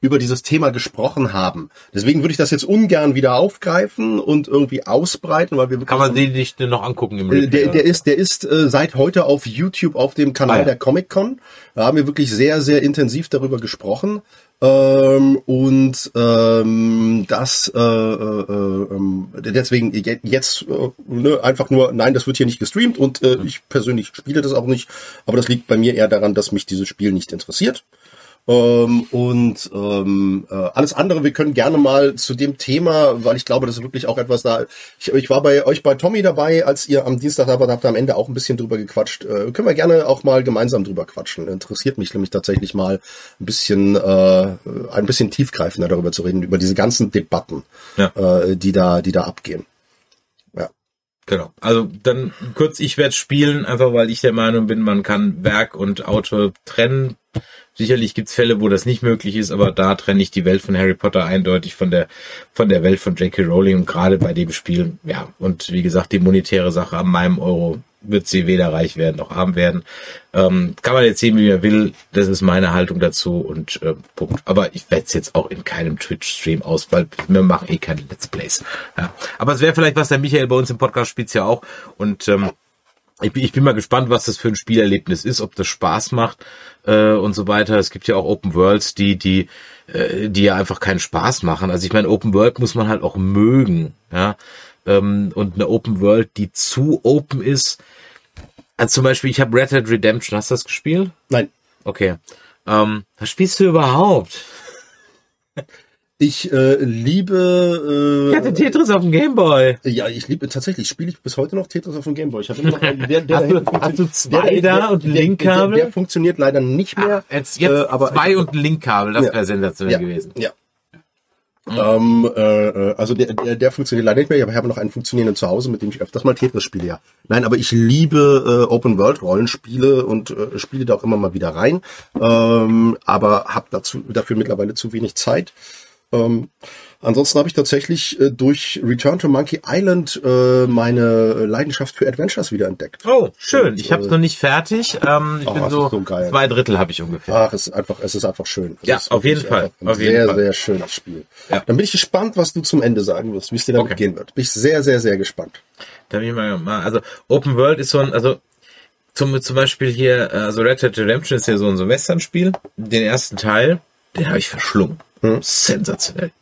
über dieses Thema gesprochen haben. Deswegen würde ich das jetzt ungern wieder aufgreifen und irgendwie ausbreiten, weil wir Kann man den nicht noch angucken im äh, Replay, der, der ist, der ist äh, seit heute auf YouTube auf dem Kanal Ah, ja. der Comic Con. Da haben wir wirklich sehr, sehr intensiv darüber gesprochen. Ähm, und ähm, das äh, äh, ähm, deswegen je- jetzt äh, ne, einfach nur, nein, das wird hier nicht gestreamt und äh, ich persönlich spiele das auch nicht, aber das liegt bei mir eher daran, dass mich dieses Spiel nicht interessiert. Ähm, und ähm, äh, alles andere, wir können gerne mal zu dem Thema, weil ich glaube, das ist wirklich auch etwas da. Ich, ich war bei euch bei Tommy dabei, als ihr am Dienstag da wart, habt ihr am Ende auch ein bisschen drüber gequatscht. Äh, können wir gerne auch mal gemeinsam drüber quatschen. Interessiert mich nämlich tatsächlich mal ein bisschen, äh, ein bisschen tiefgreifender darüber zu reden, über diese ganzen Debatten, Ja. äh, die da, die da abgehen. Ja. Genau. Also dann kurz, ich werde spielen, einfach weil ich der Meinung bin, man kann Werk und Autor trennen. Sicherlich gibt's Fälle, wo das nicht möglich ist, aber da trenne ich die Welt von Harry Potter eindeutig von der von der Welt von J.K. Rowling und gerade bei dem Spiel, ja, und wie gesagt, die monetäre Sache an meinem Euro wird sie weder reich werden noch arm werden. Ähm, kann man jetzt sehen, wie man will. Das ist meine Haltung dazu und äh, Punkt. Aber ich werde es jetzt auch in keinem Twitch-Stream aus, weil wir machen eh keine Let's Plays. Ja. Aber es wäre vielleicht was, der Michael bei uns im Podcast spielt ja auch. Und ähm, ich bin, ich bin mal gespannt, was das für ein Spielerlebnis ist, ob das Spaß macht äh, und so weiter. Es gibt ja auch Open Worlds, die die äh, die ja einfach keinen Spaß machen. Also ich meine, Open World muss man halt auch mögen, ja. Ähm, und eine Open World, die zu open ist. Also zum Beispiel, ich habe Red Dead Redemption. Hast du das gespielt? Nein. Okay. Ähm, was spielst du überhaupt? Ich äh, liebe. Äh, Ich hatte Tetris auf dem Gameboy. Ja, ich liebe tatsächlich, spiele ich bis heute noch Tetris auf dem Gameboy. Ich habe immer noch einen, der, der hinten hast du zwei der- da der- und der- Linkkabel? Der, der funktioniert leider nicht mehr. Jetzt, jetzt Äh, aber zwei und Linkkabel, das Ja. wäre sensationell ja, gewesen. Ja. Ähm, äh, äh, also der, der, der funktioniert leider nicht mehr, aber ich habe noch einen funktionierenden zu Hause, mit dem ich öfters mal Tetris spiele, ja. Nein, aber ich liebe äh, Open World Rollenspiele und äh, spiele da auch immer mal wieder rein, ähm, aber habe dazu dafür mittlerweile zu wenig Zeit. Ähm, ansonsten habe ich tatsächlich äh, durch Return to Monkey Island äh, meine Leidenschaft für Adventures wieder entdeckt. Oh, schön. Und, Ich habe es äh, noch nicht fertig. Ähm, ich oh, bin so, so geil. zwei Drittel habe ich ungefähr. Ach, es ist einfach, es ist einfach schön. Es Ja, ist auf jeden Fall, auf jeden sehr, Fall. sehr schönes Spiel. Ja. Dann bin ich gespannt, was du zum Ende sagen wirst, wie es dir damit Okay. gehen wird. Bin ich sehr, sehr, sehr gespannt. Da bin ich mal, mal also Open World ist so ein, also zum, zum Beispiel hier, äh, also Red Dead Redemption ist ja so ein so Western-Spiel. Den ersten Teil, den habe ich verschlungen. Sensationell.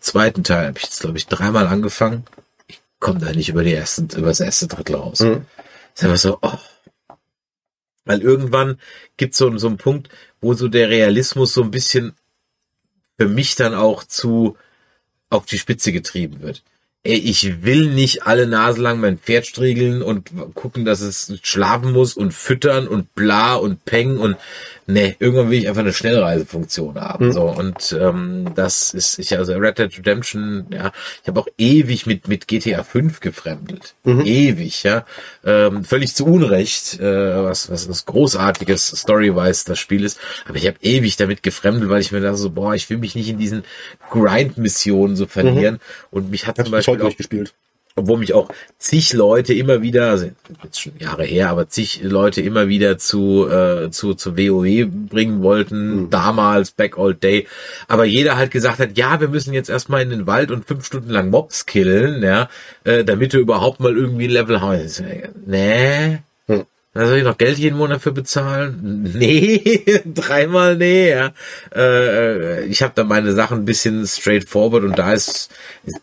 Zweiten Teil habe ich jetzt, glaube ich, dreimal angefangen. Ich komme da nicht über die ersten, über das erste Drittel raus. Ist einfach so, oh. Weil irgendwann gibt so, so einen Punkt, wo so der Realismus so ein bisschen für mich dann auch zu auf die Spitze getrieben wird. Ey, ich will nicht alle Nase lang mein Pferd striegeln und gucken, dass es schlafen muss und füttern und bla und peng und ne, irgendwann will ich einfach eine Schnellreisefunktion haben. So und ähm, das ist ich also Red Dead Redemption, ja, ich habe auch ewig mit mit GTA 5 gefremdelt, ewig, ja, ähm, völlig zu Unrecht, äh, was was was großartiges Storywise das Spiel ist, aber ich habe ewig damit gefremdelt, weil ich mir dachte so, boah, ich will mich nicht in diesen Grind-Missionen so verlieren. Und mich hat zum Beispiel auch durchgespielt. Obwohl mich auch zig Leute immer wieder, also jetzt schon Jahre her, aber zig Leute immer wieder zu äh, zu zu WoW bringen wollten, damals Back Old Day, aber jeder halt gesagt hat, ja, wir müssen jetzt erstmal in den Wald und fünf Stunden lang Mobs killen, ja, äh, damit wir überhaupt mal irgendwie ein Level. Ich so, Nee. Hm. Da soll ich noch Geld jeden Monat für bezahlen? Nee, dreimal nee. Ja. Äh, ich habe da meine Sachen ein bisschen straightforward und da ist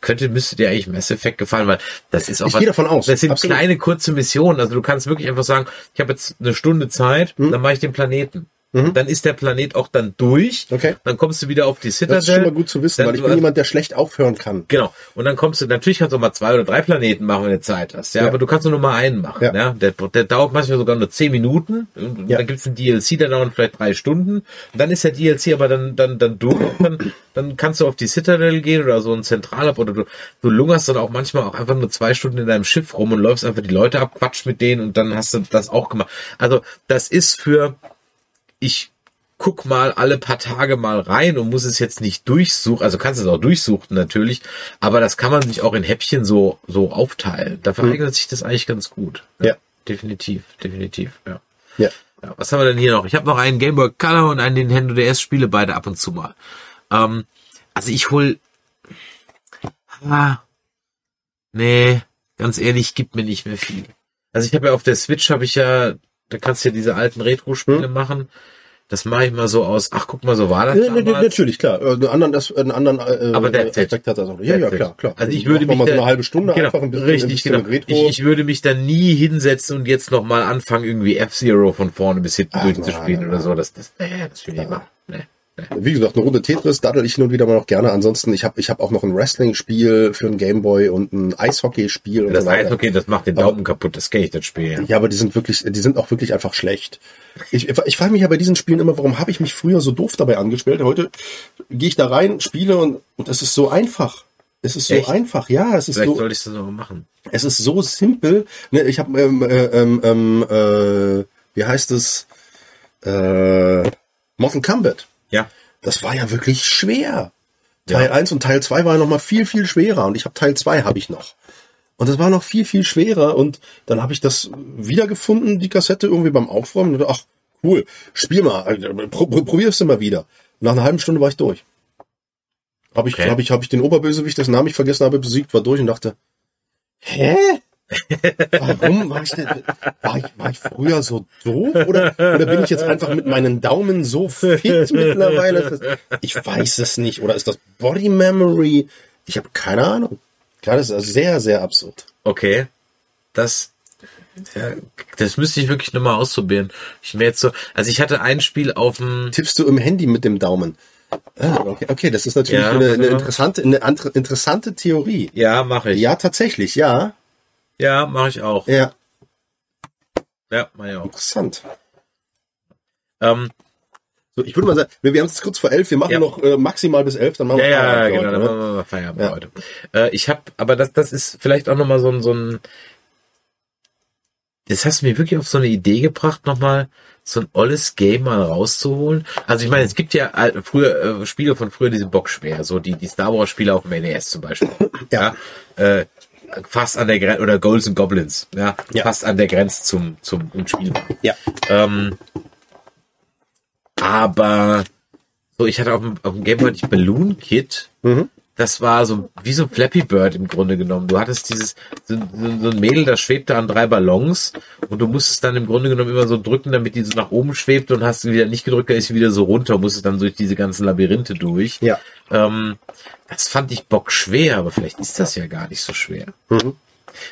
könnte müsste dir eigentlich Mass Effect gefallen, weil das ist auch Ich gehe davon aus, Das sind absolut. kleine kurze Missionen. Also du kannst wirklich einfach sagen, ich habe jetzt eine Stunde Zeit, Hm. dann mache ich den Planeten. Dann ist der Planet auch dann durch. Okay. Dann kommst du wieder auf die Citadel. Das ist schon mal gut zu wissen, Dann weil ich bin jemand, der schlecht aufhören kann. Genau. Und dann kommst du, natürlich kannst du mal zwei oder drei Planeten machen, wenn du Zeit hast. Ja, Ja. aber du kannst nur mal einen machen. Ja. Ja. Der, der dauert manchmal sogar nur zehn Minuten. Und Ja. dann gibt's einen DLC, der dauert vielleicht drei Stunden. Und dann ist der DLC aber dann, dann, dann durch. Dann, dann kannst du auf die Citadel gehen oder so ein Zentralab oder du, du lungerst dann auch manchmal auch einfach nur zwei Stunden in deinem Schiff rum und läufst einfach die Leute ab, quatsch mit denen und dann hast du das auch gemacht. Also, das ist für, ich guck mal alle paar Tage mal rein und muss es jetzt nicht durchsuchen. Also kannst du es auch durchsuchen natürlich, aber das kann man sich auch in Häppchen so so aufteilen. Da vereignet sich das eigentlich ganz gut. Ja. definitiv, definitiv. Ja. Ja. ja. Was haben wir denn hier noch? Ich habe noch einen Game Boy Color und einen Nintendo DS Spiele beide ab und zu mal. Ähm, also ich hol ah, nee, ganz ehrlich, gibt mir nicht mehr viel. Also ich habe ja auf der Switch habe ich ja, da kannst du ja diese alten Retro-Spiele machen. Das mache ich mal so aus. Ach, guck mal, so war das Ja, ne, ne, damals. natürlich, klar. Äh, Einen anderen, das, einen anderen äh, Aber it. Aspekt hat das auch. Ja, ja, klar, klar. Also ich Dann würde mich mal so eine halbe Stunde genau, einfach ein bisschen, richtig, ein bisschen genau. Retro. Ich, ich würde mich da nie hinsetzen und jetzt noch mal anfangen irgendwie F-Zero von vorne bis hinten Ach, durchzuspielen nein, oder nein. so. Das, das, nee, das will ich machen. Wie gesagt, eine Runde Tetris daddel ich nun wieder mal noch gerne. Ansonsten, ich habe ich hab auch noch ein Wrestling-Spiel für einen Gameboy und ein Eishockey-Spiel und Das so. Eishockey, das macht den Daumen kaputt. Das kenne ich, das Spiel. Ja, aber die sind wirklich, die sind auch wirklich einfach schlecht. Ich, ich frage mich ja bei diesen Spielen immer, warum habe ich mich früher so doof dabei angespielt? Heute gehe ich da rein, spiele und, und es ist so einfach. Es ist so Echt? einfach, ja, es ist Vielleicht so, sollte ich das noch machen. es ist so simpel. Ne, ich habe, ähm, äh, ähm, ähm, äh, wie heißt es, äh, Mortal Kombat. Ja. Das war ja wirklich schwer. Teil 1 und Teil 2 waren noch mal viel, viel schwerer. Und ich habe Teil 2 habe ich noch. Und das war noch viel, viel schwerer. Und dann habe ich das wiedergefunden, die Kassette, irgendwie beim Aufräumen. Und ach, cool, spiel mal, äh, pro, pro, probier's mal wieder. Nach einer halben Stunde war ich durch. Habe ich, Okay. hab ich, hab ich den Oberbösewicht, dessen Namen ich vergessen habe, besiegt, war durch und dachte, hä? Warum war ich denn, war ich, war ich früher so doof? Oder, oder bin ich jetzt einfach mit meinen Daumen so fit mittlerweile? Ich weiß es nicht. Oder ist das Body Memory? Ich habe keine Ahnung. Ist das sehr, sehr absurd. Okay. Das, ja, das müsste ich wirklich nochmal ausprobieren. Ich mir jetzt so, also ich hatte ein Spiel auf dem, Tippst du im Handy mit dem Daumen? Ah, okay, okay, das ist natürlich Ja, eine, eine ja. interessante, eine interessante Theorie. ja, mache ich. Ja, tatsächlich, ja. Ja, mache ich auch. Ja, Ja, mache ich auch. interessant. Ähm, So, ich würde mal sagen, wir, wir haben es kurz vor elf, wir machen Ja. noch äh, maximal bis elf, dann machen ja, wir ja, Feierabend für genau, heute, dann ne? machen wir mal Feierabend Ja. heute. Äh, ich habe, aber das, das ist vielleicht auch nochmal so ein, so ein, das hast du mir wirklich auf so eine Idee gebracht, nochmal so ein olles Game mal rauszuholen. Also ich meine, es gibt ja früher äh, Spiele von früher, diese Bockschwer, so die, die Star Wars Spiele auf dem NES zum Beispiel. Ja. ja äh, fast an der Grenze, oder Golds and Goblins, ja, Ja. fast an der Grenze zum, zum Unspielbar. Ja. Ähm, aber so, ich hatte auf dem, auf dem Game Boy die Balloon Kit. Mhm. Das war so wie so Flappy Bird im Grunde genommen. Du hattest dieses so, so, ein Mädel, das schwebte an drei Ballons und du musstest dann im Grunde genommen immer so drücken, damit die so nach oben schwebt und hast sie wieder nicht gedrückt, da ist sie wieder so runter, musstest dann durch diese ganzen Labyrinthe durch. Ja. Ähm, das fand ich bock schwer, aber vielleicht ist das ja gar nicht so schwer. Mhm.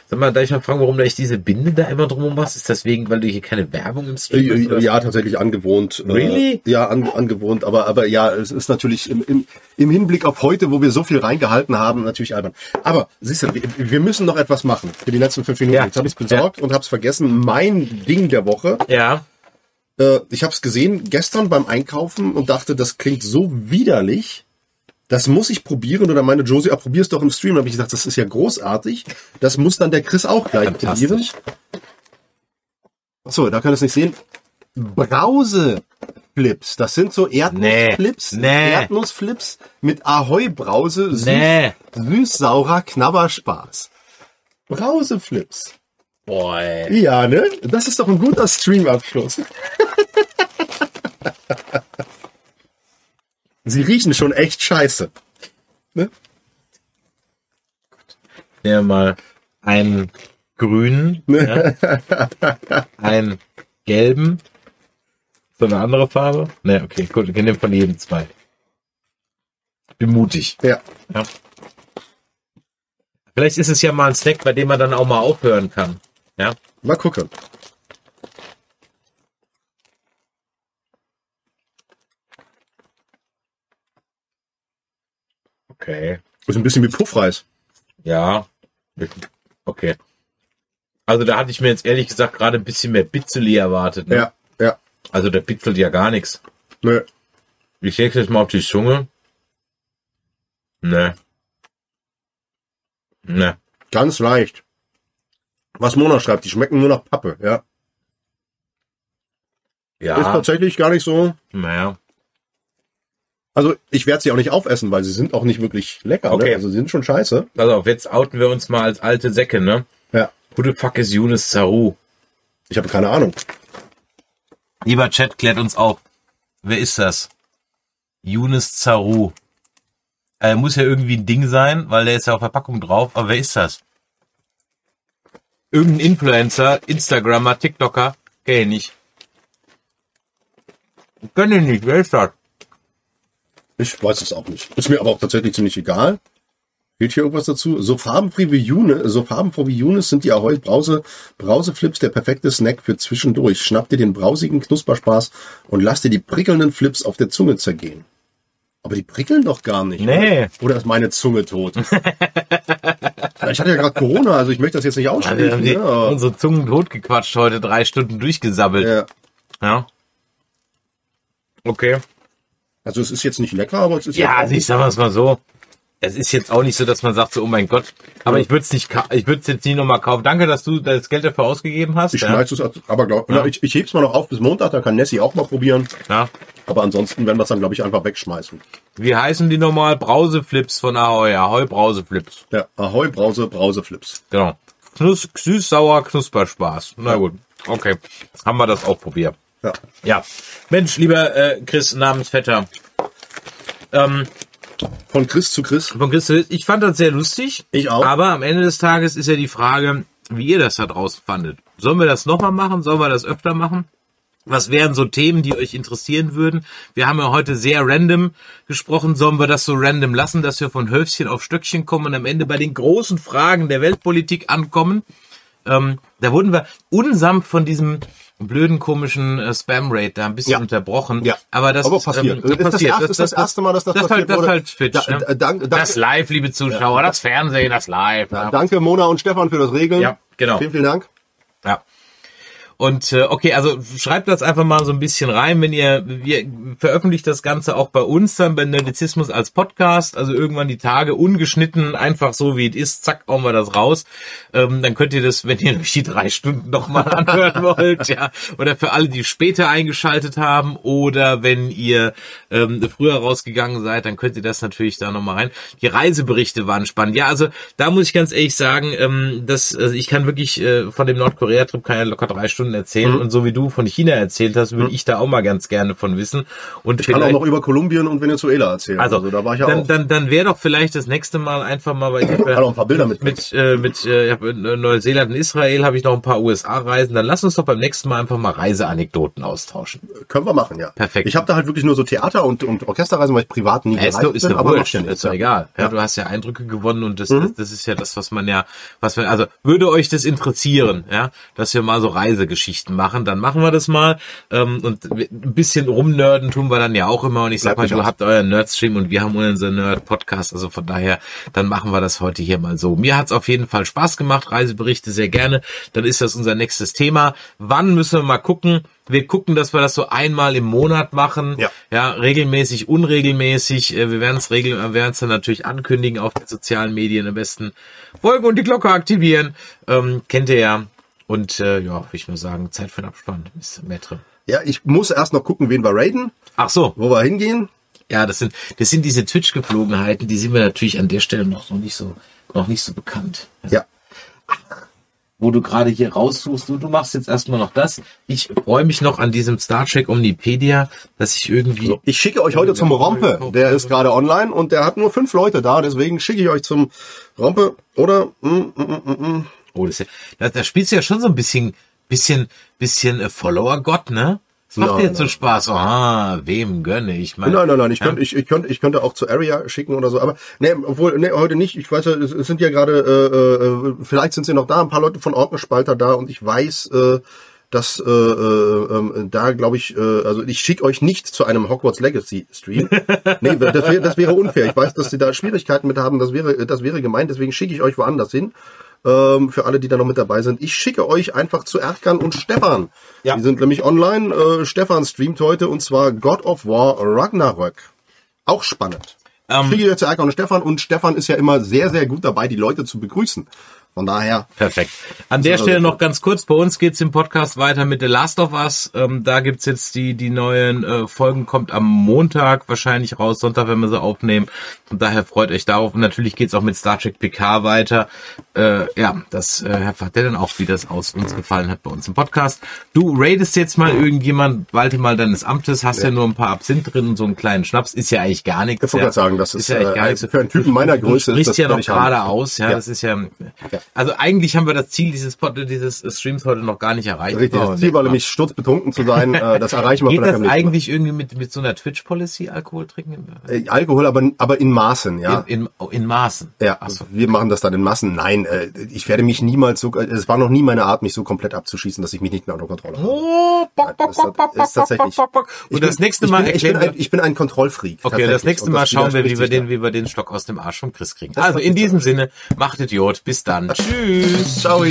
Sag mal, darf ich mal fragen, warum du echt diese Binde da immer drum machst? Ist das wegen, weil du hier keine Werbung im Stream hast? Ja, tatsächlich angewohnt. Äh, Really? Ja, an, angewohnt. Aber, aber ja, es ist natürlich im, im, im Hinblick auf heute, wo wir so viel reingehalten haben, natürlich albern. Aber siehst du, wir, wir müssen noch etwas machen für die letzten fünf Minuten. Ja. Jetzt habe ich es besorgt und habe es vergessen. Mein Ding der Woche. Ja. Äh, ich habe es gesehen gestern beim Einkaufen und dachte, das klingt so widerlich. Das muss ich probieren. Oder meine Josie, ah, probier's doch im Stream. Da habe ich gesagt, das ist ja großartig. Das muss dann der Chris auch gleich probieren. Achso, da kann es nicht sehen. Brauseflips. Das sind so Erdnussflips. Nee. Erdnussflips mit Ahoi-Brause. Süß, Nee. Süß-saurer Knabberspaß. Brauseflips. Boah, ey. Ja, ne? Das ist doch ein guter Streamabschluss. Sie riechen schon echt scheiße. Ne? Nehmen wir mal einen grünen, ja, einen gelben, so eine andere Farbe. Ne, okay, gut, wir nehmen von jedem zwei. Bin mutig. Ja. Ja. Vielleicht ist es ja mal ein Snack, bei dem man dann auch mal aufhören kann. Ja. Mal gucken. Okay. Ist ein bisschen wie Puffreis. Ja. Okay. Also da hatte ich mir jetzt ehrlich gesagt gerade ein bisschen mehr Bitzeli erwartet. Ne? Ja, ja. Also der bitzelt ja gar nichts. Nö. Ich lege jetzt mal auf die Zunge. Ne. Ne. Ganz leicht. Was Mona schreibt, die schmecken nur nach Pappe, ja. Ist Ja. tatsächlich gar nicht so. Naja. Also ich werde sie auch nicht aufessen, weil sie sind auch nicht wirklich lecker. Okay. Ne? Also sie sind schon scheiße. Pass auf, jetzt outen wir uns mal als alte Säcke, ne? Ja. Who the fuck is Yunus Zaru? Ich habe keine Ahnung. Lieber Chat, klärt uns auf. Wer ist das? Yunus Zaru. Er muss ja irgendwie ein Ding sein, weil der ist ja auf Verpackung drauf. Aber wer ist das? Irgendein Influencer, Instagrammer, TikToker? Kenn ich nicht. Kenn ich nicht. Wer ist das? Ich weiß es auch nicht. Ist mir aber auch tatsächlich ziemlich egal. Fehlt hier irgendwas dazu? So farbenfroh wie June, so farbenfroh wie Junis sind die Ahoi Brause, Brauseflips der perfekte Snack für zwischendurch. Schnapp dir den brausigen Knusperspaß und lass dir die prickelnden Flips auf der Zunge zergehen. Aber die prickeln doch gar nicht. Nee. Oder ist meine Zunge tot? ich hatte ja gerade Corona, also ich möchte das jetzt nicht aussprechen. ne, aber- unsere Zungen totgequatscht heute, drei Stunden durchgesabbelt. ja. Ja. Okay. Also es ist jetzt nicht lecker, aber es ist Ja, also ich sag mal so. Es ist jetzt auch nicht so, dass man sagt so, oh mein Gott. Aber ich würde es nicht, ich würde es jetzt nie nochmal kaufen. Danke, dass du das Geld dafür ausgegeben hast. ich ja. schmeiß es, aber glaub, Ja. ich, ich heb's mal noch auf bis Montag, dann kann Nessie auch mal probieren. Ja. Aber ansonsten werden wir es dann, glaube ich, einfach wegschmeißen. Wie heißen die nochmal? Brauseflips von Ahoy. Ahoy Brauseflips. Ja, Ahoi, Brause, Brauseflips. Genau. Knus süß, sauer, Knusperspaß. Na gut. Okay. Haben wir das auch probiert. Ja. Ja. Mensch, lieber äh, Chris, Namensvetter. Ähm, Von Chris zu Chris. von Chris, ich fand das sehr lustig. Ich auch. Aber am Ende des Tages ist ja die Frage, wie ihr das da draußen fandet. Sollen wir das nochmal machen? Sollen wir das öfter machen? Was wären so Themen, die euch interessieren würden? Wir haben ja heute sehr random gesprochen. Sollen wir das so random lassen, dass wir von Höfchen auf Stöckchen kommen und am Ende bei den großen Fragen der Weltpolitik ankommen? Ähm, da wurden wir unsanft von diesem blöden, komischen äh, Spam-Rate da ein bisschen Ja. unterbrochen. Ja. Aber das Aber passiert. Ähm, Das ist das passiert. erste- ist das erste Mal, dass das das passiert, Halt, das halt Twitch. Da- ne? äh, dank- danke- das Live, liebe Zuschauer, das Fernsehen, das Live. Ja, danke Mona und Stefan für das Regeln. Ja, genau. Vielen, vielen Dank. Ja. Und äh, okay, also schreibt das einfach mal so ein bisschen rein, wenn ihr, wir veröffentlicht das Ganze auch bei uns dann bei Nerdizismus als Podcast, also irgendwann die Tage ungeschnitten, einfach so wie es ist, zack, hauen wir das raus. Ähm, dann könnt ihr das, wenn ihr durch die drei Stunden nochmal anhören wollt, ja, oder für alle, die später eingeschaltet haben, oder wenn ihr ähm, früher rausgegangen seid, dann könnt ihr das natürlich da nochmal rein. Die Reiseberichte waren spannend. Ja, also da muss ich ganz ehrlich sagen, ähm, dass also ich kann wirklich äh, von dem Nordkorea-Trip ja locker drei Stunden erzählen Mhm. und so wie du von China erzählt hast, würde ich da auch mal ganz gerne von wissen. Und Ich kann auch noch über Kolumbien und Venezuela erzählen. also, da war ich ja dann, auch. dann, dann wäre doch vielleicht das nächste Mal einfach mal bei dir. Auch ein paar Bilder mit. mit, äh, mit äh, in Neuseeland und Israel habe ich noch ein paar USA-Reisen. Dann lass uns doch beim nächsten Mal einfach mal Reiseanekdoten austauschen. Können wir machen, ja. Perfekt. Ich habe da halt wirklich nur so Theater- und, und Orchesterreisen, weil ich privat nie Ja, ist gereist doch, ist bin, aber ist ja. egal. Ja, Ja. du hast ja Eindrücke gewonnen und das, das, das ist ja das, was man ja, was man, also würde euch das interessieren, ja, dass wir mal so Reisegeschichten machen, dann machen wir das mal. Ähm, und ein bisschen rumnörden tun wir dann ja auch immer. Und ich sag Bleibt mal, du habt euren Nerdstream und wir haben unseren Nerd-Podcast. Also von daher, dann machen wir das heute hier mal so. Mir hat's auf jeden Fall Spaß gemacht, Reiseberichte sehr gerne. Dann ist das unser nächstes Thema. Wann müssen wir mal gucken? Wir gucken, dass wir das so einmal im Monat machen. Ja. Ja, regelmäßig, unregelmäßig. Äh, Wir werden es regel, wir werden es dann natürlich ankündigen auf den sozialen Medien. Am besten folgen und die Glocke aktivieren. Ähm, kennt ihr ja. Und äh, ja, würde ich mal sagen, Zeit für den Abspann. Ist mehr drin. Ja, ich muss erst noch gucken, wen wir raiden, Ach so, wo wir hingehen. ja, das sind das sind diese Twitch-Geflogenheiten, die sind mir natürlich an der Stelle noch, noch nicht so noch nicht so bekannt. Ja. Wo du gerade hier raussuchst, du, du machst jetzt erstmal noch das. Ich freue mich noch an diesem Star Trek Omnipedia, dass ich irgendwie So, ich schicke euch heute zum Rompe. Der ist gerade online und der hat nur fünf Leute da, deswegen schicke ich euch zum Rompe. Oder? Mm, mm, mm, mm, mm. Oh, das, ist ja, da, da spielst du ja schon so ein bisschen, bisschen, bisschen äh, Follower-Gott, ne? Das macht Nein, dir jetzt so nein. Spaß. Ah, wem gönne ich mal? Nein, nein, nein, ich Ja? könnte, ich, ich könnte, ich könnte auch zu Area schicken oder so, aber nee, obwohl, nee, heute nicht. Ich weiß ja, es, sind ja gerade, äh, äh, vielleicht sind sie noch da, ein paar Leute von Ordnerspalter da und ich weiß, äh, dass äh, äh, ähm, da glaube ich, äh, also ich schicke euch nicht zu einem Hogwarts Legacy Stream. nee, das wäre das wäre unfair. Ich weiß, dass sie da Schwierigkeiten mit haben. Das wäre das wäre gemeint. Deswegen schicke ich euch woanders hin. Ähm, für alle, die da noch mit dabei sind. Ich schicke euch einfach zu Erdkan und Stefan. Ja. Die sind nämlich online. Äh, Stefan streamt heute und zwar God of War Ragnarök. Auch spannend. Ähm, Schicke ich euch zu Erdkan und Stefan und Stefan ist ja immer sehr, sehr gut dabei, die Leute zu begrüßen. Von daher, Perfekt. An der Stelle noch ganz kurz, bei uns geht's im Podcast weiter mit The Last of Us. Ähm, da gibt's jetzt die, die neuen äh, Folgen, kommt am Montag wahrscheinlich raus, Sonntag, wenn wir sie aufnehmen. Und daher freut euch darauf. Und natürlich geht's auch mit Star Trek PK weiter. Äh, ja, das äh, erfahrt ihr dann auch, wie das aus uns gefallen hat bei uns im Podcast. Du raidest jetzt mal irgendjemand, walte mal deines Amtes, hast ja. nur ein paar Absinth drin und so einen kleinen Schnaps, ist ja eigentlich gar nichts. Ich wollte ja. sagen, das ist, ja eigentlich äh, gar nichts. für einen Typen meiner Du Größe ist sprichst das ja noch gerade aus, ja, Ja. das ist ja, also eigentlich haben wir das Ziel dieses, Pod, dieses Streams heute noch gar nicht erreicht. richtig. Oh, Das Ziel war nämlich sturzbetrunken zu sein. Äh, das erreichen wir Geht das eigentlich irgendwie mit, mit so einer Twitch-Policy Alkohol trinken? Äh, Alkohol, aber, aber in Maßen, ja. In, in, oh, in Maßen. Ja, also wir machen das dann in Massen. Nein, äh, ich werde mich niemals so, äh, es war noch nie meine Art, mich so komplett abzuschießen, dass ich mich nicht mehr unter Kontrolle habe. Oh, bock, bock, Das bock, bock, ist, tatsächlich. Und das nächste Mal ich bin, ein, ich bin ein Kontrollfreak. Okay, und das nächste Mal schauen wir, wie wir den, wie wir den Stock aus dem Arsch vom Chris kriegen. Also in diesem Sinne, macht Idiot. Bis dann. Tschüss. Ciao.